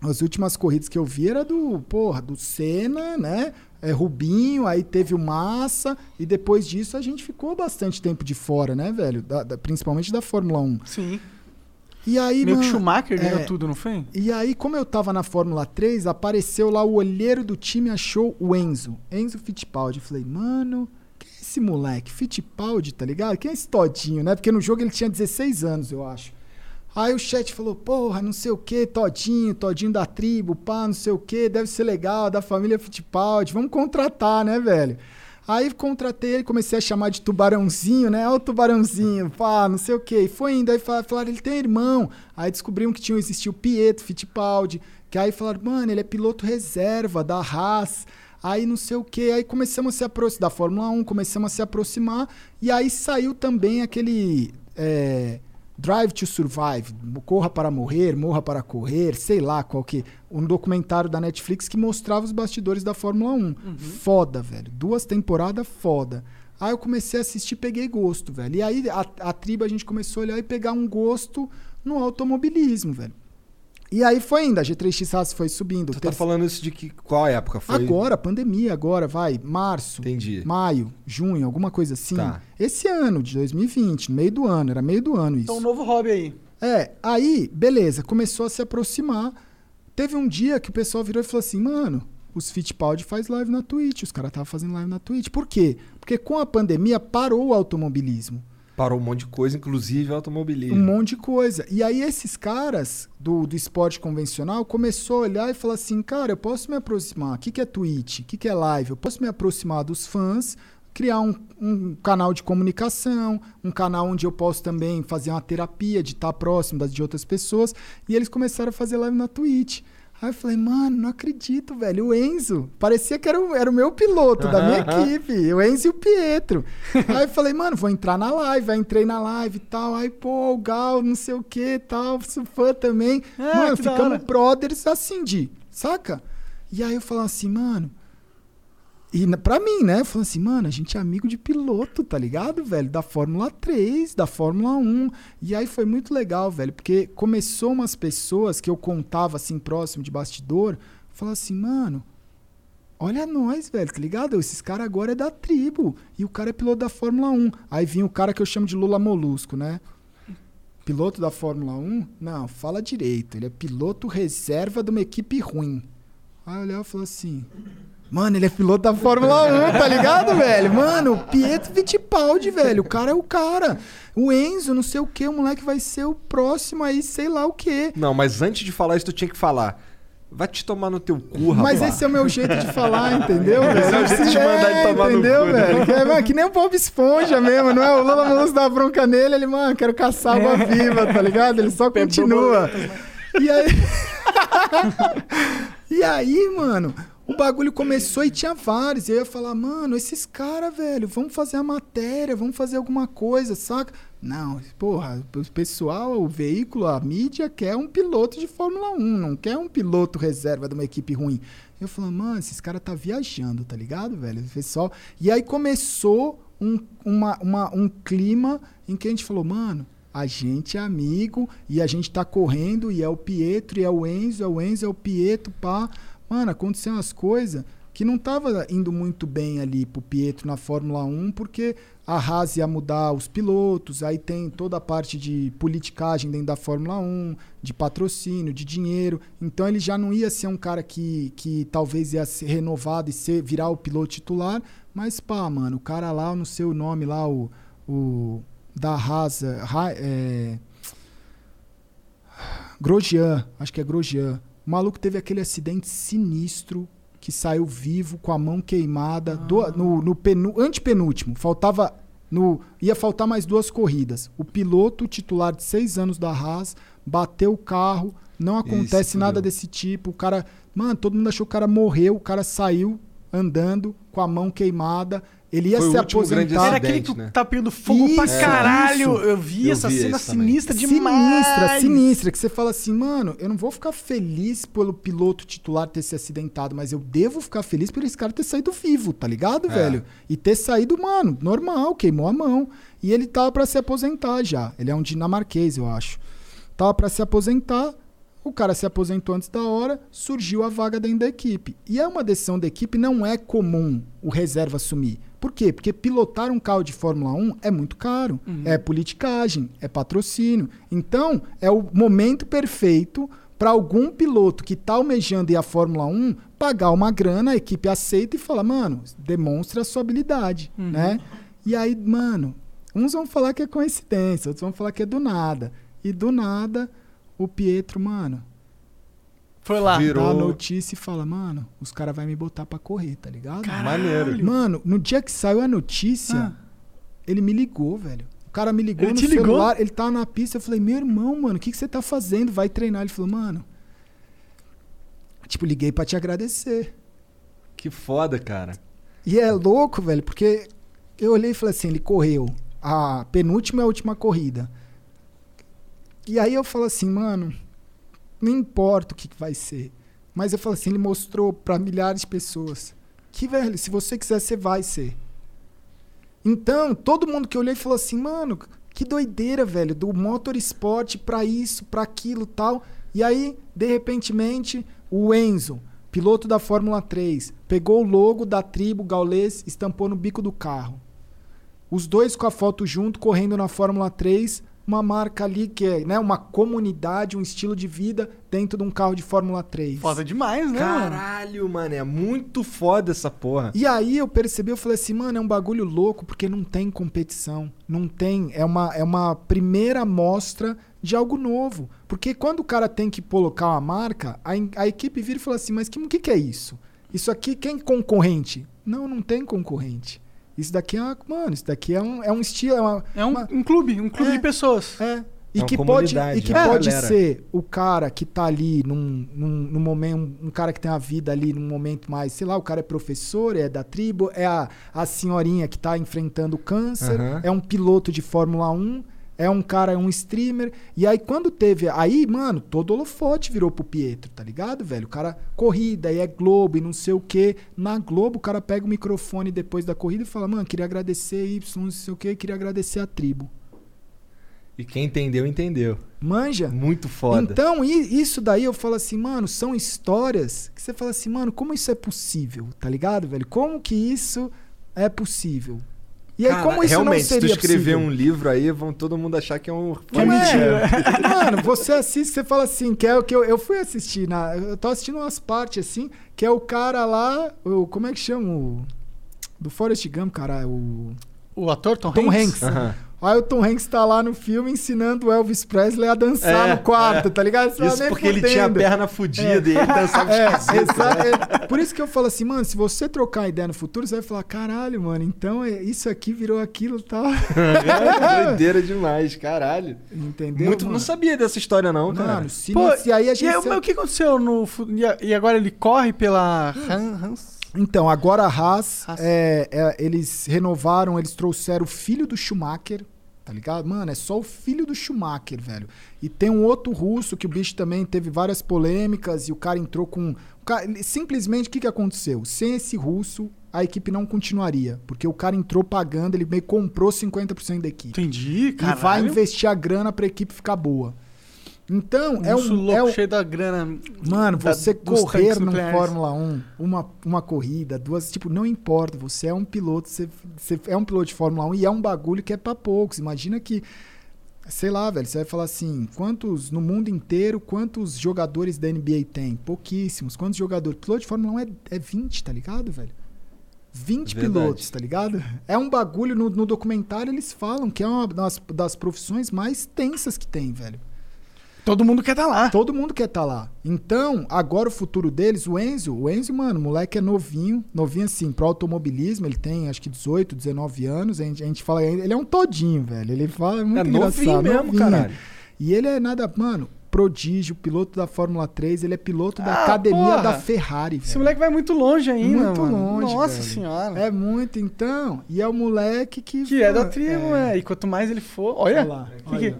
As últimas corridas que eu vi era do, porra, do Senna, né? É, Rubinho, aí teve o Massa, e depois disso a gente ficou bastante tempo de fora, né, velho? Da- da- principalmente da Fórmula 1. Sim. E aí, Meio que mano, Schumacher ganhou é, tudo, não foi? E aí, como eu tava na Fórmula 3, apareceu lá o olheiro do time, achou o Enzo. Enzo Fittipaldi. Eu falei, mano, esse moleque? Fittipaldi, tá ligado? Quem é esse todinho, né? Porque no jogo ele tinha 16 anos, eu acho. Aí o chat falou, porra, não sei o que, Todinho, Todinho da tribo, pá, não sei o que, deve ser legal, da família Fittipaldi, vamos contratar, né, velho? Aí contratei ele, comecei a chamar de tubarãozinho, né? Ó o tubarãozinho, pá, não sei o que. E foi indo, aí fal- falaram, ele tem irmão. Aí descobriram que tinha existia o Pietro Fittipaldi, que aí falaram, mano, ele é piloto reserva da Haas. Aí não sei o que, aí começamos a se aproximar da Fórmula 1, começamos a se aproximar, e aí saiu também aquele é, Drive to Survive, Corra para Morrer, Morra para Correr, sei lá qual que. Um documentário da Netflix que mostrava os bastidores da Fórmula 1. Foda, velho. Duas temporadas foda. Aí eu comecei a assistir peguei gosto, velho. E aí a, a tribo a gente começou a olhar e pegar um gosto no automobilismo, velho. E aí foi indo, a G3X Racing foi subindo. Tu tá falando isso de que qual época foi? Agora, pandemia, agora, vai, março, Entendi. maio, junho, alguma coisa assim. Tá. Esse ano, de 2020, no meio do ano, era meio do ano isso. Então, um novo hobby aí. É, aí, beleza, começou a se aproximar. Teve um dia que o pessoal virou e falou assim, mano, os Fittipaldi faz live na Twitch, os caras estavam fazendo live na Twitch. Por quê? Porque com a pandemia parou o automobilismo. Parou um monte de coisa, inclusive automobilismo. Um monte de coisa. E aí esses caras do, do esporte convencional começou a olhar e falar assim, cara, eu posso me aproximar. O que, que é Twitch? O que, que é live? Eu posso me aproximar dos fãs, criar um, um canal de comunicação, um canal onde eu posso também fazer uma terapia, de estar próximo das de outras pessoas. E eles começaram a fazer live na Twitch. Aí eu falei, mano, não acredito, velho. O Enzo, parecia que era o, era o meu piloto da minha equipe, o Enzo e o Pietro. Aí eu falei, mano, vou entrar na live. Aí entrei na live e tal. Aí, pô, o Gal, não sei o que tal, sou fã também. Ah, mano, ficamos brothers assim, de, saca? E aí eu falava assim, mano. E pra mim, né? Falando assim, mano, a gente é amigo de piloto, tá ligado, velho? Da Fórmula 3, da Fórmula 1. E aí foi muito legal, velho, porque começou umas pessoas que eu contava assim, próximo de bastidor, falar assim, mano, olha nós, velho, tá ligado? Esses caras agora é da tribo. E o cara é piloto da Fórmula 1. Aí vinha o cara que eu chamo de Lula Molusco, né? Piloto da Fórmula 1? Não, fala direito. Ele é piloto reserva de uma equipe ruim. Aí eu olhava e falava assim. Mano, ele é piloto da Fórmula 1, tá ligado, velho? Mano, o Pietro Fittipaldi, velho. O cara é o cara. O Enzo, não sei o que, o moleque vai ser o próximo aí, sei lá o quê. Não, mas antes de falar isso, tu tinha que falar. Vai te tomar no teu cu, rapaz. Mas esse é o meu jeito de falar, entendeu, velho? Esse é o jeito de mandar ele tomar no entendeu, cu, né? velho? Que, é, mano, que nem o Bob Esponja mesmo, não é? O Lula Molusco dá bronca nele, ele, mano, quero caçar água viva, tá ligado? Ele só continua. E aí... e aí, mano, o bagulho começou e tinha vários. E eu ia falar, mano, esses caras, velho, vamos fazer a matéria, vamos fazer alguma coisa, saca? Não, porra, o pessoal, o veículo, a mídia quer um piloto de Fórmula 1, não quer um piloto reserva de uma equipe ruim. Eu falando, mano, esses caras tá viajando, tá ligado, velho? O pessoal. E aí começou um, uma, uma- um clima em que a gente falou, mano, a gente é amigo e a gente tá correndo e é o Pietro e é o Enzo, é o Enzo, é o Pietro, pá. Mano, aconteceu umas coisas que não estava indo muito bem ali pro Pietro na Fórmula 1, porque a Haas ia mudar os pilotos, aí tem toda a parte de politicagem dentro da Fórmula 1, de patrocínio, de dinheiro. Então ele já não ia ser um cara que, que talvez ia ser renovado e ser, virar o piloto titular, mas pá, mano, o cara lá, não sei o nome lá, o, o da Haas, é, Ra- é, Grosjean, acho que é Grosjean. O maluco teve aquele acidente sinistro que saiu vivo com a mão queimada do- no, no penu- antepenúltimo. Faltava. No, ia faltar mais duas corridas. O piloto titular de seis anos da Haas bateu o carro. Não acontece fudeu. nada desse tipo. O cara. Mano, todo mundo achou que o cara morreu. O cara saiu andando com a mão queimada. Ele ia Foi se aposentar. Era aquele que tá pegando fogo pra Isso, caralho. isso. Eu vi Eu essa vi cena esse também. sinistra demais. Sinistra, sinistra. Que você fala assim, mano, eu não vou ficar feliz pelo piloto titular ter se acidentado, mas eu devo ficar feliz por esse cara ter saído vivo, tá ligado, É. velho? E ter saído, mano, normal, queimou a mão. E ele tava pra se aposentar já. Ele é um dinamarquês, eu acho. Tava pra se aposentar. O cara se aposentou antes da hora, surgiu a vaga dentro da equipe. E é uma decisão da equipe, não é comum o reserva assumir. Por quê? Porque pilotar um carro de Fórmula 1 é muito caro. É politicagem, é patrocínio. Então, é o momento perfeito para algum piloto que tá almejando ir à Fórmula 1 pagar uma grana, a equipe aceita e fala, mano, demonstra a sua habilidade, né? E aí, mano, uns vão falar que é coincidência, outros vão falar que é do nada. E do nada, o Pietro, mano, Foi lá. dá a Virou. notícia e fala, mano, os caras vão me botar pra correr, tá ligado? Maneiro. Mano, no dia que saiu a notícia, Ah. ele me ligou, velho. O cara me ligou Ele no te ligou? celular, ele tava na pista, eu falei, meu irmão, mano, o que, que você tá fazendo? Vai treinar. Ele falou, mano. Tipo, liguei pra te agradecer. Que foda, cara. E é louco, velho, porque eu olhei e falei assim, ele correu a penúltima e a última corrida. E aí eu falo assim, mano, não importa o que que vai ser. Mas eu falo assim, ele mostrou pra milhares de pessoas que, velho, se você quiser, você vai ser. Então, todo mundo que eu olhei falou assim, mano, que doideira, velho, do motorsport pra isso, pra aquilo tal. E aí, de repentemente, o Enzo, piloto da Fórmula 3, pegou o logo da tribo gaulês, estampou no bico do carro. Os dois com a foto junto, correndo na Fórmula 3, uma marca ali que é né, uma comunidade, um estilo de vida dentro de um carro de Fórmula 3. Foda demais, né? Caralho, mano, é muito foda essa porra. E aí eu percebi, eu falei assim, mano, é um bagulho louco porque não tem competição. Não tem. É uma, é uma primeira amostra de algo novo. Porque quando o cara tem que colocar uma marca, a, a equipe vira e fala assim, mas que- o que, que é isso? Isso aqui, quem é concorrente? Não, não tem concorrente. Isso daqui é uma, Mano, isso daqui é um, é um estilo. É, uma, É um, um clube, um clube de pessoas. É. E É uma que pode, e que é uma pode galera. ser o cara que tá ali num, num, num momento, um cara que tem a vida ali num momento mais, sei lá, o cara é professor, é da tribo, é a, a senhorinha que tá enfrentando o câncer, Aham. é um piloto de Fórmula 1, é um cara, é um streamer. E aí quando teve. Aí, mano, todo holofote virou pro Pietro, tá ligado, velho? O cara, corrida, e é Globo e não sei o quê. Na Globo, o cara pega o microfone depois da corrida e fala, mano, queria agradecer Y, não sei o quê, queria agradecer a tribo. E quem entendeu, entendeu. Manja? Muito foda. Então, isso daí eu falo assim, mano, são histórias que você fala assim, mano, como isso é possível, tá ligado, velho? Como que isso é possível? E aí, Cara, como isso realmente, não seria se tu escrever possível? um livro aí, vão todo mundo achar que é um. Não é. Mano, você assiste, você fala assim, que é o que eu, eu fui assistir, na, eu tô assistindo umas partes assim, que é o cara lá, o, como é que chama? O, do Forrest Gump, cara, o... O ator Tom, Tom Hanks? Hanks. Aham. Aí o Tom Hanks tá lá no filme ensinando o Elvis Presley a dançar É, no quarto, é. tá ligado? Você Isso nem porque ele tinha a fudendo. perna fudida e ele dançava é, esquisito, exa- né? é, Por isso que eu falo assim, mano, se você trocar ideia no futuro, você vai falar, caralho, mano, então é- isso aqui virou aquilo e tal. É, doideira demais, caralho. Entendeu? Muito, mano? não sabia dessa história, não, cara. Mano, se, Pô, se aí a gente. E, mas o que aconteceu no. E agora ele corre pela. Han- Hans? Então, agora a Haas, é, é, eles renovaram, eles trouxeram o filho do Schumacher, tá ligado? Mano, é só o filho do Schumacher, velho. E tem um outro russo que o bicho também teve várias polêmicas e o cara entrou com. cara- simplesmente o que, que aconteceu? Sem esse russo, a equipe não continuaria. Porque o cara entrou pagando, ele meio comprou 50% da equipe. Entendi, E cara. vai investir a grana pra equipe ficar boa. Então, é Urso um. louco, é um- cheio da grana. Mano, da- você correr nucleares. Fórmula 1, uma, uma corrida, duas, tipo, não importa, você é um piloto, você, você é um piloto de Fórmula 1 e é um bagulho que é pra poucos. Imagina que, sei lá, velho, você vai falar assim, quantos, no mundo inteiro, quantos jogadores da NBA tem? Pouquíssimos. Quantos jogadores? Piloto de Fórmula 1 é, é 20, tá ligado, velho? 20 Verdade. pilotos, tá ligado? É um bagulho, no, no documentário eles falam que é uma das, das profissões mais tensas que tem, velho. Todo mundo quer estar lá. Todo mundo quer estar lá. Então, agora o futuro deles, o Enzo, o Enzo, mano, o moleque é novinho, novinho assim, pro automobilismo, ele tem acho que 18, 19 anos, a gente, a gente fala, ele é um todinho, velho. Ele fala é muito É novinho engraçado, mesmo, novinho. caralho. E ele é nada, mano, prodígio, piloto da Fórmula 3, ele é piloto da Ah, academia porra. da Ferrari, Esse velho. moleque vai muito longe ainda, Muito mano. longe. Nossa velho. senhora. É muito, então. E é o moleque que. Que é da tribo, é. E quanto mais ele for. Olha. Olha lá, Que olha. que-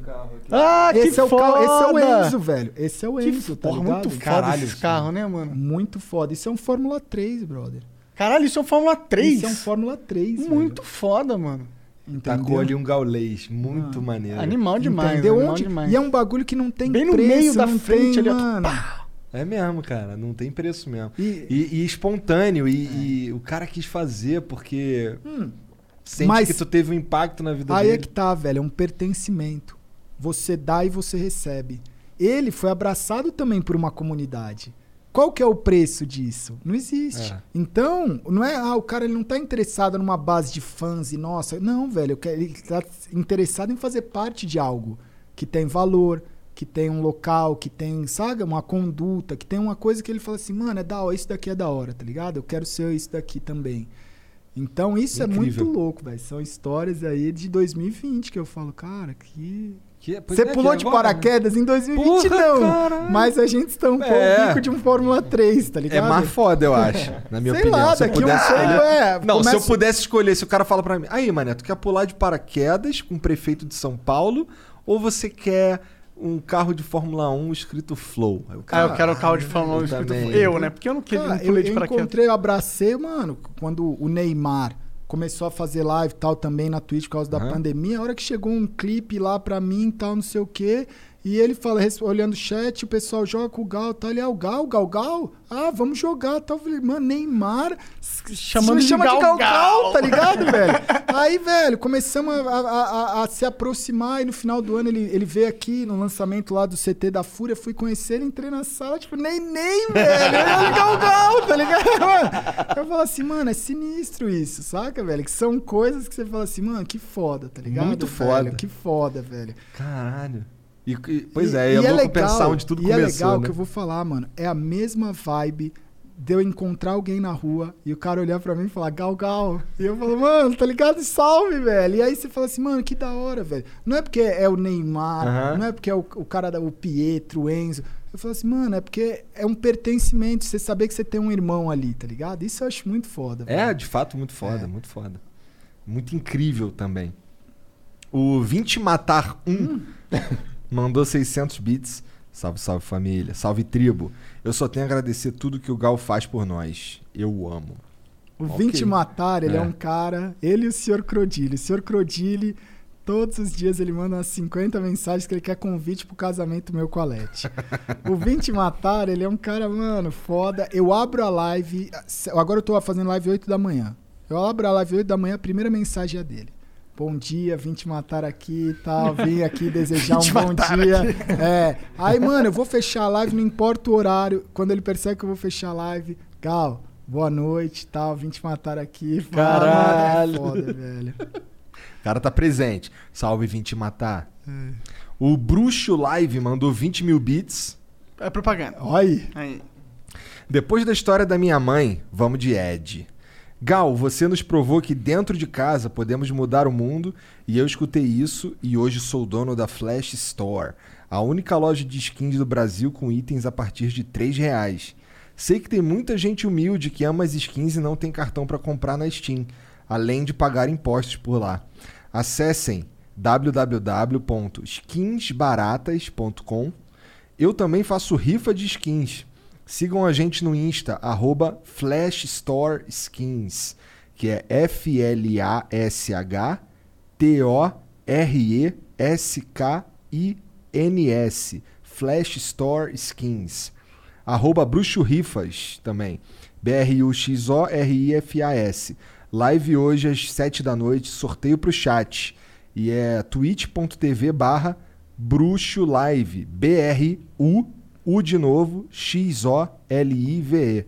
Ah, que esse é, o foda! carro, esse é o Enzo, velho. Esse é o Que Enzo, tá porra, ligado? muito foda esses carros, né, mano? Muito foda. Isso é um Fórmula 3, brother. Caralho, isso é um Fórmula 3. Isso é um Fórmula 3, Muito foda, mano. Tacou ali um gaulês. Muito maneiro. Animal demais, Entendeu animal onde? demais. E é um bagulho que não tem Bem no preço, meio da frente tem, ali, mano. É mesmo, cara. Não tem preço mesmo. E- E, e espontâneo. E, e o cara quis fazer porque Hum. sente Mas- que tu teve um impacto na vida Aí é dele. que tá, velho. É um pertencimento. Você dá e você recebe. Ele foi abraçado também por uma comunidade. Qual que é o preço disso? Não existe. É. Então, não é, ah, o cara ele não tá interessado numa base de fãs e nossa, não, velho, ele tá interessado em fazer parte de algo que tem valor, que tem um local, que tem, sabe, uma conduta, que tem uma coisa que ele fala assim, mano, é da hora, isso daqui é da hora, tá ligado? Eu quero ser isso daqui também. Então, isso é Incrível. muito louco, velho. São histórias aí de 2020 que eu falo, cara, que Que- você é, pulou de né? paraquedas em 2020, Porra, não. caralho. Mas a gente estampou É. o bico de um Fórmula 3, tá É ligado? mais foda, eu acho, na minha Sei opinião. lá, Se daqui um escolher- é, Não, se eu pudesse escolher, se o cara fala pra mim, aí, mané, tu quer pular de paraquedas com o prefeito de São Paulo ou você quer um carro de Fórmula 1 escrito Flow? Aí o Ah, eu quero o carro de Fórmula 1 eu escrito também. eu, né? Porque eu não queria Cara, não eu, pulei de eu encontrei, eu abracei, mano, quando o Neymar começou a fazer live e tal também na Twitch por causa da pandemia. A hora que chegou um clipe lá pra mim e tal, não sei o quê. E ele fala, olhando o chat, o pessoal joga com o Gal, tá ali, ah, o Gal, Gal, Gal? Ah, vamos jogar, tal. Eu falei, mano, Neymar Chamando de chama Gal, de Gal, Gal. Gal, tá ligado, velho? Aí, velho, começamos a, a- a- a se aproximar e no final do ano ele, ele veio aqui no lançamento lá do CT da Fúria, fui conhecer ele, entrei na sala, tipo, nem, velho, é o Gal, Gal, tá ligado? Eu falo assim, mano, é sinistro isso, saca, velho? Que são coisas que você fala assim, mano, que foda, tá ligado? Muito velho? foda. Que foda, velho. Caralho. E, e- pois é, e é e louco pensar onde tudo e começou, é legal né? que eu vou falar, mano. É a mesma vibe de eu encontrar alguém na rua e o cara olhar pra mim e falar, Gal, Gal. E eu falo, mano, tá ligado? Salve, velho. E aí você fala assim, mano, que da hora, velho. Não é porque é o Neymar, Aham. não é porque é o, o cara, da, o Pietro, o Enzo. Eu falo assim, mano, é porque é um pertencimento, você saber que você tem um irmão ali, tá ligado? Isso eu acho muito foda. É, de fato, muito foda, muito foda. Muito incrível também. O 20 Matar 1 mandou 600 bits. Salve, salve família. Salve tribo. Eu só tenho a agradecer tudo que o Gal faz por nós. Eu o amo. O Ok. 20 Matar, ele é. É. um cara. Ele e o Sr. Crodilli. O Sr. Crodilli, todos os dias ele manda umas 50 mensagens que ele quer convite pro casamento meu com a Leti. o 20 Matar, ele é um cara, mano, foda. Eu abro a live. Agora eu tô fazendo live 8 da manhã. Eu abro a live 8 da manhã, a primeira mensagem é dele. Bom dia, vim te matar aqui e tal. Vim aqui desejar Vim te um bom dia. aqui. É. Aí, mano, eu vou fechar a live, não importa o horário. Quando ele percebe que eu vou fechar a live, Gal, boa noite e tal. Vim te matar aqui. Caralho. mano, É foda, velho. O cara tá presente. Salve 20 Matar. O Bruxo Live mandou 20 mil bits. É propaganda. Olha aí. Aí. Depois da história da minha mãe, vamos de Ed. Gal, você nos provou que dentro de casa podemos mudar o mundo e eu escutei isso e hoje sou dono da Flash Store, a única loja de skins do Brasil com itens a partir de 3 reais. Sei que tem muita gente humilde que ama as skins e não tem cartão para comprar na Steam, além de pagar impostos por lá. Acessem www.skinsbaratas.com eu também faço rifa de skins. Sigam a gente no Insta, arroba Flash Store Skins, que é F-L-A-S-H-T-O-R-E-S-K-I-N-S. Flash Store Skins. Arroba Bruxo Rifas também. B-R-U-X-O-R-I-F-A-S. Live hoje às 7 da noite, sorteio pro chat. E é twitch.tv barra Bruxo Live. B-R-U, U de novo, X-O-L-I-V-E.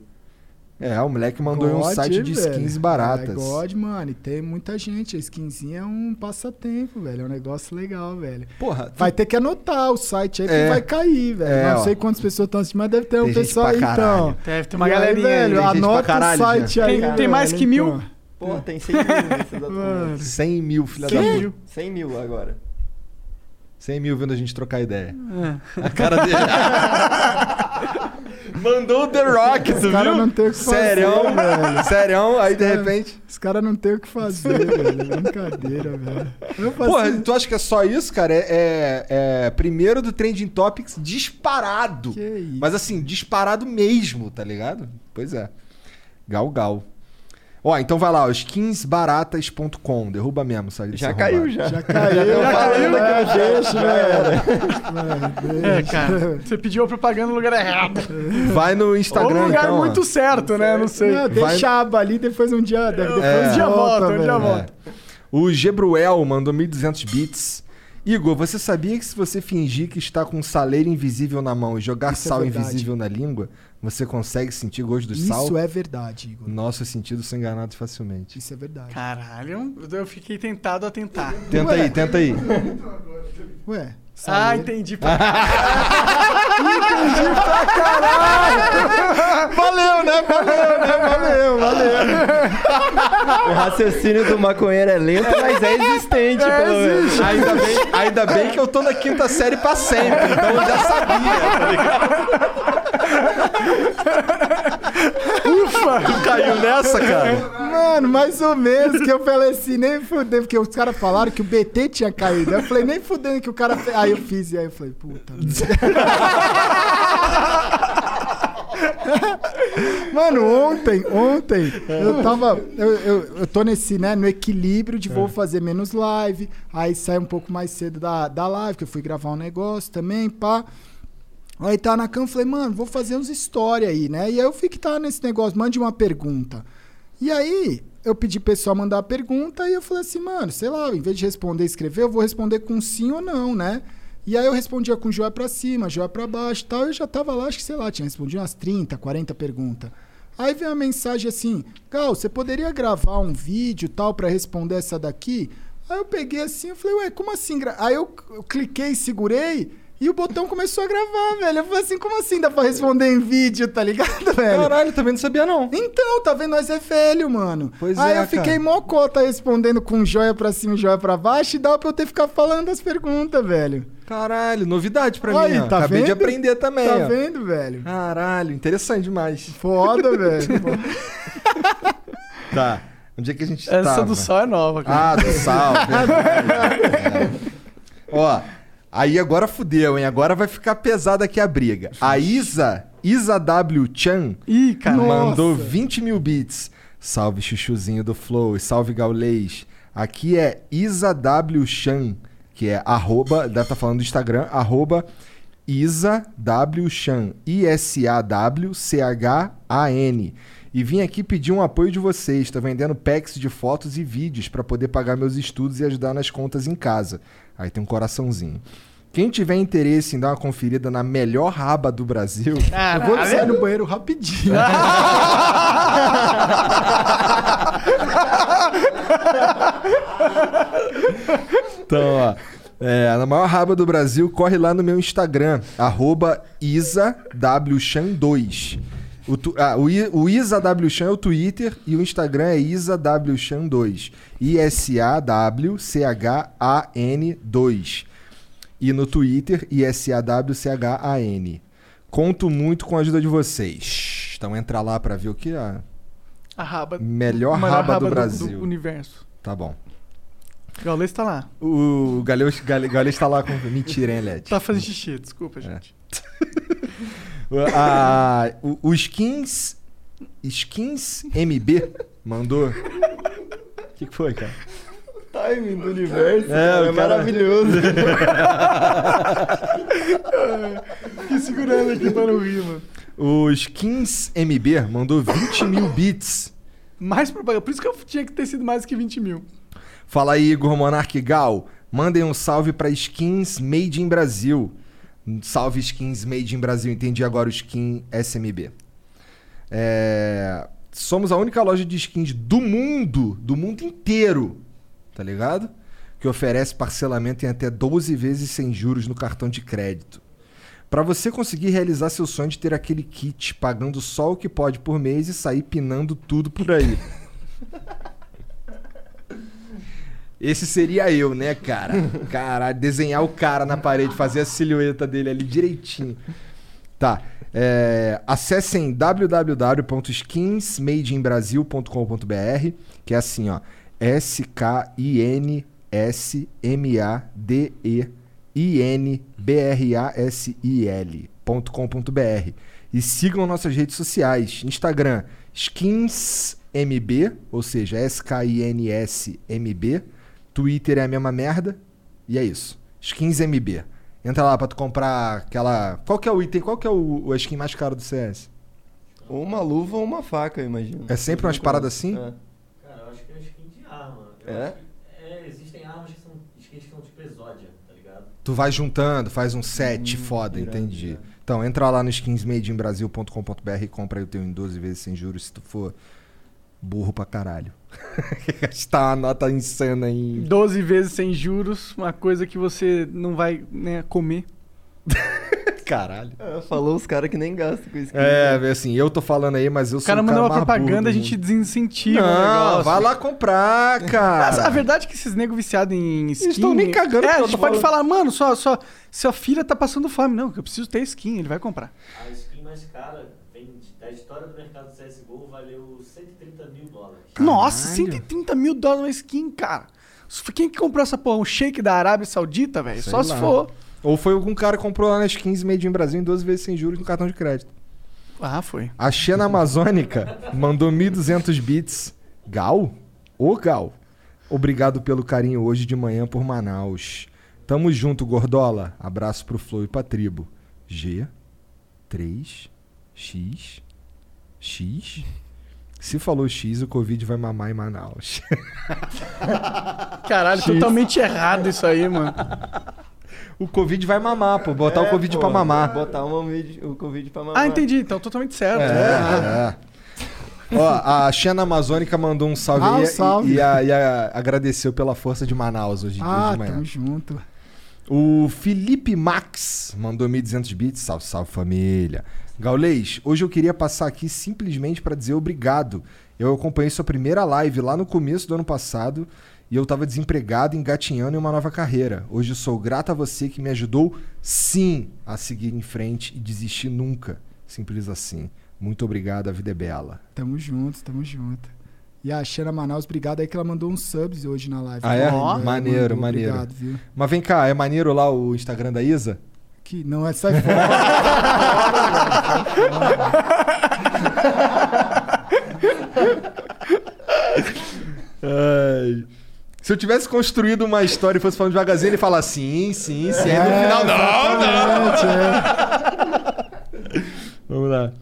É, o moleque mandou aí um God, site de velho. skins baratas. É God, mano. E tem muita gente. A skinzinha é um passatempo, velho. É um negócio legal, velho. Porra, Vai ter que anotar o site aí, É. que vai cair, velho. É, não ó. sei quantas pessoas estão assistindo, mas deve ter um Tem gente pessoal pra aí, então. Deve ter uma E galerinha aí. velho, Tem gente pra anota caralho o site já. aí. Tem- tem mais velho, que mil? então. Pô, tem 100 mil nesse exato momento. 100 mil, filha da 100 puta. mil. 100 mil agora. 100 mil vendo a gente trocar ideia. É. A cara dele. Mandou o The Rock, tu Os caras viu? não tem o que fazer, Serião, velho. Serião, aí de cara- repente. Os caras não tem o que fazer, velho. É Brincadeira, velho. Eu faço- Porra, tu acha que é só isso, cara? É, é- é primeiro do Trending Topics disparado. Que isso. Mas assim, disparado mesmo, tá ligado? Pois é. Gal Gal. Ó, então vai lá, ó, skinsbaratas.com. Derruba mesmo, sabe? Já caiu, já. Já caiu, Já caiu, né? já Deixa, velho. É, cara. Você pediu a propaganda no lugar errado. Vai no Ou Instagram, no lugar então. ó. muito certo, né? Não sei. Não, deixa a aba ali, depois um dia, depois É. um dia volta, um dia volta. O Gebruel mandou 1.200 bits. Igor, você sabia que se você fingir que está com um saleiro invisível na mão e jogar Isso é sal verdade. invisível na língua, você consegue sentir gosto do Isso sal? é verdade, Igor. Nossos sentidos são enganados facilmente. Isso é verdade. Caralho, eu fiquei tentado a tentar. Tenta aí, tenta aí. Ué, Ah, saleiro. entendi. entendi pra caralho. Valeu, né? Valeu, né? Valeu, valeu. O raciocínio do maconheiro é lento, mas é existente, pelo menos. Ainda bem, ainda bem que eu tô na quinta série pra sempre, então eu já sabia, tá ligado? Ufa! Tu caiu nessa, cara? Mano, mais ou menos, que eu falei assim, nem fudendo, porque os caras falaram que o BT tinha caído. Eu falei, nem fudendo que o cara fez. Aí eu fiz, e aí eu falei, puta. Mano, ontem, ontem, eu tava. Eu, eu, eu tô nesse, né, no equilíbrio de vou fazer menos live. Aí sai um pouco mais cedo da, da live, que eu fui gravar um negócio também, pá. Aí tá na cama, falei, mano, vou fazer uns stories aí, né? E aí eu fui que tá nesse negócio, mande uma pergunta. E aí, eu pedi pro pessoal mandar a pergunta e eu falei assim, mano, sei lá, em vez de responder e escrever, eu vou responder com sim ou não, né? E aí eu respondia com joia pra cima, joia pra baixo tal. Eu já tava lá, acho que sei lá, tinha respondido umas 30, 40 perguntas. Aí veio uma mensagem assim: Gal, você poderia gravar um vídeo tal pra responder essa daqui? Aí eu peguei assim, eu falei, ué, como assim? gra-?" Aí eu, eu cliquei, segurei. E o botão começou a gravar, velho. Eu falei assim, como assim dá pra responder em vídeo, tá ligado, velho? Caralho, também não sabia não. Então, tá vendo? Nós é velho, mano. Pois Aí é, eu fiquei cara. mocota respondendo com joia pra cima e joia pra baixo e dá pra eu ter que ficar falando as perguntas, velho. Caralho, novidade pra Aí, mim. ó. tá Acabei de vendo? aprender também. Tá ó. vendo, velho? Caralho, interessante demais. Foda, velho. Tá. Onde é que a gente Essa tava? do sal é nova, cara. Ah, do sal. É. Ó, aí agora fudeu, hein? Agora vai ficar pesada aqui a briga. A Isa, Isa W. Chan, Ih, cara. mandou Nossa. 20 mil bits. Salve chuchuzinho do Flow e salve Gaulês. Aqui é Isa W. Chan, que é arroba, deve estar falando do Instagram, arroba Isa W. Chan, I-S-A-W-C-H-A-N. E vim aqui pedir um apoio de vocês. Estou vendendo packs de fotos e vídeos para poder pagar meus estudos e ajudar nas contas em casa. Aí tem um coraçãozinho. Quem tiver interesse em dar uma conferida na melhor raba do Brasil, Eu vou sair no banheiro rapidinho. Então, ó. É, na maior raba do Brasil, corre lá no meu Instagram, arroba IsaWchan2. O, tu- ah, o, I- o IsaWchan é o Twitter e o Instagram é IsaWchan2. I-S-A-W-C-H-A-N 2. E no Twitter, I-S-A-W-C-H-A-N. Conto muito com a ajuda de vocês. Então entra lá pra ver o que? A A raba. melhor raba, do raba do- Brasil. do universo. Tá bom. Gaules tá lá. O Galeus, Gale, Galeus tá lá com. Mentira, hein, Led? Tá fazendo xixi, desculpa, gente. Ah, o, o Skins. Skins MB mandou. O que, que foi, cara? Timing do universo. É, É, o cara- maravilhoso. Fiquei segurando aqui pra não rir, mano. O Skins MB mandou 20 mil bits. Mais propaganda. Por isso que eu tinha que ter sido mais que 20 mil. Fala aí, Igor Monark Gal. Mandem um salve pra Skins Made in Brasil. Salve Skins Made in Brasil. Entendi agora o skin SMB. É, Somos a única loja de skins do mundo, do mundo inteiro, tá ligado? Que oferece parcelamento em até 12 vezes sem juros no cartão de crédito. Pra você conseguir realizar seu sonho de ter aquele kit pagando só o que pode por mês e sair pinando tudo por aí. Esse seria eu, né, cara? Caralho, desenhar o cara na parede, fazer a silhueta dele ali direitinho. Tá. é, acessem www.skinsmadeinbrasil.com.br, que é assim, ó. S-K-I-N-S-M-A-D-E-I-N-B-R-A-S-I-L.com.br. E sigam nossas redes sociais: Instagram, SkinsMB, ou seja, S-K-I-N-S-M-B. Twitter é a mesma merda. E é isso. SkinsMB. Entra lá pra tu comprar aquela. Qual que é o item? Qual que é o, o skin mais caro do CS? Ou uma luva ou uma faca, eu imagino. É sempre umas paradas assim? É. Cara, eu acho que é skin de arma. Eu É? é, existem armas que são skins que são tipo exódia, tá ligado? Tu vai juntando, faz um set foda, entendi. Então, entra lá no skinsmadeinbrasil.com.br e compra aí o teu em 12 vezes sem juros se tu for burro pra caralho. Está uma nota insana em 12 vezes sem juros, uma coisa que você não vai né, comer. Caralho. É, falou os caras que nem gastam com isso. É, assim, eu tô falando aí, mas eu O sou cara o mandou uma propaganda, a do gente desincentiva o Não, negócio. vai lá comprar, cara. Mas a verdade é que esses negros viciados em skin... estão nem cagando É, a gente pode falando. falar, mano, sua, sua, sua filha tá passando fome. Não, que eu preciso ter skin, ele vai comprar. A skin mais cara da história do mercado CSGO, valeu 130 mil dólares. Nossa, 130 mil dólares uma skin, cara. Quem que comprou essa porra? Um shake da Arábia Saudita, velho? Só se lá. for. Ou foi algum cara que comprou lá nas 15 Made in Brasil em 12 vezes sem juros no cartão de crédito. Ah, foi. A Xena Amazônica mandou 1.200 bits. Gal? Ô Gal. Obrigado pelo carinho hoje de manhã por Manaus. Tamo junto, Gordola. Abraço pro Flow e pra tribo. G, 3, X, X. Se falou X, o Covid vai mamar em Manaus. Caralho, X. totalmente errado isso aí, mano. O Covid vai mamar, pô. Botar o É, Covid pô, pra mamar. Botar uma vídeo- o Covid pra mamar. Ah, entendi. Então, totalmente certo. É, é. Ó, a Xena Amazônica mandou um salve Ah, aí um salve. E, e a- e a- agradeceu pela força de Manaus hoje, hoje Ah, de manhã. tamo junto. O Felipe Max mandou 1.200 bits. Salve, salve família. Gaulês, hoje eu queria passar aqui simplesmente para dizer obrigado. Eu acompanhei sua primeira live lá no começo do ano passado e eu tava desempregado, engatinhando em uma nova carreira. Hoje eu sou grato a você que me ajudou, sim, a seguir em frente e desistir nunca. Simples assim. Muito obrigado, a vida é bela. Tamo junto, tamo junto. E a Xana Manaus, obrigado aí que ela mandou uns subs hoje na live. Ah, é? Ó, maneiro, mandou, maneiro. Obrigado, viu? Mas vem cá, é maneiro lá o Instagram da Isa? Que não é sai fora. Ai. Se eu tivesse construído uma história e fosse falando devagarzinho, ele fala sim, sim, sim. Aí no É, final, não, não. Vamos lá.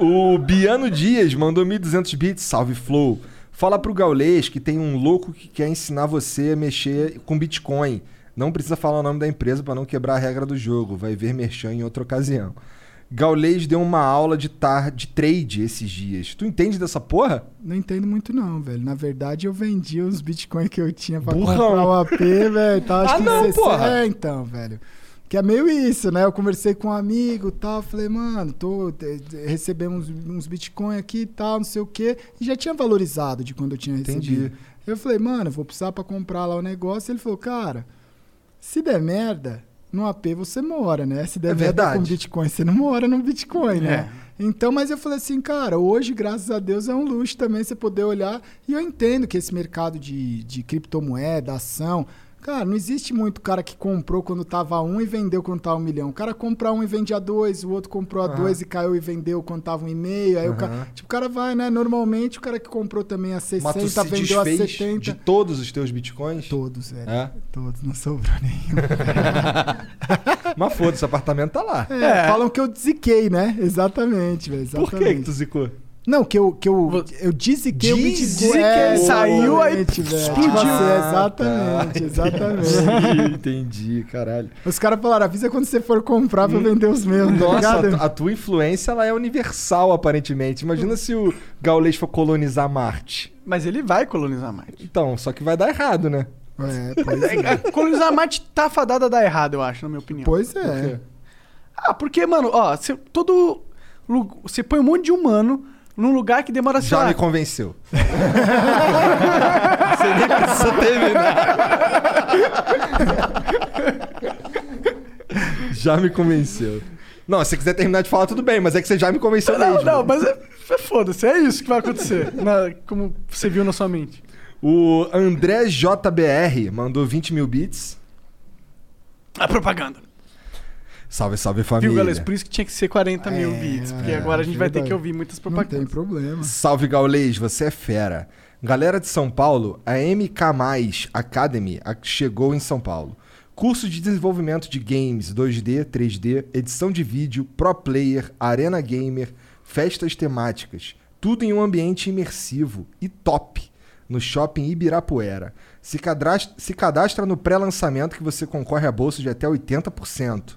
O Biano Dias mandou 1.200 bits. Salve, Flow. Fala pro Gaulês que tem um louco que quer ensinar você a mexer com Bitcoin. Não precisa falar o nome da empresa para não quebrar a regra do jogo. Vai ver merchan em outra ocasião. Gaulês deu uma aula de, tar de trade esses dias. Tu entende dessa porra? Não entendo muito não, velho. Na verdade, eu vendi os bitcoins que eu tinha pra Burrão. comprar o AP, velho. Tá, acho Ah, que não, 60 porra. É, então, velho. Que é meio isso, né? Eu conversei com um amigo e tal, falei, mano, tô recebemos uns, uns bitcoins aqui e tal, não sei o quê. E já tinha valorizado de quando eu tinha recebido. Entendi. Eu falei, mano, vou precisar pra comprar lá o negócio. Ele falou, cara, se der merda, no AP você mora, né? Se der É merda com verdade. Bitcoin, você não mora no Bitcoin, né? Então, mas eu falei assim, cara, hoje, graças a Deus, é um luxo também você poder olhar. E eu entendo que esse mercado de, de criptomoeda, ação, Cara, não existe muito cara que comprou quando tava um e vendeu quando tava um milhão. O cara compra um e vende a dois, o outro comprou a Aham. dois e caiu e vendeu quando tava um e meio. Aí o cara, tipo, o cara vai, né? Normalmente o cara que comprou também a 60 Mas tu vendeu a desfez 70. de todos os teus bitcoins? Todos, velho. É? Todos, não sobrou nenhum. Mas foda-se, apartamento tá lá. É, Falam que eu ziquei, né? Exatamente, velho. Por que que tu zicou? Não, que eu, que eu, eu diziquei o Bitcoin. Diziquei, É, saiu, aí exatamente, explodiu. Tipo assim, Ah, exatamente, tá. exatamente. Entendi, caralho. Os caras falaram, avisa quando você for comprar pra eu vender os meus, tá Nossa, a, a tua influência ela é universal, aparentemente. Imagina se o Gaulês for colonizar Marte. Mas ele vai colonizar Marte. Então, só que vai dar errado, né? É, pois é. colonizar Marte tá fadada a dar errado, eu acho, na minha opinião. Pois Por é. quê? Ah, porque, mano, ó, você, todo. lu- Você põe um monte de humano num lugar que demora, Já me convenceu. Você nem precisa terminar. já me convenceu. Não, se você quiser terminar de falar, tudo bem, mas é que você já me convenceu Não, mesmo. não, mas é, é foda-se, é isso que vai acontecer. na- como você viu na sua mente. O André JBR mandou 20 mil bits. A propaganda. Salve, salve família. Viu, galera? Por isso que tinha que ser 40 mil É, bits. Porque é, agora a gente vai ter verdade. que ouvir muitas Não tem propagandas. problema. Salve Gaulês, você é fera. Galera de São Paulo, a MK Academy chegou em São Paulo. Curso de desenvolvimento de games 2D, 3D, edição de vídeo, pro player, arena gamer, festas temáticas. Tudo em um ambiente imersivo e top. No shopping Ibirapuera. Se cadastra, se cadastra no pré-lançamento que você concorre a bolsa de até 80%.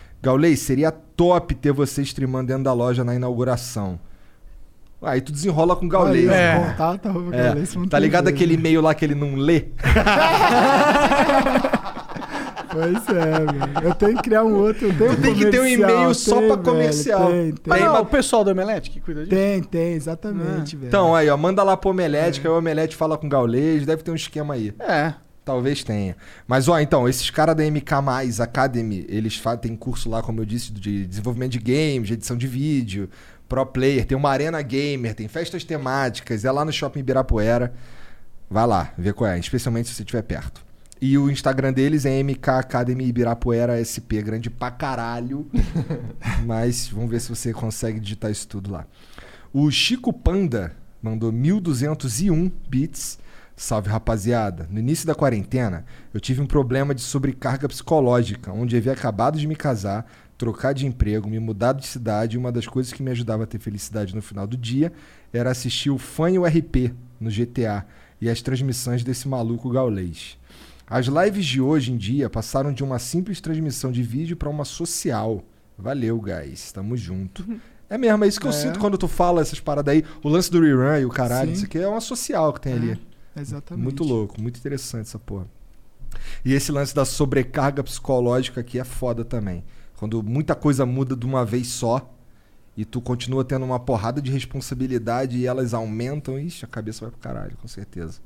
Gaulês, seria top ter você streamando dentro da loja na inauguração. Aí tu desenrola com o Gaulês. Olha, né? contato, arroba É, gaulês ponto tá ligado TV. aquele e-mail lá que ele não lê? Pois é, velho. Eu tenho que criar um outro. Eu tenho um Tem que ter um comercial, e-mail só tem, pra velho, comercial. Tem, tem. Mas não, o pessoal do Omelete que cuida disso? Tem, tem, exatamente, velho. Então, aí, ó, manda lá pro Omelete, que aí o Omelete fala com o Gaulês, deve ter um esquema aí. É. Talvez tenha. Mas, ó, então, esses caras da MK Academy, eles têm curso lá, como eu disse, de desenvolvimento de games, de edição de vídeo, pro player, tem uma arena gamer, tem festas temáticas, é lá no Shopping Ibirapuera. Vai lá, vê qual é, especialmente se você estiver perto. E o Instagram deles é MK Academy Ibirapuera SP, grande pra caralho. Mas vamos ver se você consegue digitar isso tudo lá. O Chico Panda mandou 1201 bits. Salve rapaziada. No início da quarentena, eu tive um problema de sobrecarga psicológica, onde havia acabado de me casar, trocar de emprego, me mudar de cidade, e uma das coisas que me ajudava a ter felicidade no final do dia era assistir o Fã e o RP no GTA e as transmissões desse maluco gaulês. As lives de hoje em dia passaram de uma simples transmissão de vídeo para uma social. Valeu, guys. Tamo junto. É mesmo, é isso que eu É. sinto quando tu fala essas paradas aí. O lance do rerun e o caralho, Sim. isso aqui é uma social que tem ali. Exatamente. Muito louco, muito interessante essa porra. E esse lance da sobrecarga psicológica aqui é foda também. Quando muita coisa muda de uma vez só e tu continua tendo uma porrada de responsabilidade e elas aumentam, ixi, a cabeça vai pro caralho, com certeza.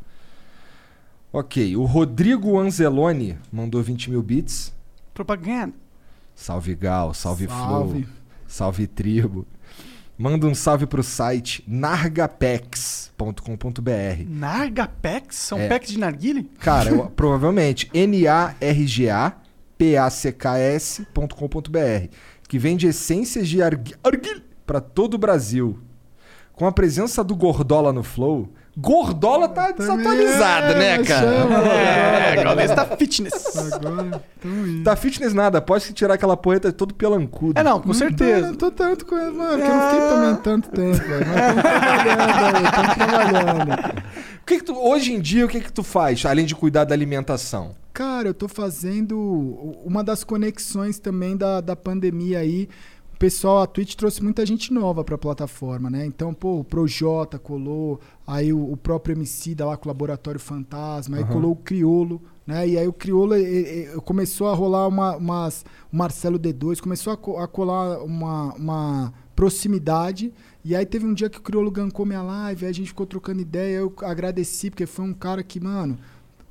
Ok, o Rodrigo Anzeloni mandou 20 mil bits. Propaganda. Salve Gal, salve, Salve. Flow, salve tribo. Manda um salve pro site nargapex.com.br. Narga Packs? São É. packs de narguile? Cara, eu- provavelmente N-A-R-G-A-P-A-C-K-S.com.br, que vende essências de argu- arguilha para todo o Brasil. Com a presença do Gordola no Flow, Gordola tá desatualizada, é, né, cara? chama, É, Gaules tá fitness. Agora. Tá fitness nada, pode tirar aquela poeta todo pelancudo. É, não, com certeza. não tô tanto com ele, mano, porque eu não fiquei também tanto tempo, velho. Mas estamos trabalhando aí, estamos trabalhando. O que que tu, hoje em dia, o que que tu faz, além de cuidar da alimentação? Cara, eu tô fazendo uma das conexões também da, da pandemia aí. o pessoal, a Twitch trouxe muita gente nova pra plataforma, né? Então, pô, o Projota colou, aí o, o próprio MC da lá com o Laboratório Fantasma, aí Aham. colou o Criolo, né? E aí o Criolo começou a rolar uma, umas. O Marcelo D2 começou a, a colar uma, uma proximidade. E aí teve um dia que o Criolo gancou minha live, aí a gente ficou trocando ideia, eu agradeci, porque foi um cara que, mano,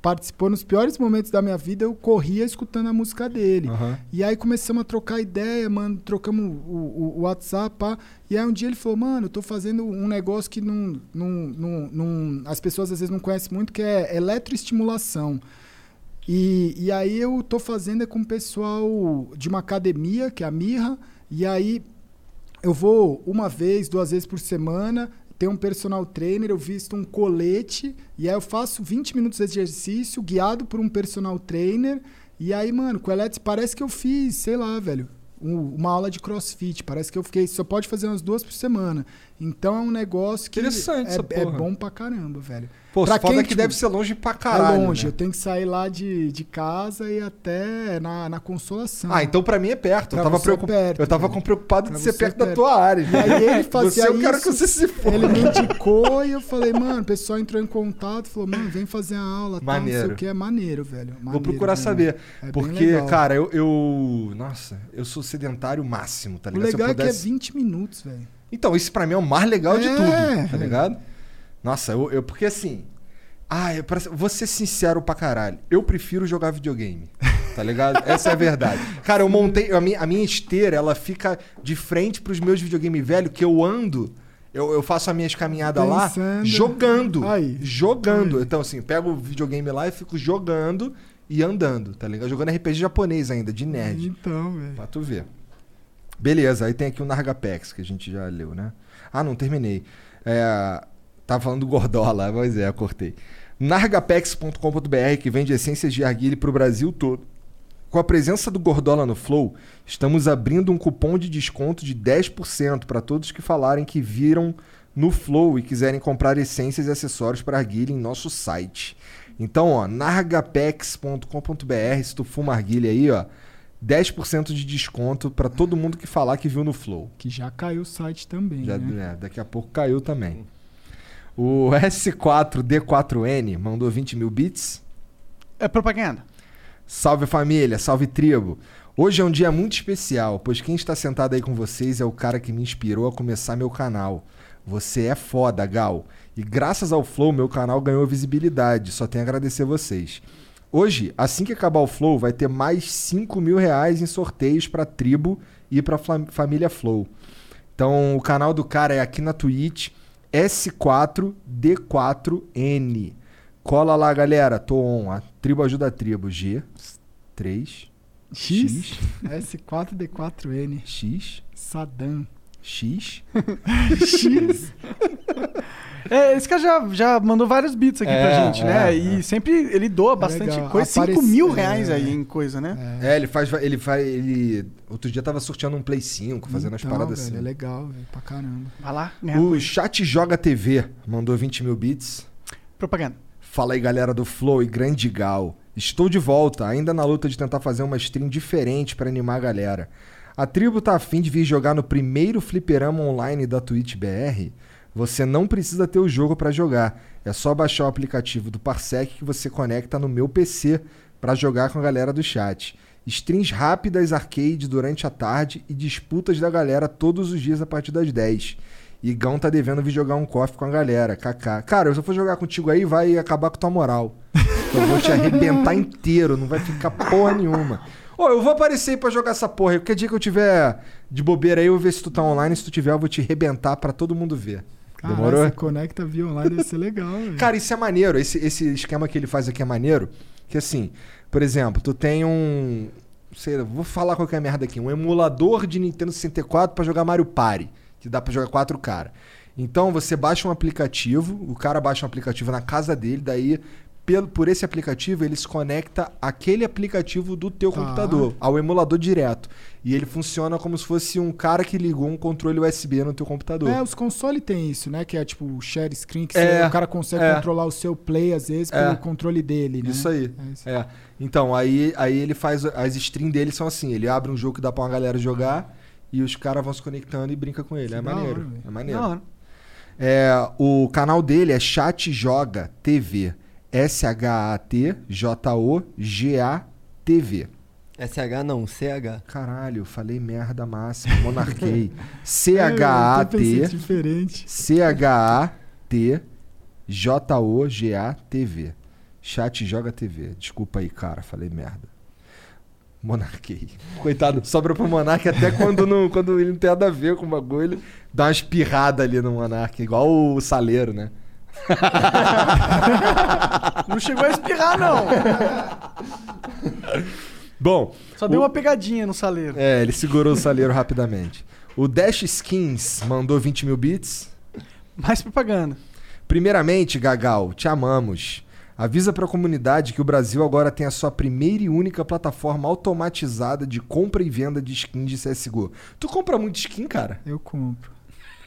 participou nos piores momentos da minha vida, eu corria escutando a música dele. Aham. E aí começamos a trocar ideia, mano, trocamos o, o- o WhatsApp, pá. E aí um dia ele falou, mano, eu tô fazendo um negócio que não, não, não, não- as pessoas às vezes não conhecem muito, que é eletroestimulação. E, e aí eu tô fazendo é com o pessoal de uma academia, que é a Mirra, e aí eu vou uma vez, duas vezes por semana, tem um personal trainer, eu visto um colete, e aí eu faço 20 minutos de exercício, guiado por um personal trainer, e aí, mano, com o eletro parece que eu fiz, sei lá, velho, um- uma aula de crossfit, parece que eu fiquei, só pode fazer umas duas por semana. Então é um negócio que Interessante essa é, é bom pra caramba, velho. Pô, Pra quem, que tipo, deve ser longe pra caralho. É longe, né? eu tenho que sair lá de, de casa e até na, na consolação. Ah, então pra mim é perto. Eu Pra tava, você é preocup... perto, eu tava preocupado de ser perto é da tua área. E aí ele fazia você, eu quero isso, que você se foda. Ele me indicou e eu falei, mano, o pessoal entrou em contato, falou, mano, vem fazer a aula, tal, não sei Maneiro. o que, é maneiro, velho. Vou maneiro, procurar né? saber. É porque, cara, eu, eu. Nossa, eu sou sedentário máximo, tá O ligado? Eu legal é que é pudesse- 20 minutos, velho. Então, isso pra mim é o mais legal de É, tudo, tá ligado? Nossa, eu, eu- porque assim. Ah, eu, pra- vou ser sincero pra caralho. Eu prefiro jogar videogame. Tá ligado? Essa é a verdade. Cara, eu montei. A minha, a minha esteira, ela fica de frente pros meus videogames velho, que eu ando. Eu, eu faço as minhas caminhadas lá jogando. Aí. Jogando. Então, assim, pego o videogame lá e fico jogando e andando, tá ligado? Jogando RPG japonês ainda, de nerd. Então, velho. Pra tu ver. Beleza, aí tem aqui o Nargapex, que a gente já leu, né? Ah, não, terminei. É, tava falando do Gordola, mas é, cortei. Nargapex.com.br, que vende essências de arguile pro Brasil todo. Com a presença do Gordola no Flow, estamos abrindo um cupom de desconto de 10% para todos que falarem que viram no Flow e quiserem comprar essências e acessórios para arguile em nosso site. Então, ó, nargapex.com.br, se tu fuma arguile aí, ó, 10% de desconto para todo mundo que falar que viu no Flow. Que já caiu o site também, Já, né? é, daqui a pouco caiu também. O S4D4N mandou 20 mil bits. É propaganda. Salve família, salve tribo. Hoje é um dia muito especial, pois quem está sentado aí com vocês é o cara que me inspirou a começar meu canal. Você é foda, Gal. E graças ao Flow, meu canal ganhou visibilidade. Só tenho a agradecer vocês. Hoje, assim que acabar o Flow, vai ter mais 5 mil reais em sorteios pra tribo e pra flam- família Flow. Então, o canal do cara é aqui na Twitch, S4D4N. Cola lá, galera. Tô on. A tribo ajuda a tribo. G, 3, X, S4D4N. X, Sadam. X. X. É, esse cara já, já mandou vários bits aqui É, pra gente, né? é, E sempre ele doa bastante legal. coisa. 5 Aparece- mil é. reais aí em coisa, né? É, ele faz. Ele faz. Ele. Outro dia tava sorteando um Play 5, fazendo as Então, paradas velho, assim. É legal, velho, pra caramba. Vai lá, ganha O coisa. Chat Joga TV mandou 20 mil bits. Propaganda. Fala aí, galera do Flow e Grande Gal. Estou de volta, ainda na luta de tentar fazer uma stream diferente pra animar a galera. A tribo tá afim de vir jogar no primeiro fliperama online da Twitch BR? Você não precisa ter o jogo pra jogar. É só baixar o aplicativo do Parsec que você conecta no meu PC pra jogar com a galera do chat. Streams rápidas arcade durante a tarde e disputas da galera todos os dias a partir das 10. Igão tá devendo vir jogar um coffee com a galera, kaká. Cara, se eu for jogar contigo aí, vai acabar com tua moral. Eu vou te arrebentar inteiro, não vai ficar porra nenhuma. Ô, eu vou aparecer aí pra jogar essa porra. Qualquer dia que eu tiver de bobeira aí, eu vou ver se tu tá online. Se tu tiver, eu vou te arrebentar pra todo mundo ver. Caralho, Demorou? você conecta via online, deve ser legal, velho. Cara, isso é maneiro. Esse, esse esquema que ele faz aqui é maneiro. Que assim, por exemplo, tu tem um. Sei vou falar qualquer merda aqui. Um emulador de Nintendo 64 pra jogar Mario Party. Que dá pra jogar quatro cara. Então você baixa um aplicativo, o cara baixa um aplicativo na casa dele, daí. Pelo, por esse aplicativo, ele se conecta àquele aplicativo do teu Tá. computador, ao emulador direto. E ele funciona como se fosse um cara que ligou um controle USB no teu computador. É, os consoles tem isso, né? Que é tipo o share screen, que É, você- o cara consegue é. controlar o seu play, às vezes, É. pelo controle dele, né? Isso aí. É isso. É. Então, aí, aí ele faz. As streams dele são assim: ele abre um jogo que dá pra uma galera jogar e os caras vão se conectando e brinca com ele. Que é maneiro. hora, é maneiro. É, o canal dele é Chat Joga TV. S-H-A-T-J-O-G-A-TV. SH não, CH. Caralho, falei merda máxima, monarquei. É, C-H-A-T. diferente. C-H-A-T-J-O-G-A-TV. Chat Joga TV. Desculpa aí, cara, falei merda. Monarquei. Coitado, sobra pro Monark até quando, não, quando ele não tem nada a ver com o bagulho. Dá uma espirrada ali no Monark, igual o Saleiro, né? Não chegou a espirrar, não. Bom. Só deu uma pegadinha no saleiro. É, ele segurou o Saleiro rapidamente. O Dash Skins mandou 20 mil bits. Mais propaganda. Primeiramente, Gagal, te amamos. Avisa pra comunidade que o Brasil agora tem a sua primeira e única plataforma automatizada de compra e venda de skins de CSGO. Tu compra muito skin, cara? Eu compro.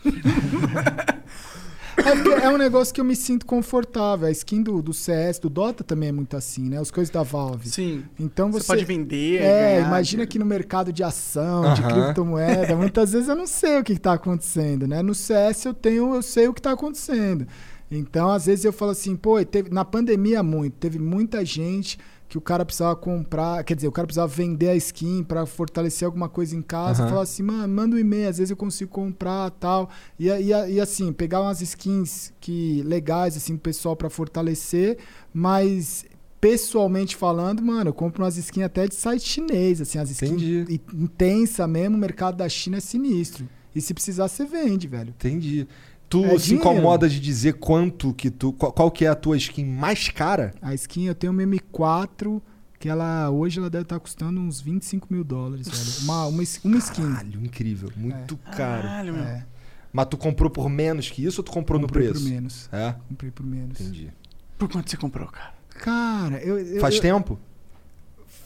É, porque é um negócio que eu me sinto confortável. A skin do, do CS, do Dota também é muito assim, né? As coisas da Valve. Sim. Então Você você, pode vender, É, ganhar, imagina que no mercado de ação, de Aham. criptomoeda, muitas vezes eu não sei o que está acontecendo, né? No CS eu tenho, eu sei o que está acontecendo. Então, às vezes eu falo assim, pô, teve, na pandemia muito, teve muita gente que o cara precisava comprar, quer dizer, o cara precisava vender a skin para fortalecer alguma coisa em casa, Aham. falar assim, mano, manda um e-mail, às vezes eu consigo comprar tal. E, e, e assim, pegar umas skins que legais assim do pessoal para fortalecer, mas pessoalmente falando, mano, eu compro umas skins até de site chinês, assim, as skins i- intensa mesmo, o mercado da China é sinistro. E se precisar, você vende, velho. Entendi. Tu É se dinheiro. incomoda de dizer quanto que tu. Qual, qual que é a tua skin mais cara? A skin eu tenho uma M4, que ela hoje ela deve estar custando uns 25 mil dólares, velho. Uma, uma, uma skin. Caralho, incrível. Muito caro. Caralho, meu. É, Mas tu comprou por menos que isso ou tu comprou comprei no preço? por menos. É? Comprei por menos. Entendi. Por quanto você comprou, cara? Cara, eu. eu- Faz eu- tempo?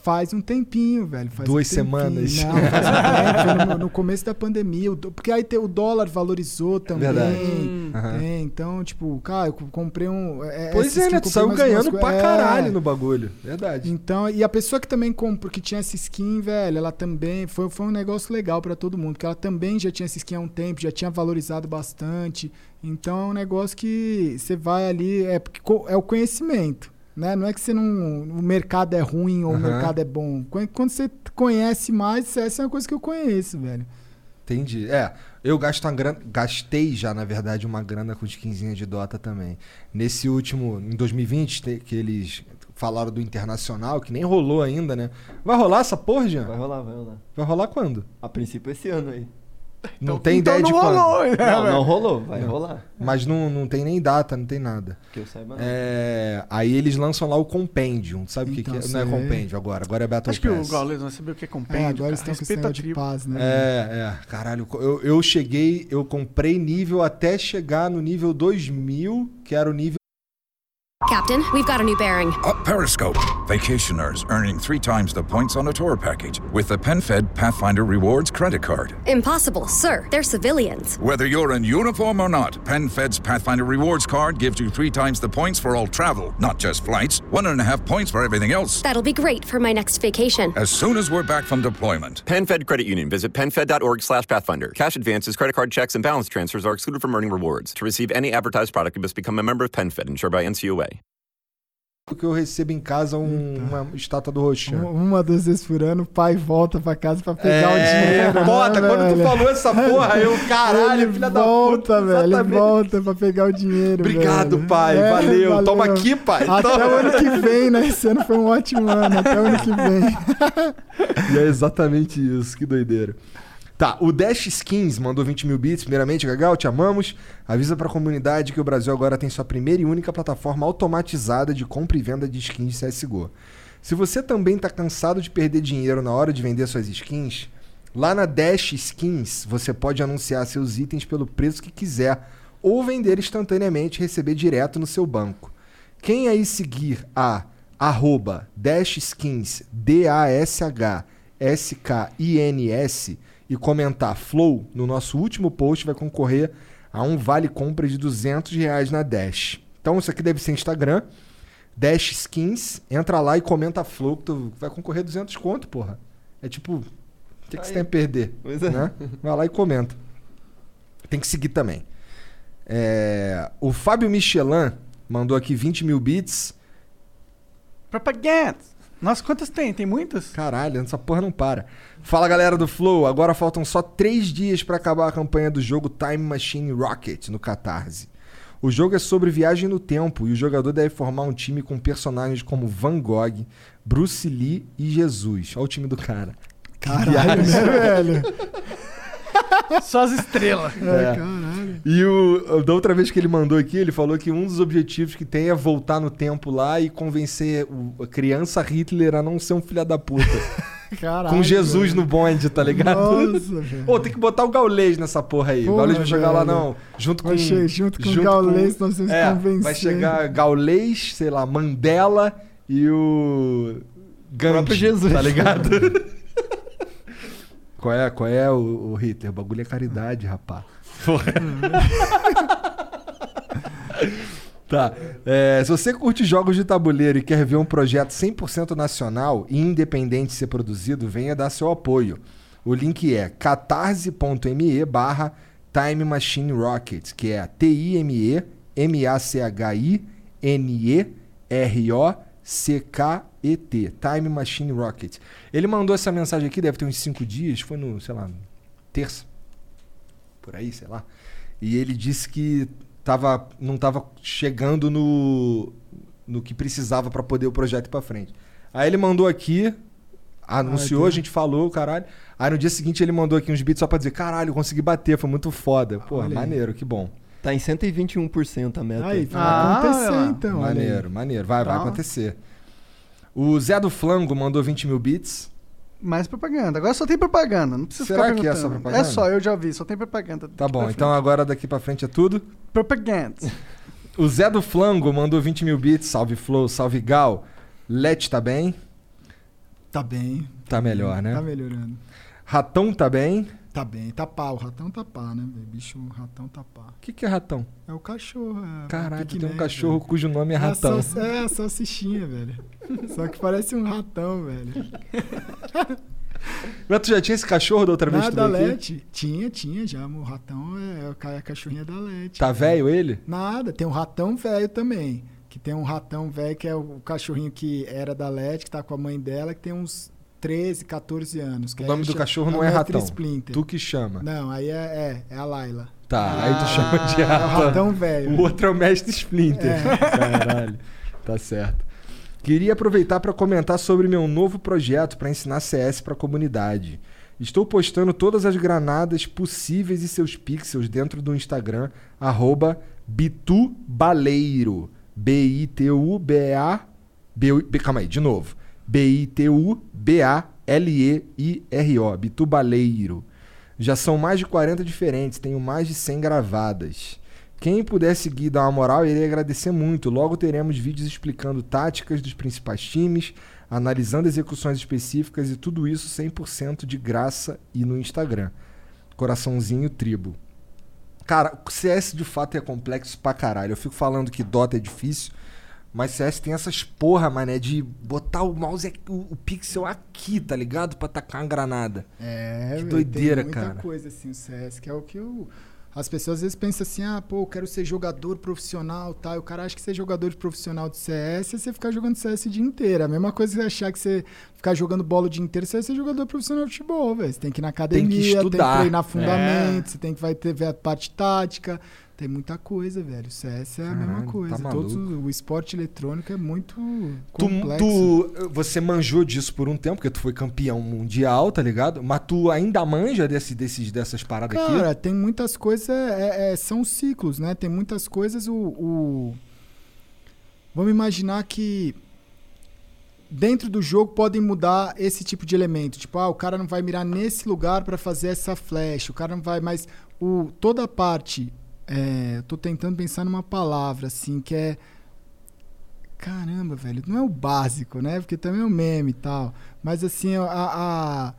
Faz um tempinho, velho. Faz Duas um semanas. Não, faz um tempo, no, no começo da pandemia. Porque aí o dólar valorizou também. Verdade. Hum. Aham. É, então, tipo, cara, eu comprei um. é, Pois essas é, né? Tu saiu ganhando pra é. caralho no bagulho. Verdade. Então, e a pessoa que também comprou, que tinha essa skin, velho, ela também foi, foi um negócio legal pra todo mundo, que ela também já tinha essa skin há um tempo, já tinha valorizado bastante. Então, é um negócio que você vai ali, é porque é o conhecimento, né? Não é que você não o mercado é ruim ou o Aham. mercado é bom. Quando você conhece mais, essa é uma coisa que eu conheço, velho. Entendi. É, eu gasto uma grana, gastei já, na verdade, uma grana com skinzinha de Dota também. Nesse último, em 2020, te- que eles falaram do Internacional, que nem rolou ainda, né? Vai rolar essa porra, Jean? Vai rolar, vai rolar. Vai rolar quando? A princípio esse ano aí. Não tem então ideia de não quando? rolou, né, Não, velho? não rolou, vai Não. rolar. Mas não, não tem nem data, não tem nada. Que eu saiba. É, aí eles lançam lá o Compendium. Sabe o que, Então, que é? Não é. Compendium agora, agora é Battle Acho que o Pass. Gaules não sabe o que é compêndio. É, agora eles estão com de paz, né? É, é, caralho. Eu, eu cheguei, eu comprei nível até chegar no nível 2000, que era o nível. Captain, we've got a new bearing. Up Periscope. Vacationers earning three times the points on a tour package with the PenFed Pathfinder Rewards credit card. Impossible, sir. They're civilians. Whether you're in uniform or not, PenFed's Pathfinder Rewards card gives you three times the points for all travel, not just flights. One and a half points for everything else. That'll be great for my next vacation. As soon as we're back from deployment. PenFed Credit Union. Visit penfed.org slash pathfinder. Cash advances, credit card checks, and balance transfers are excluded from earning rewards. To receive any advertised product, you must become a member of PenFed, insured by NCUA. Que eu recebo em casa um- uma estátua do Roxan. Um- Uma, duas vezes por ano, o pai volta pra casa pra pegar o É, dinheiro. bota, né, quando tu velho? falou essa porra, eu, caralho, ele filha da volta, puta, velho. Ele exatamente. volta pra pegar o dinheiro. Obrigado, velho. pai, valeu. Toma aqui, pai. Até Toma. o ano que vem, né? Esse ano foi um ótimo ano. Até o ano que vem. E é exatamente isso, que doideira. Tá, o Dash Skins mandou 20 mil bits. Primeiramente, Gagal, te amamos. Avisa pra comunidade que o Brasil agora tem sua primeira e única plataforma automatizada de compra e venda de skins de CSGO. Se você também tá cansado de perder dinheiro na hora de vender suas skins, lá na Dash Skins você pode anunciar seus itens pelo preço que quiser ou vender instantaneamente e receber direto no seu banco. Quem aí seguir a arroba dashskins, D-A-S-H-S-K-I-N-S e comentar Flow no nosso último post vai concorrer a um vale compra de 200 reais na Dash. Então isso aqui deve ser Instagram, Dash Skins, entra lá e comenta Flow que tu vai concorrer a 200 conto, porra. É tipo que, que você tem a perder? Pois é. Né? Vai lá e comenta. Tem que seguir também. É, o Fábio Michelin mandou aqui 20 mil bits. Propaganda. Nossa, quantas tem? Tem muitas? Caralho, essa porra não para. Fala galera do Flow, agora faltam só três dias pra acabar a campanha do jogo Time Machine Rocket no Catarse. O jogo é sobre viagem no tempo e o jogador deve formar um time com personagens como Van Gogh, Bruce Lee e Jesus. Olha o time do cara. Caralho, né, velho? Só as estrelas. É, caralho. E o, da outra vez que ele mandou aqui, ele falou que um dos objetivos que tem é voltar no tempo lá e convencer o- a criança Hitler a não ser um filho da puta. Caralho. Com Jesus velho. no bonde, tá ligado? Nossa, velho. Ô, tem que botar o Gaulês nessa porra aí. o Porra, Gaulês vai chegar lá, não. Junto com. Vai che- junto com o Gaulês, nós temos que é, convencer. Vai chegar Gaulês, sei lá, Mandela e o. Gandhi, próprio Jesus. Tá ligado? Qual é, qual é o, o Hitler? O bagulho é caridade, rapá. Tá. É, se você curte jogos de tabuleiro e quer ver um projeto 100% nacional e independente ser produzido, venha dar seu apoio. O link é catarse.me barra Time Machine Rockets, que é T-I-M-E M-A-C-H-I-N-E-R-O-C-K-E-T. Time Machine Rockets. Ele mandou essa mensagem aqui, deve ter uns 5 dias, foi no, sei lá, terça. Por aí, sei lá. E ele disse que tava, não estava chegando no, no que precisava para poder o projeto ir para frente. Aí ele mandou aqui, anunciou, então. a gente falou, caralho. Aí no dia seguinte ele mandou aqui uns beats só pra dizer, caralho, eu consegui bater, foi muito foda. Pô, maneiro, que bom. Tá em 121% a meta. Aí, vai Ah, acontecer então. maneiro, maneiro. Vai, vai Tá. acontecer. O Zé do Flango mandou 20 mil bits. Mais propaganda. Agora só tem propaganda. Não precisa Será ficar que é só perguntando. propaganda? É só, eu já vi. Só tem propaganda. Tá bom, então agora daqui pra frente é tudo. Propaganda. O Zé do Flango mandou 20 mil bits. Salve Flow, salve Gal. Let tá bem? Tá bem. Tá melhor, né? Tá melhorando. Ratão tá bem? Tá bem, tá pá. O ratão tá pá, né? Bicho, o ratão tá pá. O que, que é ratão? É o cachorro. É Caralho, tu tem um cachorro velho. cujo nome é É ratão. sal- É, a salsichinha, velho. Só que parece um ratão, velho. Mas tu já tinha esse cachorro da outra vez que tu aqui? Lete. Tinha, tinha já. O ratão é, é a cachorrinha da Lete. Tá velho ele? Nada, tem um ratão velho também. Que tem um ratão velho que é o cachorrinho que era da Lete, que tá com a mãe dela, que tem uns 13, 14 anos. que O nome do chama- cachorro não é ratão. Splinter. Tu que chama. Não, aí é, é, é a Laila. Tá, aí tu chama de é o ratão. ratão velho. O outro é o mestre Splinter. É. Caralho. Tá certo. Queria aproveitar para comentar sobre meu novo projeto para ensinar CS para a comunidade. Estou postando todas as granadas possíveis e seus pixels dentro do Instagram, arroba bitubaleiro. B-I-T-U-B-A... B, calma aí, de novo. B-I-T-U-B-A-L-E-I-R-O. Bitubaleiro. Já são mais de 40 diferentes, tenho mais de 100 gravadas. Quem puder seguir e dar uma moral, irei agradecer muito. Logo teremos vídeos explicando táticas dos principais times, analisando execuções específicas e tudo isso 100% de graça e no Instagram. Coraçãozinho tribo. Cara, o CS de fato é complexo pra caralho. Eu fico falando que Dota é difícil, mas CS tem essas porra, mané, de botar o mouse, aqui- o, pixel aqui, tá ligado? Pra tacar uma granada. É, Que doideira, tem muita cara. coisa assim, o CS, que é o que. As pessoas às vezes pensam assim, ah, pô, eu quero ser jogador profissional, tá? E o cara acha que ser jogador profissional de CS é você ficar jogando CS o dia inteiro. A mesma coisa que você achar que você ficar jogando bola o dia inteiro, você vai ser jogador profissional de futebol, velho. Você tem que ir na academia, Tem que tem que estudar. treinar É. fundamento, você tem que vai ter ver a parte tática. Tem muita coisa, velho. O CS é a mesma Caralho, coisa. tá Todos, o esporte eletrônico é muito complexo. tu- você manjou disso por um tempo, porque tu foi campeão mundial, tá ligado? Mas tu ainda manja desse, desses, dessas paradas Cara, aqui? tem muitas coisas, é- é- são ciclos, né? Tem muitas coisas, o, o- Vamos imaginar que dentro do jogo podem mudar esse tipo de elemento. Tipo, ah, o cara não vai mirar nesse lugar para fazer essa flash, o cara não vai mais... O, toda a parte... É, eu tô tentando pensar numa palavra, assim, que é... Caramba, velho, não é o básico, né? Porque também é um meme e tal. Mas assim, a- a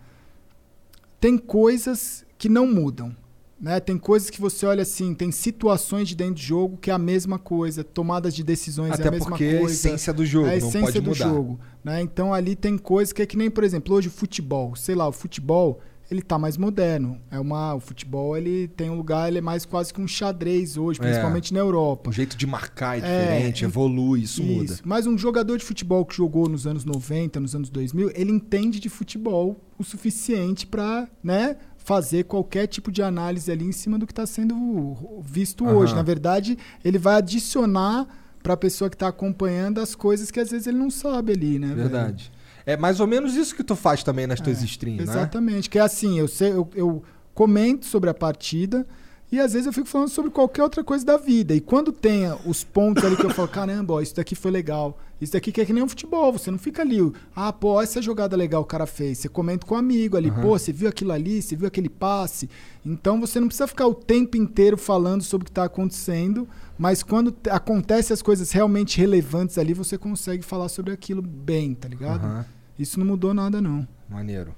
tem coisas que não mudam. Né? Tem coisas que você olha assim, tem situações de dentro do jogo que é a mesma coisa, tomadas de decisões é Até a mesma porque é a coisa. essência do jogo, é a não essência pode do mudar. jogo. Né? Então ali tem coisas que é que nem, por exemplo, hoje o futebol. Sei lá, o futebol ele tá mais moderno. É uma, o futebol ele tem um lugar, ele é mais quase que um xadrez hoje, É. principalmente na Europa. O jeito de marcar é É, diferente, evolui, isso, muda. Mas um jogador de futebol que jogou nos anos 90, nos anos 2000, ele entende de futebol o suficiente para, né, fazer qualquer tipo de análise ali em cima do que está sendo visto Aham. hoje. Na verdade, ele vai adicionar para a pessoa que está acompanhando as coisas que às vezes ele não sabe ali, né? velho? É mais ou menos isso que tu faz também nas tuas streams, né? Exatamente, que é assim, eu, sei, eu, eu comento sobre a partida e às vezes eu fico falando sobre qualquer outra coisa da vida. E quando tem os pontos ali que eu falo, caramba, ó, isso daqui foi legal. Isso daqui que é que nem um futebol, você não fica ali, ah, pô, essa jogada legal o cara fez. Você comenta com um amigo ali, Aham. pô, você viu aquilo ali, você viu aquele passe. Então você não precisa ficar o tempo inteiro falando sobre o que está acontecendo, mas quando te- acontece as coisas realmente relevantes ali, você consegue falar sobre aquilo bem, tá ligado? Aham. Isso não mudou nada, não. Maneiro.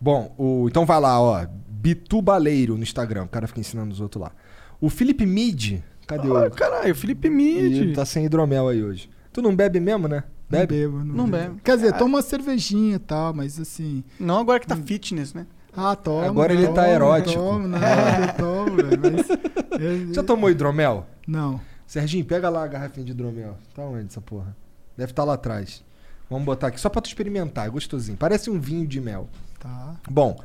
Bom, o, então vai lá, ó. Bitubaleiro no Instagram. O cara fica ensinando os outros lá. O Felipe Mid. Cadê Ah, o. caralho, o Felipe Mid. Ele tá sem hidromel aí hoje. Tu não bebe mesmo, né? Bebe? Não bebo. Não bebe. Quer dizer, Ah. toma uma cervejinha e tal, mas assim. Não agora que tá fitness, né? Ah, toma. Agora ele tá toma, erótico. Toma, nada, eu tomo, velho, mas Já tomou hidromel? Não. Serginho, pega lá a garrafinha de hidromel. Tá onde essa porra? Deve estar lá atrás. Vamos botar aqui só pra tu experimentar, é gostosinho. Parece um vinho de mel. Tá. Bom,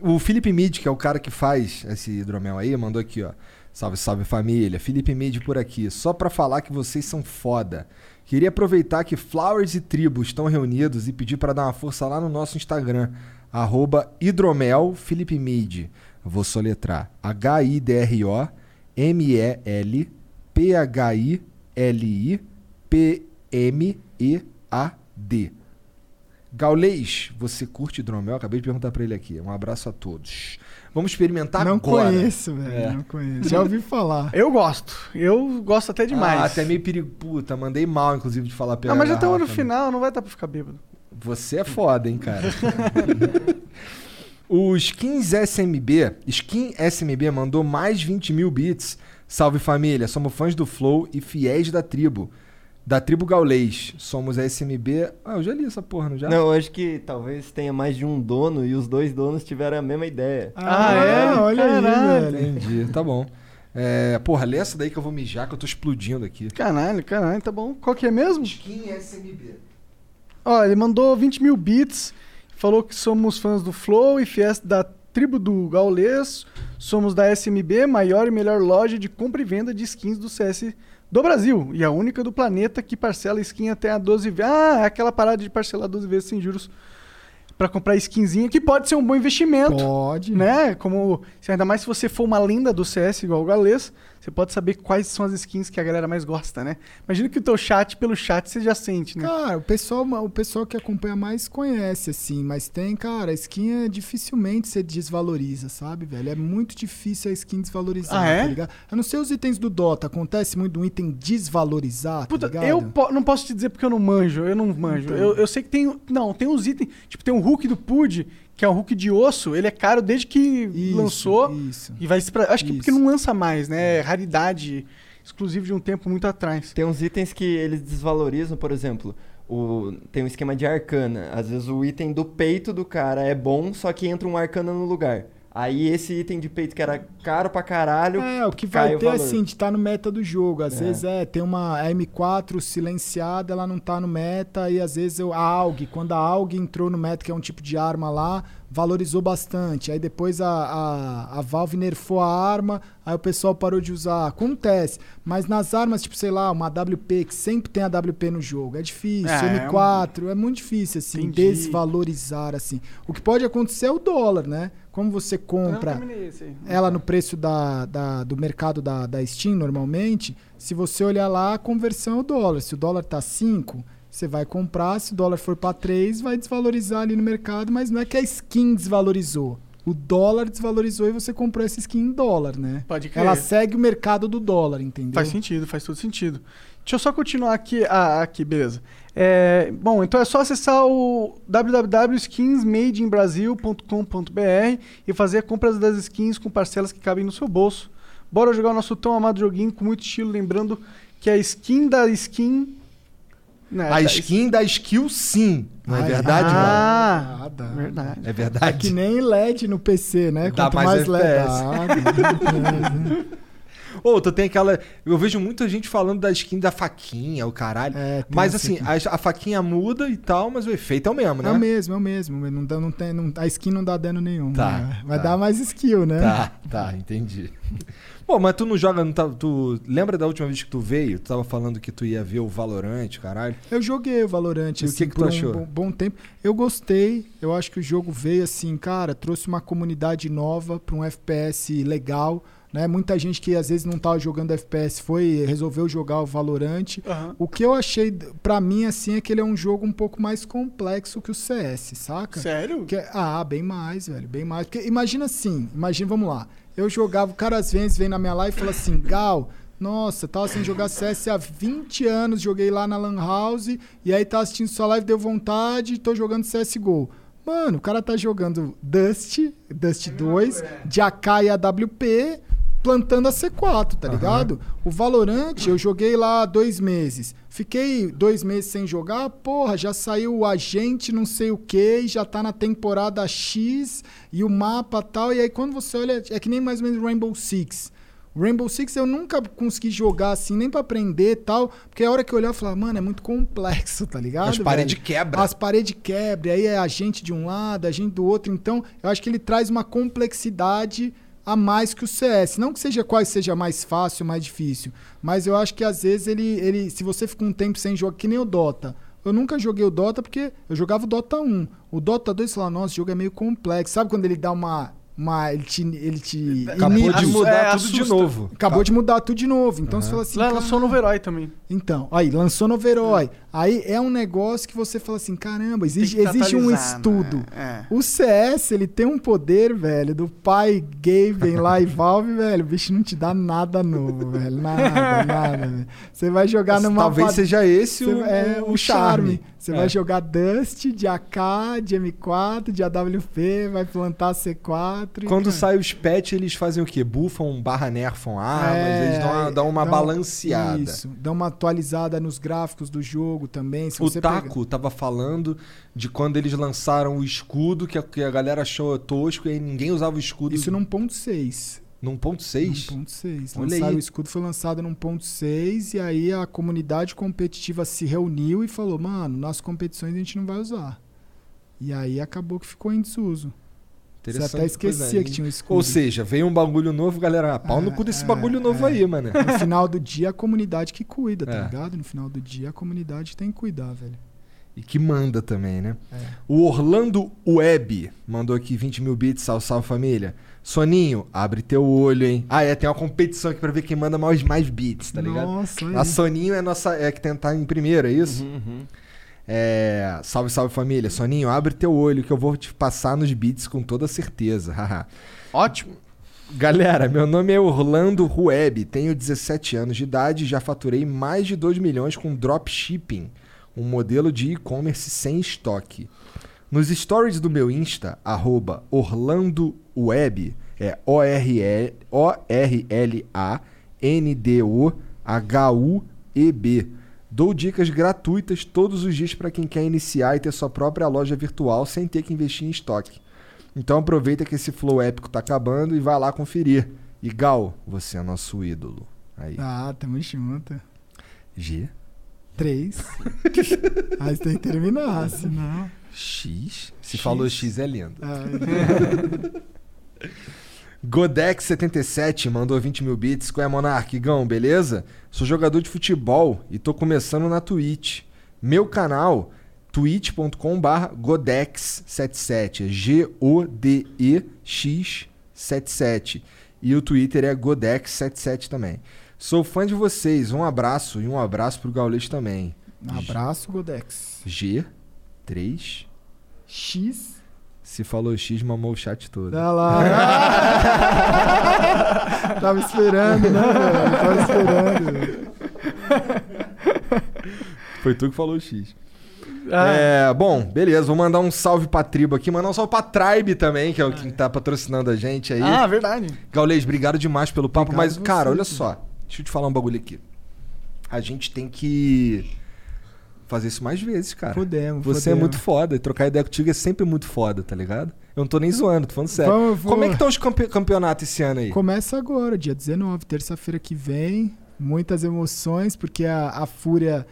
o Felipe Mid, que é o cara que faz esse hidromel aí, mandou aqui, ó. Salve, salve família. Felipe Mid por aqui. Só pra falar que vocês são foda. Queria aproveitar que Flowers e Tribo estão reunidos e pedir pra dar uma força lá no nosso Instagram. Arroba hidromel Felipe Mid. Eu Vou soletrar. H-I-D-R-O M-E-L P-H-I-L-I P-M-E-A-D. Gaulês, você curte hidromel? Acabei de perguntar pra ele aqui. Um abraço a todos. Vamos experimentar não agora. conheço, velho. É. Não conheço. Já ouvi falar. Eu gosto. Eu gosto até demais. Ah, até meio perigo. Puta, mandei mal, inclusive, de falar pela Ah, mas já estamos no final, não vai estar pra ficar bêbado. Você é foda, hein, cara. o Skins SMB, Skin SMB mandou mais 20 mil bits. Salve família, somos fãs do Flow e fiéis da tribo. Da tribo gaulês. Somos a SMB. Ah, eu já li essa porra, não já? Não, eu acho que talvez tenha mais de um dono e os dois donos tiveram a mesma ideia. Ah, é? Olha aí, Caralho. velho. Entendi, tá bom. É, porra, lê essa daí que eu vou mijar, que eu tô explodindo aqui. Caralho, caralho, tá bom. Qual que é mesmo? Skin SMB. Ó, ele mandou 20 mil bits, falou que somos fãs do Flow e fiéis da tribo do Gaulês. Somos da SMB, maior e melhor loja de compra e venda de skins do CS do Brasil. E a única do planeta que parcela skin até a 12 vezes. Ah, é aquela parada de parcelar 12 vezes sem juros pra comprar skinzinha, que pode ser um bom investimento. Pode. Né? Como, se ainda mais se você for uma lenda do CS igual o Galês, você pode saber quais são as skins que a galera mais gosta, né? Imagina que o teu chat, pelo chat, você já sente, né? Cara, o pessoal, o pessoal que acompanha mais conhece, assim, mas tem, cara, a skin é dificilmente você desvaloriza, sabe, velho? É muito difícil a skin desvalorizar, Ah, é? tá ligado? Eu não sei os itens do Dota, acontece muito um item desvalorizar, Puta, tá ligado? eu po- não posso te dizer porque eu não manjo, eu não manjo. Então. Eu, eu sei que tem. Não, tem uns itens. Tipo, tem um Hulk do Pud, que é um Hulk de osso, ele é caro desde que Isso, lançou. isso. E vai pra, Acho que porque não lança mais, né? É raridade exclusivo de um tempo muito atrás. Tem uns itens que eles desvalorizam, por exemplo, o, tem um esquema de arcana. Às vezes o item do peito do cara é bom, só que entra um arcana no lugar. Aí esse item de peito que era caro pra caralho. É, o que vai ter assim, de estar no meta do jogo. Às É. vezes é, tem uma a M4 silenciada, ela não tá no meta, e às vezes eu, a AUG, quando a AUG entrou no meta, que é um tipo de arma lá, valorizou bastante. Aí depois a, a, a Valve nerfou a arma, aí o pessoal parou de usar. Acontece. Mas nas armas, tipo, sei lá, uma AWP, que sempre tem a AWP no jogo, é difícil. É, é M4, é muito difícil, assim, Entendi. desvalorizar, assim. O que pode acontecer é o dólar, né? Como você compra ela no preço da, da- do mercado da, da Steam, normalmente, se você olhar lá, a conversão é o dólar. Se o dólar tá 5, você vai comprar. Se o dólar for para 3, vai desvalorizar ali no mercado, mas não é que a skin desvalorizou. O dólar desvalorizou e você comprou essa skin em dólar, né? Pode crer. Ela segue o mercado do dólar, entendeu? Faz sentido, faz todo sentido. Deixa eu só continuar aqui. Ah, aqui, beleza. É, bom, então é só acessar o www.skinsmadeinbrasil.com.br e fazer compras das skins com parcelas que cabem no seu bolso. Bora jogar o nosso tão amado joguinho com muito estilo, lembrando que a skin da skin Né, a tá- skin da skill sim. Não é verdade, ah, mano? Nada. Verdade. É É verdade. que nem LED no PC, né? Dá Quanto mais mais, LED. Dá, Ô, tu tem aquela. Eu vejo muita gente falando da skin da faquinha, o caralho. É, mas assim, a, a faquinha muda e tal, mas o efeito é o mesmo, né? É o mesmo, é o mesmo. Não dá, não tem, não- a skin não dá dano nenhum. Tá, né? Vai tá. dar mais skill, né? Tá, tá, entendi. Pô, mas tu não joga. Não tá- tu lembra da última vez que tu veio? Tu tava falando que tu ia ver o Valorant, caralho. Eu joguei o Valorant E o assim, que que tu por achou? um bom, bom tempo. Eu gostei. Eu acho que o jogo veio assim, cara, trouxe uma comunidade nova para um FPS legal. Né? Muita gente que às vezes não tava jogando FPS foi resolveu jogar o Valorant. Aham. O que eu achei pra mim assim é que ele é um jogo um pouco mais complexo que o CS, saca? Sério? Que é- ah, bem mais, velho, bem mais. Porque imagina assim, imagina, vamos lá. Eu jogava, o cara às vezes vem na minha live e fala assim, Gal, nossa, tava sem jogar CS há 20 anos, joguei lá na Lan House, e aí tava assistindo sua live, deu vontade, tô jogando CSGO. Mano, o cara tá jogando Dust, Dust 2, de AK e AWP, plantando a C4, tá ligado? O Valorant, eu joguei lá dois meses. Fiquei dois meses sem jogar, porra, já saiu o agente não sei o que, já tá na temporada X e o mapa tal. E aí quando você olha, é que nem mais ou menos Rainbow Six. Rainbow Six eu nunca consegui jogar assim, nem pra aprender e tal, porque a hora que eu olhar eu falava, mano, é muito complexo, tá ligado? As paredes quebra. As paredes quebram, aí é agente de um lado, agente do outro. Então, eu acho que ele traz uma complexidade a mais que o CS. Não que seja qual seja mais fácil, mais difícil, mas eu acho que às vezes ele, ele se você fica um tempo sem jogar, que nem o Dota. Eu nunca joguei o Dota porque eu jogava o Dota 1. O Dota 2, você fala, nossa, o jogo é meio complexo. Sabe quando ele dá uma. uma ele te. Ele te Acabou inibe? de mudar É, tudo de assusta. novo. Acabou de mudar tudo de novo. Então você fala assim. Lá lançou "Cara, no Herói também. então, aí, lançou Novo Herói. Aí é um negócio que você fala assim, caramba, que exige um atualizar, estudo. né? O CS, ele tem um poder, velho, do pai Gaben lá e Valve, velho, o bicho não te dá nada novo, velho, nada, nada, velho. Você vai jogar Mas numa... talvez seja esse Você- o- é, o o charme. charme. Você É. vai jogar Dust de AK, de M4, de AWP, vai plantar C4. e, Quando cara, sai os patch, eles fazem o quê? Buffam barra nerfam armas, é, eles dão uma, dão uma dá balanceada. Isso, dá uma atualizada nos gráficos do jogo também. Se O Taco tava falando de quando eles lançaram o escudo, que a, que a galera achou tosco e aí ninguém usava o escudo. Isso num ponto 6. num ponto 6? 1.6. Olha Lançaram aí. o escudo, foi lançado num ponto 6 e aí a comunidade competitiva se reuniu e falou, mano, nas competições a gente não vai usar. E aí acabou que ficou em desuso. Você até esquecia é. que tinha um escudo. Ou seja, veio um bagulho novo, galera. Ah, pau no cu desse bagulho novo aí, mano. No final do dia, a comunidade que cuida, tá É. ligado? No final do dia, a comunidade tem que cuidar, velho. E que manda também, né? É. O Orlando Web mandou aqui 20 mil bits, salve, salve família. Soninho, abre teu olho, hein? Ah, é, tem uma competição aqui pra ver quem manda mais, mais bits, tá ligado? Nossa, A aí. Soninho é nossa, é que tentar em primeiro, é isso? Uhum, É, salve, salve família. Soninho, abre teu olho que eu vou te passar nos beats com toda certeza. Ótimo. Galera, meu nome é Orlando Rueb, tenho 17 anos de idade e já faturei mais de 2 milhões com dropshipping, um modelo de e-commerce sem estoque. Nos stories do meu Insta, arroba OrlandoWeb, é O-R-L- O-R-L-A-N-D-O-H-U-E-B. Dou dicas gratuitas todos os dias para quem quer iniciar e ter sua própria loja virtual sem ter que investir em estoque. Então aproveita que esse flow épico tá acabando e vai lá conferir. E Gal, você é nosso ídolo. Aí. Ah, tamo junto. G. Três. Mas tem que terminar, senão. X. Se X. falou X é lindo. Ah, Godex77 mandou 20 mil bits. Qual é, Monark? Gão, beleza? Sou jogador de futebol e tô começando na Twitch. Meu canal, twitch.com.br Godex77. É G-O-D-E-X77. E o Twitter é Godex77 também. Sou fã de vocês. Um abraço e um abraço pro Gaulês também. Um abraço, Godex. G, 3. X. Se falou X, mamou o chat todo. Olha lá. Tava esperando, né, velho? Tava esperando. velho. Foi tu que falou X. Ah. É, bom, beleza. Vou mandar um salve pra tribo aqui. Mandar um salve pra Tribe também, que é o que tá patrocinando a gente aí. Ah, verdade. Gaulês, obrigado demais pelo papo. Obrigado mas, você, cara, olha só. Deixa eu te falar um bagulho aqui. A gente tem que fazer isso mais vezes, cara. Podemos, Você é podemos. muito foda. E trocar ideia contigo é sempre muito foda, tá ligado? Eu não tô nem zoando, tô falando sério. Vamos, Como é que estão os campe- campeonatos esse ano aí? Começa agora, dia 19, terça-feira que vem. Muitas emoções, porque a, a Fúria,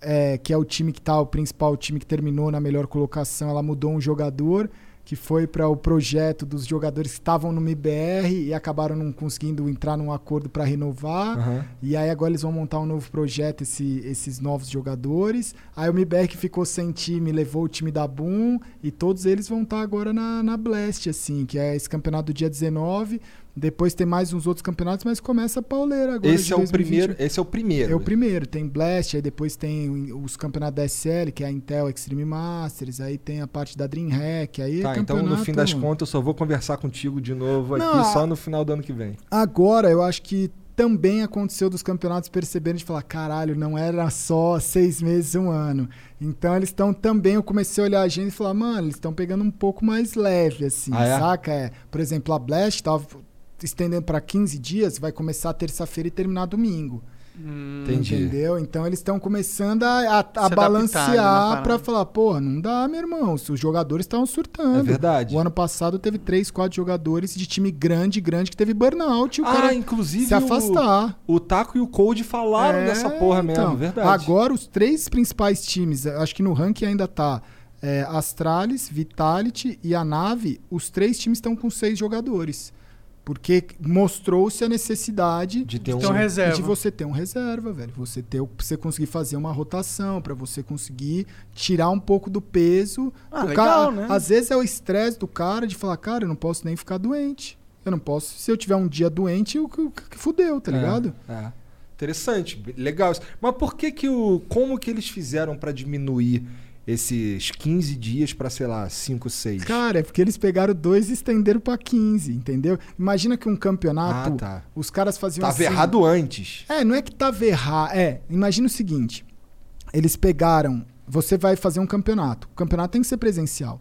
é, que é o time que tá, o principal time que terminou na melhor colocação, ela mudou um jogador que foi para o projeto dos jogadores que estavam no MBR e acabaram não conseguindo entrar num acordo para renovar. Aham. E aí agora eles vão montar um novo projeto, esse- esses novos jogadores. Aí o MBR que ficou sem time levou o time da Boom e todos eles vão estar agora na, na Blast, assim, que é esse campeonato do dia 19. Depois tem mais uns outros campeonatos, mas começa a pauleira agora. Esse é o 2020. primeiro. Esse é o primeiro. É o primeiro, tem Blast, aí depois tem os campeonatos da SL, que é a Intel Extreme Masters, aí tem a parte da DreamHack, aí é Tá, então no fim das contas eu só vou conversar contigo de novo aqui Não, só no final do ano que vem. Agora, eu acho que também aconteceu dos campeonatos perceberem de falar, caralho, não era só seis meses, um ano. Então eles estão também, eu comecei a olhar a agenda e falar, mano, eles estão pegando um pouco mais leve, assim, Ah, é? saca? É, por exemplo, a Blast tava estendendo para 15 dias, vai começar terça-feira e terminar domingo. Entendi. Entendeu? Então eles estão começando a, a- a Hum. balancear pra falar, porra, não dá, meu irmão. Os jogadores estavam surtando. É verdade. O ano passado teve três, quatro jogadores de time grande, grande, que teve burnout. e O Ah, cara inclusive se afastar. O, o Taco e o Cold falaram É, dessa porra mesmo, então, verdade. Agora, os três principais times, acho que no ranking ainda tá é, Astralis, Vitality e a Nave, os três times estão com seis jogadores. Porque mostrou-se a necessidade De ter um reserva. de você ter um reserva, velho. Você ter, o- pra você conseguir fazer uma rotação, pra você conseguir tirar um pouco do peso. Ah, O legal, cara- né? Às vezes é o estresse do cara de falar, cara, eu não posso nem ficar doente. Eu não posso. Se eu tiver um dia doente, eu, que fudeu, tá É, ligado? É. Interessante, legal. isso. Mas por que que o. Como que eles fizeram pra diminuir esses 15 dias pra, sei lá, 5, 6? Cara, é porque eles pegaram dois e estenderam pra 15, entendeu? Imagina que um campeonato, Ah, tá. os caras faziam Tava assim... errado antes. É, não é que tava errado. É, imagina o seguinte: eles pegaram. Você vai fazer um campeonato. O campeonato tem que ser presencial.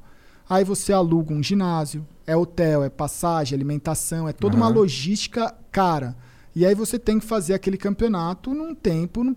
Aí você aluga um ginásio, é hotel, é passagem, alimentação, é toda uma Aham. logística cara. E aí você tem que fazer aquele campeonato num tempo num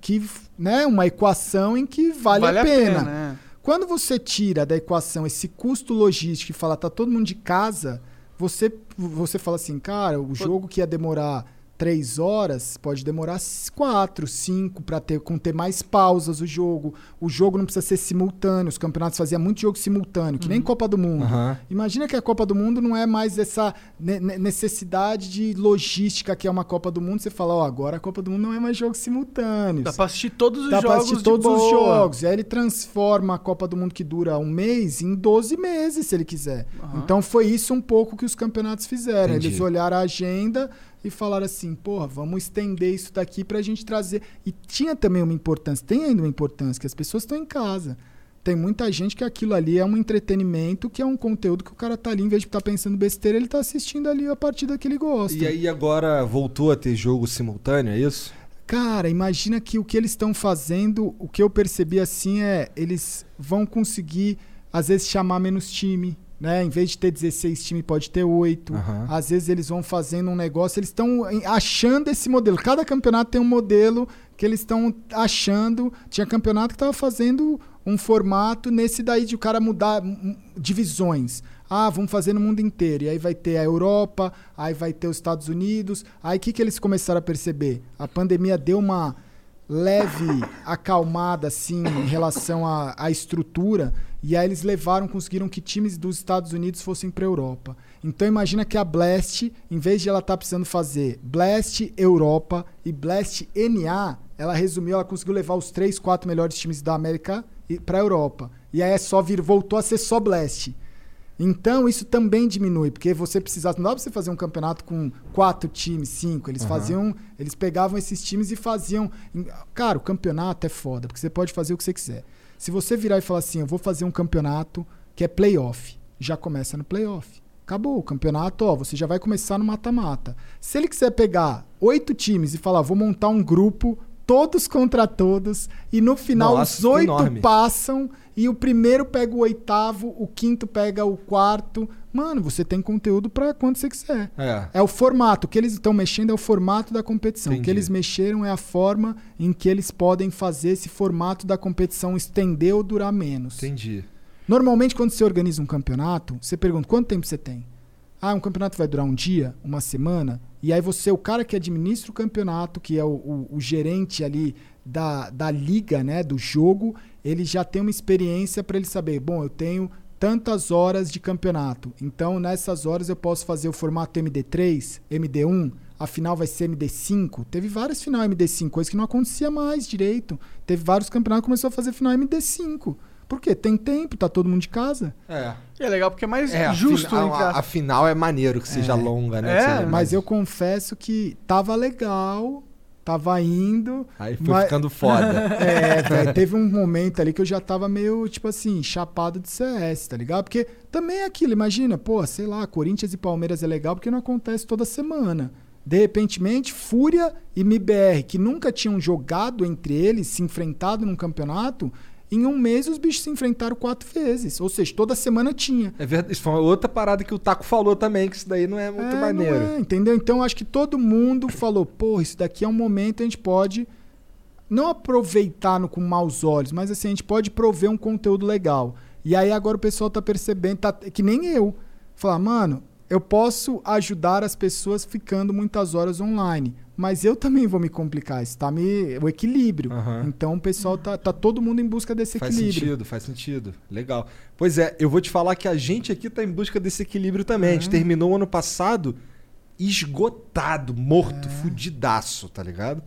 que, né, uma equação em que vale, Vale a a pena. pena, é. Quando você tira da equação esse custo logístico e fala, tá todo mundo de casa, você, você fala assim, cara, o jogo que ia demorar três horas pode demorar quatro, cinco, para ter, com ter mais pausas o jogo. O jogo não precisa ser simultâneo. Os campeonatos faziam muito jogo simultâneo, que nem Copa do Mundo. Aham. Imagina que a Copa do Mundo não é mais essa ne- ne- necessidade de logística que é uma Copa do Mundo. Você fala, ó, agora a Copa do Mundo não é mais jogo simultâneo. Dá pra assistir todos os Dá pra jogos assistir de todos os jogos. E aí ele transforma a Copa do Mundo que dura um mês em 12 meses, se ele quiser. Então foi isso um pouco que os campeonatos fizeram. Entendi. Eles olharam a agenda e falaram assim, porra, vamos estender isso daqui pra gente trazer. E tinha também uma importância, tem ainda uma importância, que as pessoas estão em casa. Tem muita gente que aquilo ali é um entretenimento, que é um conteúdo que o cara tá ali, em vez de estar pensando besteira, ele tá assistindo ali a partida que ele gosta. E aí agora voltou a ter jogo simultâneo, é isso? Cara, imagina que o que eles estão fazendo, o que eu percebi assim é, eles vão conseguir, às vezes, chamar menos time. Né? Em vez de ter 16 times, pode ter 8. Aham. Às vezes eles vão fazendo um negócio, eles estão achando esse modelo. Cada campeonato tem um modelo que eles estão achando. Tinha campeonato que estava fazendo um formato nesse daí de o cara mudar hum, divisões. Ah, vamos fazer no mundo inteiro. E aí vai ter a Europa, aí vai ter os Estados Unidos. Aí o que, que eles começaram a perceber? A pandemia deu uma leve acalmada assim em relação à, à estrutura e aí eles levaram, conseguiram que times dos Estados Unidos fossem para Europa. Então imagina que a Blast, em vez de ela estar precisando fazer Blast Europa e Blast NA, ela resumiu, ela conseguiu levar os três, quatro melhores times da América para Europa. E aí é só vir, voltou a ser só Blast. Então, isso também diminui, porque você precisasse. Não dá pra você fazer um campeonato com quatro times, cinco. Eles Aham. faziam. Eles pegavam esses times e faziam. Cara, o campeonato é foda, porque você pode fazer o que você quiser. Se você virar e falar assim, eu vou fazer um campeonato que é playoff, já começa no playoff. Acabou o campeonato, ó, você já vai começar no mata-mata. Se ele quiser pegar oito times e falar, vou montar um grupo, todos contra todos, e no final Nossa, os oito enorme. passam e o primeiro pega o oitavo, o quinto pega o quarto, Mano, você tem conteúdo pra quando você quiser. É. É o formato. O que eles estão mexendo é o formato da competição. O que Entendi. eles mexeram é a forma em que eles podem fazer esse formato da competição estender ou durar menos. Entendi. Normalmente, quando você organiza um campeonato, você pergunta quanto tempo você tem. Ah, um campeonato vai durar um dia, uma semana, e aí você, o cara que administra o campeonato, que é o, o- o gerente ali da, da liga, né, do jogo, ele já tem uma experiência para ele saber, bom, eu tenho tantas horas de campeonato, então nessas horas eu posso fazer o formato MD3, MD1, a final vai ser MD5. Teve várias final MD5, coisa que não acontecia mais direito. Teve vários campeonatos que começou a fazer final MD5. Por quê? Tem tempo, tá todo mundo de casa. É. E é legal porque é mais É, justo, a, entre a, a final é maneiro que seja É. longa, né? É, Mas mais- eu confesso que tava legal, tava indo. Aí foi mas- ficando foda. é, velho, teve um momento ali que eu já tava meio, tipo assim, chapado de CS, tá ligado? Porque também é aquilo, imagina, pô, sei lá, Corinthians e Palmeiras é legal porque não acontece toda semana. De repentemente, Fúria e MBR, que nunca tinham jogado entre eles, se enfrentado num campeonato, em um mês os bichos se enfrentaram quatro vezes. Ou seja, toda semana tinha. É verdade. Isso foi outra parada que o Taco falou também, que isso daí não é muito É, maneiro. é, entendeu? Então acho que todo mundo falou, pô, isso daqui é um momento a gente pode não aproveitar no- com maus olhos, mas assim, a gente pode prover um conteúdo legal. E aí agora o pessoal tá percebendo, tá, que nem eu. Falar, mano, eu posso ajudar as pessoas ficando muitas horas online. Mas eu também vou me complicar. Isso tá me. O equilíbrio. Então o pessoal tá, tá todo mundo em busca desse Faz equilíbrio. sentido, faz sentido. Legal. Pois é, eu vou te falar que a gente aqui tá em busca desse equilíbrio também. A gente terminou o ano passado esgotado, morto, fudidaço, tá ligado?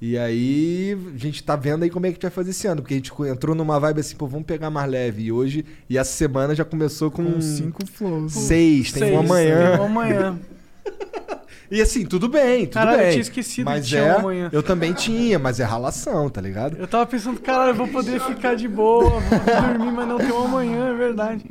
E aí, a gente tá vendo aí como é que a gente vai fazer esse ano, porque a gente entrou numa vibe assim, pô, vamos pegar mais leve. E hoje, e essa semana já começou com, Com cinco flows. seis, tem Seis, um amanhã. tem um amanhã. E assim, tudo bem, tudo Caralho, eu bem. tinha esquecido mas que tinha é, um amanhã. Eu também tinha, mas é ralação, tá ligado? Eu tava pensando, caralho, eu vou poder ficar de boa, vou dormir, mas não tem um amanhã, é verdade.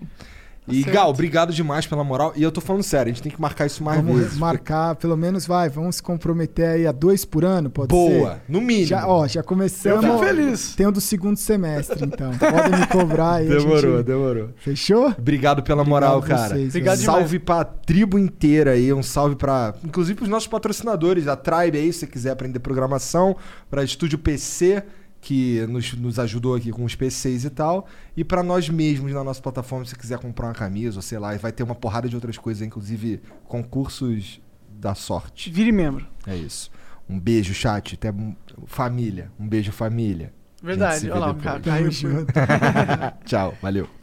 E certo. Gal, obrigado demais pela moral. E eu tô falando sério, a gente tem que marcar isso mais Vamos vezes. marcar, pelo menos vai, vamos se comprometer aí a dois por ano, pode Boa, ser? no mínimo. Já, ó, já começamos. Eu feliz. Tem o do segundo semestre, então. Podem me cobrar aí. Demorou, gente- demorou. Fechou? Obrigado pela moral, Obrigado cara. vocês, Obrigado velho. salve pra tribo inteira aí, um salve pra. Inclusive pros nossos patrocinadores, a Tribe aí, se você quiser aprender programação, pra Estúdio PC, que nos, nos ajudou aqui com os PCs e tal, e pra nós mesmos na nossa plataforma, se você quiser comprar uma camisa, ou sei lá, e vai ter uma porrada de outras coisas, inclusive concursos da sorte. Vire membro. É isso. Um beijo, chat. Até família. Um beijo, família. Verdade, olha lá, cara. Tchau, valeu.